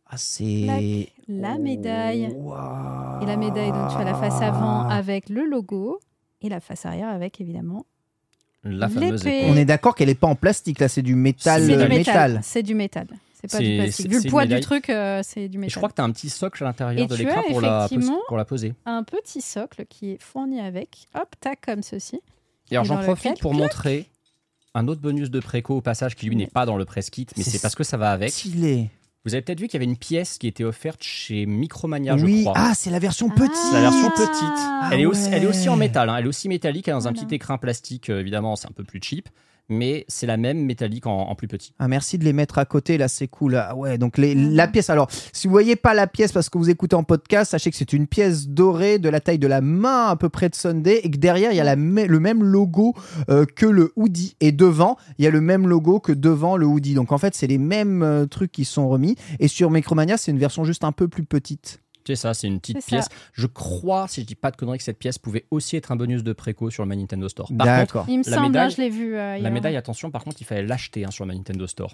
Ah, c'est. la médaille. Waouh. Et la médaille, donc tu as la face avant avec le logo et la face arrière avec évidemment. La fameuse L'épée. épée. On est d'accord qu'elle est pas en plastique, là, c'est du métal. C'est euh, du métal. métal. C'est du métal. C'est pas du plastique. Vu le poids du truc, euh, c'est du Et métal. je crois que tu as un petit socle à l'intérieur de l'écran pour la, effectivement pour la poser. Un petit socle qui est fourni avec. Hop, tac, comme ceci. Et alors j'en profite lequel, pour montrer un autre bonus de préco au passage qui lui n'est pas dans le press kit, mais C'est c'est parce que ça va avec. Stylé. Vous avez peut-être vu qu'il y avait une pièce qui était offerte chez Micromania, Oui, je crois. ah, c'est la version petite. C'est la version Ah. petite. Elle, est aussi, elle est aussi en métal. hein. Elle est aussi métallique. Elle est dans un petit écrin plastique. euh, évidemment, c'est un peu plus cheap. Mais c'est la même métallique en, en plus petit. Ah, merci de les mettre à côté, là, c'est cool. Ah ouais, donc les, la pièce. Alors, si vous voyez pas la pièce parce que vous écoutez en podcast, sachez que c'est une pièce dorée de la taille de la main à peu près de Sunday et que derrière, il y a la le même logo euh, que le hoodie. Et devant, il y a le même logo que devant le hoodie. Donc, en fait, c'est les mêmes euh, trucs qui sont remis. Et sur Micromania, c'est une version juste un peu plus petite. C'est ça, c'est une petite pièce. Je crois, si je dis pas de conneries, que cette pièce pouvait aussi être un bonus de préco sur le My Nintendo Store. Par contre, D'accord. Il me La semble, médaille- hein, je l'ai vu. euh, la médaille, attention, par contre, il fallait l'acheter hein, sur le My Nintendo Store.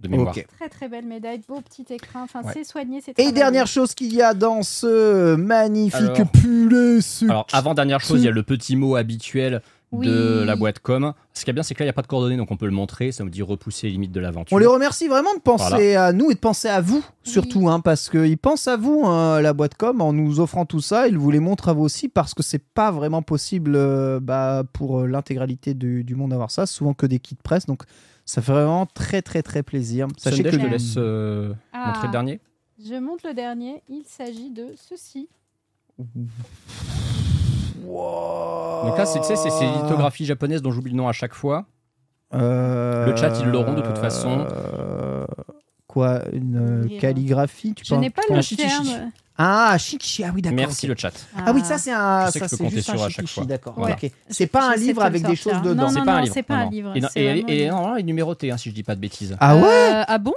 De mémoire. Très très belle médaille, beau petit écrin. Enfin, Ouais. c'est soigné, c'est Et dernière chose qu'il y a dans ce magnifique pull, Alors, avant dernière chose, il y a le petit mot habituel Oui. de la boîte com. Ce qui est bien, c'est que là, il n'y a pas de coordonnées, donc on peut le montrer. Ça nous dit repousser les limites de l'aventure. On les remercie vraiment de penser Voilà. à nous et de penser à vous, surtout, hein, parce qu'ils pensent à vous, hein, la boîte com, en nous offrant tout ça. Ils vous les montrent à vous aussi, parce que c'est pas vraiment possible euh, bah, pour euh, l'intégralité du, du monde d'avoir ça. Souvent que des kits presse, donc ça fait vraiment très très très plaisir. Sachez Sunday, que je te laisse euh, Ah. montrer le dernier. Je monte le dernier. Il s'agit de ceci. Donc là, c'est tu sais, c'est- c'est lithographie japonaise dont j'oublie le nom à chaque fois. Euh, Le chat, ils l'auront de toute façon. euh, Quoi Une euh, Ouvrir. calligraphie tu Je penses- n'ai pas tu le penses- terme. Ah, chichi, ah oui, d'accord. Merci le chat. Ah oui, ça c'est un, Je sais que ça je peux c'est compter juste un sur à chaque chichi, fois. d'accord. Voilà. C'est pas un livre avec des choses dedans. Non, c'est non, pas un non, livre. c'est pas un livre. Et, non, il est numéroté, hein, si je dis pas de bêtises. Ah ouais Euh, Ah bon?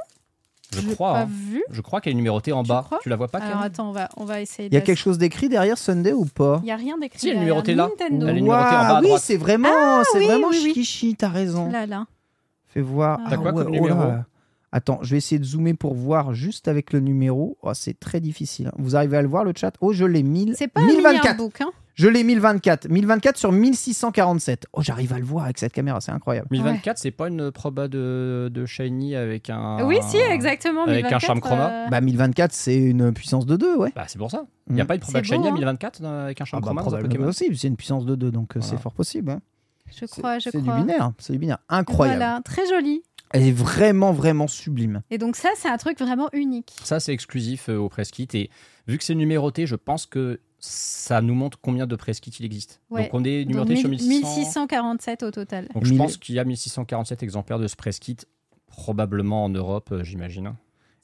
Je crois. pas hein. vu. Je crois qu'elle est numérotée en Tu bas. Tu la vois pas, Alors attends, on va, on va essayer. Il y a quelque chose d'écrit derrière Sunday ou pas Il y a rien d'écrit. Si, elle est derrière. numérotée là. Nintendo. Elle est numérotée en bas à oui, c'est vraiment, c'est oui, vraiment oui, t'as raison. Là, là. Fais voir. T'as quoi comme oh numéro là. Attends, je vais essayer de zoomer pour voir juste avec le numéro. Oh, c'est très difficile. hein. Vous arrivez à le voir le chat? Oh, je l'ai 1000. C'est pas un 1024. milliard book, hein Je l'ai 1024. 1024 sur 1647. Oh, j'arrive à le voir avec cette caméra, c'est incroyable. 1024, c'est pas une proba de, de Shiny avec un. Oui, si, exactement. Avec un 1024, charme chroma euh, Bah 1024, c'est une puissance de 2, ouais. Bah, c'est pour ça. Il n'y a Mm. pas une proba de Shiny à hein. 1024 dans- avec un Ah charme bah, chroma dans un probablement Pokémon aussi, c'est une puissance de 2, donc euh, Voilà. c'est fort possible. hein. Je crois, je C'est du crois. binaire, c'est du binaire. Incroyable. Voilà, très joli. Elle est vraiment, vraiment sublime. Et donc ça, c'est un truc vraiment unique. Ça, c'est exclusif euh, au press kit. Et vu que c'est numéroté, je pense que ça nous montre combien de press kits il existe. Ouais. Donc on est Donc numéroté sur 1000 1600. 1647 au total. Donc je Mille- pense qu'il y a 1647 exemplaires de ce press kit, probablement en Europe, euh, j'imagine.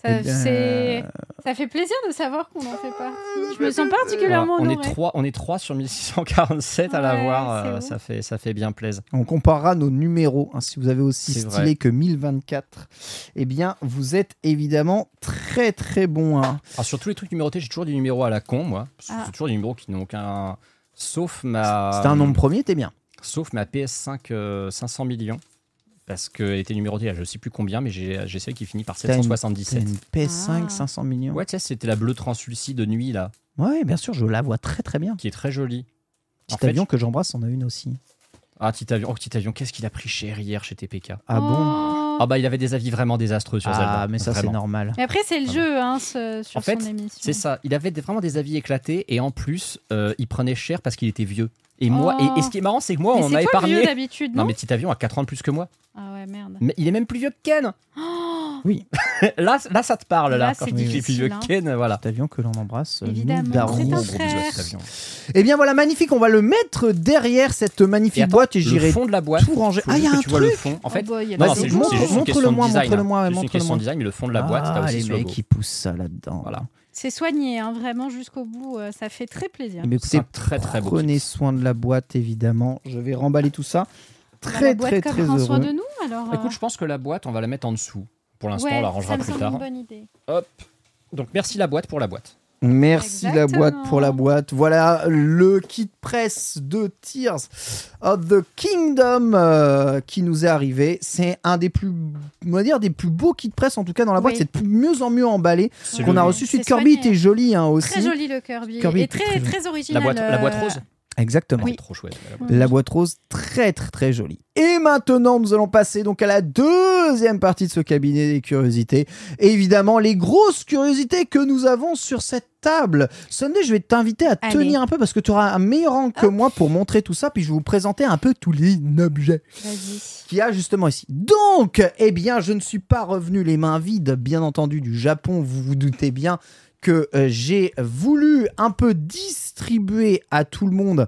Ça, Eh bien, c'est- ça fait plaisir de savoir qu'on en fait partie. Je me sens particulièrement on, est trois, on est trois sur 1647 à Ouais, l'avoir. c'est euh, ça, fait, ça fait bien plaisir. On comparera nos numéros. hein, si vous avez aussi stylé vrai. que 1024, eh bien, vous êtes évidemment très, très bon. hein. Alors, sur tous les trucs numérotés, j'ai toujours des numéros à la con, moi. Ah. C'est toujours des numéros qui n'ont aucun. Sauf ma. C'était un nombre premier, t'es bien. Sauf ma PS5 euh, 500 millions. Parce qu'elle était numérotée à je sais plus combien, mais j'ai celle qui finit par T'as une- C'est 777. une PS5 Ah. 500 millions. Ouais, tu sais, c'était la bleue translucide de nuit, là, Ouais, bien sûr, je la vois très, très bien. qui est très jolie. Petit En fait, avion que j'embrasse, on a une aussi. Ah, petit avion. Oh, petit avion, qu'est-ce qu'il a pris cher hier chez TPK Ah bon? Oh. Ah, bah, il avait des avis vraiment désastreux sur Zelda. Ah, mais ça, c'est Vraiment. normal. Mais après, c'est le Ah jeu hein, ce- sur En fait, son émission. C'est ça, il avait des- vraiment des avis éclatés et en plus, euh, il prenait cher parce qu'il était vieux. Et moi, Oh. et, et ce qui est marrant, c'est que moi, Mais on c'est a toi le vieux d'habitude, non, non, mais petit avion a 4 ans de plus que moi. Ah ouais, merde. Mais il est même plus vieux que Ken. Oh, là, là, ça te parle, là. Là, quand c'est je dis vieux difficile, Ken, voilà. Petit avion que l'on embrasse. euh, Évidemment, c'est un frère. cet. Eh bien voilà, magnifique. On va le mettre derrière cette magnifique Et attends, boîte et Le j'irai fond de la boîte. tout ranger. Ah, il y a un tu vois le truc fond. En fait, Oh boy, non, c'est juste, c'est montre-le-moi, montre-le-moi, hein. Montre-le-moi. question de design, mais le fond de la boîte, ah, t'as aussi les mecs qui poussent ça là-dedans. Voilà. C'est soigné, hein, vraiment jusqu'au bout. euh, ça fait très plaisir. Mais C'est écoutez, un très très beau prenez soin de la boîte évidemment. Je vais remballer tout ça. Bah, Très la boîte très comme très prend soin heureux. de nous, alors. Écoute, je pense que la boîte, on va la mettre en dessous. Pour l'instant, ouais, on la rangera plus tard. une bonne idée. Hop. Donc merci la boîte pour la boîte. Merci la boîte pour la boîte. Voilà le kit presse de Tears of the Kingdom euh, qui nous est arrivé. C'est un des plus, on va dire, des plus beaux kits presse en tout cas dans la boîte. Oui. C'est de mieux en mieux emballé qu'on a reçu. C'est Kirby était joli hein, aussi. Très joli le Kirby. Kirby et très, très joli. très original. La boîte, la boîte euh, rose. Exactement. Oui. Trop chouette. La boîte rose, très très très jolie. Et maintenant, nous allons passer donc à la deuxième partie de ce cabinet des curiosités. Et évidemment, les grosses curiosités que nous avons sur cette table. Sunday, je vais t'inviter à Allez. tenir un peu parce que tu auras un meilleur angle que Hop. moi pour montrer tout ça. Puis je vais vous présenter un peu tous les objets qu'il y a justement ici. Donc, eh bien, je ne suis pas revenu les mains vides, bien entendu, du Japon. Vous vous doutez bien que euh, j'ai voulu un peu distribuer à tout le monde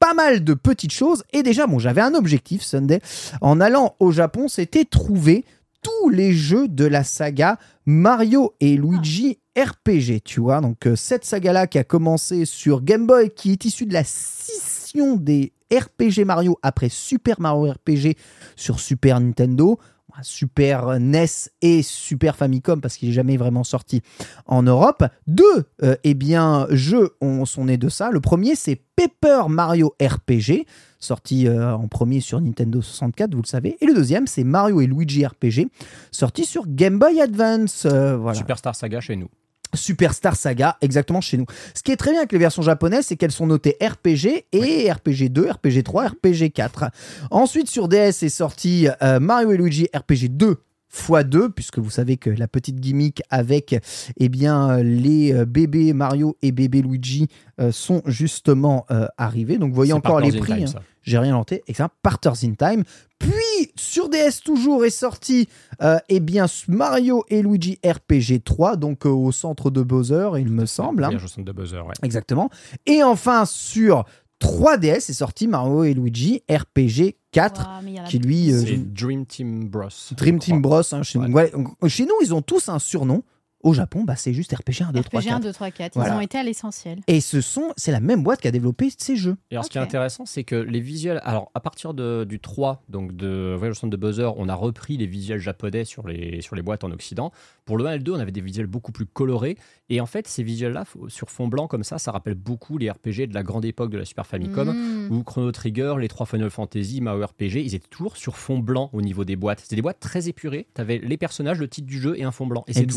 pas mal de petites choses. Et déjà, bon, j'avais un objectif, Sunday. En allant au Japon, c'était trouver tous les jeux de la saga Mario et Luigi RPG, tu vois. Donc, euh, cette saga-là qui a commencé sur Game Boy, qui est issue de la scission des RPG Mario après Super Mario RPG sur Super Nintendo. Super NES et Super Famicom parce qu'il n'est jamais vraiment sorti en Europe. Deux euh, eh bien, jeux ont, sont nés de ça. Le premier, c'est Paper Mario RPG, sorti euh, en premier sur Nintendo 64, vous le savez. Et le deuxième, c'est Mario et Luigi RPG, sorti sur Game Boy Advance. euh, voilà. Superstar Saga chez nous. Superstar Saga, exactement chez nous. Ce qui est très bien avec les versions japonaises, c'est qu'elles sont notées RPG et RPG 2, RPG 3, RPG 4. Ensuite, sur DS est sorti euh, Mario et Luigi RPG 2 x 2 puisque vous savez que la petite gimmick avec eh bien les euh, bébés Mario et bébé Luigi euh, sont justement euh, arrivés. Donc vous voyez C'est encore les prix. Hein. J'ai rien noté. Excellent. Partners in Time. Puis, sur DS toujours est sorti, euh, eh bien, Mario et Luigi RPG 3, donc au centre de Bowser, il me semble. hein. Au centre de buzzer, ouais. Exactement. Et enfin, sur 3DS est sorti Mario et Luigi RPG 4, Ouah, mais il y en a qui lui... euh, Dream Team Bros. Dream Team. Bros. hein, chez, Ouais. nous. Ouais, chez nous, ils ont tous un surnom. Au Japon, bah, c'est juste RPG 1, 2, 3, RPG 4. 1, 2, 3, 4. Voilà. Ils ont été à l'essentiel. Et ce sont, c'est la même boîte qui a développé ces jeux. Et alors, ce qui est intéressant, c'est que les visuels. Alors, à partir de- du 3, donc de Voyage au centre de Buzzer, on a repris les visuels japonais sur les, sur les boîtes en Occident. Pour le 1 et le 2, on avait des visuels beaucoup plus colorés. Et en fait, ces visuels-là, sur fond blanc comme ça, ça rappelle beaucoup les RPG de la grande époque de la Super Famicom. Mmh. Ou Chrono Trigger, les trois Final Fantasy, Mario RPG, ils étaient toujours sur fond blanc au niveau des boîtes. C'était des boîtes très épurées. Tu avais les personnages, le titre du jeu et un fond blanc. Et c'est tout.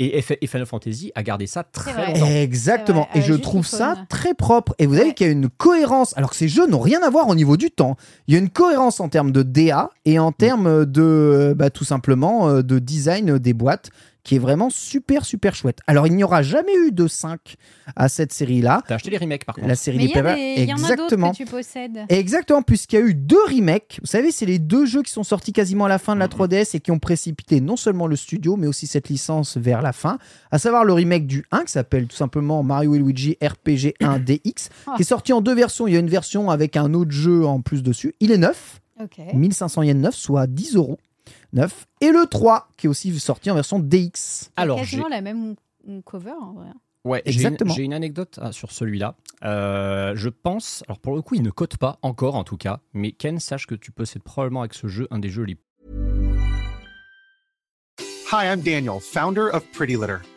Et, Final Fantasy a gardé ça très longtemps. Exactement. Vrai, Et je trouve ça fun. très propre. Et vous avez Ouais. qu'il y a une cohérence. Alors que ces jeux n'ont rien à voir au niveau du temps. Il y a une cohérence en termes de DA et en termes de, euh, bah, tout simplement, euh, de design des boîtes qui est vraiment super, super chouette. Alors, il n'y aura jamais eu de 5 à cette série-là. T'as acheté les remakes par contre. La série Mais des il y, en a Exactement. que tu possèdes. Exactement, puisqu'il y a eu deux remakes. Vous savez, c'est les deux jeux qui sont sortis quasiment à la fin de la 3DS et qui ont précipité non seulement le studio, mais aussi cette licence vers la fin. À savoir le remake du 1 qui s'appelle tout simplement Mario et Luigi RPG 1 DX, qui est sorti en deux versions. Il y a une version avec un autre jeu en plus dessus. Il est neuf, Ok. 1500 yens neuf, soit 10 euros neuf. Et le 3 qui est aussi sorti en version DX. Alors, quasiment la même cover en vrai. Ouais, j'ai une- Exactement. J'ai une, anecdote ah, sur celui-là. Euh, je pense, alors pour le coup, il ne cote pas encore en tout cas, mais Ken, sache que tu possèdes probablement avec ce jeu un des jeux les Hi, I'm Daniel, founder of Pretty Litter.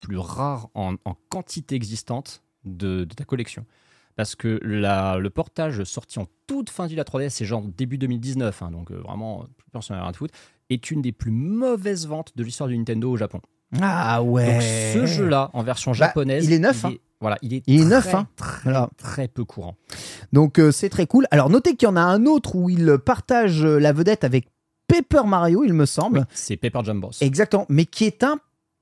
Plus rares en, en quantité existante de, de ta collection. Parce que la- le portage sorti en toute fin de la 3DS, c'est genre début 2019, hein, donc euh, vraiment plus personne n'a rien à foutre, est une des plus mauvaises ventes de l'histoire du Nintendo au Japon. Ah ouais. Donc ce jeu-là, en version Bah, japonaise, il est neuf, hein. Voilà, il est, Il est très, neuf, hein. très, Voilà. très peu courant. Donc euh, c'est très cool. Alors notez qu'il y en a un autre où il partage euh, la vedette avec Paper Mario, il me semble. Oui, c'est Paper Jam. Exactement, mais qui est un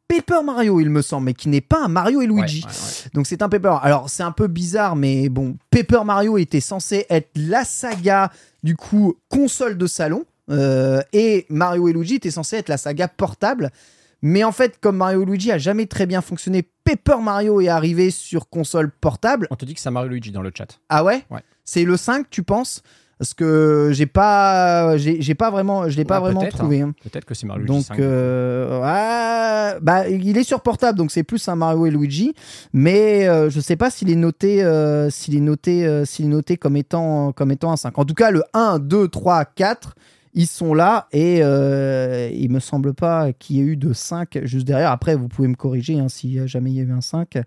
Paper Mario, il me semble, mais qui n'est pas un Mario et Luigi. ouais, ouais. Donc c'est un Paper. Alors c'est un peu bizarre, mais bon, Paper Mario était censé être la saga du coup console de salon, euh, et Mario et Luigi était censé être la saga portable. Mais en fait, comme Mario et Luigi a jamais très bien fonctionné, Paper Mario est arrivé sur console portable. On te dit que c'est Mario Luigi dans le chat. Ah ouais, Ouais. C'est le 5, tu penses? Parce que j'ai pas, j'ai pas vraiment, je l'ai pas Ouais, vraiment peut-être, trouvé. hein. Peut-être que c'est Mario Luigi Donc, 5. euh, ah, bah, il est sur portable, donc c'est plus un Mario et Luigi. Mais euh, je sais pas s'il est noté, euh, s'il est noté, euh, s'il est noté comme étant, comme étant un 5. En tout cas, le 1, 2, 3, 4, ils sont là et euh, il me semble pas qu'il y ait eu de 5 juste derrière. Après, vous pouvez me corriger hein, si jamais il y a eu un 5.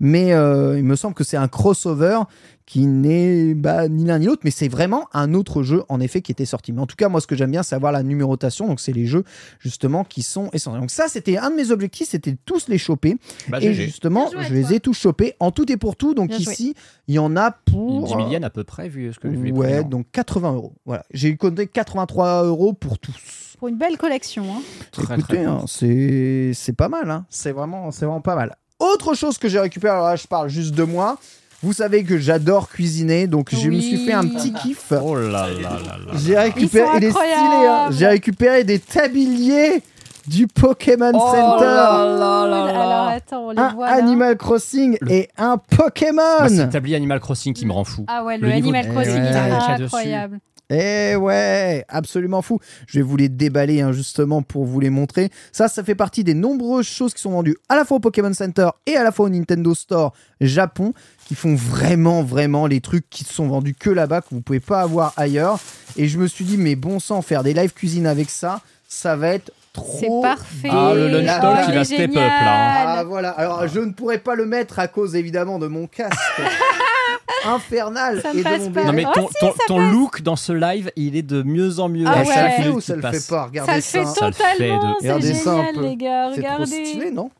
Mais euh, il me semble que c'est un crossover qui n'est bah, ni l'un ni l'autre, mais c'est vraiment un autre jeu en effet qui était sorti. Mais en tout cas, moi, ce que j'aime bien, c'est avoir la numérotation. Donc, c'est les jeux justement qui sont essentiels. Donc, ça, c'était un de mes objectifs, c'était de tous les choper. Bah, et justement, joué je les toi. ai tous chopés en tout et pour tout. Donc, Bien joué. ici, il y en a pour. 10 000 yens à peu près, vu ce que j'ai vu. les Ouais, donc 80 euros. Voilà, j'ai eu compté 83 euros pour tous. Pour une belle collection. hein. Très, Écoutez, très hein, c'est c'est pas mal. hein. C'est vraiment, c'est vraiment pas mal. Autre chose que j'ai récupéré, alors là, je parle juste de moi. Vous savez que j'adore cuisiner, donc je me suis fait un petit kiff. Oh là là là là. J'ai récupéré, il est stylé, hein. J'ai récupéré des tabliers du Pokémon Oh Center. là là là là. Alors attends, on les un voit là. Animal Crossing Le- et un c'est Pokémon. le tablier Animal Crossing qui me rend fou. Ah ouais, Le le, Animal de Crossing, il y a dessus. incroyable. Eh ouais, absolument fou. Je vais vous les déballer hein, justement pour vous les montrer. Ça, ça fait partie des nombreuses choses qui sont vendues à la fois au Pokémon Center et à la fois au Nintendo Store Japon, qui font vraiment, vraiment les trucs qui sont vendus que là-bas, que vous pouvez pas avoir ailleurs. Et je me suis dit, mais bon sang, faire des live cuisine avec ça, ça va être trop. C'est parfait. Ah, le lunch talk, la- il va est step up là. Ah voilà, alors je ne pourrais pas le mettre à cause évidemment de mon casque infernal Ça et de passe mon pas. Non mais Oh, ton, si, ton, ça ton passe. look dans ce live, il est de mieux en mieux. Ah ouais. Ça le fait ou ça le fait pas Ça Regardez le ça. Ça le fait de- totalement, c'est Regardez ça un génial peu. les gars, C'est trop regardez. stylé, non?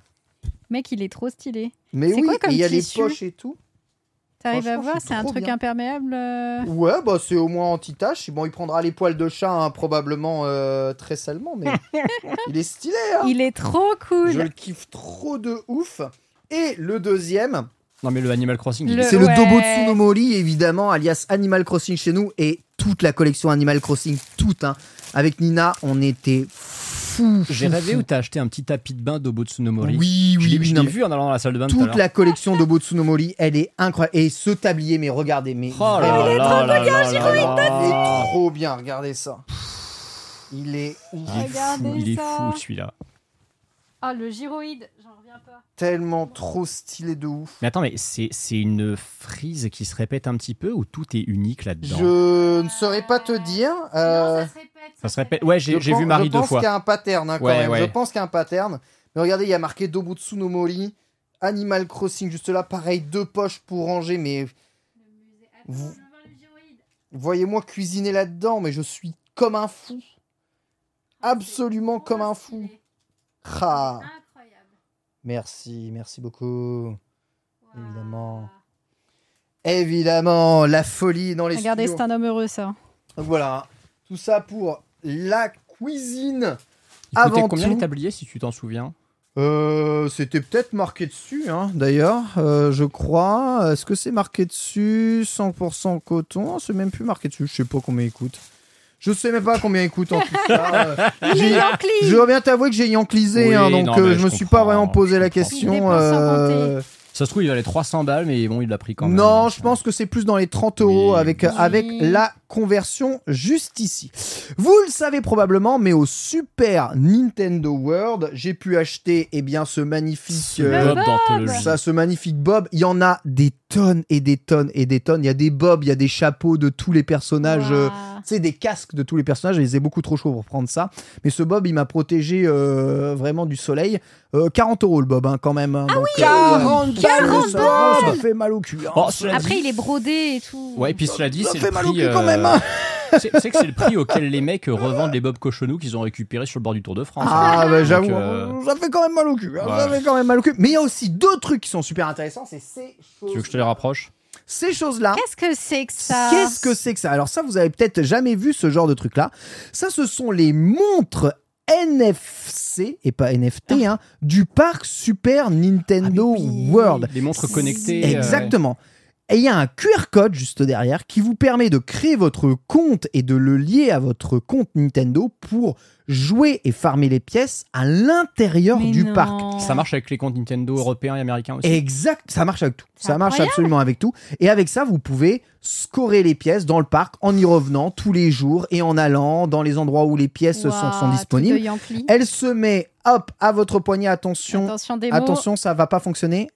Mec, il est trop stylé. Mais oui, quoi comme et il y a les poches et tout. T'arrives à voir c'est un truc bien. imperméable euh, Ouais, bah c'est au moins anti-tache. Bon, il prendra les poils de chat hein, probablement euh, très salement, mais il est stylé. Hein Il est trop cool. Je le kiffe trop de ouf. Et le deuxième, Non, mais le Animal Crossing, il Le- est- c'est ouais. le Dobotsu no Mori, évidemment, alias Animal Crossing chez nous, et toute la collection Animal Crossing, toute. Hein. Avec Nina, on était J'ai rêvé où t'as acheté un petit tapis de bain d'Obotsunomori. Oui, Je oui, oui. je l'ai vu en allant dans la salle de bain tout à Toute la collection de Botsunomori, elle est incroyable. Et ce tablier, mais regardez, mais Oh vraiment, là là là là là il là. est trop bien, regardez ça. Il est Il est fou, Regardez il est fou celui-là. Ah, le gyroïde, j'en reviens pas. tellement trop stylé de ouf. Mais attends, mais c'est c'est une frise qui se répète un petit peu ou tout est unique là-dedans? Je ne saurais pas te dire. euh, se répète. Ça se répète. Ouais, j'ai je pense- vu Marie je deux pense fois. qu'il y a un pattern hein, quand Ouais, même. ouais. Je pense qu'il y a un pattern. Mais regardez, il y a marqué Dobutsu no Mori, Animal Crossing juste là. Pareil, deux poches pour ranger. Mais vous voyez-moi cuisiner là-dedans, mais je suis comme un fou. Absolument comme un fou. Ah. Merci, merci beaucoup. Évidemment. Évidemment, la folie dans les Regardez, c'est un homme heureux, ça. Voilà, tout ça pour la cuisine. Il avant combien tout- les tabliers si tu t'en souviens? Euh, C'était peut-être marqué dessus, hein, d'ailleurs, euh, je crois. Est-ce que c'est marqué dessus? 100% coton C'est même plus marqué dessus. Je sais pas combien il coûte. Je sais même pas combien il coûte en tout cas. Euh, j'ai- je dois bien t'avouer que j'ai yanklisé, Oui, hein, donc non, euh, je je me suis pas comprends, vraiment posé la question. Il dépense sans euh, Ça se trouve, il valait 300 balles, mais bon, il l'a pris quand même. Non, je pense que c'est plus dans les 30 euros Oui. avec, Oui. avec la conversion juste ici. Vous le savez probablement, mais au Super Nintendo World, j'ai pu acheter eh bien, ce magnifique... Euh, Bob ça, ce magnifique Bob, il y en a des tonnes et des tonnes et des tonnes. Il y a des Bob, il y a des chapeaux de tous les personnages. euh, sais, des casques de tous les personnages, je les ai beaucoup trop chauds pour prendre ça. Mais ce Bob, il m'a protégé euh, vraiment du soleil. Euh, 40 euros le Bob, hein, quand même. hein. Donc, euh, 40 ça, ça, balles ça fait mal au cul. hein. Oh, Après, dit- il est brodé et tout. Ouais, et puis cela dit, Ça c'est fait le mal au prix. cul quand euh, même, hein. C'est que c'est le prix auquel les mecs revendent les Bob Cochonou qu'ils ont récupérés sur le bord du Tour de France. Ah, bah, Donc, j'avoue, euh, ça fait quand même mal au cul. hein. Ça Ouais. fait quand même mal au cul. Mais il y a aussi d'autres trucs qui sont super intéressants. C'est ces choses. Tu veux que je te les rapproche? Ces choses-là. Qu'est-ce que c'est que ça? Qu'est-ce que c'est que ça? Alors ça, vous avez peut-être jamais vu ce genre de truc-là. Ça, ce sont les montres NFC, et pas NFT, hein, du parc Super Nintendo Ah, mais oui, World. Les montres connectées. euh, Exactement. Et il y a un QR code juste derrière qui vous permet de créer votre compte et de le lier à votre compte Nintendo pour jouer et farmer les pièces à l'intérieur du non. parc. Ça marche avec les comptes Nintendo européens et américains aussi. Exact, ça marche avec tout. Ça marche absolument avec tout. Et avec ça, vous pouvez scorer les pièces dans le parc en y revenant tous les jours et en allant dans les endroits où les pièces sont, disponibles. Elle se met, hop, à votre poignet. Attention, Attention attention, ça va pas fonctionner.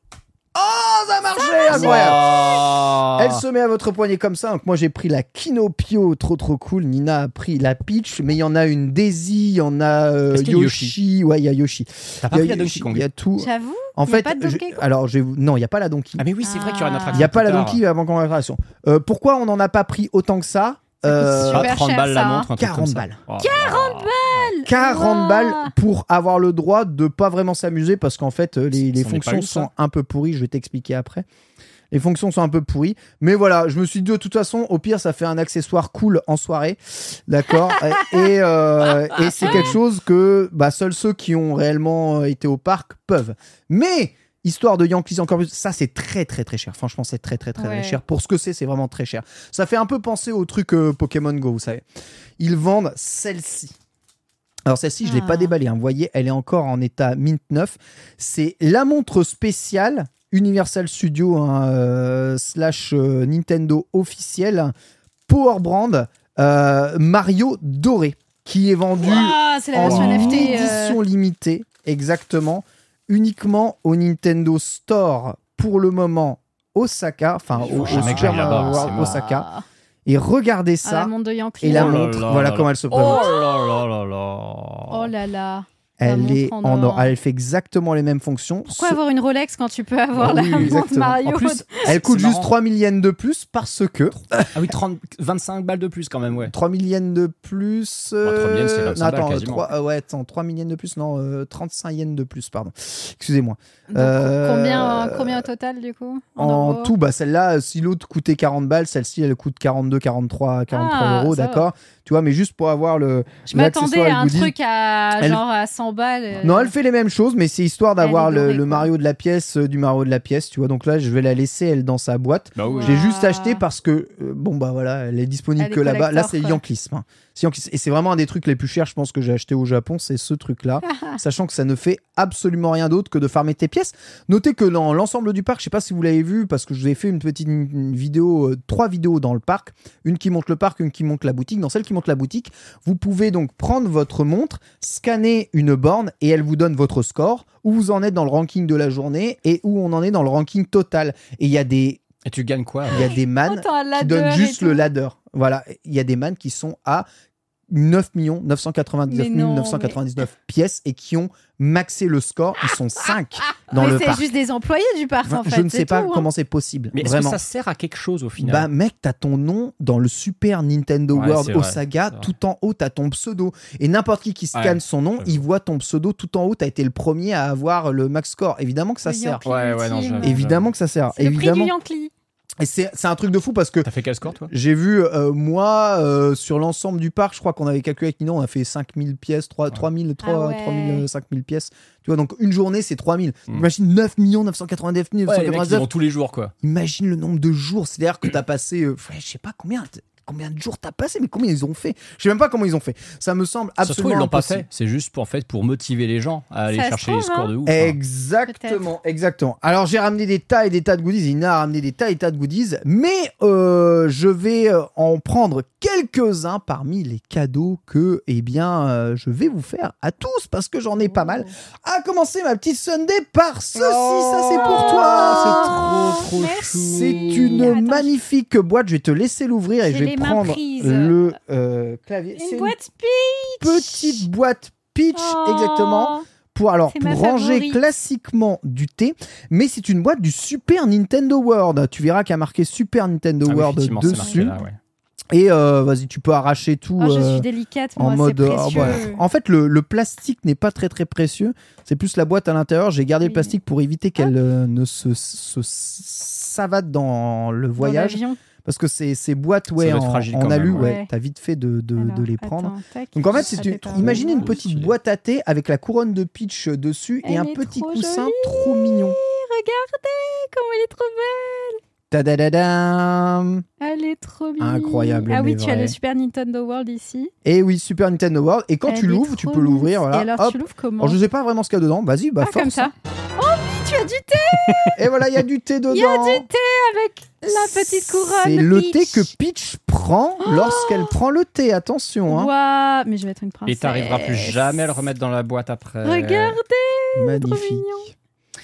Oh, ça a marché, incroyable. Oh Elle se met à votre poignet comme ça. Donc moi j'ai pris la Kinopio, trop trop cool. Nina a pris la Peach, mais il y en a une Daisy, il y en a euh, Yoshi. Ouais, il y a Yoshi. T'as Il pas y a pris la Donkey Kong Il y a tout. J'avoue. En il y a fait, pas de Donkey je- alors je non, il y a pas la Donkey. Ah mais oui, c'est vrai qu'il y aura une Ah. attraction. Il y a pas la. Donkey avant qu'on attraction. Euh, pourquoi on n'en a pas pris autant que ça? Euh, super Ah, 30 cher, balles la ça, hein. montre, un truc 40 comme ça. balles. Oh, 40 Wow. balles pour avoir le droit de pas vraiment s'amuser parce qu'en fait euh, les, fonctions une, sont un peu pourries. Je vais t'expliquer après. Les fonctions sont un peu pourries, mais voilà, je me suis dit de toute façon, au pire, ça fait un accessoire cool en soirée, d'accord Et, euh, et c'est quelque chose que bah, seuls ceux qui ont réellement euh, été au parc peuvent. Mais histoire de Yankees encore plus, ça c'est très très très cher. Franchement, c'est très très très, très cher. Pour ce que c'est, c'est vraiment très cher. Ça fait un peu penser au truc euh, Pokémon Go, vous savez. Ils vendent celle-ci. Alors celle-ci, je l'ai Ah. pas déballée. hein. Vous voyez, elle est encore en état mint neuf. C'est la montre spéciale Universal Studio hein, euh, slash euh, Nintendo officielle Power Brand euh, Mario doré qui est vendu Waouh, c'est la en NFT. édition limitée, exactement, uniquement au Nintendo Store pour le moment Osaka, enfin au, Super World. Osaka. Et regardez ah, la ça. Yankee. Et la Oh là montre, là voilà là comment là. elle se présente. Oh là là là là. Oh là là. Elle montre est en en or. Elle fait exactement les mêmes fonctions. Pourquoi Ce- avoir une Rolex quand tu peux avoir Ah la oui, montre exactement. Mario En plus, Elle coûte juste marrant. 3 000 yens de plus parce que Ah oui, 30, 25 balles de plus quand même, ouais. 3 000 yens de plus. Bon, 3 000 yens, c'est 25 non, attends, balles, quasiment. 3, euh, ouais, attends, 3 000 yens de plus, non, euh, 35 yens de plus, pardon. Excusez-moi. Euh, combien, combien au total du coup En euros tout, bah, celle-là, euh, si l'autre coûtait 40 balles, celle-ci, elle coûte 42, 43, 43 Ah, euros, d'accord Tu vois, mais juste pour avoir le. Je m'attendais à un goodies. truc à Elle- genre à 100 balles. euh. Non, elle fait les mêmes choses, mais c'est histoire d'avoir le. Mario de la pièce euh, du Mario de la pièce, tu vois. Donc là, je vais la laisser, elle, dans sa boîte. Bah oui. J'ai juste acheté parce que, euh, bon, bah voilà, elle est disponible Elle que là-bas. Là, c'est. Yanklisme. hein. Et c'est vraiment un des trucs les plus chers, je pense, que j'ai acheté au Japon, c'est ce truc-là. sachant que ça ne fait absolument rien d'autre que de farmer tes pièces. Notez que dans l'ensemble du parc, je sais pas si vous l'avez vu, parce que je vous ai fait une petite une vidéo, euh, trois vidéos dans le parc. Une qui montre le parc, une qui montre la boutique. Dans celle qui montre la boutique, vous pouvez donc prendre votre montre, scanner une borne et elle vous donne votre score, où vous en êtes dans le ranking de la journée et où on en est dans le ranking total. Et il y a des Et tu gagnes quoi il y a des man Attends, qui donnent juste le ladder. Voilà, il y a des man qui sont à 9 999 Mais non, 999 pièces et qui ont maxé le score. Ils sont 5 dans Mais le c'est parc. juste des employés du parc Enfin, en fait. je ne c'est sais pas tout, hein. comment c'est possible. Mais est-ce que Vraiment. ça sert à quelque chose au final Bah mec, t'as ton nom dans le Super Nintendo Ouais, World c'est vrai, c'est tout en haut t'as ton pseudo. Et n'importe qui qui scanne Ouais, son nom, il voit ton pseudo tout en haut, t'as été le premier à avoir le max score. Évidemment que ça Le sert. Ouais, ouais, non. Évidemment que ça sert. C'est le prix Évidemment. du Yankee. Et c'est c'est un truc de fou parce que T'as fait quel score toi? j'ai vu, euh, moi, euh, sur l'ensemble du parc, je crois qu'on avait calculé avec Nino, on a fait 5000 pièces, 3, 3000, 3, Ah ouais. 3000, euh, 5000 pièces. Tu vois, donc une journée, c'est 3000. Mm. Imagine 9 999 Ouais, les mecs, ils 999. vont tous les jours quoi. Imagine le nombre de jours. C'est-à-dire que t'as passé, euh, ouais, je sais pas combien, combien de jours t'as passé, mais combien ils ont fait? Je sais même pas comment ils ont fait. Ça me semble Ça se trouve, absolument ils l'ont pas fait. C'est juste pour, en fait, pour motiver les gens à aller Ça chercher les scores hein. de ouf. hein. Exactement, exactement. Alors j'ai ramené des tas et des tas de goodies. Ina a ramené des tas et des tas de goodies, mais euh, je vais euh, en prendre quelques-uns parmi les cadeaux que, eh bien, euh, je vais vous faire à tous parce que j'en ai pas mal. À commencer ma petite Sunday par ceci, ça c'est pour toi. c'est trop, trop Merci. C'est une Attends, magnifique boîte. Je vais te laisser l'ouvrir et je vais prendre le euh, clavier. C'est Une boîte Peach. petite boîte Peach, Oh. exactement pour alors pour ranger favorite. classiquement du thé, mais c'est une boîte du Super Nintendo World. Tu verras qu'il y a marqué Super Nintendo Ah World dessus. là, ouais. Et euh, vas-y, tu peux arracher tout. Oh, je euh, suis délicate, en mode oh, en fait le, le plastique n'est pas très très précieux c'est plus la boîte à l'intérieur j'ai gardé le plastique pour éviter qu'elle euh, ne se, se savate dans le Dans voyage l'avion. Parce que ces, ces boîtes ouais en, fragile en alu ouais, ouais. t'as vite fait de, de, Alors, de les prendre attends, tac. donc en fait, c'est une- imaginez une petite boîte à thé avec la couronne de Peach dessus et un petit trop coussin jolie. trop mignon. Regardez comment elle est trop belle. Tadadadam. Elle est trop mignonne. Incroyable, Ah oui, tu as le Super Nintendo World ici. Et oui, Super Nintendo World. Et quand Elle tu l'ouvres, tu peux l'ouvrir. Voilà. Et alors, Hop. tu l'ouvres comment Alors, je sais pas vraiment ce qu'il y a dedans. Vas-y, bah Ah, force. comme ça. Oh tu as du thé Et voilà, il y a du thé dedans. Il y a du thé avec la petite couronne. C'est le thé Peach. que Peach prend lorsqu'elle prend le thé. Attention. Hein. Waouh, mais je vais être une princesse. Et t'arriveras plus jamais à le remettre dans la boîte après. Regardez, trop Magnifique. mignon.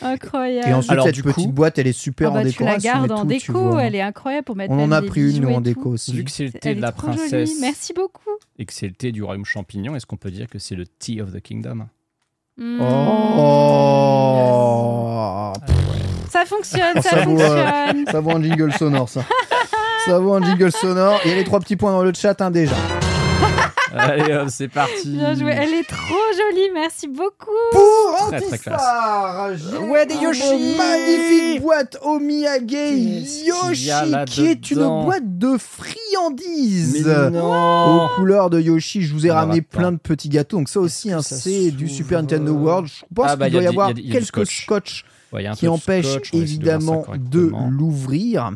Incroyable. Et ensuite, Alors, cette du petite coup- boîte, elle est super Ah bah, en tu la gardes en tout, déco, elle est incroyable pour mettre On en a pris une, nous, en déco aussi. Vu que c'est le thé de la trop jolie. princesse Merci beaucoup. et que c'est le thé du royaume champignon, est-ce qu'on peut dire que c'est le Tea of the Kingdom? Mm. Oh. Ça fonctionne, ça, ça vaut, euh, fonctionne. Ça vaut un jingle sonore, ça. ça vaut un jingle sonore. Il y a les trois petits points dans le chat, hein, déjà. Allez hop, c'est parti. Bien joué. Elle est trop jolie, merci beaucoup. Pour Très, j'ai Ouais, des une Yoshi. magnifique boîte Omiyage Yoshi, a qui est une boîte de friandises. Mais non Aux couleurs de Yoshi, je vous ai ramené plein de petits gâteaux. Donc ça aussi, hein, c'est du Super Nintendo World. Je pense Ah, bah, qu'il il y doit y avoir quelques scotch. Ouais, qui empêchent scotch, évidemment de l'ouvrir.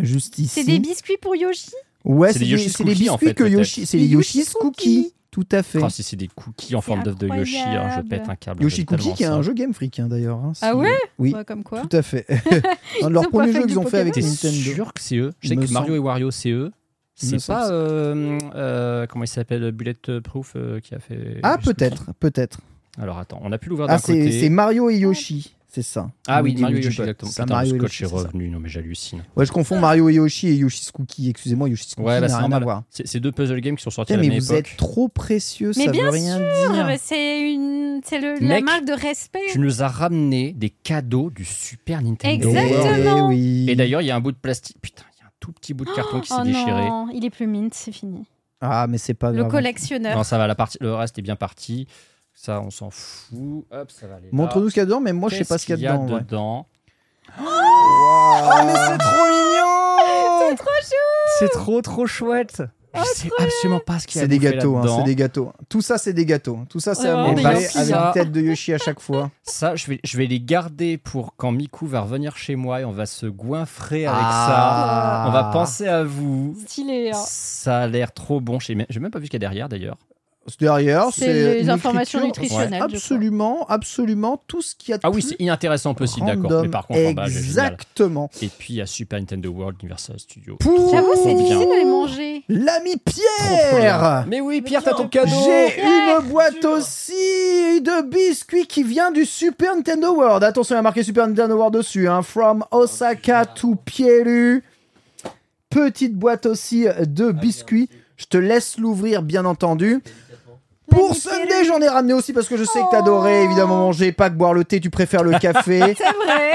Juste ici. C'est des biscuits pour Yoshi? Ouais, C'est c'est les Cookies, en biscuits fait, que. Yoshi. C'est les Les Yoshi's Yoshi's Cookies. Cookies. Tout à fait. Oh, si c'est des cookies en forme d'œuf de Yoshi, alors je pète un câble. Yoshi Cookie, qui est un jeu Game Freak hein, d'ailleurs. hein, Ah ouais Oui, Ouais, Comme quoi tout à fait. un de leurs ont pas premiers fait jeux du qu'ils ont fait avec Nintendo. sûr que c'est eux Je sais que Mario et Wario, c'est eux. C'est pas. euh, euh, comment il s'appelle Bulletproof euh, qui a fait. Ah, je peut-être, peut-être. Alors attends, on a pu l'ouvrir d'un Ah, côté. c'est Mario et Yoshi. C'est ça. Ah oui, Mario et Yoshi, exactement. Ça, Mario et scotch Yoshi, est revenu, non mais j'hallucine. Ouais, je confonds Mario et Yoshi et Yoshi's Cookie. Excusez-moi, Yoshi's Cookie Ouais, bah, n'a c'est rien à normal. voir. C'est c'est deux puzzle games qui sont sortis à la mais vous êtes trop précieux, Mais ça bien veut rien sûr, dire. mais c'est une, c'est le- la marque de respect. Tu nous as ramené des cadeaux du Super Nintendo Exactement. Eh oui. Et d'ailleurs, il y a un bout de plastique. Putain, il y a un tout petit bout de carton qui s'est oh déchiré. non, il est plus mint, c'est fini. Ah, mais c'est pas Le grave. collectionneur. Non, ça va, la partie, le reste est bien parti. Ça, on s'en fout. Hop, ça va aller. Montre-nous ce qu'il y a dedans, mais moi, je sais pas ce qu'il y a dedans. ouais. dedans. Oh, mais c'est trop mignon C'est trop chou C'est trop, trop chouette. Je sais absolument pas ce qu'il y a C'est des bouffé gâteaux, hein, là-dedans. c'est des gâteaux. Tout ça, c'est des gâteaux. Tout ça, c'est à Vraiment des manger avec une tête de Yoshi à chaque fois. Ça, je vais, je vais les garder pour quand Miku va revenir chez moi et on va se goinfrer avec Ah. ça. On va penser à vous. Stylé. hein. Ça a l'air trop bon. J'ai même, j'ai même pas vu ce qu'il y a derrière d'ailleurs. Derrière, C'est les informations nutritionnelles. Absolument, absolument tout ce qu'il y a de Ah oui, c'est inintéressant possible, d'accord. Mais par contre, en bas. Exactement. Et puis il y a Super Nintendo World Universal Studio. Pour J'avoue, c'est difficile les manger. l'ami Pierre. Mais oui, Pierre, t'as ton cadeau. J'ai une boîte aussi de biscuits qui vient du Super Nintendo World. Attention, il y a marqué Super Nintendo World dessus. Hein. From Osaka to Pieru. Petite boîte aussi de biscuits. Je te laisse l'ouvrir, bien entendu. Pour Sunday, j'en ai ramené aussi parce que je sais que t'adorais évidemment manger, pas que boire le thé, tu préfères le café. C'est vrai.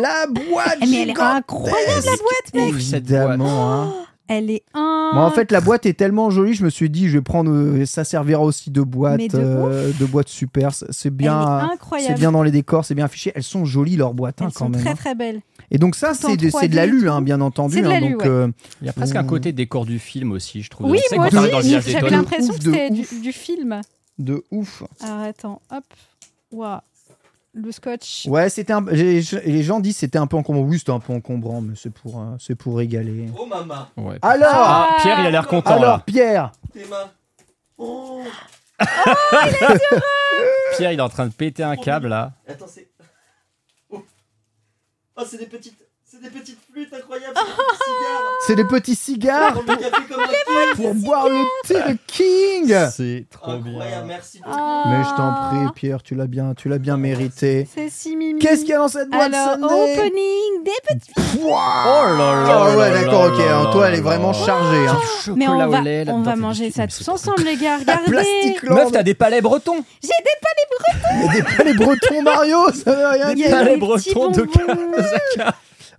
la boîte mais elle est gigantesque. incroyable, la boîte, mec. Évidemment, hein. Elle est un. Moi, en fait, la boîte est tellement jolie, je me suis dit, je vais prendre. euh, ça servira aussi de boîte, Mais de euh, de boîte super. C'est- C'est bien. Elle est C'est bien dans les décors, c'est bien affiché. Elles sont jolies leurs boîtes hein, Elles quand sont même. très hein. très belles. Et donc ça, Tout en c'est de, c'est de 3D l'alu, hein, bien entendu. C'est de hein, l'alu, donc, ouais. euh, Il y a presque un côté décor du film aussi, je trouve. Oui, sais, moi quand t'arrives dans le aussi, village des j'avais l'impression Ouf que de c'était du, du film. de ouf. Alors attends, hop. Ouah. Le scotch. Ouais, c'était un. Les gens disent c'était un peu encombrant. Oui, c'était un peu encombrant, mais c'est pour, euh, c'est pour régaler. Oh maman, Ouais. Alors, Ah, Pierre, il a l'air content alors là. Pierre, tes mains. Oh Pierre, il est en train de péter un câble là. Attends, c'est. Oh, oh c'est des petites. C'est des petites flûtes incroyables, c'est des petits cigares. c'est des petits cigares Pour le café comme un king. pour boire le thé de King. C'est trop Incroyable, merci. Ah. Mais je t'en prie, Pierre, tu l'as bien, tu l'as bien mérité. C'est si mimi. Qu'est-ce qu'il y a dans cette boîte Alors, opening des petits. Oh là là. Oh ouais, là d'accord, ok. hein, toi, elle est vraiment chargée. Hein. Mais on Chocolat au va, lait, on va manger ça tous ensemble, les gars. Regardez. Meuf, t'as des palais bretons. J'ai des Et des palais bretons Mario, ça veut rien dire. palais des petits bretons de.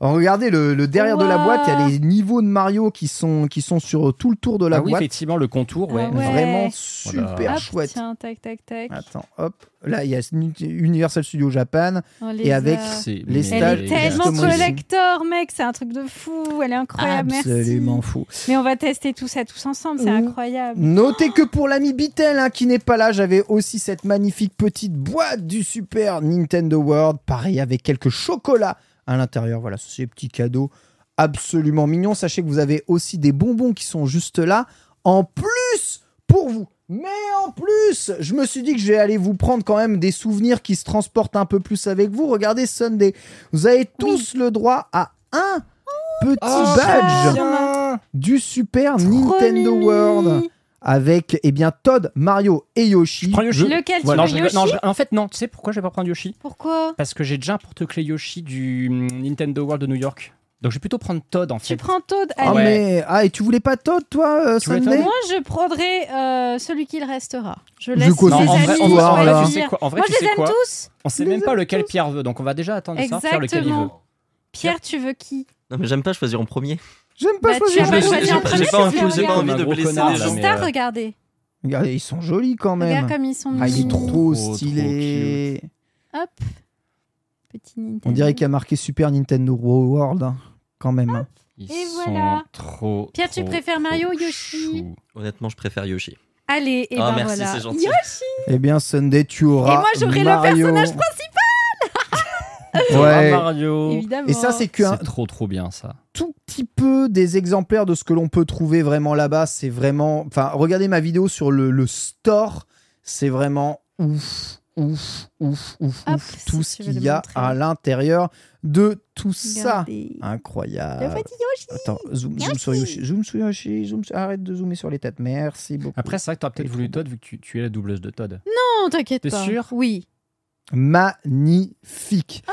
Alors, regardez le, le derrière de la boîte, il y a les niveaux de Mario qui sont, qui sont sur tout le tour de la Ah oui, boîte. effectivement, le contour, ouais. Ah ouais. Vraiment Voilà. super Hop, chouette. Tiens, tac, tac, tac. Attends, hop. Là, il y a Universal Studio Japan. Oh, les Et avec les Elle stages, est méga. tellement collector, mec. C'est un truc de fou. Elle est incroyable. Absolument Merci. fou. Mais on va tester tout ça tous ensemble. C'est incroyable. Notez que pour l'ami Bitel hein, qui n'est pas là, j'avais aussi cette magnifique petite boîte du Super Nintendo World, pareil avec quelques chocolats à l'intérieur. Voilà, ces petits cadeaux absolument mignons. Sachez que vous avez aussi des bonbons qui sont juste là, en plus pour vous. Mais en plus, je me suis dit que je vais aller vous prendre quand même des souvenirs qui se transportent un peu plus avec vous. Regardez Sunday. Vous avez tous le droit à un petit Oh, badge Tiens. du Super Trop Nintendo mimi. World avec eh bien Todd, Mario et Yoshi. Je prends Yoshi. Je- Lequel Ouais, tu non, veux. Non, je- En fait, non. Tu sais pourquoi je vais pas prendre Yoshi? Pourquoi? Parce que j'ai déjà un porte-clés Yoshi du hum, Nintendo World de New York. Donc je vais plutôt prendre Todd en Tu fait. prends Toad. Ah, ouais. mais ah et tu voulais pas Todd toi euh, Tu Todd Moi, je prendrai euh, celui qu'il restera. Je laisse mes amis vrai, cette en vrai, en vrai, histoire-là. tu sais choisir. quoi? En vrai, Moi, tu je sais les aime quoi? tous. On sait même pas lequel tous. Pierre veut, donc on va déjà attendre Pierre lequel il veut. Exactement. Pierre, tu veux qui? Non, mais j'aime pas choisir en premier. J'aime pas Bah, choisir. tu Je pas en j'ai- premier, j'ai pas envie- pas envie de Un blesser les gens. Star, euh, regardez. Regardez, ils sont jolis quand même. Regarde comme ils sont Ah, il est trop Trop, stylé. Hop. Petit Nintendo. On dirait qu'il y a marqué Super Nintendo World hein, quand même. hein. Ils Et sont voilà. trop. Pierre, tu trop, préfères Mario ou Yoshi choux. Honnêtement, je préfère Yoshi. Allez, et Ah, ben merci, voilà. c'est gentil. Yoshi Eh bien Sunday, tu auras Et moi, j'aurai le personnage principal Ouais. Ah, Mario. Évidemment. Et ça c'est qu'un C'est trop trop bien ça. tout petit peu des exemplaires de ce que l'on peut trouver vraiment là-bas. C'est vraiment. Enfin, regardez ma vidéo sur le, le store. C'est vraiment ouf, ouf, ouf, ouf, Hop, ouf. si Tout ce qu'il y a à l'intérieur de tout ça. Regardez. Incroyable. Le petit Yoshi. Attends, zoom, zoom sur Yoshi. Zoom sur Yoshi. Zoom sur- Arrête de zoomer sur les têtes. Merci beaucoup. Après, c'est vrai que t'aurais peut-être voulu Todd vu que tu, tu es la doubleuse de Todd. Non, t'inquiète T'es pas. sûr? Oui. Magnifique.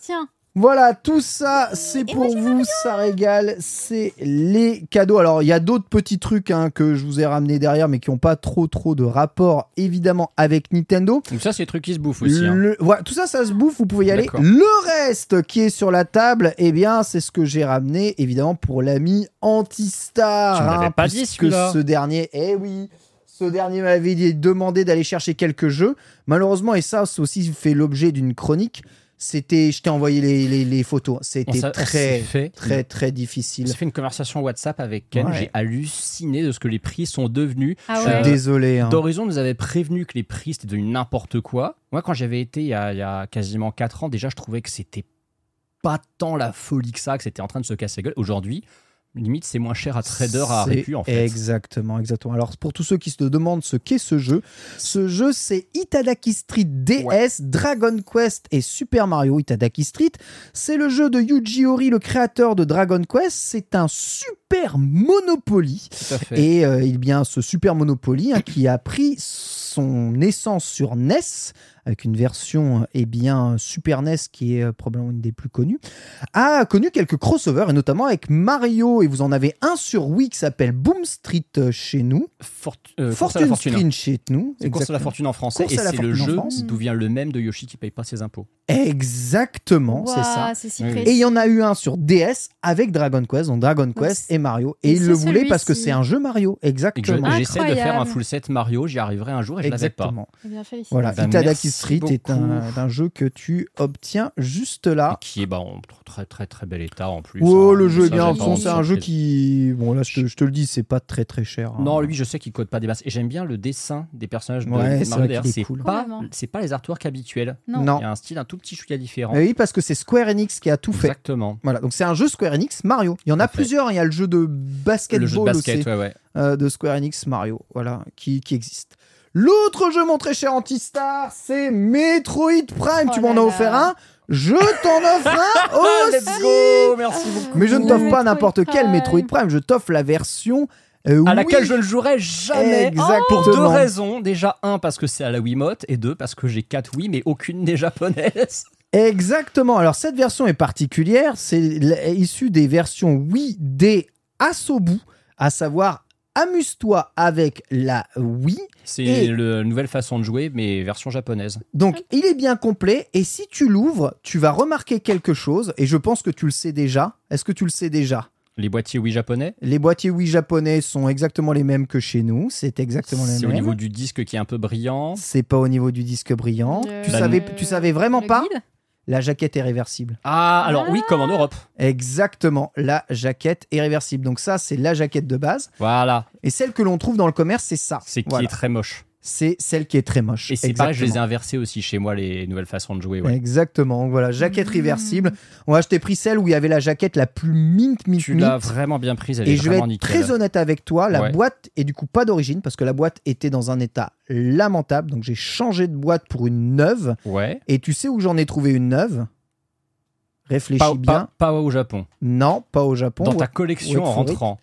Tiens. Voilà, tout ça, c'est pour vous, ça régale, c'est les cadeaux. Alors, il y a d'autres petits trucs hein, que je vous ai ramenés derrière, mais qui n'ont pas trop trop de rapport, évidemment, avec Nintendo. Donc ça, c'est des trucs qui se bouffent aussi. hein. Le- voilà, tout ça, ça se bouffe, vous pouvez y aller. Le reste qui est sur la table, eh bien, c'est ce que j'ai ramené, évidemment, pour l'ami Antistar. Tu hein, pas dit, puisque celui-là. ce dernier, eh oui, ce dernier m'avait demandé d'aller chercher quelques jeux. Malheureusement, et ça, c'est aussi fait l'objet d'une chronique. C'était, je t'ai envoyé les, les- les photos. C'était très, fait, très, très On difficile. s'est fait une conversation WhatsApp avec Ken. Ouais. J'ai halluciné de ce que les prix sont devenus. Ah Je suis ouais. Euh, désolé. hein. D'Horizon nous avait prévenu que les prix c'était devenu n'importe quoi. Moi, quand j'avais été il y, a, il y a quasiment 4 ans, déjà, je trouvais que c'était pas tant la folie que ça, que c'était en train de se casser la gueule. Aujourd'hui, limite, c'est moins cher à trader à Répu, en fait. Exactement, exactement. Alors, pour tous ceux qui se demandent ce qu'est ce jeu, ce jeu, c'est Itadaki Street DS, Dragon Quest et Super Mario Itadaki Street. C'est le jeu de Yuji Horii, le créateur de Dragon Quest. C'est un super Monopoly. Tout à fait. Et euh, il bien ce Super Monopoly hein, qui a pris son essence sur NES avec une version euh, eh bien Super NES qui est euh, probablement une des plus connues, a connu quelques crossovers et notamment avec Mario et vous en avez un sur Wii qui s'appelle Boom Street euh, chez nous, Fort- euh, Fortune fortune. Street chez nous, C'est Course à la fortune en français et c'est le jeu d'où vient le même de Yoshi qui paye pas ses impôts. Exactement, c'est ça. Si. Et il y en a eu un sur DS avec Dragon Quest, donc Dragon Quest et Mario. et Et il le voulait parce que c'est un jeu Mario, je- exactement. j'essaie de faire un full set Mario, j'y arriverai un jour et je l'avais pas. Exactement. Eh bien. Voilà, Bah, Itadaki Street est un, jeu que tu obtiens juste là. Et qui est bah, en très très très bel état en plus. Oh, hein. le jeu est bien. c'est un jeu qui. Bon, là, je te, je te le dis, c'est pas très très cher. hein. Non, lui, je sais qu'il code pas des masses. Et j'aime bien le dessin des personnages de Ouais, c'est Mario. c'est cool. pas, pas les artworks habituels. Non. Non. Il y a un style un tout petit chouïa différent. Mais oui, parce que c'est Square Enix qui a tout fait. Exactement. Voilà, donc c'est un jeu Square Enix Mario. Il y en a plusieurs. hein. Il y a le jeu de basketball le jeu de basket, aussi ouais, ouais. euh, de Square Enix Mario, voilà, qui, qui existe. L'autre jeu, mon très cher Antistar, c'est Metroid Prime. Oh tu m'en là as offert un. Je t'en offre un aussi. Let's go Merci beaucoup. Mais je ne t'offre pas n'importe quel. Metroid Prime. Je t'offre la version euh, À laquelle je ne jouerai jamais. Exactement. Pour deux raisons. Déjà, un, parce que c'est à la Wiimote. Et deux, parce que j'ai quatre Wii, mais aucune des japonaises. Exactement. Alors cette version est particulière, c'est l- issu des versions Wii D Asobu, à savoir amuse-toi avec la Wii. C'est la nouvelle façon de jouer, mais version japonaise. Donc il est bien complet et si tu l'ouvres, tu vas remarquer quelque chose et je pense que tu le sais déjà. Est-ce que tu le sais déjà? Les boîtiers Wii japonais? Les boîtiers Wii japonais sont exactement les mêmes que chez nous, c'est exactement les C'est mêmes. au niveau du disque qui est un peu brillant. C'est pas au niveau du disque brillant. Le- Tu savais, tu savais vraiment le pas guide? La jaquette est réversible. Ah, alors oui, comme en Europe. Exactement, la jaquette est réversible. Donc ça, c'est la jaquette de base. Voilà. Et celle que l'on trouve dans le commerce, c'est ça. C'est qui Voilà. est très moche. C'est celle qui est très moche. Et c'est pareil, je les ai inversés aussi chez moi, les nouvelles façons de jouer. Ouais. Exactement. Donc Voilà, jaquette réversible. Moi, je t'ai pris celle où il y avait la jaquette la plus mint, mint, Tu mint. l'as vraiment bien prise, elle Et est je vais être nickel. très honnête avec toi, la Ouais. boîte est du coup pas d'origine parce que la boîte était dans un état lamentable. Donc j'ai changé de boîte pour une neuve. Ouais. Et tu sais où j'en ai trouvé une neuve? Réfléchis Pas, bien. pas- pas au Japon. Non, pas au Japon. Dans ta collection wait en for it. rentrant.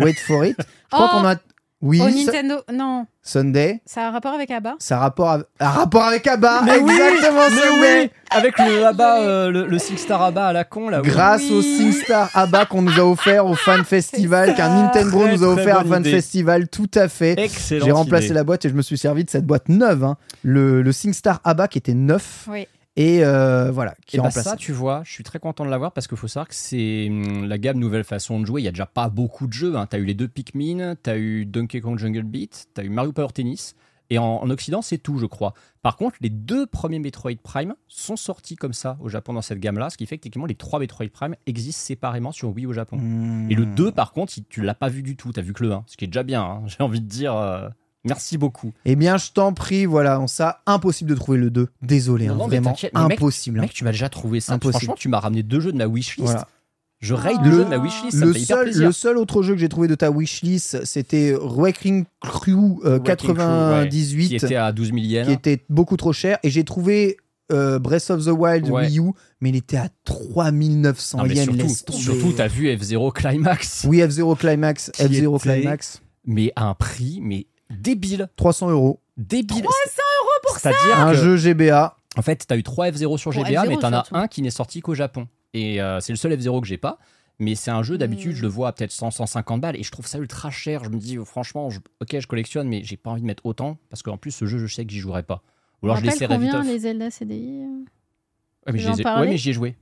Wait for it. Je crois Oh qu'on a. Oui, Au Nintendo. Non, Sunday. ça a un rapport avec Abba Ça a rapport, à... un rapport avec Abba. Mais oui, Exactement, mais Sunday. oui Avec le ABBA, euh, le, le SingStar ABBA à la con, là. oui. Grâce Oui. au SingStar ABBA qu'on nous a offert au Fan Festival, qu'un Nintendo Très, nous a très offert au bonne Fan idée. Festival, tout à fait. Excellent. J'ai remplacé la boîte et je me suis servi de cette boîte neuve, hein. le, le SingStar ABBA qui était neuf Oui. Et euh, voilà qui Et est bah ça, tu vois, je suis très content de l'avoir parce qu'il faut savoir que c'est hum, la gamme nouvelle façon de jouer. Il y a déjà pas beaucoup de jeux. Hein. Tu as eu les deux Pikmin, tu as eu Donkey Kong Jungle Beat, tu as eu Mario Power Tennis. Et en, en Occident, c'est tout, je crois. Par contre, les deux premiers Metroid Prime sont sortis comme ça au Japon dans cette gamme-là, ce qui fait que techniquement, les trois Metroid Prime existent séparément sur Wii au Japon. Hmm. Et le 2, par contre, tu l'as pas vu du tout, tu as vu que le 1, ce qui est déjà bien. hein. J'ai envie de dire euh, merci beaucoup. Eh bien, je t'en prie, voilà, on ça impossible de trouver le 2. Désolé, Non, hein, non, vraiment t'inquiète, mais mec, impossible. hein. Mec, tu m'as déjà trouvé ça. Impossible. Franchement, tu m'as ramené deux jeux de ma wishlist. Voilà. Je raid Le- deux jeux de ma wishlist, ça me Le fait hyper seul, plaisir. le seul autre jeu que j'ai trouvé de ta wishlist, c'était Wrecking Crew euh, Wrecking Crew, ouais, 98, qui était à 12 000 yens. qui était beaucoup trop cher. Et j'ai trouvé euh, Breath of the Wild Ouais. Wii U, mais il était à 3900 Non, yens. surtout, surtout, t'as vu F0 Climax, Oui, F0 Climax, Qui F0 était- Climax, mais à un prix mais débile, 300 euros. débile. 300 euros pour C'est-à-dire Un que jeu GBA. En fait, tu as eu 3 F0 sur GBA, F0 mais tu en as surtout. un qui n'est sorti qu'au Japon. Et euh, c'est le seul F0 que j'ai pas. Mais c'est un jeu, d'habitude, Hmm. je le vois à peut-être 100, 150 balles. Et je trouve ça ultra cher. Je me dis, oh, franchement, je- ok, je collectionne, mais j'ai pas envie de mettre autant. Parce qu'en plus, ce jeu, je sais que j'y jouerai pas. Ou alors je rappelle laisserai vite combien off. les Zelda CDI euh Ouais, mais ai- en parler ouais, mais j'y ai joué.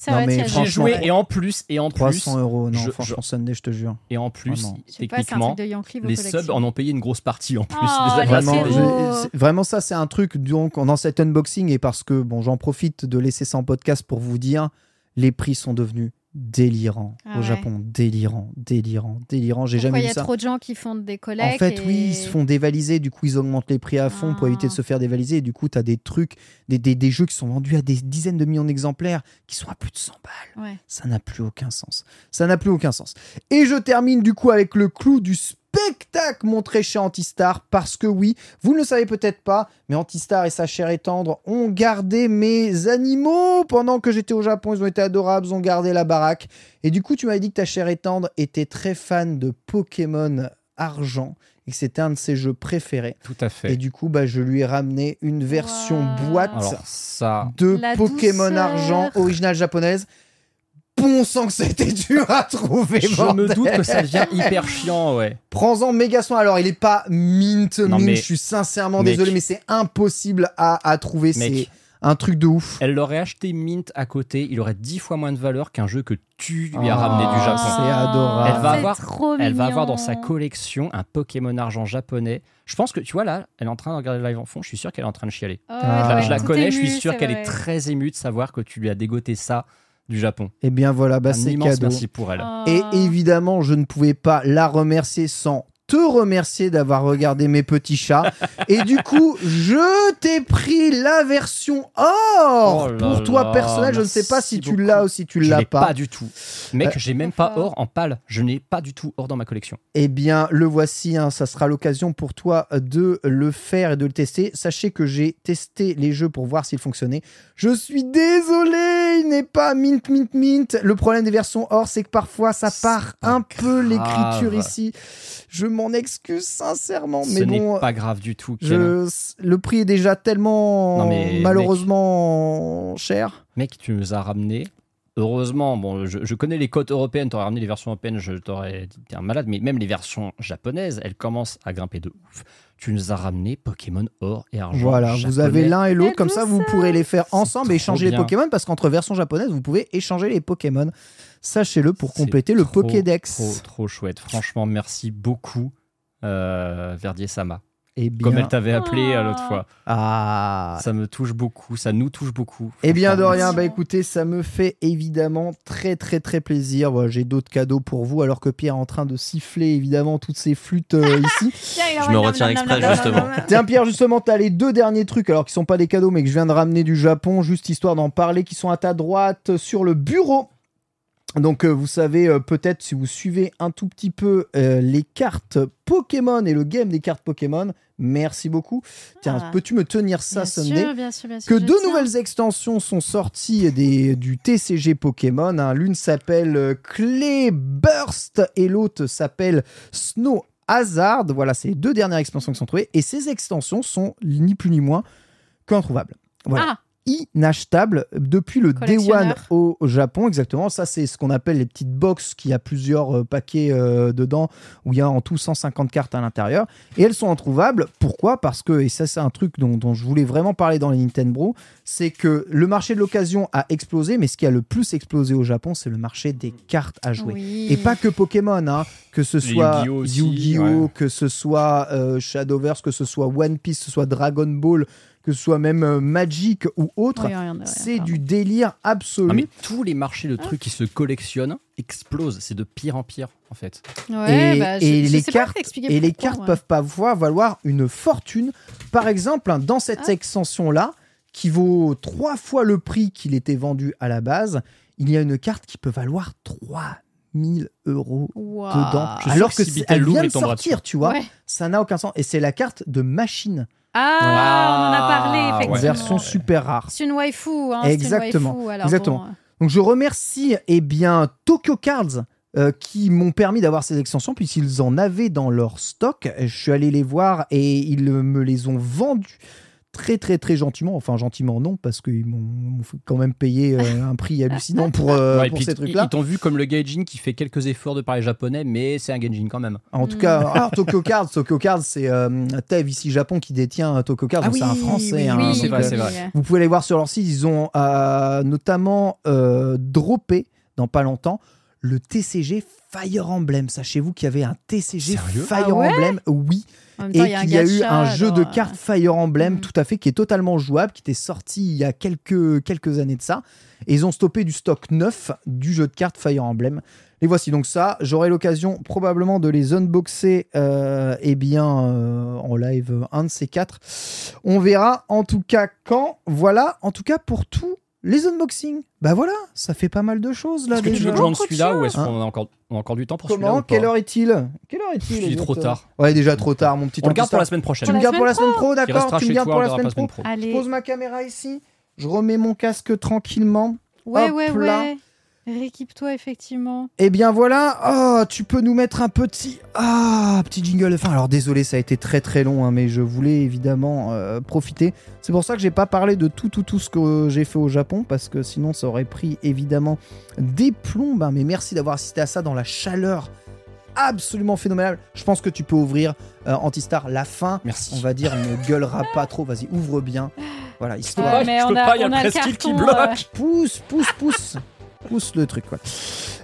C'est Non, vrai, mais tu as J'y ai joué. et en plus, et en plus, 300 euros, non, je- franchement, je- Sunday, je te jure. et en plus, Vraiment. Pas, techniquement, Yankee, les subs en ont payé une grosse partie en plus. Oh, les Vraiment, je- c'est- vraiment, ça, c'est un truc donc dans cet unboxing et parce que bon, j'en profite de laisser ça en podcast pour vous dire, les prix sont devenus délirants Ah au. Japon, délirants, délirants, délirants. J'ai jamais il y vu a ça. trop de gens qui font des En collectes fait, et- oui, ils se font dévaliser, du coup, ils augmentent les prix à fond pour Ah. éviter de se faire dévaliser. Et du coup, tu as des trucs, des, des, des jeux qui sont vendus à des dizaines de millions d'exemplaires qui sont à plus de 100 balles. Ouais. Ça n'a plus aucun sens. Ça n'a plus aucun sens. Et je termine du coup avec le clou du spectacle montré chez Antistar parce que oui, vous ne le savez peut-être pas, mais Antistar et sa chère et tendre ont gardé mes animaux pendant que j'étais au Japon. Ils ont été adorables, ils ont gardé la baraque. Et du coup, tu m'avais dit que ta chère et tendre était très fan de Pokémon Argent et que c'était un de ses jeux préférés. Tout à fait. Et du coup, bah, je lui ai ramené une version boîte Alors, ça, de La Pokémon douceur. Argent originale japonaise. Bon sang que c'était dur à trouver. je me doute que ça devient hyper chiant, ouais. Prends-en méga soin. Alors, il est pas mint, Non, mint. mais- Je suis sincèrement Mec. désolé, mais c'est impossible à, à trouver. C'est un truc de ouf. elle l'aurait acheté Mint à côté, il aurait dix fois moins de valeur qu'un jeu que tu lui as Oh, ramené du Japon. c'est adorable. Elle va avoir- trop Elle va avoir dans sa collection un Pokémon argent japonais. Je pense que tu vois là, elle est en train de regarder le live en fond. Je suis sûr qu'elle est en train de chialer. Oh, Ah. Je la- ouais, je la tout connais, je suis sûr qu'elle est très émue de savoir que tu lui as dégoté ça du Japon. Eh bien, voilà, bah, c'est immense cadeau. merci pour elle. Oh. Et évidemment, je ne pouvais pas la remercier sans te remercier d'avoir regardé mes petits chats. Et du coup, je t'ai pris la version or Oh pour toi personnel. Je ne sais pas si tu l'as ou si tu je l'as l'ai pas. pas du tout. Mec, Euh, j'ai même pas or en pâle. Je n'ai pas du tout or dans ma collection. Eh bien, le voici. hein, ça sera l'occasion pour toi de le faire et de le tester. Sachez que j'ai testé les jeux pour voir s'ils fonctionnaient. Je suis désolé, il n'est pas mint, mint, mint. Le problème des versions or, c'est que parfois ça part un peu l'écriture ici. Je m'en excuse sincèrement, Ce mais n'est bon. pas grave du tout. Je, le prix est déjà tellement Non, mais malheureusement cher. Mec, tu nous as ramené. Heureusement, bon, je, je connais les cotes européennes, t'aurais ramené les versions européennes, je t'aurais dit un malade, mais même les versions japonaises, elles commencent à grimper de ouf. Tu nous as ramené Pokémon Or et Argent. Voilà, vous avez l'un et l'autre, La comme ça vous pourrez les faire ensemble et échanger les. Pokémon parce qu'entre versions japonaises, vous pouvez échanger les Pokémon. Sachez-le pour compléter le trop, Pokédex. Trop, trop chouette. Franchement, merci beaucoup, euh, Verdier Sama. Eh bien, Comme elle t'avait appelé euh, l'autre Oh. fois. ah. Ça me touche beaucoup, ça nous touche beaucoup. Eh bien de rien, bah écoutez, ça me fait évidemment très très très plaisir. Voilà, J'ai d'autres cadeaux pour vous alors que Pierre est en train de siffler évidemment toutes ces flûtes euh, ici. Je me retiens exprès, justement. Tiens Pierre, justement, t'as les deux derniers trucs alors qui sont pas des cadeaux mais que je viens de ramener du Japon, juste histoire d'en parler, qui sont à ta droite sur le bureau. Donc euh, vous savez euh, peut-être si vous suivez un tout petit peu euh, les cartes Pokémon et le game des cartes Pokémon, merci beaucoup. Tiens, Ah. peux-tu me tenir ça Bien Sunday sûr, bien sûr, bien sûr, que deux nouvelles extensions sont sorties des, du TCG Pokémon. hein. L'une s'appelle euh, Clay Burst et l'autre s'appelle Snow Hazard. Voilà, c'est les deux dernières extensions qui sont trouvées. Et ces extensions sont ni plus ni moins qu'introuvables. Voilà. Ah, Inachetable depuis le Day One au Japon, exactement. Ça, c'est ce qu'on appelle les petites box qui a plusieurs euh, paquets euh, dedans, où il y a en tout 150 cartes à l'intérieur. Et elles sont introuvables. Pourquoi? Parce que, et ça, c'est un truc dont, dont je voulais vraiment parler dans les Nintendo, c'est que le marché de l'occasion a explosé, mais ce qui a le plus explosé au Japon, c'est le marché des cartes à jouer. oui. Et pas que Pokémon, hein, que ce soit Yu-Gi-Oh ouais. que ce soit euh, Shadowverse, que ce soit One Piece, que ce soit Dragon Ball, que ce soit même euh, Magic ou autre. Oui, c'est du délire absolu. Ah, mais tous les marchés de trucs qui se collectionnent explosent. C'est de pire en pire, en fait. Ouais, et, bah, je- et je les cartes, t'expliquer et les pourquoi, cartes ouais. peuvent pas voir valoir une fortune. Par exemple, dans cette Ah. extension-là, qui vaut trois fois le prix qu'il était vendu à la base, il y a une carte qui peut valoir 3000 euros dedans. Je Alors que que si elle vient de sortir, tu vois. Ouais. Ça n'a aucun sens. Et c'est la carte de machine, Ah, on en a parlé, Ah, effectivement. version super rare. C'est une waifu, hein, une Exactement, waifu, alors exactement. bon, euh, Donc je remercie eh bien Tokyo Cards euh, qui m'ont permis d'avoir ces extensions puisqu'ils en avaient dans leur stock. Je suis allé les voir et ils me les ont vendues très très très gentiment, enfin gentiment non, parce qu'ils m'ont quand même payé euh, un prix hallucinant pour, euh, Ouais, pour ces trucs-là. Ils t'ont vu comme le gaijin qui fait quelques efforts de parler japonais, mais c'est un gaijin quand même. En tout Mm. cas, alors, Tokyo Cards, Tokyo Cards, c'est euh, Tev ici Japon qui détient euh, Tokyo Cards, Ah donc c'est un oui, français. oui, hein, oui, donc, c'est vrai, c'est vrai. Vous pouvez aller voir sur leur site, ils ont euh, notamment euh, droppé dans pas longtemps le TCG Fire Emblem. Sachez-vous qu'il y avait un TCG Sérieux Fire Ah ouais Emblem, oui, et temps, il y a un qu'il y a eu un jeu de cartes Fire Emblem Mm. tout à fait qui est totalement jouable, qui était sorti il y a quelques, quelques années de ça. Et ils ont stoppé du stock neuf du jeu de cartes Fire Emblem. Les voici donc ça. J'aurai l'occasion probablement de les unboxer euh, eh bien, euh, en live, un de ces quatre. On verra en tout cas quand. Voilà, en tout cas pour tous les unboxings. Bah voilà, ça fait pas mal de choses là Est-ce que tu veux que je lance celui-là ou est-ce qu'on a encore, on a encore du temps pour celui-là Comment Quelle heure est-il Quelle heure est-il Il est trop tard. Ouais, déjà trop tard, mon petit On le garde pour la semaine prochaine. Tu me gardes pour la semaine pro, d'accord Tu me gardes pour la semaine pro. Je pose ma caméra ici. Je remets mon casque tranquillement. Ouais, Hop ouais, là. ouais. Rééquipe-toi, effectivement. Eh bien voilà, oh, tu peux nous mettre un petit, ah, petit jingle de fin. Alors désolé, ça a été très très long, hein, mais je voulais évidemment euh, profiter. C'est pour ça que j'ai pas parlé de tout tout tout ce que j'ai fait au Japon, parce que sinon ça aurait pris évidemment des plombes. hein. mais merci d'avoir assisté à ça dans la chaleur absolument phénoménale. Je pense que tu peux ouvrir euh, Antistar la fin. Merci. On va dire, ne gueulera pas trop. Vas-y, ouvre bien. Voilà, peux histoire. pas, mais je on peux a- pas, il y a le a le presqu'île qui carton, bloque. Pousse, pousse, pousse. Pousse le truc, quoi.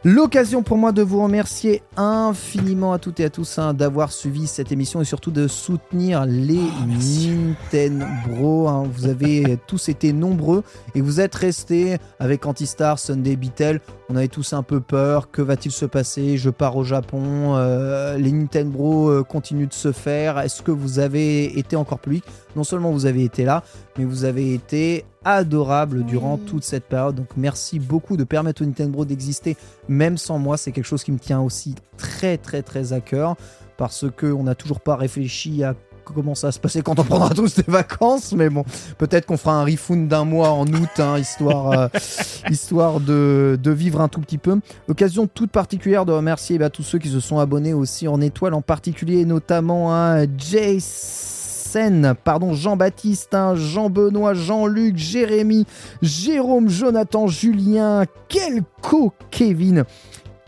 L'occasion pour moi de vous remercier infiniment à toutes et à tous hein, d'avoir suivi cette émission et surtout de soutenir les Nintendo. hein. Vous avez tous été nombreux et vous êtes restés avec Antistar, Sunday Beatle. On avait tous un peu peur. Que va-t-il se passer? Je pars au Japon. euh, les Nintendo euh, continuent de se faire. Est-ce que vous avez été encore public Non seulement vous avez été là, mais vous avez été adorable durant Oui. toute cette période. Donc merci beaucoup de permettre au Nintendo d'exister, même sans moi. C'est quelque chose qui me tient aussi très très très à cœur parce que on n'a toujours pas réfléchi à comment ça va se passer quand on prendra tous des vacances. Mais bon, peut-être qu'on fera un refund d'un mois en août, hein, histoire, euh, histoire de, de vivre un tout petit peu. Occasion toute particulière de remercier bah, tous ceux qui se sont abonnés aussi en étoile, en particulier notamment hein, Pardon, Jean-Baptiste, hein, Jean-Benoît, Jean-Luc, Jérémy, Jérôme, Jonathan, Julien, Kelko, Kevin.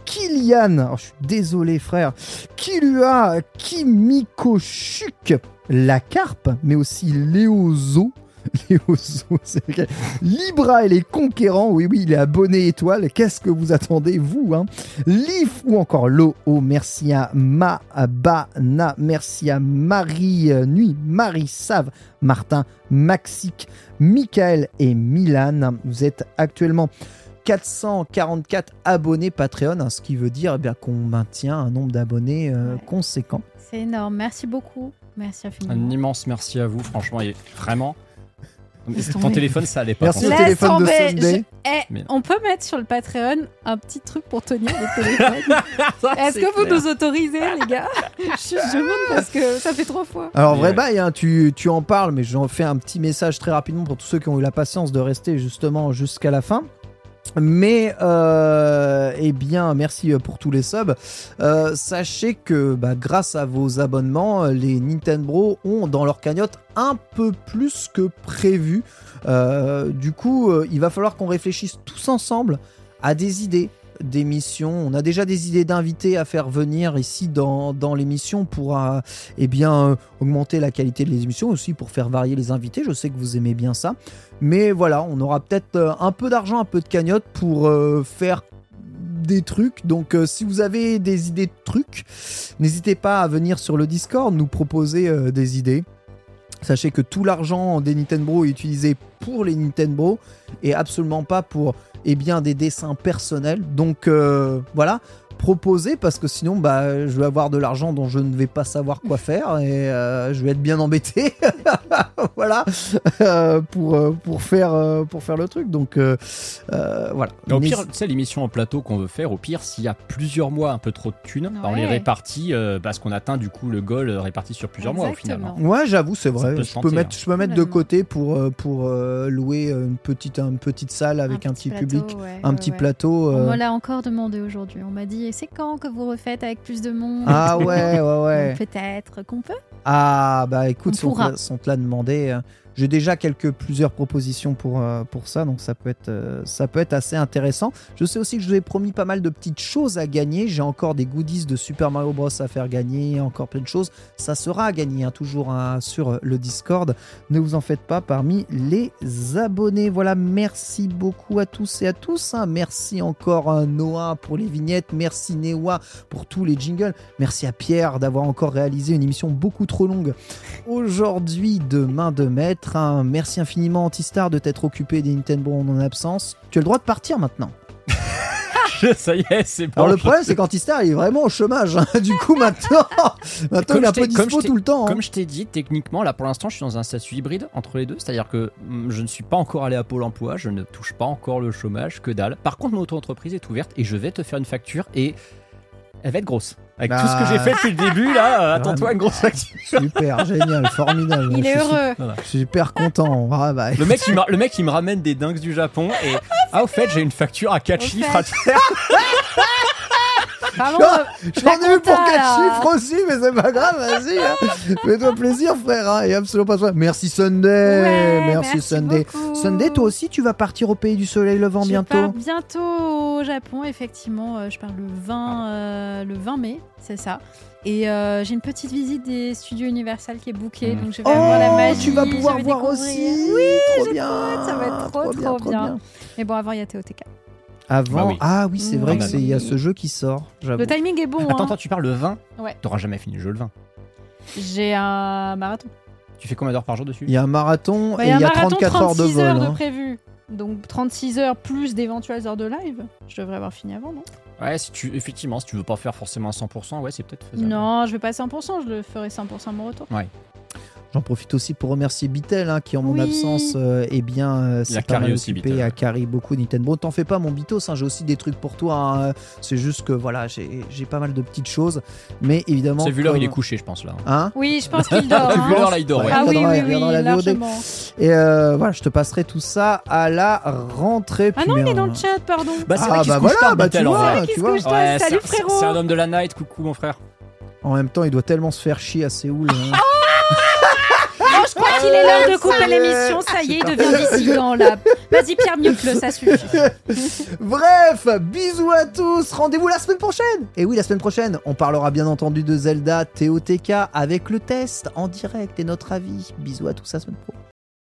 Kylian, oh, je suis désolé frère, Kilua, Kimiko Chuk, La Carpe, mais aussi Léozo, C'est. Libra et les Conquérants, oui oui, il est abonné étoile, qu'est-ce que vous attendez vous hein? Lif ou encore Lo, oh, merci à Mabana, merci à Marie euh, Nuit, Marie Save, Martin, Maxic, Michael et Milan. Vous êtes actuellement 444 abonnés Patreon, hein, ce qui veut dire eh bien, qu'on maintient un nombre d'abonnés euh, Ouais. conséquent. C'est énorme. Merci beaucoup. Merci Un infiniment. immense merci à vous, franchement, et vraiment. Ton téléphone, ça allait pas. Merci. téléphone de. Sunday. Je- eh, Mais- on peut mettre sur le Patreon un petit truc pour tenir les téléphones. Est-ce que vous nous autorisez, les gars je, demande parce que ça fait trois fois. Alors vrai ouais. bail, hein, tu, tu en parles, mais j'en fais un petit message très rapidement pour tous ceux qui ont eu la patience de rester justement jusqu'à la fin. Mais euh, eh bien, merci pour tous les subs. Euh, sachez que bah, grâce à vos abonnements, les Nintendo ont dans leur cagnotte un peu plus que prévu. Euh, du coup, euh, il va falloir qu'on réfléchisse tous ensemble à des idées d'émissions. On a déjà des idées d'invités à faire venir ici dans, dans l'émission pour euh, eh bien, euh, augmenter la qualité de l'émission, aussi pour faire varier les invités. Je sais que vous aimez bien ça. Mais voilà, on aura peut-être euh, un peu d'argent, un peu de cagnotte pour faire des trucs. Donc si vous avez des idées de trucs, n'hésitez pas à venir sur le Discord nous proposer des idées. Sachez que tout l'argent des Nintendo est utilisé pour les Nintendo et absolument pas pour eh bien, des dessins personnels. Donc euh, voilà, proposez parce que sinon bah, je vais avoir de l'argent dont je ne vais pas savoir quoi faire et euh, je vais être bien embêté. voilà, euh, pour, euh, pour, faire, pour faire le truc. Donc euh, voilà. Mais au pire, sais, l'émission en plateau qu'on veut faire, au pire, s'il y a plusieurs mois un peu trop de thunes, bah, on les répartit euh, parce qu'on atteint du coup le goal réparti sur plusieurs mois au final. hein. Ouais, j'avoue, c'est vrai. Je peux, mettre, hein. je peux mettre de côté pour, pour euh, louer une petite, une petite salle avec un, petit, plateau, public, ouais, un ouais, petit ouais. plateau. On euh. l'a encore demandé aujourd'hui. On m'a dit C'est quand que vous refaites avec plus de monde Ah ouais, ouais, ouais. Peut-être qu'on peut. Ah bah écoute, On si on, te pourra. l'a- si on te l'a demandé, euh, J'ai déjà quelques plusieurs propositions pour, euh, pour ça, donc ça peut, être, euh, ça peut être assez intéressant. Je sais aussi que je vous ai promis pas mal de petites choses à gagner. J'ai encore des goodies de Super Mario Bros à faire gagner, encore plein de choses. Ça sera à gagner, hein, toujours hein, sur le Discord. Ne vous en faites pas parmi les abonnés. Voilà, merci beaucoup à tous et à tous. hein. Merci encore à Noah pour les vignettes. Merci Newa pour tous les jingles. Merci à Pierre d'avoir encore réalisé une émission beaucoup trop longue aujourd'hui de main de maître. Merci infiniment Antistar de t'être occupé des Nintendo en mon absence. Tu as le droit de partir maintenant. Ça y est, c'est bon. Alors le problème c'est qu'Antistar il est vraiment au chômage. hein. Du coup maintenant, maintenant il est un peu dispo tout le temps. hein. Comme je t'ai dit, techniquement, là pour l'instant, je suis dans un statut hybride entre les deux. C'est-à-dire que mm, je ne suis pas encore allé à Pôle emploi, je ne touche pas encore le chômage, que dalle. Par contre, mon auto-entreprise est ouverte et je vais te faire une facture et elle va être grosse. Avec tout ce que j'ai fait depuis le début, là, euh, attends-toi une grosse facture. Super, génial, formidable. Il est heureux. Je suis super content. Ah, bah, Le mec, il me, le mec, il me ramène des dingues du Japon et. Ah, au fait, j'ai une facture à 4 Au chiffres fait. à te faire. Pardon, Ah, J'en ai eu pour compta, 4 là. chiffres aussi, mais c'est pas grave, vas-y. hein. Fais-toi plaisir, frère. hein, et absolument pas. Merci Sunday. Ouais, merci, merci Sunday. beaucoup. Sunday, toi aussi, tu vas partir au pays du soleil levant Je bientôt. pars bientôt au Japon, effectivement. euh, je pars le 20, euh, le 20 mai, c'est ça. Et euh, j'ai une petite visite des studios Universal qui est bookée, Mhm. donc je vais avoir la Oh, magie. tu vas pouvoir voir découvrir. aussi. Oui, trop bien. hâte, ça va être trop, trop bien. Mais bon, avant, il y a TOTK. Avant, Ah oui. ah oui, c'est vrai Ah que bah c'est il y a ce jeu qui sort. Le timing est bon. Attends, hein. attends, tu parles le 20 Ouais. T'auras jamais fini le jeu le 20. J'ai un marathon. Tu fais combien d'heures par jour dessus? Il y a un marathon Bah, et il y a marathon 34 heures de 36 vol. heures de hein. prévu. Donc 36 heures plus d'éventuelles heures de live. Je devrais avoir fini avant, non? Ouais, si tu, effectivement, si tu veux pas faire forcément à 100%, ouais, c'est peut-être faisable. Non, je vais pas à 100%, je le ferai 100% à mon retour. J'en profite aussi pour remercier Bitel hein, qui en mon absence euh, eh bien euh, s'est pas mal occupé, Bitel. a carry beaucoup Nintendo. T'en fais pas mon Bitos, hein, j'ai aussi des trucs pour toi. hein. C'est juste que voilà, j'ai pas mal de petites choses, mais évidemment. C'est vu l'heure, comme- il est couché, je pense là. Hein Oui, je pense qu'il dort. Vu l'heure, là, il dort, ouais. Ah oui, oui, oui, largement. Et euh, voilà, je te passerai tout ça à la rentrée. Ah non, il est dans le chat, pardon. Bah, c'est Ah, vrai qu'il bah se couche voilà, tard, bah, tu vois. vois. Salut, c'est- frérot. C'est un homme de la night, coucou mon frère. En même temps, il doit tellement se faire chier à Séoul. qu'il est l'heure de couper l'émission. Ça y est, il devient dissident là. Vas-y, Pierre, mute-le, ça suffit. Bref, bisous à tous. Rendez-vous la semaine prochaine. Et oui, la semaine prochaine, on parlera bien entendu de Zelda TOTK avec le test en direct et notre avis. Bisous à tous, à la semaine pro.